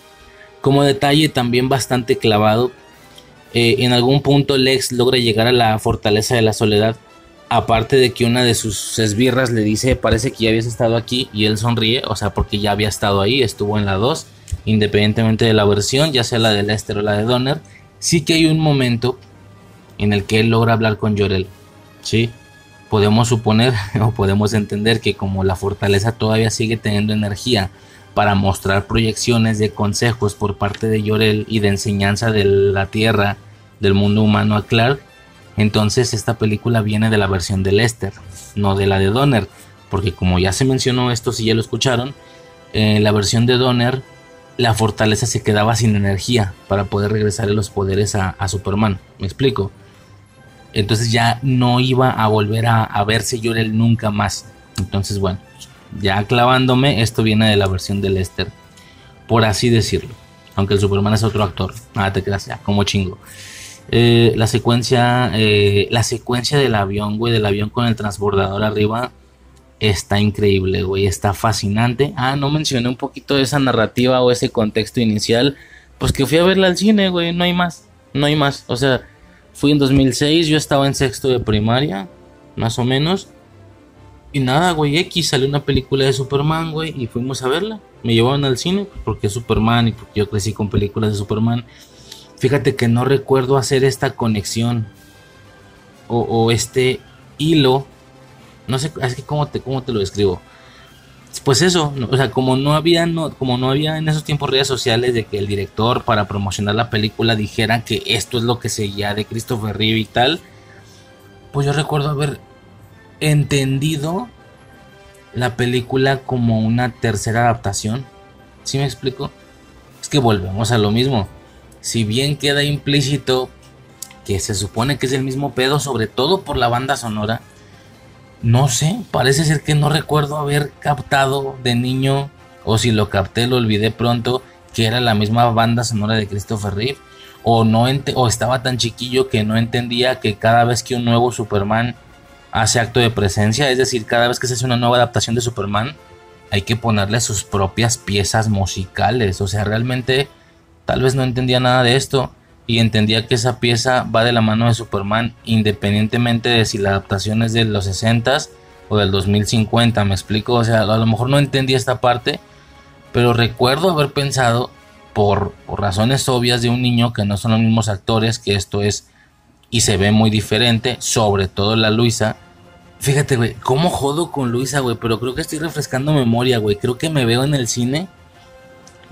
Como detalle también bastante clavado, eh, en algún punto Lex logra llegar a la fortaleza de la soledad, aparte de que una de sus esbirras le dice, parece que ya habías estado aquí, y él sonríe, o sea, porque ya había estado ahí, estuvo en la 2 independientemente de la versión, ya sea la de Lester o la de Donner, sí que hay un momento en el que él logra hablar con Llorel. ¿sí? Podemos suponer o podemos entender que como la fortaleza todavía sigue teniendo energía para mostrar proyecciones de consejos por parte de Llorel y de enseñanza de la Tierra, del mundo humano a Clark, entonces esta película viene de la versión de Lester, no de la de Donner, porque como ya se mencionó esto, si ya lo escucharon, eh, la versión de Donner la fortaleza se quedaba sin energía para poder regresarle los poderes a, Superman. ¿Me explico? Entonces ya no iba a volver a, verse Llorel nunca más. Entonces, bueno, ya clavándome, esto viene de la versión de Lester. Por así decirlo. Aunque el Superman es otro actor. Nada te creas ya, como chingo. Eh, la secuencia. Eh, la secuencia del avión, güey. Del avión con el transbordador arriba está increíble, güey, está fascinante. Ah, no mencioné un poquito de esa narrativa o ese contexto inicial, pues que fui a verla al cine, güey, no hay más, no hay más. O sea, fui en 2006, yo estaba en sexto de primaria, más o menos. Y nada, güey, X salió una película de Superman, güey, y fuimos a verla. Me llevaban al cine porque es Superman y porque yo crecí con películas de Superman. Fíjate que no recuerdo hacer esta conexión o, o este hilo no sé, es que cómo te, cómo te lo describo. Pues eso, o sea, como no había, no, como no había en esos tiempos redes sociales de que el director para promocionar la película dijera que esto es lo que seguía de Christopher Reeve y tal, pues yo recuerdo haber entendido la película como una tercera adaptación. ¿Sí me explico? Es que volvemos a lo mismo. Si bien queda implícito que se supone que es el mismo pedo, sobre todo por la banda sonora, no sé, parece ser que no recuerdo haber captado de niño, o si lo capté lo olvidé pronto, que era la misma banda sonora de Christopher Reeve. O, no o estaba tan chiquillo que no entendía que cada vez que un nuevo Superman hace acto de presencia, es decir, cada vez que se hace una nueva adaptación de Superman, hay que ponerle sus propias piezas musicales. O sea, realmente tal vez no entendía nada de esto y entendía que esa pieza va de la mano de Superman independientemente de si la adaptación es de los 60 o del 2050, me explico, o sea, a lo mejor no entendía esta parte, pero recuerdo haber pensado por, por razones obvias de un niño que no son los mismos actores, que esto es y se ve muy diferente, sobre todo la Luisa. Fíjate, güey, cómo jodo con Luisa, güey, pero creo que estoy refrescando memoria, güey, creo que me veo en el cine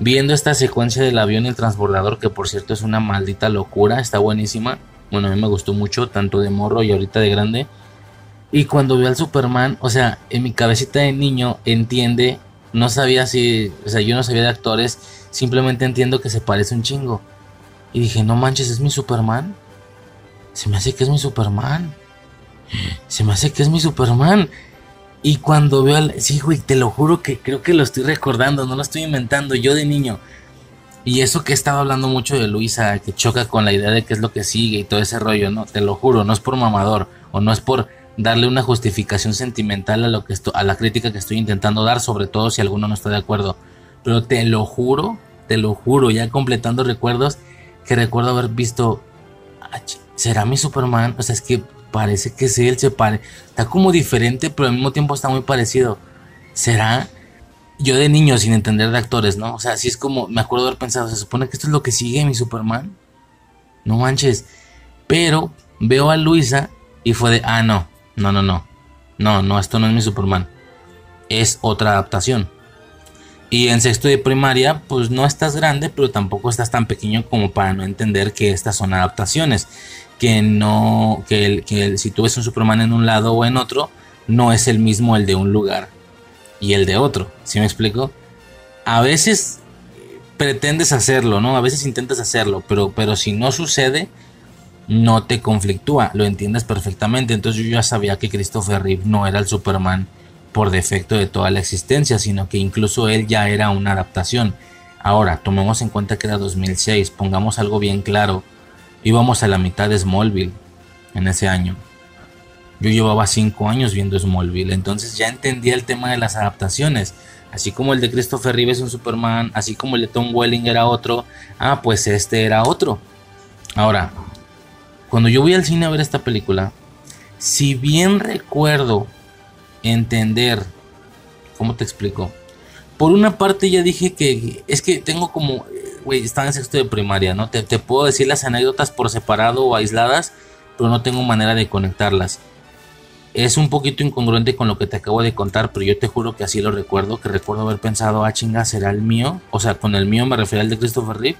viendo esta secuencia del avión y el transbordador, que por cierto es una maldita locura, está buenísima. Bueno, a mí me gustó mucho, tanto de morro y ahorita de grande. Y cuando veo al Superman, o sea, en mi cabecita de niño entiende, no sabía si, o sea, yo no sabía de actores, simplemente entiendo que se parece un chingo. Y dije, no manches, es mi Superman. Se me hace que es mi Superman. Se me hace que es mi Superman. Y cuando veo al... Sí, güey, te lo juro que creo que lo estoy recordando, no lo estoy inventando, yo de niño. Y eso que estaba hablando mucho de Luisa, que choca con la idea de qué es lo que sigue y todo ese rollo, no, te lo juro, no es por mamador o no es por darle una justificación sentimental a lo que a la crítica que estoy intentando dar, sobre todo si alguno no está de acuerdo. Pero te lo juro, te lo juro, ya completando recuerdos, que recuerdo haber visto, ¿será mi Superman? O sea, es que parece que es él, se pare, está como diferente, pero al mismo tiempo está muy parecido. ¿Será? Yo de niño sin entender de actores, ¿no? O sea, así es como me acuerdo haber pensado, se supone que esto es lo que sigue mi Superman. No manches. Pero veo a Luisa y fue de, ah, no, no, no, no. No, no, esto no es mi Superman. Es otra adaptación. Y en sexto de primaria, pues no estás grande, pero tampoco estás tan pequeño como para no entender que estas son adaptaciones. Que no, que, el, que si tú ves un Superman en un lado o en otro, no es el mismo el de un lugar y el de otro. ¿Sí me explico? A veces pretendes hacerlo, ¿no? A veces intentas hacerlo, pero, pero si no sucede, no te conflictúa, lo entiendes perfectamente. Entonces yo ya sabía que Christopher Reeve no era el Superman por defecto de toda la existencia, sino que incluso él ya era una adaptación. Ahora, tomemos en cuenta que era 2006, pongamos algo bien claro. Íbamos a la mitad de Smallville en ese año. Yo llevaba 5 años viendo Smallville, entonces ya entendía el tema de las adaptaciones. Así como el de Christopher Reeve es un Superman, así como el de Tom Welling era otro, ah, pues este era otro. Ahora, cuando yo voy al cine a ver esta película, si bien recuerdo entender, ¿cómo te explico? Por una parte ya dije que es que tengo como, güey, estaba en sexto de primaria, ¿no? Te, te puedo decir las anécdotas por separado o aisladas, pero no tengo manera de conectarlas. Es un poquito incongruente con lo que te acabo de contar, pero yo te juro que así lo recuerdo, que recuerdo haber pensado, ah, chinga, será el mío. O sea, con el mío me refiero al de Christopher Reeve.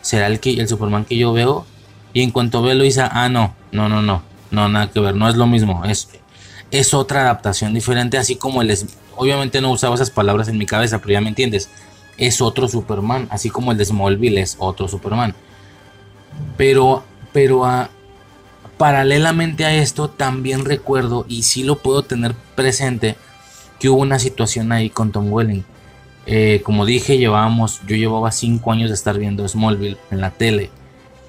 Será el, que, el Superman que yo veo y en cuanto ve Luisa, ah, no, no, no, no, no, nada que ver, no es lo mismo, es, es otra adaptación diferente, así como el... Obviamente no usaba esas palabras en mi cabeza, pero ya me entiendes. Es otro Superman, así como el de Smallville es otro Superman. Pero, pero a, paralelamente a esto, también recuerdo, y sí lo puedo tener presente, que hubo una situación ahí con Tom Welling. Eh, como dije, llevábamos, yo llevaba 5 años de estar viendo Smallville en la tele.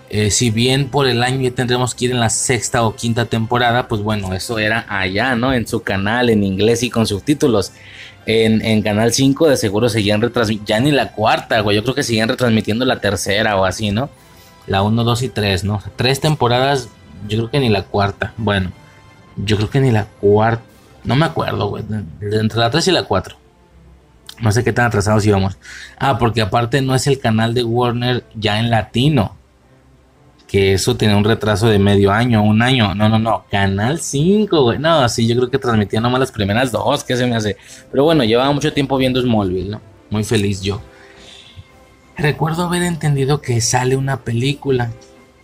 Eh, si bien por el año ya tendremos que ir en la sexta o quinta temporada, pues bueno, eso era allá, ¿no? En su canal, en inglés y con subtítulos. En, Canal 5 de seguro seguían retransmitiendo, ya ni la cuarta, güey, yo creo que seguían retransmitiendo la tercera o así, ¿no? La 1, 2 y 3, ¿no? Tres temporadas, yo creo que ni la cuarta. Bueno, yo creo que ni la cuarta, no me acuerdo, güey, entre la 3 y la 4. No sé qué tan atrasados íbamos. Ah, porque aparte no es el canal de Warner ya en latino que eso tenía un retraso de medio año, un año. No, no, no. Canal 5, güey. No, sí, yo creo que transmitía nomás las primeras dos, ¿qué se me hace? Pero bueno, llevaba mucho tiempo viendo Smallville, ¿no? Muy feliz yo. Recuerdo haber entendido que sale una película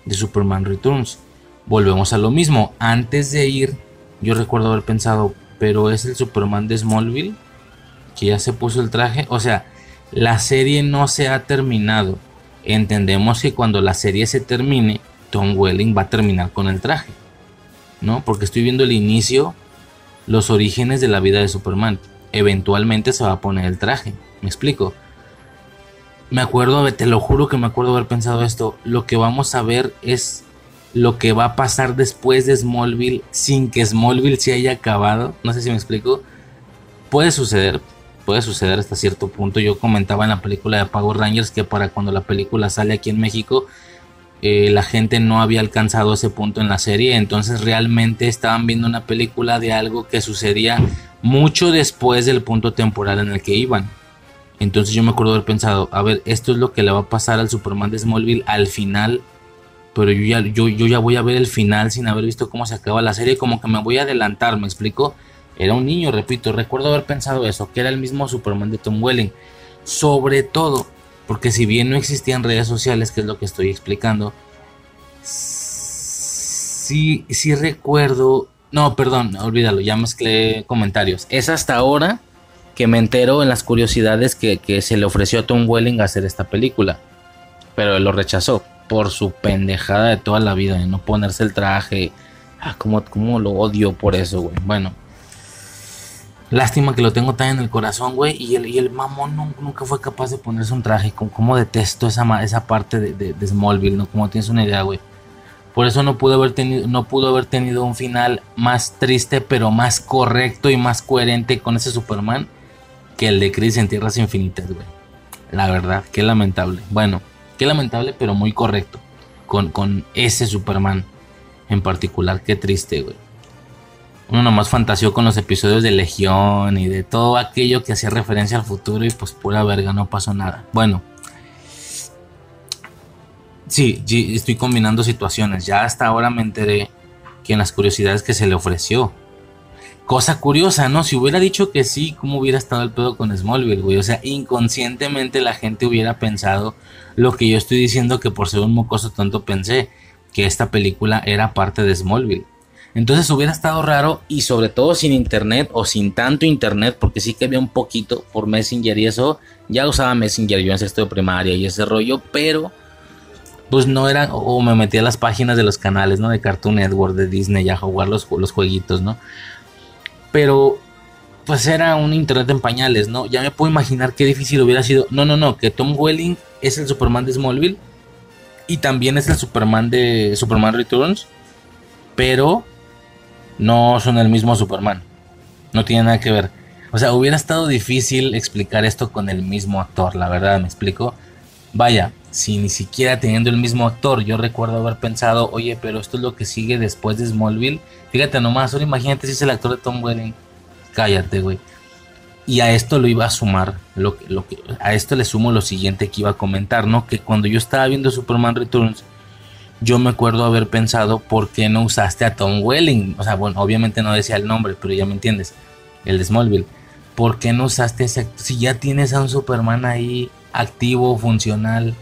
de Superman Returns. Volvemos a lo mismo. Antes de ir, yo recuerdo haber pensado, pero es el Superman de Smallville que ya se puso el traje. O sea, la serie no se ha terminado entendemos que cuando la serie se termine, Tom Welling va a terminar con el traje. ¿No? Porque estoy viendo el inicio, los orígenes de la vida de Superman. Eventualmente se va a poner el traje. ¿Me explico? Me acuerdo, te lo juro que me acuerdo haber pensado esto. Lo que vamos a ver es lo que va a pasar después de Smallville sin que Smallville se haya acabado. No sé si me explico. Puede suceder, puede suceder hasta cierto punto. Yo comentaba en la película de Power Rangers que para cuando la película sale aquí en México, eh, la gente no había alcanzado ese punto en la serie, entonces realmente estaban viendo una película de algo que sucedía mucho después del punto temporal en el que iban. Entonces yo me acuerdo haber pensado, a ver, esto es lo que le va a pasar al Superman de Smallville al final, pero yo ya, yo, yo ya voy a ver el final sin haber visto cómo se acaba la serie, como que me voy a adelantar, me explico. Era un niño, repito, recuerdo haber pensado eso, que era el mismo Superman de Tom Welling. Sobre todo, porque si bien no existían redes sociales, que es lo que estoy explicando, sí, sí recuerdo No, perdón, olvídalo, ya mezclé comentarios. Es hasta ahora que me entero en las curiosidades que, se le ofreció a Tom Welling hacer esta película. Pero lo rechazó por su pendejada de toda la vida, de no ponerse el traje. Ah, como, como lo odio por eso, güey. Bueno. Lástima que lo tengo tan en el corazón, güey. Y el, y el mamón nunca fue capaz de ponerse un traje. Como, como detesto esa, esa parte de, de, Smallville, ¿no? Como tienes una idea, güey. Por eso no pudo haber tenido, no pudo haber tenido un final más triste, pero más correcto y más coherente con ese Superman que el de Chris en Tierras Infinitas, güey. La verdad, qué lamentable. Bueno, qué lamentable, pero muy correcto. Con, con ese Superman en particular, qué triste, güey. Uno nomás fantaseó con los episodios de Legión y de todo aquello que hacía referencia al futuro y pues pura verga, no pasó nada. Bueno, Sí, estoy combinando situaciones. Ya hasta ahora me enteré que en las curiosidades que se le ofreció. Cosa curiosa, ¿no? Si hubiera dicho que sí, ¿cómo hubiera estado el pedo con Smallville, güey? O sea, inconscientemente la gente hubiera pensado lo que yo estoy diciendo que por ser un mocoso tonto pensé, que esta película era parte de Smallville. Entonces hubiera estado raro y sobre todo sin internet o sin tanto internet, porque sí que había un poquito por Messenger y eso. Ya usaba Messenger yo en sexto de primaria y ese rollo, pero pues no era, o me metía a las páginas de los canales, ¿no? De Cartoon Network, de Disney, a jugar los, los jueguitos, ¿no? Pero, pues era un internet en pañales, ¿no? Ya me puedo imaginar qué difícil hubiera sido. No, no, no, que Tom Welling es el Superman de Smallville y también es el Superman de Superman Returns, pero no son el mismo Superman. No tiene nada que ver. O sea, hubiera estado difícil explicar esto con el mismo actor, la verdad, me explico. Vaya, si ni siquiera teniendo el mismo actor, yo recuerdo haber pensado, oye, pero esto es lo que sigue después de Smallville. Fíjate nomás, ahora imagínate si es el actor de Tom Welling. Cállate, güey. Y a esto lo iba a sumar, lo, lo que, a esto le sumo lo siguiente que iba a comentar, ¿no? Que cuando yo estaba viendo Superman Returns, yo me acuerdo haber pensado, ¿por qué no usaste a Tom Welling? O sea, bueno, obviamente no decía el nombre, pero ya me entiendes, el de Smallville. ¿Por qué no usaste ese? Si ya tienes a un Superman ahí activo, funcional.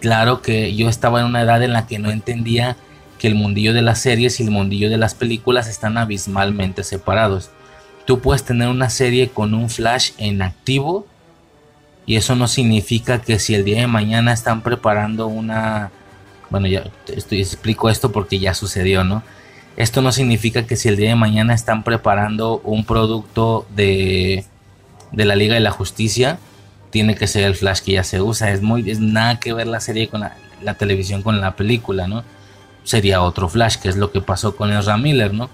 Claro que yo estaba en una edad en la que no entendía que el mundillo de las series y el mundillo de las películas están abismalmente separados. Tú puedes tener una serie con un flash en activo y eso no significa que si el día de mañana están preparando una... Bueno, ya explico esto porque ya sucedió, ¿no? Esto no significa que si el día de mañana están preparando un producto de, de la Liga de la Justicia, tiene que ser el flash que ya se usa. Es muy, es nada que ver la serie con la, televisión con la película, ¿no? Sería otro flash, que es lo que pasó con Ezra Miller, ¿no?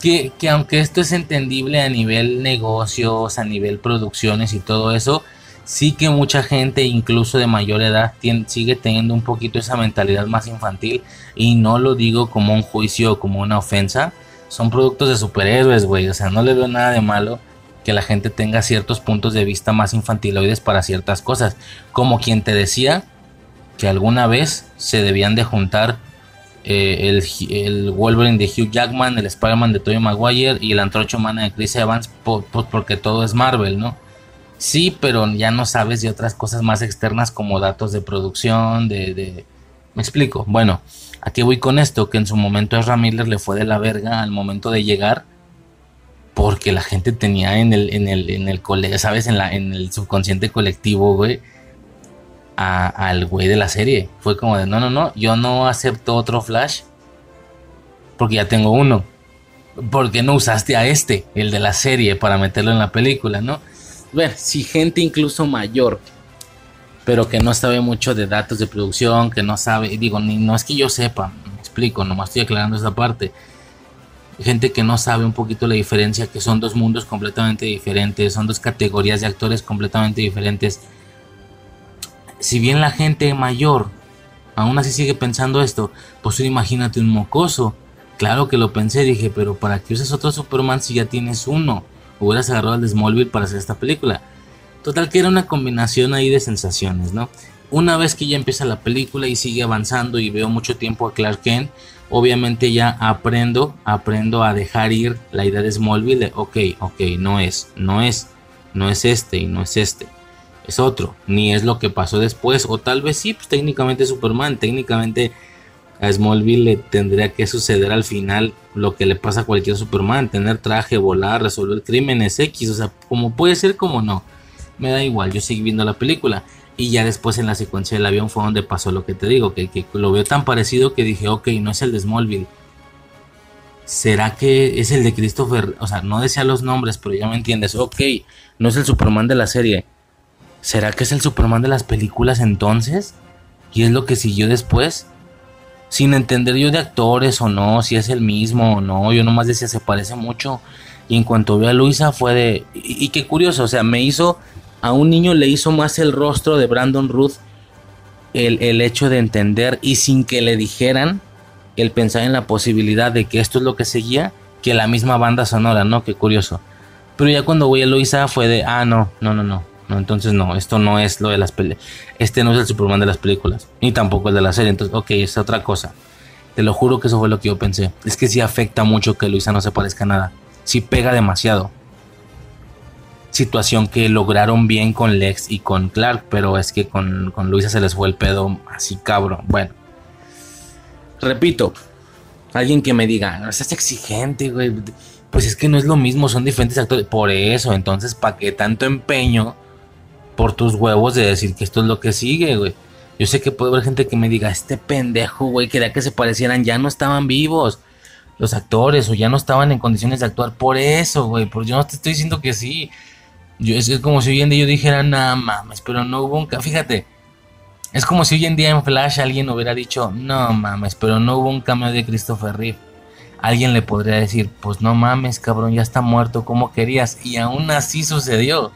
Que, que aunque esto es entendible a nivel negocios, a nivel producciones y todo eso, sí que mucha gente, incluso de mayor edad, sigue teniendo un poquito esa mentalidad más infantil. Y no lo digo como un juicio o como una ofensa. Son productos de superhéroes, güey. O sea, no le veo nada de malo que la gente tenga ciertos puntos de vista más infantiloides para ciertas cosas. Como quien te decía que alguna vez se debían de juntar eh, el, Wolverine de Hugh Jackman, el Spider-Man de Tobey Maguire y el Antorcha Humana de Chris Evans, porque todo es Marvel, ¿no? Sí, pero ya no sabes de otras cosas más externas como datos de producción, de... Me explico. Bueno, aquí voy con esto, que en su momento a Miller le fue de la verga al momento de llegar porque la gente tenía en el, en el, en el ¿sabes? En, la, en el subconsciente colectivo, güey, al güey de la serie. Fue como de, no, no, no, yo no acepto otro Flash porque ya tengo uno. ¿Por qué no usaste a este, el de la serie, para meterlo en la película, no? Ver, si gente incluso mayor, pero que no sabe mucho de datos de producción, que no sabe, digo, ni, no es que yo sepa, me explico, nomás estoy aclarando esa parte gente que no sabe un poquito la diferencia, que son dos mundos completamente diferentes, son dos categorías de actores completamente diferentes. Si bien la gente mayor aún así sigue pensando esto, pues imagínate un mocoso. Claro que lo pensé, dije, pero ¿para qué usas otro Superman si ya tienes uno? Hubieras agarrado al de Smallville para hacer esta película. Total que era una combinación ahí de sensaciones, ¿no? Una vez que ya empieza la película y sigue avanzando y veo mucho tiempo a Clark Kent, obviamente ya aprendo, aprendo a dejar ir la idea de Smallville ok, ok, no es, no es, no es este y no es este, es otro, ni es lo que pasó después, o tal vez sí, pues técnicamente Superman, técnicamente a Smallville le tendría que suceder al final lo que le pasa a cualquier Superman, tener traje, volar, resolver crímenes X, o sea, como puede ser como no. Me da igual, yo seguí viendo la película. Y ya después en la secuencia del avión fue donde pasó lo que te digo, que, que lo veo tan parecido que dije, ok, no es el de Smallville. ¿Será que es el de Christopher? O sea, no decía los nombres, pero ya me entiendes. Ok, no es el Superman de la serie. ¿Será que es el Superman de las películas entonces? ¿Y es lo que siguió después? Sin entender yo de actores o no, si es el mismo o no. Yo nomás decía, se parece mucho. Y en cuanto vi a Luisa fue de... Y, qué curioso, o sea, me hizo... A un niño le hizo más el rostro de Brandon Ruth el, el hecho de entender y sin que le dijeran el pensar en la posibilidad de que esto es lo que seguía que la misma banda sonora, ¿no? Qué curioso. Pero ya cuando voy a Luisa fue de, ah, no, no, no, no. No, entonces no, esto no es lo de las películas. Este no es el Superman de las películas. Ni tampoco el de la serie. Entonces, ok, es otra cosa. Te lo juro que eso fue lo que yo pensé. Es que sí afecta mucho que Luisa no se parezca a nada. Sí pega demasiado. Situación que lograron bien con Lex y con Clark. Pero es que con, con Luisa se les fue el pedo así cabrón. Bueno. Repito, alguien que me diga, no exigente, güey. Pues es que no es lo mismo, son diferentes actores. Por eso, entonces, ¿para qué tanto empeño por tus huevos de decir que esto es lo que sigue, güey? Yo sé que puede haber gente que me diga, este pendejo, güey, quería que se parecieran, ya no estaban vivos los actores o ya no estaban en condiciones de actuar. Por eso, güey, porque yo no te estoy diciendo que sí. Yo, es como si hoy en día yo dijera, nada mames, pero no hubo un... Fíjate, es como si hoy en día en Flash alguien hubiera dicho, no mames, pero no hubo un cambio de Christopher Reeve. Alguien le podría decir, pues no mames, cabrón, ya está muerto, como querías? Y aún así sucedió.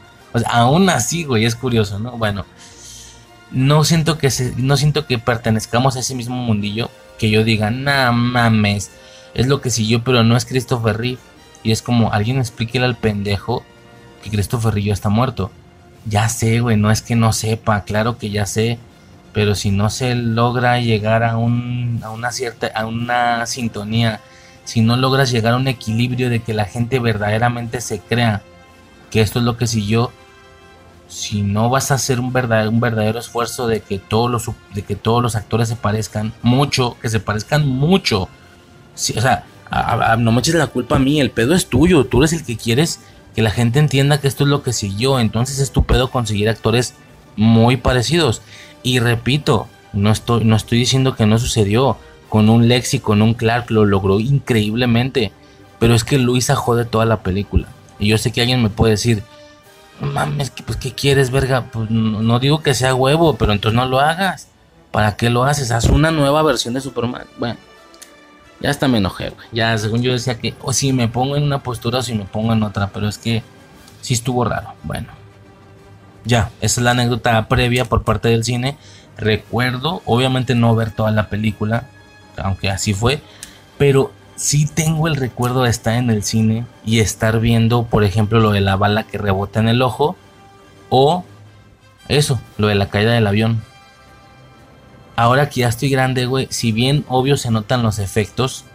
Aún así, güey, es curioso, ¿no? Bueno, no siento que no siento que pertenezcamos a ese mismo mundillo, que yo diga, no mames, es lo que siguió, pero no es Christopher Reeve. Y es como, alguien explíquele al pendejo que Christopher Reeve ya está muerto. Ya sé, güey, no es que no sepa, claro que ya sé pero si no se logra llegar a, un, a una cierta, a una sintonía, si no logras llegar a un equilibrio de que la gente verdaderamente se crea que esto es lo que siguió, si no vas a hacer un verdadero, un verdadero esfuerzo de que, todos los, de que todos los actores se parezcan mucho, que se parezcan mucho, o sea, no me eches la culpa a mí, el pedo es tuyo, tú eres el que quieres que la gente entienda que esto es lo que siguió, entonces es tu pedo conseguir actores muy parecidos. Y repito, no estoy, no estoy diciendo que no sucedió. Con un Lex y con un Clark lo logró increíblemente. Pero es que Luisa jode toda la película. Y yo sé que alguien me puede decir, mames, pues ¿qué quieres, verga? Pues no, digo que sea huevo, pero entonces no lo hagas. ¿Para qué lo haces? Haz una nueva versión de Superman. Bueno, ya hasta me enojé. Ya, según yo decía que, o si me pongo en una postura o si me pongo en otra, pero es que sí estuvo raro. Bueno, ya, esa es la anécdota previa por parte del cine. Recuerdo, obviamente no ver toda la película, aunque así fue, pero sí tengo el recuerdo de estar en el cine y estar viendo, por ejemplo, lo de la bala que rebota en el ojo o eso, lo de la caída del avión. Ahora que ya estoy grande, güey, si bien obvio se notan los efectos,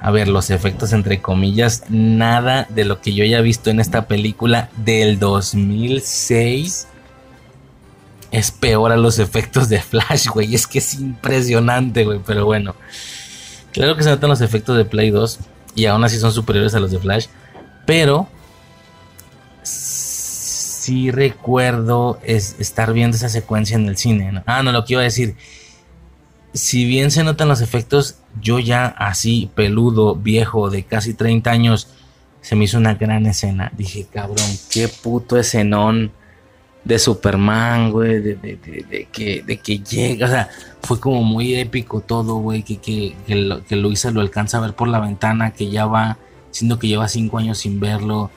a ver, los efectos entre comillas, nada de lo que yo haya visto en esta película del 2006 es peor a los efectos de Flash, güey. Es que es impresionante, güey, pero bueno. Claro que se notan los efectos de Play 2 y aún así son superiores a los de Flash, pero sí recuerdo es estar viendo esa secuencia en el cine. Ah, no, lo que iba a decir si bien se notan los efectos, yo ya así, peludo, viejo, de casi 30 años, se me hizo una gran escena. Dije, cabrón, qué puto escenón de Superman, güey, de, que, de que llega, o sea, fue como muy épico todo, güey, que, que, que, Luisa lo alcanza a ver por la ventana, que ya va, siendo que lleva cinco años sin verlo.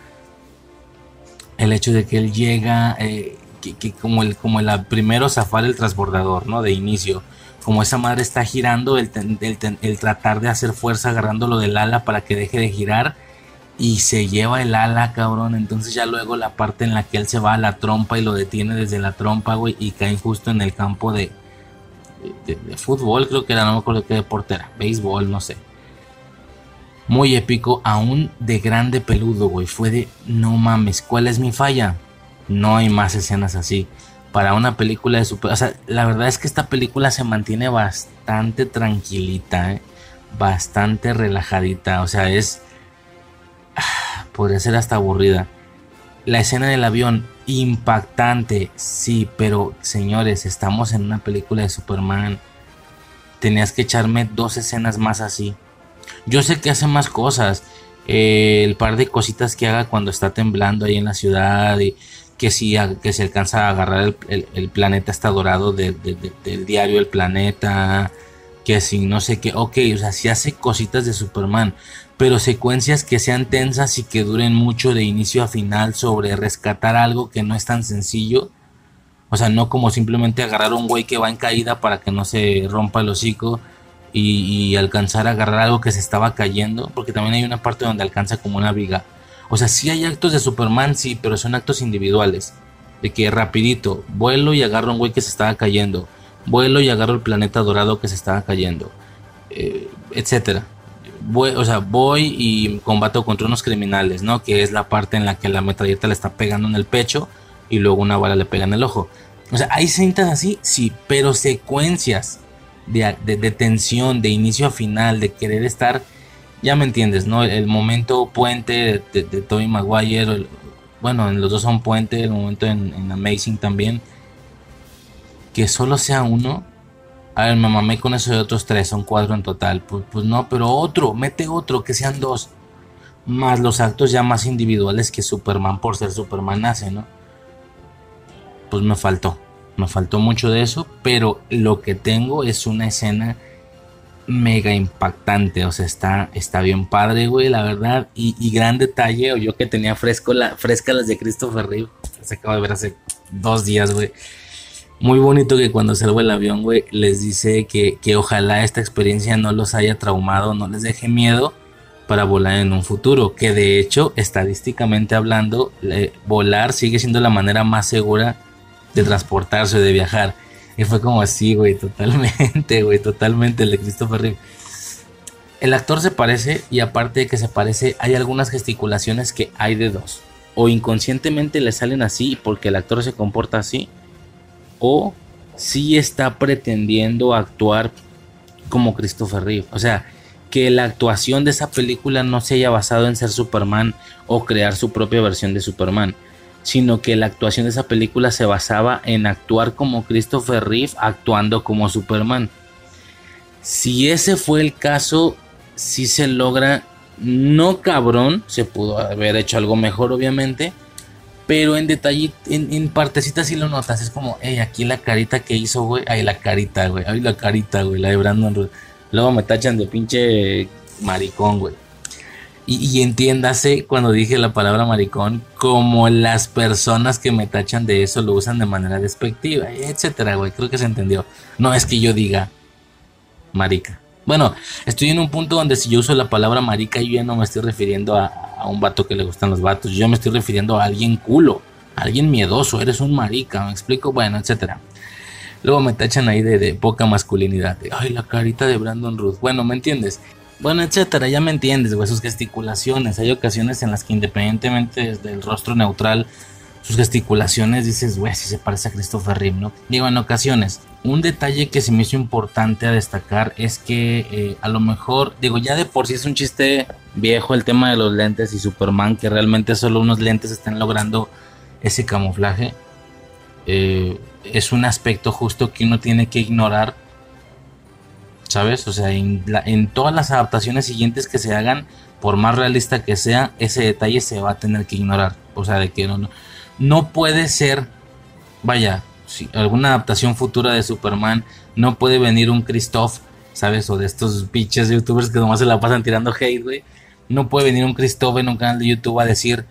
El hecho de que él llega, eh, que, como el, como el primero zafar el transbordador, ¿no? De inicio como esa madre está girando, el, tratar de hacer fuerza agarrándolo del ala para que deje de girar y se lleva el ala, cabrón. Entonces ya luego la parte en la que él se va a la trompa y lo detiene desde la trompa, güey, y cae justo en el campo de, de, fútbol, creo que era, no me acuerdo qué deporte era, béisbol, no sé. Muy épico, aún de grande peludo, güey. Fue de, no mames, ¿cuál es mi falla? No hay más escenas así para una película de super... O sea, la verdad es que esta película se mantiene bastante tranquilita, ¿eh? bastante relajadita. O sea, es... podría ser hasta aburrida. La escena del avión, impactante, sí, pero señores, estamos en una película de Superman. Tenías que echarme dos escenas más así. Yo sé que hace más cosas. Eh, el par de cositas que haga cuando está temblando ahí en la ciudad y que si, que se alcanza a agarrar el, planeta está dorado del diario El Planeta, que si no sé qué, ok, o sea, si hace cositas de Superman, pero secuencias que sean tensas y que duren mucho de inicio a final sobre rescatar algo que no es tan sencillo. O sea, no como simplemente agarrar un güey que va en caída para que no se rompa el hocico y, alcanzar a agarrar algo que se estaba cayendo, porque también hay una parte donde alcanza como una viga. O sea, sí hay actos de Superman, sí, pero son actos individuales. De que rapidito, vuelo y agarro un güey que se estaba cayendo. Vuelo y agarro el planeta dorado que se estaba cayendo. Eh, etcétera. Voy, o sea, voy y combato contra unos criminales, ¿no? Que es la parte en la que la metralleta le está pegando en el pecho y luego una bala le pega en el ojo. O sea, hay cintas así, sí, pero secuencias de, de tensión, de inicio a final, de querer estar ya me entiendes, ¿no? El, momento puente de, de, Tobey Maguire, bueno, en los dos son puente, el momento en, Amazing también, que solo sea uno. A ver, me mamé con eso de otros tres, son cuatro en total. Pues, pues no, pero otro, mete otro, que sean dos. Más los actos ya más individuales que Superman por ser Superman hace, ¿no? Pues me faltó. Me faltó mucho de eso, pero lo que tengo es una escena mega impactante. O sea, está, está bien padre, güey, la verdad. Y, gran detalle, o yo que tenía fresco la, fresca las de Christopher Reeve. Se acaba de ver hace dos días, güey. Muy bonito que cuando salgo el avión, güey, les dice que, que ojalá esta experiencia no los haya traumado, no les deje miedo para volar en un futuro. Que de hecho, estadísticamente hablando, volar sigue siendo la manera más segura de transportarse de viajar. Y fue como así, güey, totalmente, güey, totalmente el de Christopher. El actor se parece y aparte de que se parece, hay algunas gesticulaciones que hay de dos. O inconscientemente le salen así porque el actor se comporta así. O sí está pretendiendo actuar como Christopher Reeve. O sea, que la actuación de esa película no se haya basado en ser Superman o crear su propia versión de Superman sino que la actuación de esa película se basaba en actuar como Christopher Reeve actuando como Superman. Si ese fue el caso, si se logra, no cabrón, se pudo haber hecho algo mejor obviamente, pero en detalle, en, en partecitas sí lo notas, es como, hey, aquí la carita que hizo, güey, ahí la carita, güey, ahí la carita, güey, la de Brandon Luego me tachan de pinche maricón, güey. Y, entiéndase cuando dije la palabra maricón, como las personas que me tachan de eso lo usan de manera despectiva, etcétera, güey. Creo que se entendió. No es que yo diga marica. Bueno, estoy en un punto donde si yo uso la palabra marica, yo ya no me estoy refiriendo a, un vato que le gustan los vatos. Yo me estoy refiriendo a alguien culo, a alguien miedoso. Eres un marica, ¿me explico? Bueno, etcétera. Luego me tachan ahí de, de poca masculinidad. Ay, la carita de Brandon Ruth. Bueno, ¿me entiendes? bueno, etcétera, ya me entiendes, güey, sus gesticulaciones. Hay ocasiones en las que independientemente del rostro neutral, sus gesticulaciones dices, güey, si se parece a Christopher Reeve, ¿no? Digo, en ocasiones. Un detalle que se me hizo importante a destacar es que eh, a lo mejor, digo, ya de por sí es un chiste viejo el tema de los lentes y Superman, que realmente solo unos lentes están logrando ese camuflaje. Eh, es un aspecto justo que uno tiene que ignorar ¿sabes? O sea, en, todas las adaptaciones siguientes que se hagan, por más realista que sea, ese detalle se va a tener que ignorar. O sea, de que no, no, puede ser, vaya, si alguna adaptación futura de Superman, no puede venir un Christoph, ¿sabes? O de estos pinches youtubers que nomás se la pasan tirando hate, güey. No puede venir un Christoph en un canal de YouTube a decir,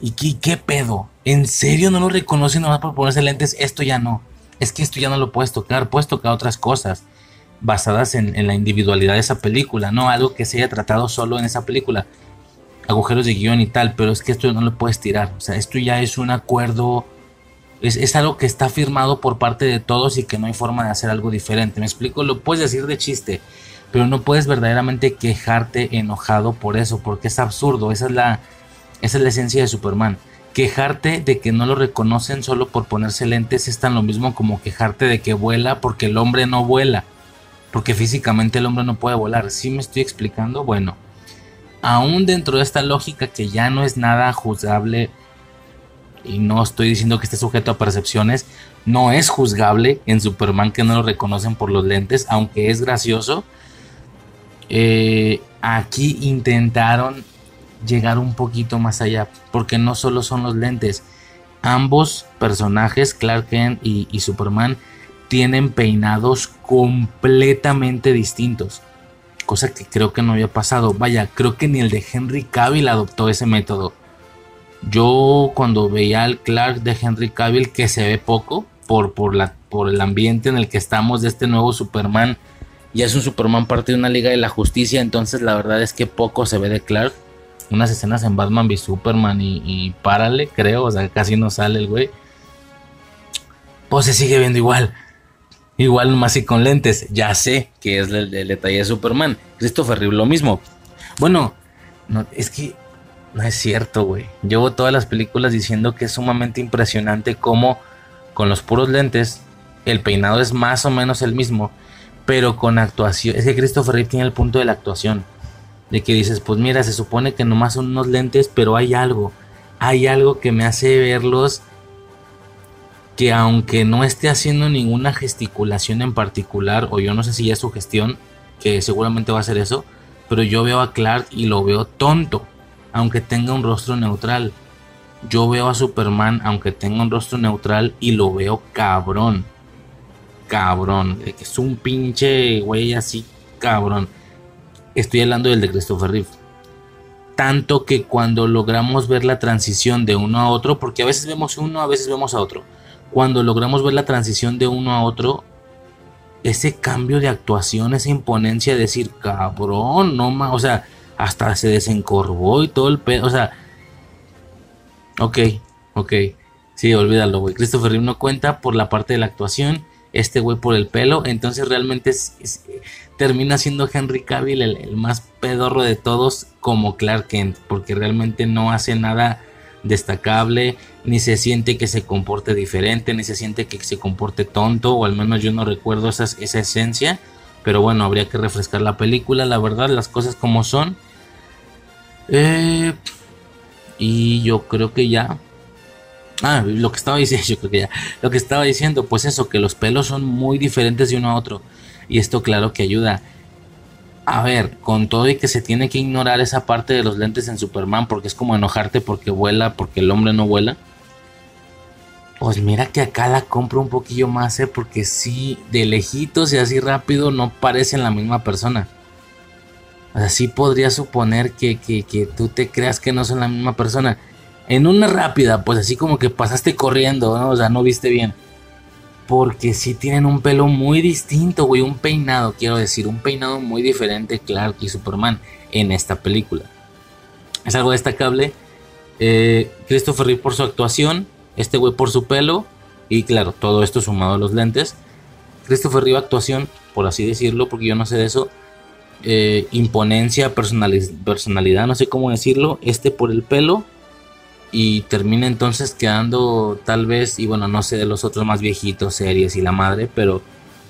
¿y qué, pedo? ¿En serio no lo reconocen nomás por ponerse lentes? Esto ya no. Es que esto ya no lo puedes tocar, puedes tocar otras cosas basadas en, la individualidad de esa película, no algo que se haya tratado solo en esa película, agujeros de guion y tal, pero es que esto no lo puedes tirar, o sea, esto ya es un acuerdo, es, algo que está firmado por parte de todos y que no hay forma de hacer algo diferente, me explico, lo puedes decir de chiste, pero no puedes verdaderamente quejarte enojado por eso, porque es absurdo, esa es la, esa es la esencia de Superman, quejarte de que no lo reconocen solo por ponerse lentes es tan lo mismo como quejarte de que vuela porque el hombre no vuela. Porque físicamente el hombre no puede volar. ¿Sí me estoy explicando? Bueno, aún dentro de esta lógica que ya no es nada juzgable y no estoy diciendo que esté sujeto a percepciones, no es juzgable en Superman que no lo reconocen por los lentes, aunque es gracioso. Eh, aquí intentaron llegar un poquito más allá, porque no solo son los lentes, ambos personajes, Clark Kent y, y Superman, tienen peinados completamente distintos, cosa que creo que no había pasado. Vaya, creo que ni el de Henry Cavill adoptó ese método. Yo cuando veía al Clark de Henry Cavill, que se ve poco por, por, la, por el ambiente en el que estamos de este nuevo Superman, ya es un Superman parte de una Liga de la Justicia, entonces la verdad es que poco se ve de Clark. Unas escenas en Batman v Superman y, y párale, creo, o sea, casi no sale el güey. Pues se sigue viendo igual. Igual más y con lentes. Ya sé que es el, detalle de Superman. Christopher Reeve lo mismo. Bueno, no, es que no es cierto, güey. Llevo todas las películas diciendo que es sumamente impresionante cómo con los puros lentes el peinado es más o menos el mismo, pero con actuación. Es que Christopher Reeve tiene el punto de la actuación. De que dices, pues mira, se supone que nomás son unos lentes, pero hay algo. Hay algo que me hace verlos que aunque no esté haciendo ninguna gesticulación en particular, o yo no sé si ya es su gestión, que seguramente va a ser eso, pero yo veo a Clark y lo veo tonto aunque tenga un rostro neutral. Yo veo a Superman, aunque tenga un rostro neutral, y lo veo cabrón. Cabrón. Es un pinche güey así, cabrón. Estoy hablando del de Christopher Reeve. Tanto que cuando logramos ver la transición de uno a otro, porque a veces vemos uno, a veces vemos a otro. Cuando logramos ver la transición de uno a otro, ese cambio de actuación, esa imponencia de decir, cabrón, no más, o sea, hasta se desencorvó y todo el pedo. O sea, ok, ok. Sí, olvídalo, güey. Christopher Reeve no cuenta por la parte de la actuación. Este güey por el pelo. Entonces realmente termina siendo Henry Cavill el, el, más pedorro de todos como Clark Kent. Porque realmente no hace nada destacable. Ni se siente que se comporte diferente. Ni se siente que se comporte tonto. O al menos yo no recuerdo esa, esa esencia. Pero bueno, habría que refrescar la película. La verdad, las cosas como son. Eh, y yo creo que ya. Ah, lo que estaba diciendo, yo creo que ya. Lo que estaba diciendo, pues eso, que los pelos son muy diferentes de uno a otro. Y esto, claro que ayuda. A ver, con todo y que se tiene que ignorar esa parte de los lentes en Superman, porque es como enojarte porque vuela, porque el hombre no vuela. Pues mira que acá la compro un poquillo más, ¿eh? porque sí, de lejitos y así rápido no parecen la misma persona. Así podría suponer que, que, tú te creas que no son la misma persona. En una rápida, pues así como que pasaste corriendo, ¿no? O sea, no viste bien. Porque sí tienen un pelo muy distinto, güey. Un peinado, quiero decir. Un peinado muy diferente, Clark y Superman en esta película. Es algo destacable. Eh, Christopher Reeve por su actuación. Este güey por su pelo. Y claro, todo esto sumado a los lentes. Christopher Reeve actuación, por así decirlo, porque yo no sé de eso eh, imponencia, personalidad, no sé cómo decirlo, este por el pelo y termina entonces quedando tal vez, y bueno, no sé de los otros más viejitos, series y la madre, pero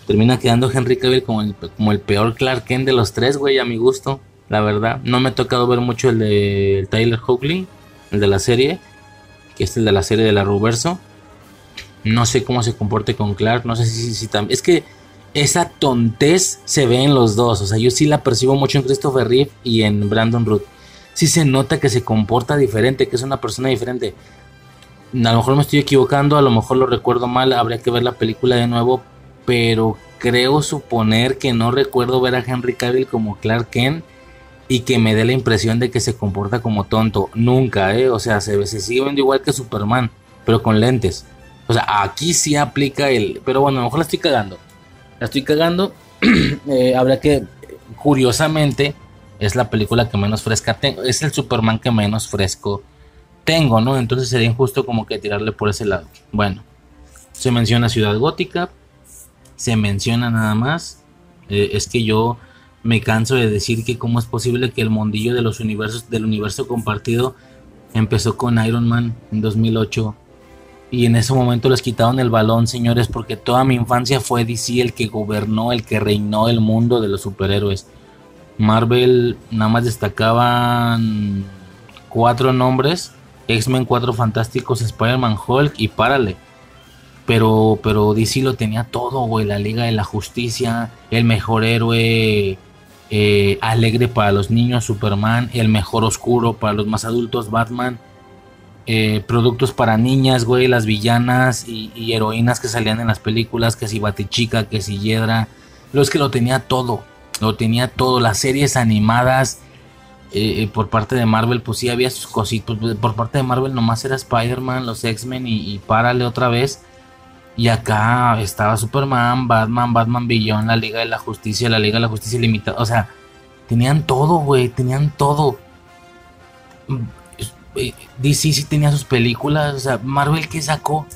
termina quedando Henry Cavill como el, como el peor Clark Kent de los tres, güey, a mi gusto, la verdad. No me ha tocado ver mucho el de Tyler Hoechlin, el de la serie, que es el de la serie de la Ruverso. No sé cómo se comporte con Clark, no sé si, si también... Es que esa tontez se ve en los dos. O sea, yo sí la percibo mucho en Christopher Reeve y en Brandon Root. Sí se nota que se comporta diferente, que es una persona diferente. A lo mejor me estoy equivocando, a lo mejor lo recuerdo mal, habría que ver la película de nuevo, pero creo suponer que no recuerdo ver a Henry Cavill como Clark Kent y que me dé la impresión de que se comporta como tonto. Nunca, ¿eh? O sea, se, sigue viendo igual que Superman, pero con lentes. O sea, aquí sí aplica el... Pero bueno, a lo mejor la estoy cagando la estoy cagando. eh, habrá que, curiosamente, es la película que menos fresca tengo. Es el Superman que menos fresco tengo, ¿no? Entonces sería injusto como que tirarle por ese lado. Bueno, se menciona Ciudad Gótica. Se menciona nada más. Eh, es que yo me canso de decir que cómo es posible que el mondillo de los universos, del universo compartido Empezó con Iron Man en 2008. Y en ese momento les quitaron el balón, señores, porque toda mi infancia fue DC el que gobernó, el que reinó el mundo de los superhéroes. Marvel nada más destacaban cuatro nombres. X-Men, Cuatro Fantásticos, Spider-Man, Hulk y párale. Pero, pero DC lo tenía todo, güey. La Liga de la Justicia, el mejor héroe eh, alegre para los niños, Superman, el mejor oscuro para los más adultos, Batman. Eh, productos para niñas, güey, las villanas y, heroínas que salían en las películas, que si Batichica, que si Hiedra. Lo es que lo tenía todo, lo tenía todo. Las series animadas eh, por parte de Marvel, pues sí había sus cositos. Por parte de Marvel nomás era Spider-Man, los X-Men y, y párale otra vez. Y acá estaba Superman, Batman, Batman Beyond, la Liga de la Justicia, la Liga de la Justicia Limitada. O sea, tenían todo, güey, tenían todo. DC sí tenía sus películas. O sea, Marvel que sacó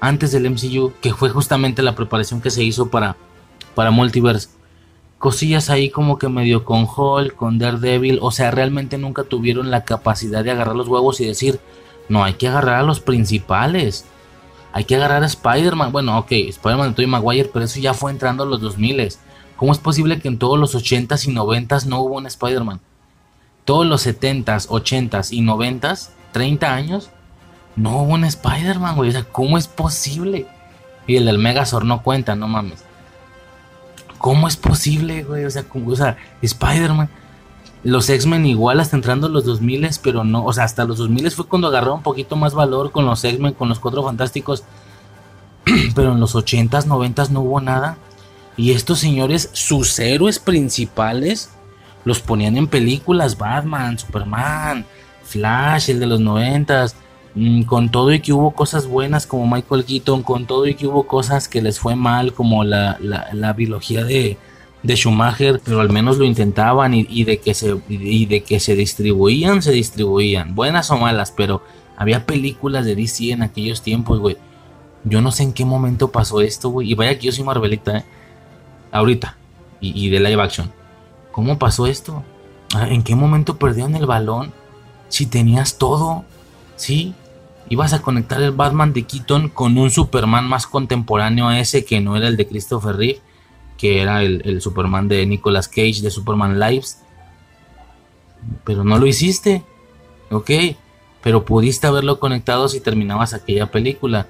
antes del MCU, que fue justamente la preparación que se hizo para, para Multiverse. Cosillas ahí como que medio con Hulk, con Daredevil. O sea, realmente nunca tuvieron la capacidad de agarrar los huevos y decir, no, hay que agarrar a los principales hay que agarrar a Spider-Man. Bueno, ok, Spider-Man de Tobey Maguire, pero eso ya fue entrando a los 2000. ¿Cómo es posible que en todos los 80s y 90s no hubo un Spider-Man? Todos los 70s, 80s y 90s, 30 años, no hubo un Spider-Man, güey. O sea, ¿cómo es posible? Y el del Megazord no cuenta, no mames. ¿Cómo es posible, güey? O sea, o sea Spider-Man los X-Men igual hasta entrando en los 2000, pero no, o sea, hasta los 2000 fue cuando agarró un poquito más valor con los X-Men, con los Cuatro Fantásticos, pero en los 80s, 90s no hubo nada. Y estos señores, sus héroes principales, los ponían en películas, Batman, Superman, Flash, el de los 90s, mm, con todo y que hubo cosas buenas como Michael Keaton, con todo y que hubo cosas que les fue mal como la, la, biología de de Schumacher, pero al menos lo intentaban y, de que se y de que se distribuían, se distribuían, buenas o malas, pero había películas de DC en aquellos tiempos, güey. Yo no sé en qué momento pasó esto, güey. Y vaya que yo soy Marvelita, ¿eh? Ahorita. Y, de live action. ¿Cómo pasó esto? Ah, ¿En qué momento perdieron el balón? Si tenías todo, ¿sí? Ibas a conectar el Batman de Keaton con un Superman más contemporáneo a ese que no era el de Christopher Reeve que era el, Superman de Nicolas Cage de Superman Lives. Pero no lo hiciste, ok, pero pudiste haberlo conectado si terminabas aquella película.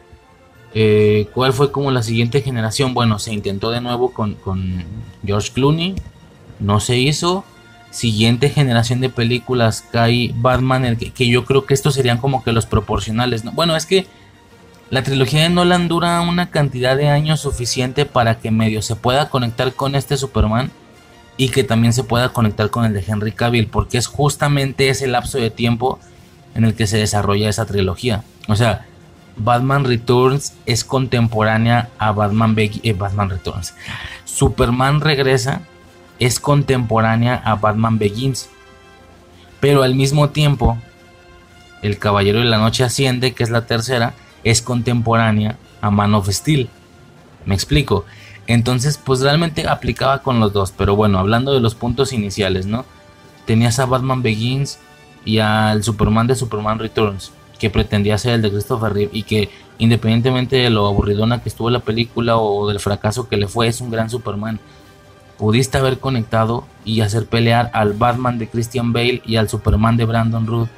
Eh, ¿Cuál fue como la siguiente generación? Bueno, se intentó de nuevo con, George Clooney, no se hizo. Siguiente generación de películas cae Batman, el que, que, yo creo que estos serían como que los proporcionales. ¿no? Bueno, es que la trilogía de Nolan dura una cantidad de años suficiente para que medio se pueda conectar con este Superman y que también se pueda conectar con el de Henry Cavill, porque es justamente ese lapso de tiempo en el que se desarrolla esa trilogía. O sea, Batman Returns es contemporánea a Batman, eh, Batman Returns. Superman regresa es contemporánea a Batman Begins. Pero al mismo tiempo, El Caballero de la Noche asciende, que es la tercera, es contemporánea a Man of Steel. Me explico. Entonces, pues realmente aplicaba con los dos. Pero bueno, hablando de los puntos iniciales, ¿no? Tenías a Batman Begins y al Superman de Superman Returns, que pretendía ser el de Christopher Reeve y que independientemente de lo aburridona que estuvo la película o del fracaso que le fue, es un gran Superman. Pudiste haber conectado y hacer pelear al Batman de Christian Bale y al Superman de Brandon Root.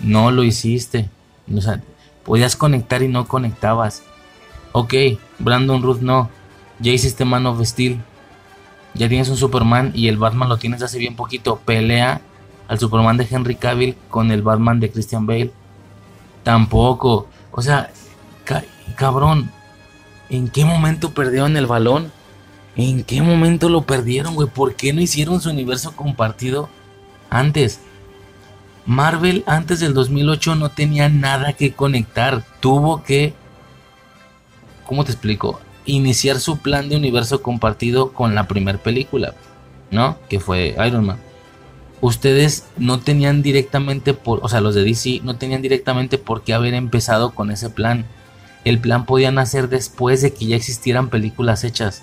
No lo hiciste. O sea, Podías conectar y no conectabas. Ok, Brandon Ruth no. Ya hiciste Man of Steel. Ya tienes un Superman y el Batman lo tienes hace bien poquito. Pelea al Superman de Henry Cavill con el Batman de Christian Bale. Tampoco. O sea, cabrón. ¿En qué momento perdieron el balón? ¿En qué momento lo perdieron, güey? ¿Por qué no hicieron su universo compartido antes? Marvel antes del 2008 no tenía nada que conectar. Tuvo que, ¿cómo te explico? Iniciar su plan de universo compartido con la primera película, ¿no? Que fue Iron Man. Ustedes no tenían directamente por, o sea, los de DC no tenían directamente por qué haber empezado con ese plan. El plan podía nacer después de que ya existieran películas hechas.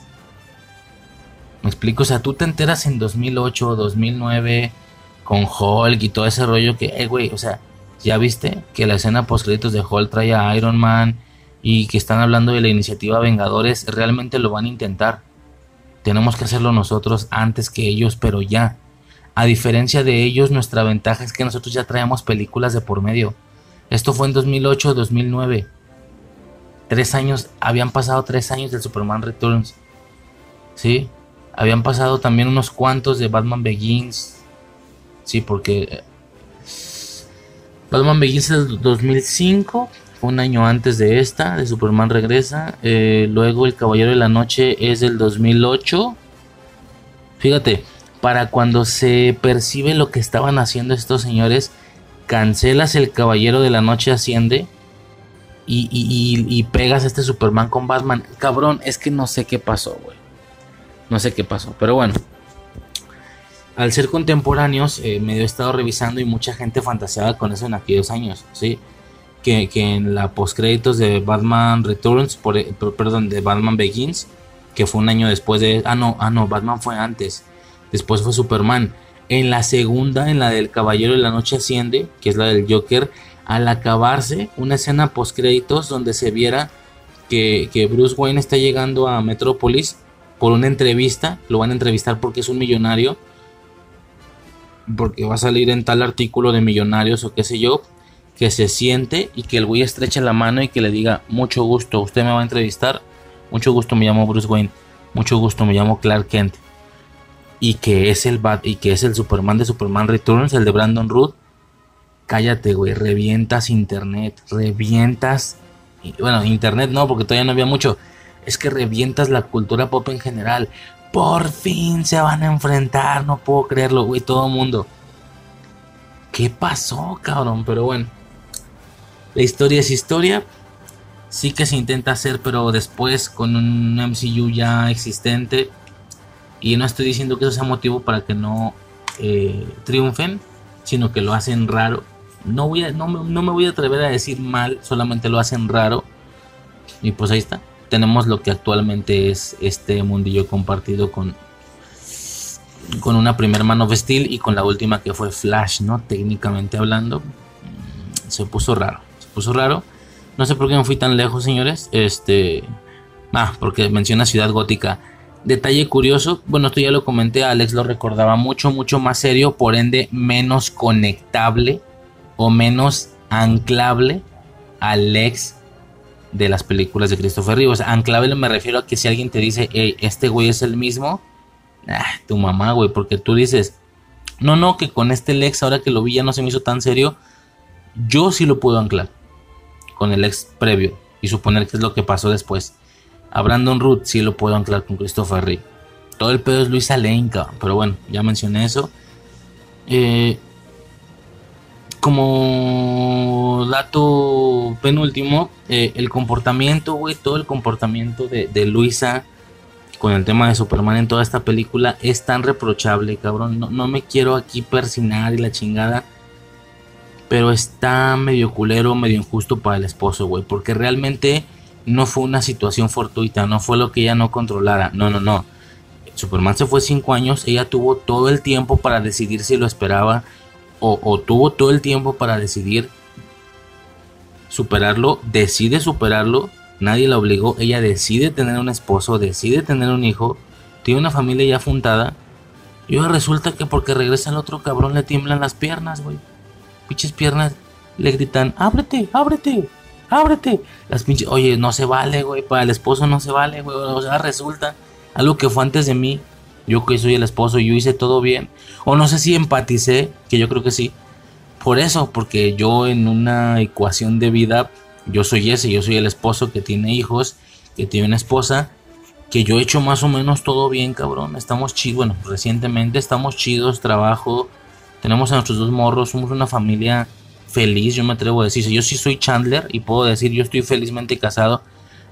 Me explico, o sea, tú te enteras en 2008, 2009, con Hulk y todo ese rollo que, eh, güey, o sea, ¿Ya viste? Que la escena post créditos de Hulk trae a Iron Man y que están hablando de la iniciativa Vengadores, realmente lo van a intentar. Tenemos que hacerlo nosotros antes que ellos, pero ya. A diferencia de ellos, nuestra ventaja es que nosotros ya traemos películas de por medio. Esto fue en 2008-2009. Tres años, habían pasado tres años del Superman Returns. ¿Sí? Habían pasado también unos cuantos de Batman Begins. Sí, porque eh, Batman Begins es del 2005, fue un año antes de esta, de Superman Regresa. Eh, luego El Caballero de la Noche es del 2008. Fíjate, para cuando se percibe lo que estaban haciendo estos señores, cancelas El Caballero de la Noche Asciende y, y pegas a este Superman con Batman. Cabrón, es que no sé qué pasó, güey. No sé qué pasó, pero bueno al ser contemporáneos, eh, me he estado revisando y mucha gente fantaseaba con eso en aquellos años, ¿sí? Que, en la postcréditos de Batman Returns, por, eh, perdón, de Batman Begins, que fue un año después de... Ah, no, ah, no, Batman fue antes. Después fue Superman. En la segunda, en la del Caballero de la Noche Asciende, que es la del Joker, al acabarse una escena postcréditos donde se viera que, que Bruce Wayne está llegando a Metrópolis por una entrevista, lo van a entrevistar porque es un millonario porque va a salir en tal artículo de millonarios o qué sé yo, que se siente y que el güey estreche la mano y que le diga, mucho gusto, usted me va a entrevistar, mucho gusto, me llamo Bruce Wayne, mucho gusto, me llamo Clark Kent. Y que es el Bat y que es el Superman de Superman Returns, el de Brandon Root. Cállate, güey, revientas internet, revientas. Bueno, internet no, porque todavía no había mucho. Es que revientas la cultura pop en general. Por fin se van a enfrentar, no puedo creerlo, güey, todo el mundo. ¿Qué pasó, cabrón? Pero bueno. La historia es historia. Sí que se intenta hacer, pero después con un MCU ya existente. Y no estoy diciendo que eso sea motivo para que no eh, triunfen, sino que lo hacen raro. No, voy a, no, no me voy a atrever a decir mal, solamente lo hacen raro. Y pues ahí está tenemos lo que actualmente es este mundillo compartido con con una primera mano vestil y con la última que fue Flash, ¿no? Técnicamente hablando, mm, se puso raro, se puso raro. No sé por qué me fui tan lejos, señores. Este, ah, porque menciona Ciudad Gótica. Detalle curioso, bueno, esto ya lo comenté, Alex lo recordaba mucho, mucho más serio, por ende menos conectable o menos anclable al ex de las películas de Christopher Reeve. O sea, anclable me refiero a que si alguien te dice, hey, este güey es el mismo, ah, tu mamá, güey, porque tú dices, no, no, que con este Lex, ahora que lo vi ya no se me hizo tan serio, yo sí lo puedo anclar con el ex previo y suponer que es lo que pasó después. A Brandon Root sí lo puedo anclar con Christopher Reeve. Todo el pedo es Luisa Lane, pero bueno, ya mencioné eso. Eh, como dato penúltimo, eh, el comportamiento, güey, todo el comportamiento de, Luisa con el tema de Superman en toda esta película es tan reprochable, cabrón. No, me quiero aquí persinar y la chingada. Pero está medio culero, medio injusto para el esposo, güey. Porque realmente no fue una situación fortuita, no fue lo que ella no controlara. No, no, no. Superman se fue cinco años, ella tuvo todo el tiempo para decidir si lo esperaba o, tuvo todo el tiempo para decidir superarlo, decide superarlo, nadie la obligó, ella decide tener un esposo, decide tener un hijo, tiene una familia ya fundada, y ahora resulta que porque regresa el otro cabrón le tiemblan las piernas, güey. Pinches piernas le gritan, ábrete, ábrete, ábrete. Las pinches, oye, no se vale, güey, para el esposo no se vale, güey. O sea, resulta algo que fue antes de mí, yo que soy el esposo, yo hice todo bien. O no sé si empaticé, que yo creo que sí. Por eso, porque yo en una ecuación de vida, yo soy ese, yo soy el esposo que tiene hijos, que tiene una esposa, que yo he hecho más o menos todo bien, cabrón. Estamos chidos, bueno, recientemente estamos chidos, trabajo, tenemos a nuestros dos morros, somos una familia feliz, yo me atrevo a decir, yo sí soy Chandler y puedo decir, yo estoy felizmente casado.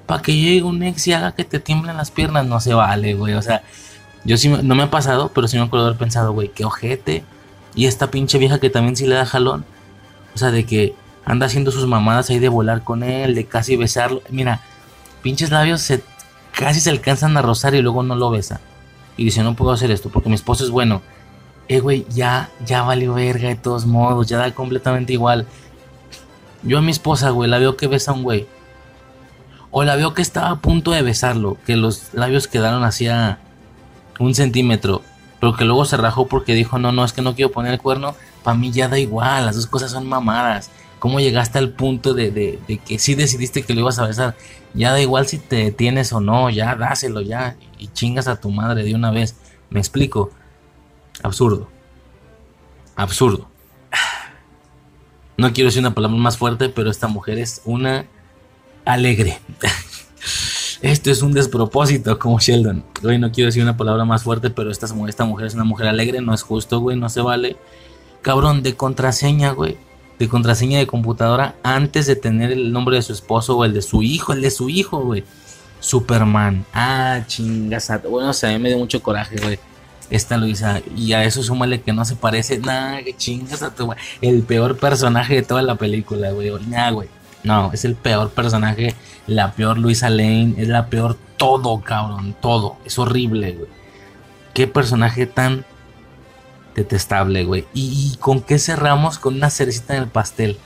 Para que llegue un ex y haga que te tiemblen las piernas, no se vale, güey. O sea, yo sí, no me ha pasado, pero sí me acuerdo haber pensado, güey, qué ojete. Y esta pinche vieja que también sí le da jalón. O sea, de que anda haciendo sus mamadas ahí de volar con él, de casi besarlo. Mira, pinches labios se, casi se alcanzan a rozar y luego no lo besa. Y dice, no puedo hacer esto porque mi esposo es bueno. Eh, güey, ya, ya valió verga de todos modos, ya da completamente igual. Yo a mi esposa, güey, la veo que besa a un güey. O la veo que estaba a punto de besarlo, que los labios quedaron hacia un centímetro, pero que luego se rajó porque dijo, no, no, es que no quiero poner el cuerno. Para mí ya da igual, las dos cosas son mamadas. ¿Cómo llegaste al punto de, que sí decidiste que lo ibas a besar? Ya da igual si te detienes o no, ya dáselo ya y chingas a tu madre de una vez. Me explico. Absurdo. Absurdo. No quiero decir una palabra más fuerte, pero esta mujer es una alegre. Esto es un despropósito, como Sheldon. Güey, no quiero decir una palabra más fuerte, pero esta, esta mujer es una mujer alegre, no es justo, güey, no se vale. Cabrón, de contraseña, güey. De contraseña de computadora antes de tener el nombre de su esposo o el de su hijo, el de su hijo, güey. Superman. Ah, chingas. Bueno, o sea, a mí me dio mucho coraje, güey. Esta Luisa. Y a eso súmale que no se parece. nada que chingas a tu, güey. El peor personaje de toda la película, güey. Nah, güey. No, es el peor personaje, la peor Luisa Lane, es la peor todo, cabrón, todo. Es horrible, güey. Qué personaje tan detestable, güey. ¿Y, con qué cerramos? Con una cerecita en el pastel.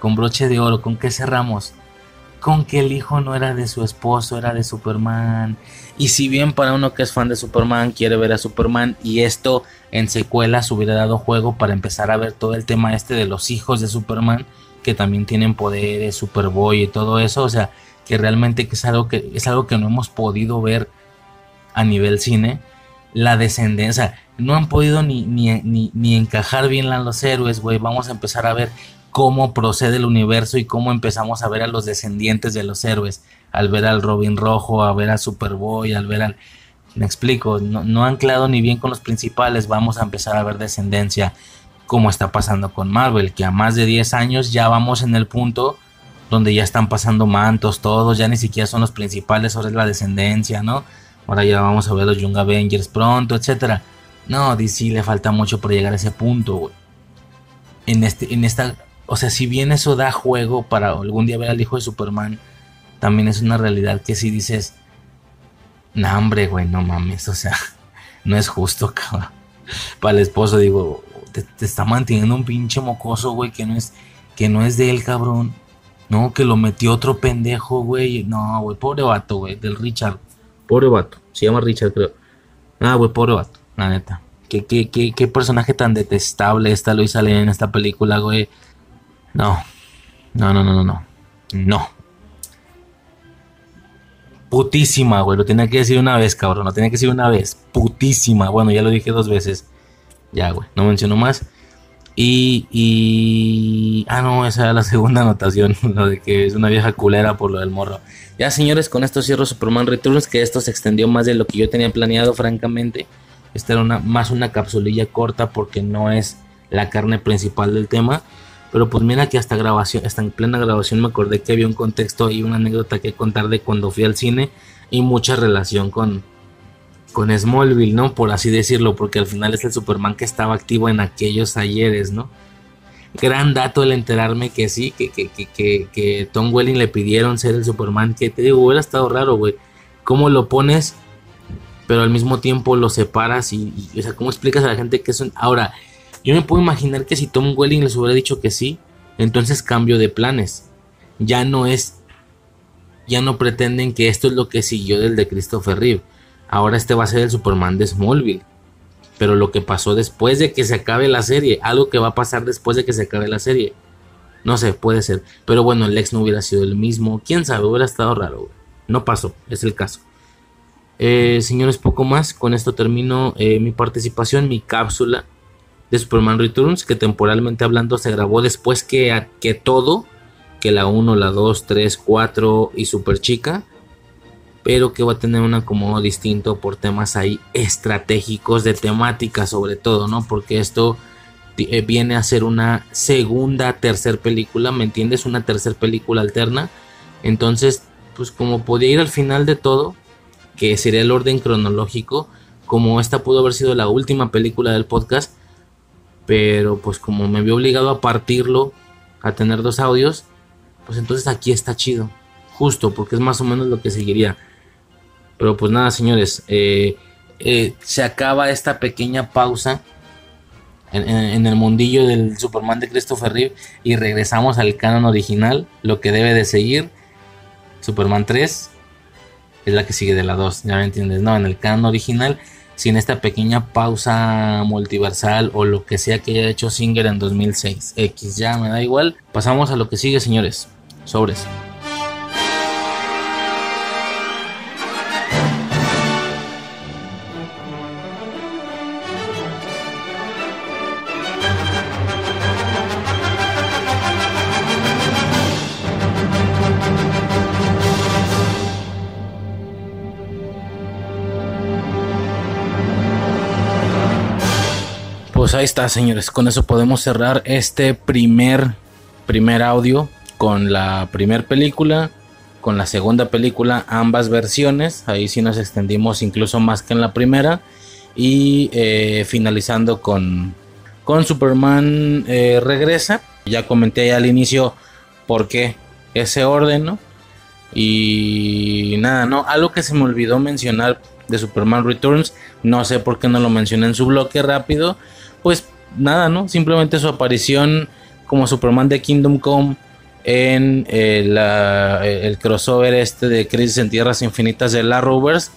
Con broche de oro. ¿Con qué cerramos? Con que el hijo no era de su esposo, era de Superman. Y si bien para uno que es fan de Superman quiere ver a Superman y esto en secuelas hubiera dado juego para empezar a ver todo el tema este de los hijos de Superman que también tienen poderes, Superboy y todo eso, o sea, que realmente es algo que es algo que no hemos podido ver a nivel cine, la descendencia, no han podido ni, ni, ni, encajar bien a los héroes, güey, vamos a empezar a ver cómo procede el universo y cómo empezamos a ver a los descendientes de los héroes, al ver al Robin Rojo, a ver a Superboy, al ver al... Me explico, no, no han anclado ni bien con los principales, vamos a empezar a ver descendencia como está pasando con Marvel, que a más de 10 años ya vamos en el punto donde ya están pasando mantos todos, ya ni siquiera son los principales, ahora es la descendencia, ¿no? Ahora ya vamos a ver los Young Avengers pronto, etcétera. No, DC le falta mucho para llegar a ese punto, güey. En este, en esta, o sea, si bien eso da juego para algún día ver al hijo de Superman, también es una realidad que si dices, no, hombre, güey, no mames, o sea, no es justo, cabrón. Para el esposo, digo, te, está manteniendo un pinche mocoso, güey, que no es, que no es de él, cabrón. No, que lo metió otro pendejo, güey. No, güey, pobre vato, güey, del Richard. Pobre vato. Se llama Richard, creo. Ah, güey, pobre vato, la neta. ¿Qué, qué, qué, qué personaje tan detestable está Luis Lane en esta película, güey. No. No, no, no, no, no. No. Putísima, güey. Lo tenía que decir una vez, cabrón. Lo tenía que decir una vez. Putísima. Bueno, ya lo dije dos veces. Ya, güey, no menciono más. Y, y. Ah, no, esa era la segunda anotación. Lo de que es una vieja culera por lo del morro. Ya, señores, con esto cierro Superman Returns. Que esto se extendió más de lo que yo tenía planeado, francamente. Esta era una, más una capsulilla corta porque no es la carne principal del tema. Pero pues mira que hasta grabación, hasta en plena grabación me acordé que había un contexto y una anécdota que contar de cuando fui al cine y mucha relación con, con Smallville, ¿no? Por así decirlo, porque al final es el Superman que estaba activo en aquellos ayeres, ¿no? Gran dato el enterarme que sí, que, que, que, que, Tom Welling le pidieron ser el Superman, que te digo, hubiera estado raro, güey. ¿Cómo lo pones, pero al mismo tiempo lo separas y, o sea, ¿cómo explicas a la gente que son... Ahora, yo me puedo imaginar que si Tom Welling les hubiera dicho que sí, entonces cambio de planes. Ya no es... Ya no pretenden que esto es lo que siguió del de Christopher Reeve ahora este va a ser el Superman de Smallville. Pero lo que pasó después de que se acabe la serie, algo que va a pasar después de que se acabe la serie. No sé, puede ser. Pero bueno, el ex no hubiera sido el mismo. Quién sabe, hubiera estado raro. No pasó, es el caso. Eh, señores, poco más. Con esto termino eh, mi participación, mi cápsula de Superman Returns, que temporalmente hablando se grabó después que, que todo, que la 1, la 2, 3, 4 y Super Chica pero que va a tener un acomodo distinto por temas ahí estratégicos de temática sobre todo, ¿no? Porque esto eh, viene a ser una segunda, tercer película, ¿me entiendes? Una tercer película alterna. Entonces, pues como podía ir al final de todo, que sería el orden cronológico, como esta pudo haber sido la última película del podcast, pero pues como me vio obligado a partirlo, a tener dos audios, pues entonces aquí está chido, justo, porque es más o menos lo que seguiría. Pero pues nada, señores, eh, eh, se acaba esta pequeña pausa en, el mundillo del Superman de Christopher Reeve y regresamos al canon original, lo que debe de seguir, Superman 3 es la que sigue de la 2, ya me entiendes, no, en el canon original, sin esta pequeña pausa multiversal o lo que sea que haya hecho Singer en 2006, X, ya me da igual, pasamos a lo que sigue señores, sobres. Ahí está, señores. Con eso podemos cerrar este primer, primer audio con la primera película, con la segunda película, ambas versiones. Ahí sí nos extendimos incluso más que en la primera. Y eh, finalizando con, con Superman eh, regresa. Ya comenté al inicio por qué ese orden, ¿no? Y nada, ¿no? Algo que se me olvidó mencionar de Superman Returns. No sé por qué no lo mencioné en su bloque rápido pues nada, ¿no? Simplemente su aparición como Superman de Kingdom Come en eh, el crossover este de Crisis en Tierras Infinitas de la Rovers.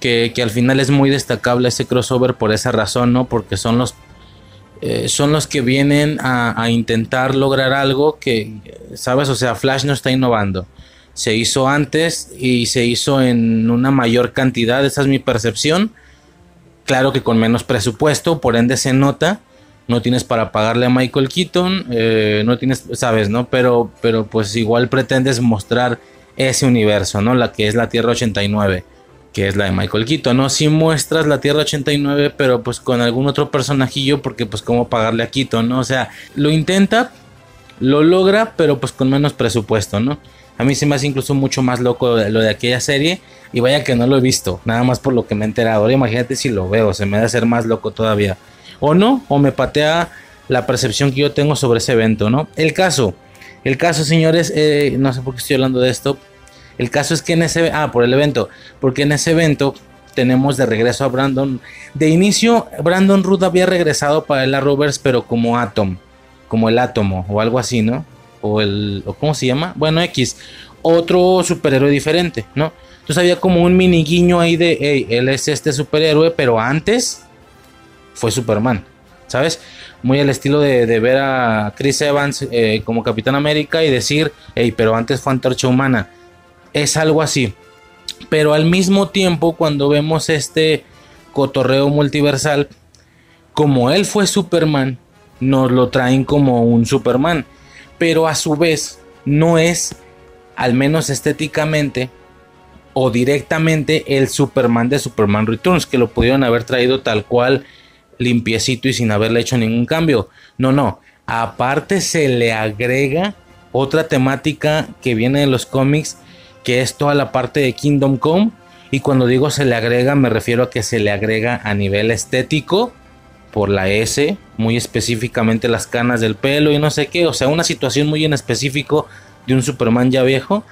Que, al final es muy destacable ese crossover por esa razón, ¿no? Porque son los, eh, son los que vienen a, a, intentar lograr algo que, ¿sabes? O sea, Flash no está innovando. Se hizo antes y se hizo en una mayor cantidad, esa es mi percepción. Claro que con menos presupuesto, por ende se nota. No tienes para pagarle a Michael Keaton, eh, no tienes, sabes, ¿no? Pero, pero pues igual pretendes mostrar ese universo, ¿no? La que es la Tierra 89, que es la de Michael Keaton, ¿no? Si muestras la Tierra 89, pero pues con algún otro personajillo, porque pues cómo pagarle a Keaton, ¿no? O sea, lo intenta, lo logra, pero pues con menos presupuesto, ¿no? A mí se me hace incluso mucho más loco lo de aquella serie. Y vaya que no lo he visto, nada más por lo que me he enterado. Ahora imagínate si lo veo, se me da hacer más loco todavía. O no, o me patea la percepción que yo tengo sobre ese evento, ¿no? El caso, el caso, señores, eh, no sé por qué estoy hablando de esto. El caso es que en ese, ah, por el evento, porque en ese evento tenemos de regreso a Brandon. De inicio, Brandon Root había regresado para el Rovers, pero como Atom, como el átomo o algo así, ¿no? O el, o ¿cómo se llama? Bueno, X, otro superhéroe diferente, ¿no? Entonces había como un mini guiño ahí de, hey, él es este superhéroe, pero antes fue Superman, ¿sabes? Muy al estilo de, ver a Chris Evans eh, como Capitán América y decir, hey, pero antes fue Antorcha Humana. Es algo así. Pero al mismo tiempo, cuando vemos este cotorreo multiversal, como él fue Superman, nos lo traen como un Superman. Pero a su vez, no es, al menos estéticamente, o directamente el Superman de Superman Returns, que lo pudieron haber traído tal cual, limpiecito y sin haberle hecho ningún cambio. No, no. Aparte se le agrega otra temática que viene de los cómics, que es toda la parte de Kingdom Come. Y cuando digo se le agrega, me refiero a que se le agrega a nivel estético por la S, muy específicamente las canas del pelo y no sé qué. O sea, una situación muy en específico de un Superman ya viejo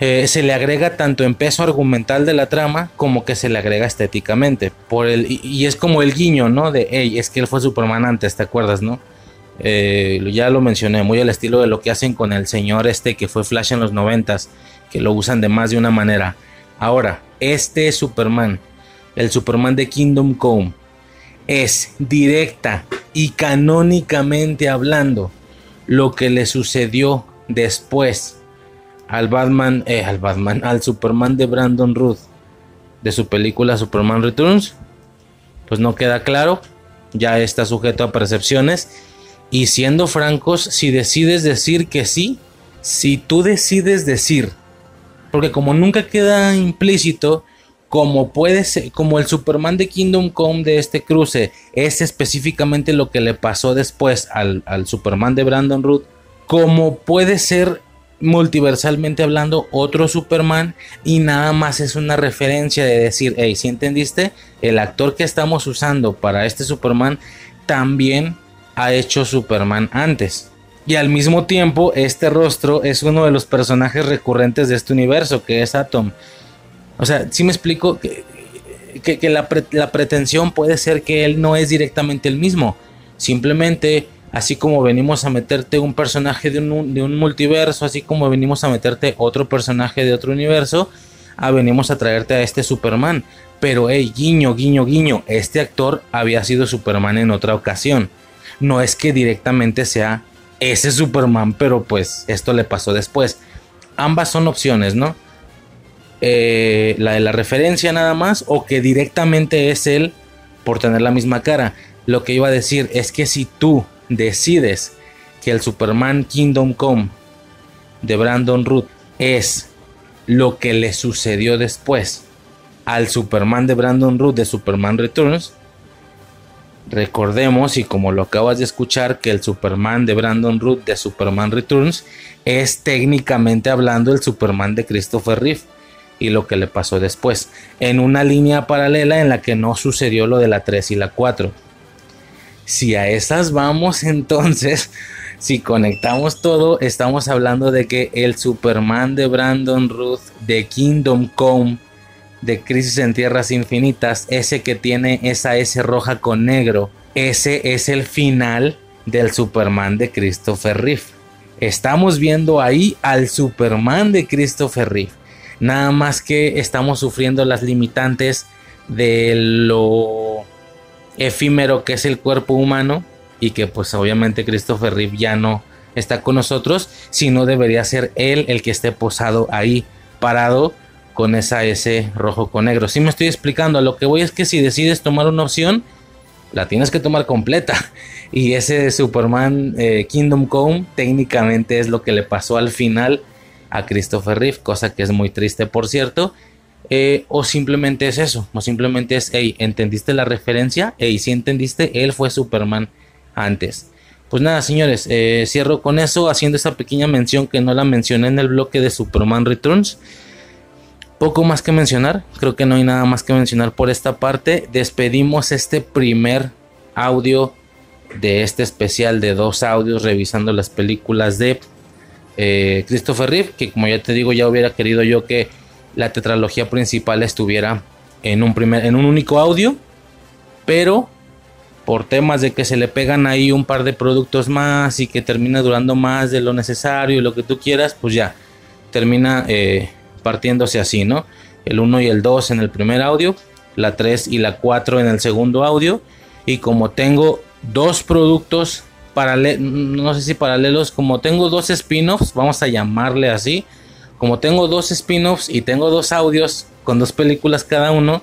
eh, se le agrega tanto en peso argumental de la trama como que se le agrega estéticamente. Por el, y, es como el guiño, ¿no? De, hey, es que él fue Superman antes, ¿te acuerdas, no? Eh, ya lo mencioné, muy al estilo de lo que hacen con el señor este que fue Flash en los noventas, que lo usan de más de una manera. Ahora, este Superman, el Superman de Kingdom Come, es directa y canónicamente hablando lo que le sucedió después al Batman, eh, al Batman, al Superman de Brandon Ruth de su película Superman Returns, pues no queda claro, ya está sujeto a percepciones. Y siendo francos, si decides decir que sí, si tú decides decir, porque como nunca queda implícito, como puede ser, como el Superman de Kingdom Come de este cruce es específicamente lo que le pasó después al, al Superman de Brandon Root, como puede ser multiversalmente hablando otro Superman y nada más es una referencia de decir, hey, si entendiste, el actor que estamos usando para este Superman también ha hecho Superman antes. Y al mismo tiempo, este rostro es uno de los personajes recurrentes de este universo, que es Atom. O sea, si me explico que, la, pretensión puede ser que él no es directamente el mismo, Simplemente, así como venimos a meterte un personaje de un, de un multiverso, así como venimos a meterte otro personaje de otro universo, ah, venimos a traerte a este Superman. Pero, hey, guiño, guiño, guiño, este actor había sido Superman en otra ocasión. No es que directamente sea ese Superman, pero pues esto le pasó después. Ambas son opciones, ¿no? Eh, la de la referencia nada más o que directamente es él por tener la misma cara. Lo que iba a decir es que si tú decides que el Superman Kingdom Come de Brandon Root es lo que le sucedió después al Superman de Brandon Root de Superman Returns, recordemos y como lo acabas de escuchar que el Superman de Brandon Root de Superman Returns es técnicamente hablando el Superman de Christopher Reeve y lo que le pasó después, en una línea paralela en la que no sucedió lo de la 3 y la 4. Si a esas vamos entonces, si conectamos todo, estamos hablando de que el Superman de Brandon Ruth de Kingdom Come de Crisis en Tierras Infinitas, ese que tiene esa S roja con negro, ese es el final del Superman de Christopher Reeve. Estamos viendo ahí al Superman de Christopher Reeve. Nada más que estamos sufriendo las limitantes de lo efímero que es el cuerpo humano y que pues obviamente Christopher Reeve ya no está con nosotros, sino debería ser él el que esté posado ahí, parado con esa S rojo con negro. Si me estoy explicando, lo que voy es que si decides tomar una opción, la tienes que tomar completa. Y ese Superman eh, Kingdom Come técnicamente es lo que le pasó al final a Christopher Reeve, cosa que es muy triste por cierto. Eh, o simplemente es eso, o simplemente es, hey, ¿entendiste la referencia? Hey, si entendiste, él fue Superman antes. Pues nada, señores, eh, cierro con eso, haciendo esa pequeña mención que no la mencioné en el bloque de Superman Returns. Poco más que mencionar, creo que no hay nada más que mencionar por esta parte. Despedimos este primer audio de este especial de dos audios revisando las películas de eh, Christopher Reeve, que como ya te digo, ya hubiera querido yo que la tetralogía principal estuviera en un, primer, en un único audio, pero por temas de que se le pegan ahí un par de productos más y que termina durando más de lo necesario y lo que tú quieras, pues ya termina eh, partiéndose así, ¿no? El 1 y el 2 en el primer audio, la 3 y la 4 en el segundo audio, y como tengo dos productos no sé si paralelos, como tengo dos spin-offs, vamos a llamarle así, como tengo dos spin-offs y tengo dos audios con dos películas cada uno,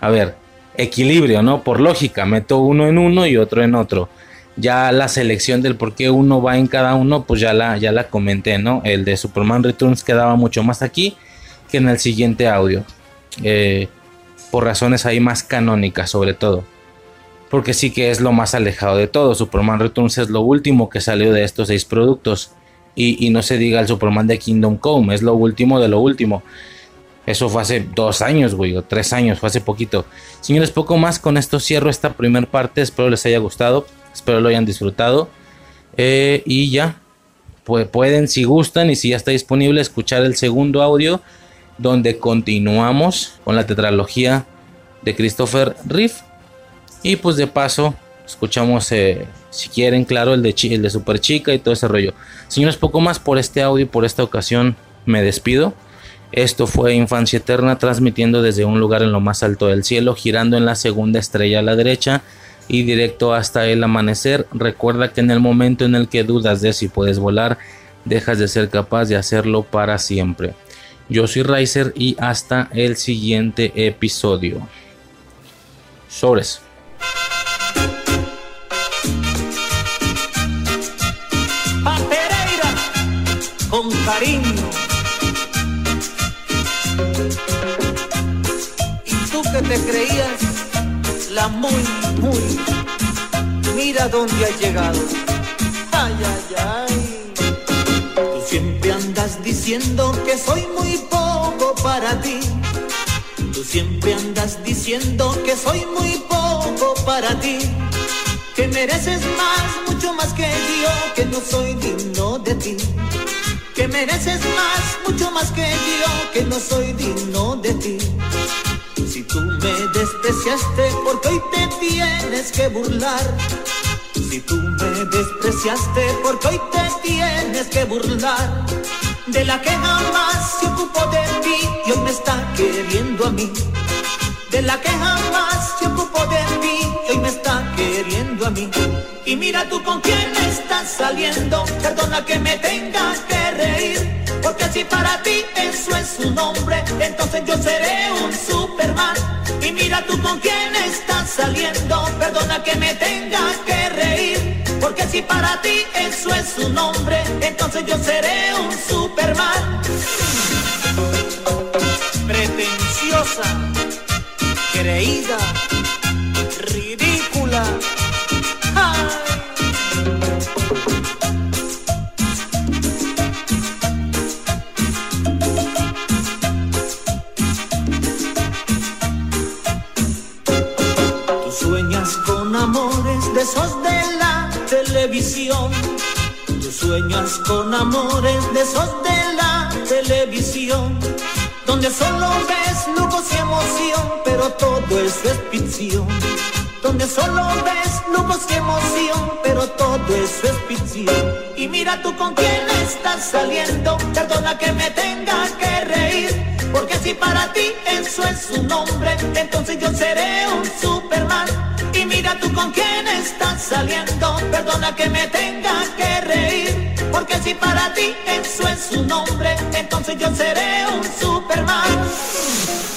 a ver, equilibrio, ¿no? Por lógica, meto uno en uno y otro en otro. Ya la selección del por qué uno va en cada uno, pues ya la, ya la comenté, ¿no? El de Superman Returns quedaba mucho más aquí que en el siguiente audio. Eh, por razones ahí más canónicas, sobre todo porque sí que es lo más alejado de todo. Superman Returns es lo último que salió de estos seis productos. Y, no se diga el Superman de Kingdom Come, es lo último de lo último. Eso fue hace dos años, güey, o tres años, fue hace poquito. Señores, poco más, con esto cierro esta primera parte. Espero les haya gustado, espero lo hayan disfrutado. Eh, y ya, pueden, si gustan y si ya está disponible, escuchar el segundo audio, donde continuamos con la tetralogía de Christopher Reeve y pues de paso, escuchamos, eh, si quieren, claro, el de, el de Super Chica y todo ese rollo. Señores, poco más por este audio y por esta ocasión me despido. Esto fue Infancia Eterna transmitiendo desde un lugar en lo más alto del cielo, girando en la segunda estrella a la derecha y directo hasta el amanecer. Recuerda que en el momento en el que dudas de si puedes volar, dejas de ser capaz de hacerlo para siempre. Yo soy Riser y hasta el siguiente episodio. Sobres. Con cariño. Y tú que te creías la muy, muy, mira dónde has llegado. Ay, ay, ay. Tú siempre andas diciendo que soy muy poco para ti. Tú siempre andas diciendo que soy muy poco para ti. Que mereces más, mucho más que yo, que no soy digno de ti que mereces más, mucho más que yo, que no soy digno de ti. Si tú me despreciaste, porque hoy te tienes que burlar. Si tú me despreciaste porque hoy te tienes que burlar de la que jamás se ocupó de mí y hoy me está queriendo a mí. De la que jamás se ocupó de mí y hoy me está queriendo a mí. Y mira tú con quién estás saliendo, perdona que me tengas que reír. Porque si para ti eso es su nombre, entonces yo seré un Superman. Y mira tú con quién estás saliendo, perdona que me tengas que reír. Porque si para ti eso es su nombre, entonces yo seré un Superman. Pretenciosa, creída, ridícula. Tú sueñas con amores de esos de televisión. Tú sueñas con amores de esos de la televisión. Donde solo ves lujos y emoción, pero todo eso es ficción. Donde solo ves lujos y emoción, pero todo eso es ficción. Y mira tú con quién estás saliendo, perdona que me tenga que reír. Porque si para ti eso es su nombre, entonces yo seré un Superman. Y mira tú con quién estás saliendo, perdona que me tenga que reír. Porque si para ti eso es su nombre, entonces yo seré un Superman.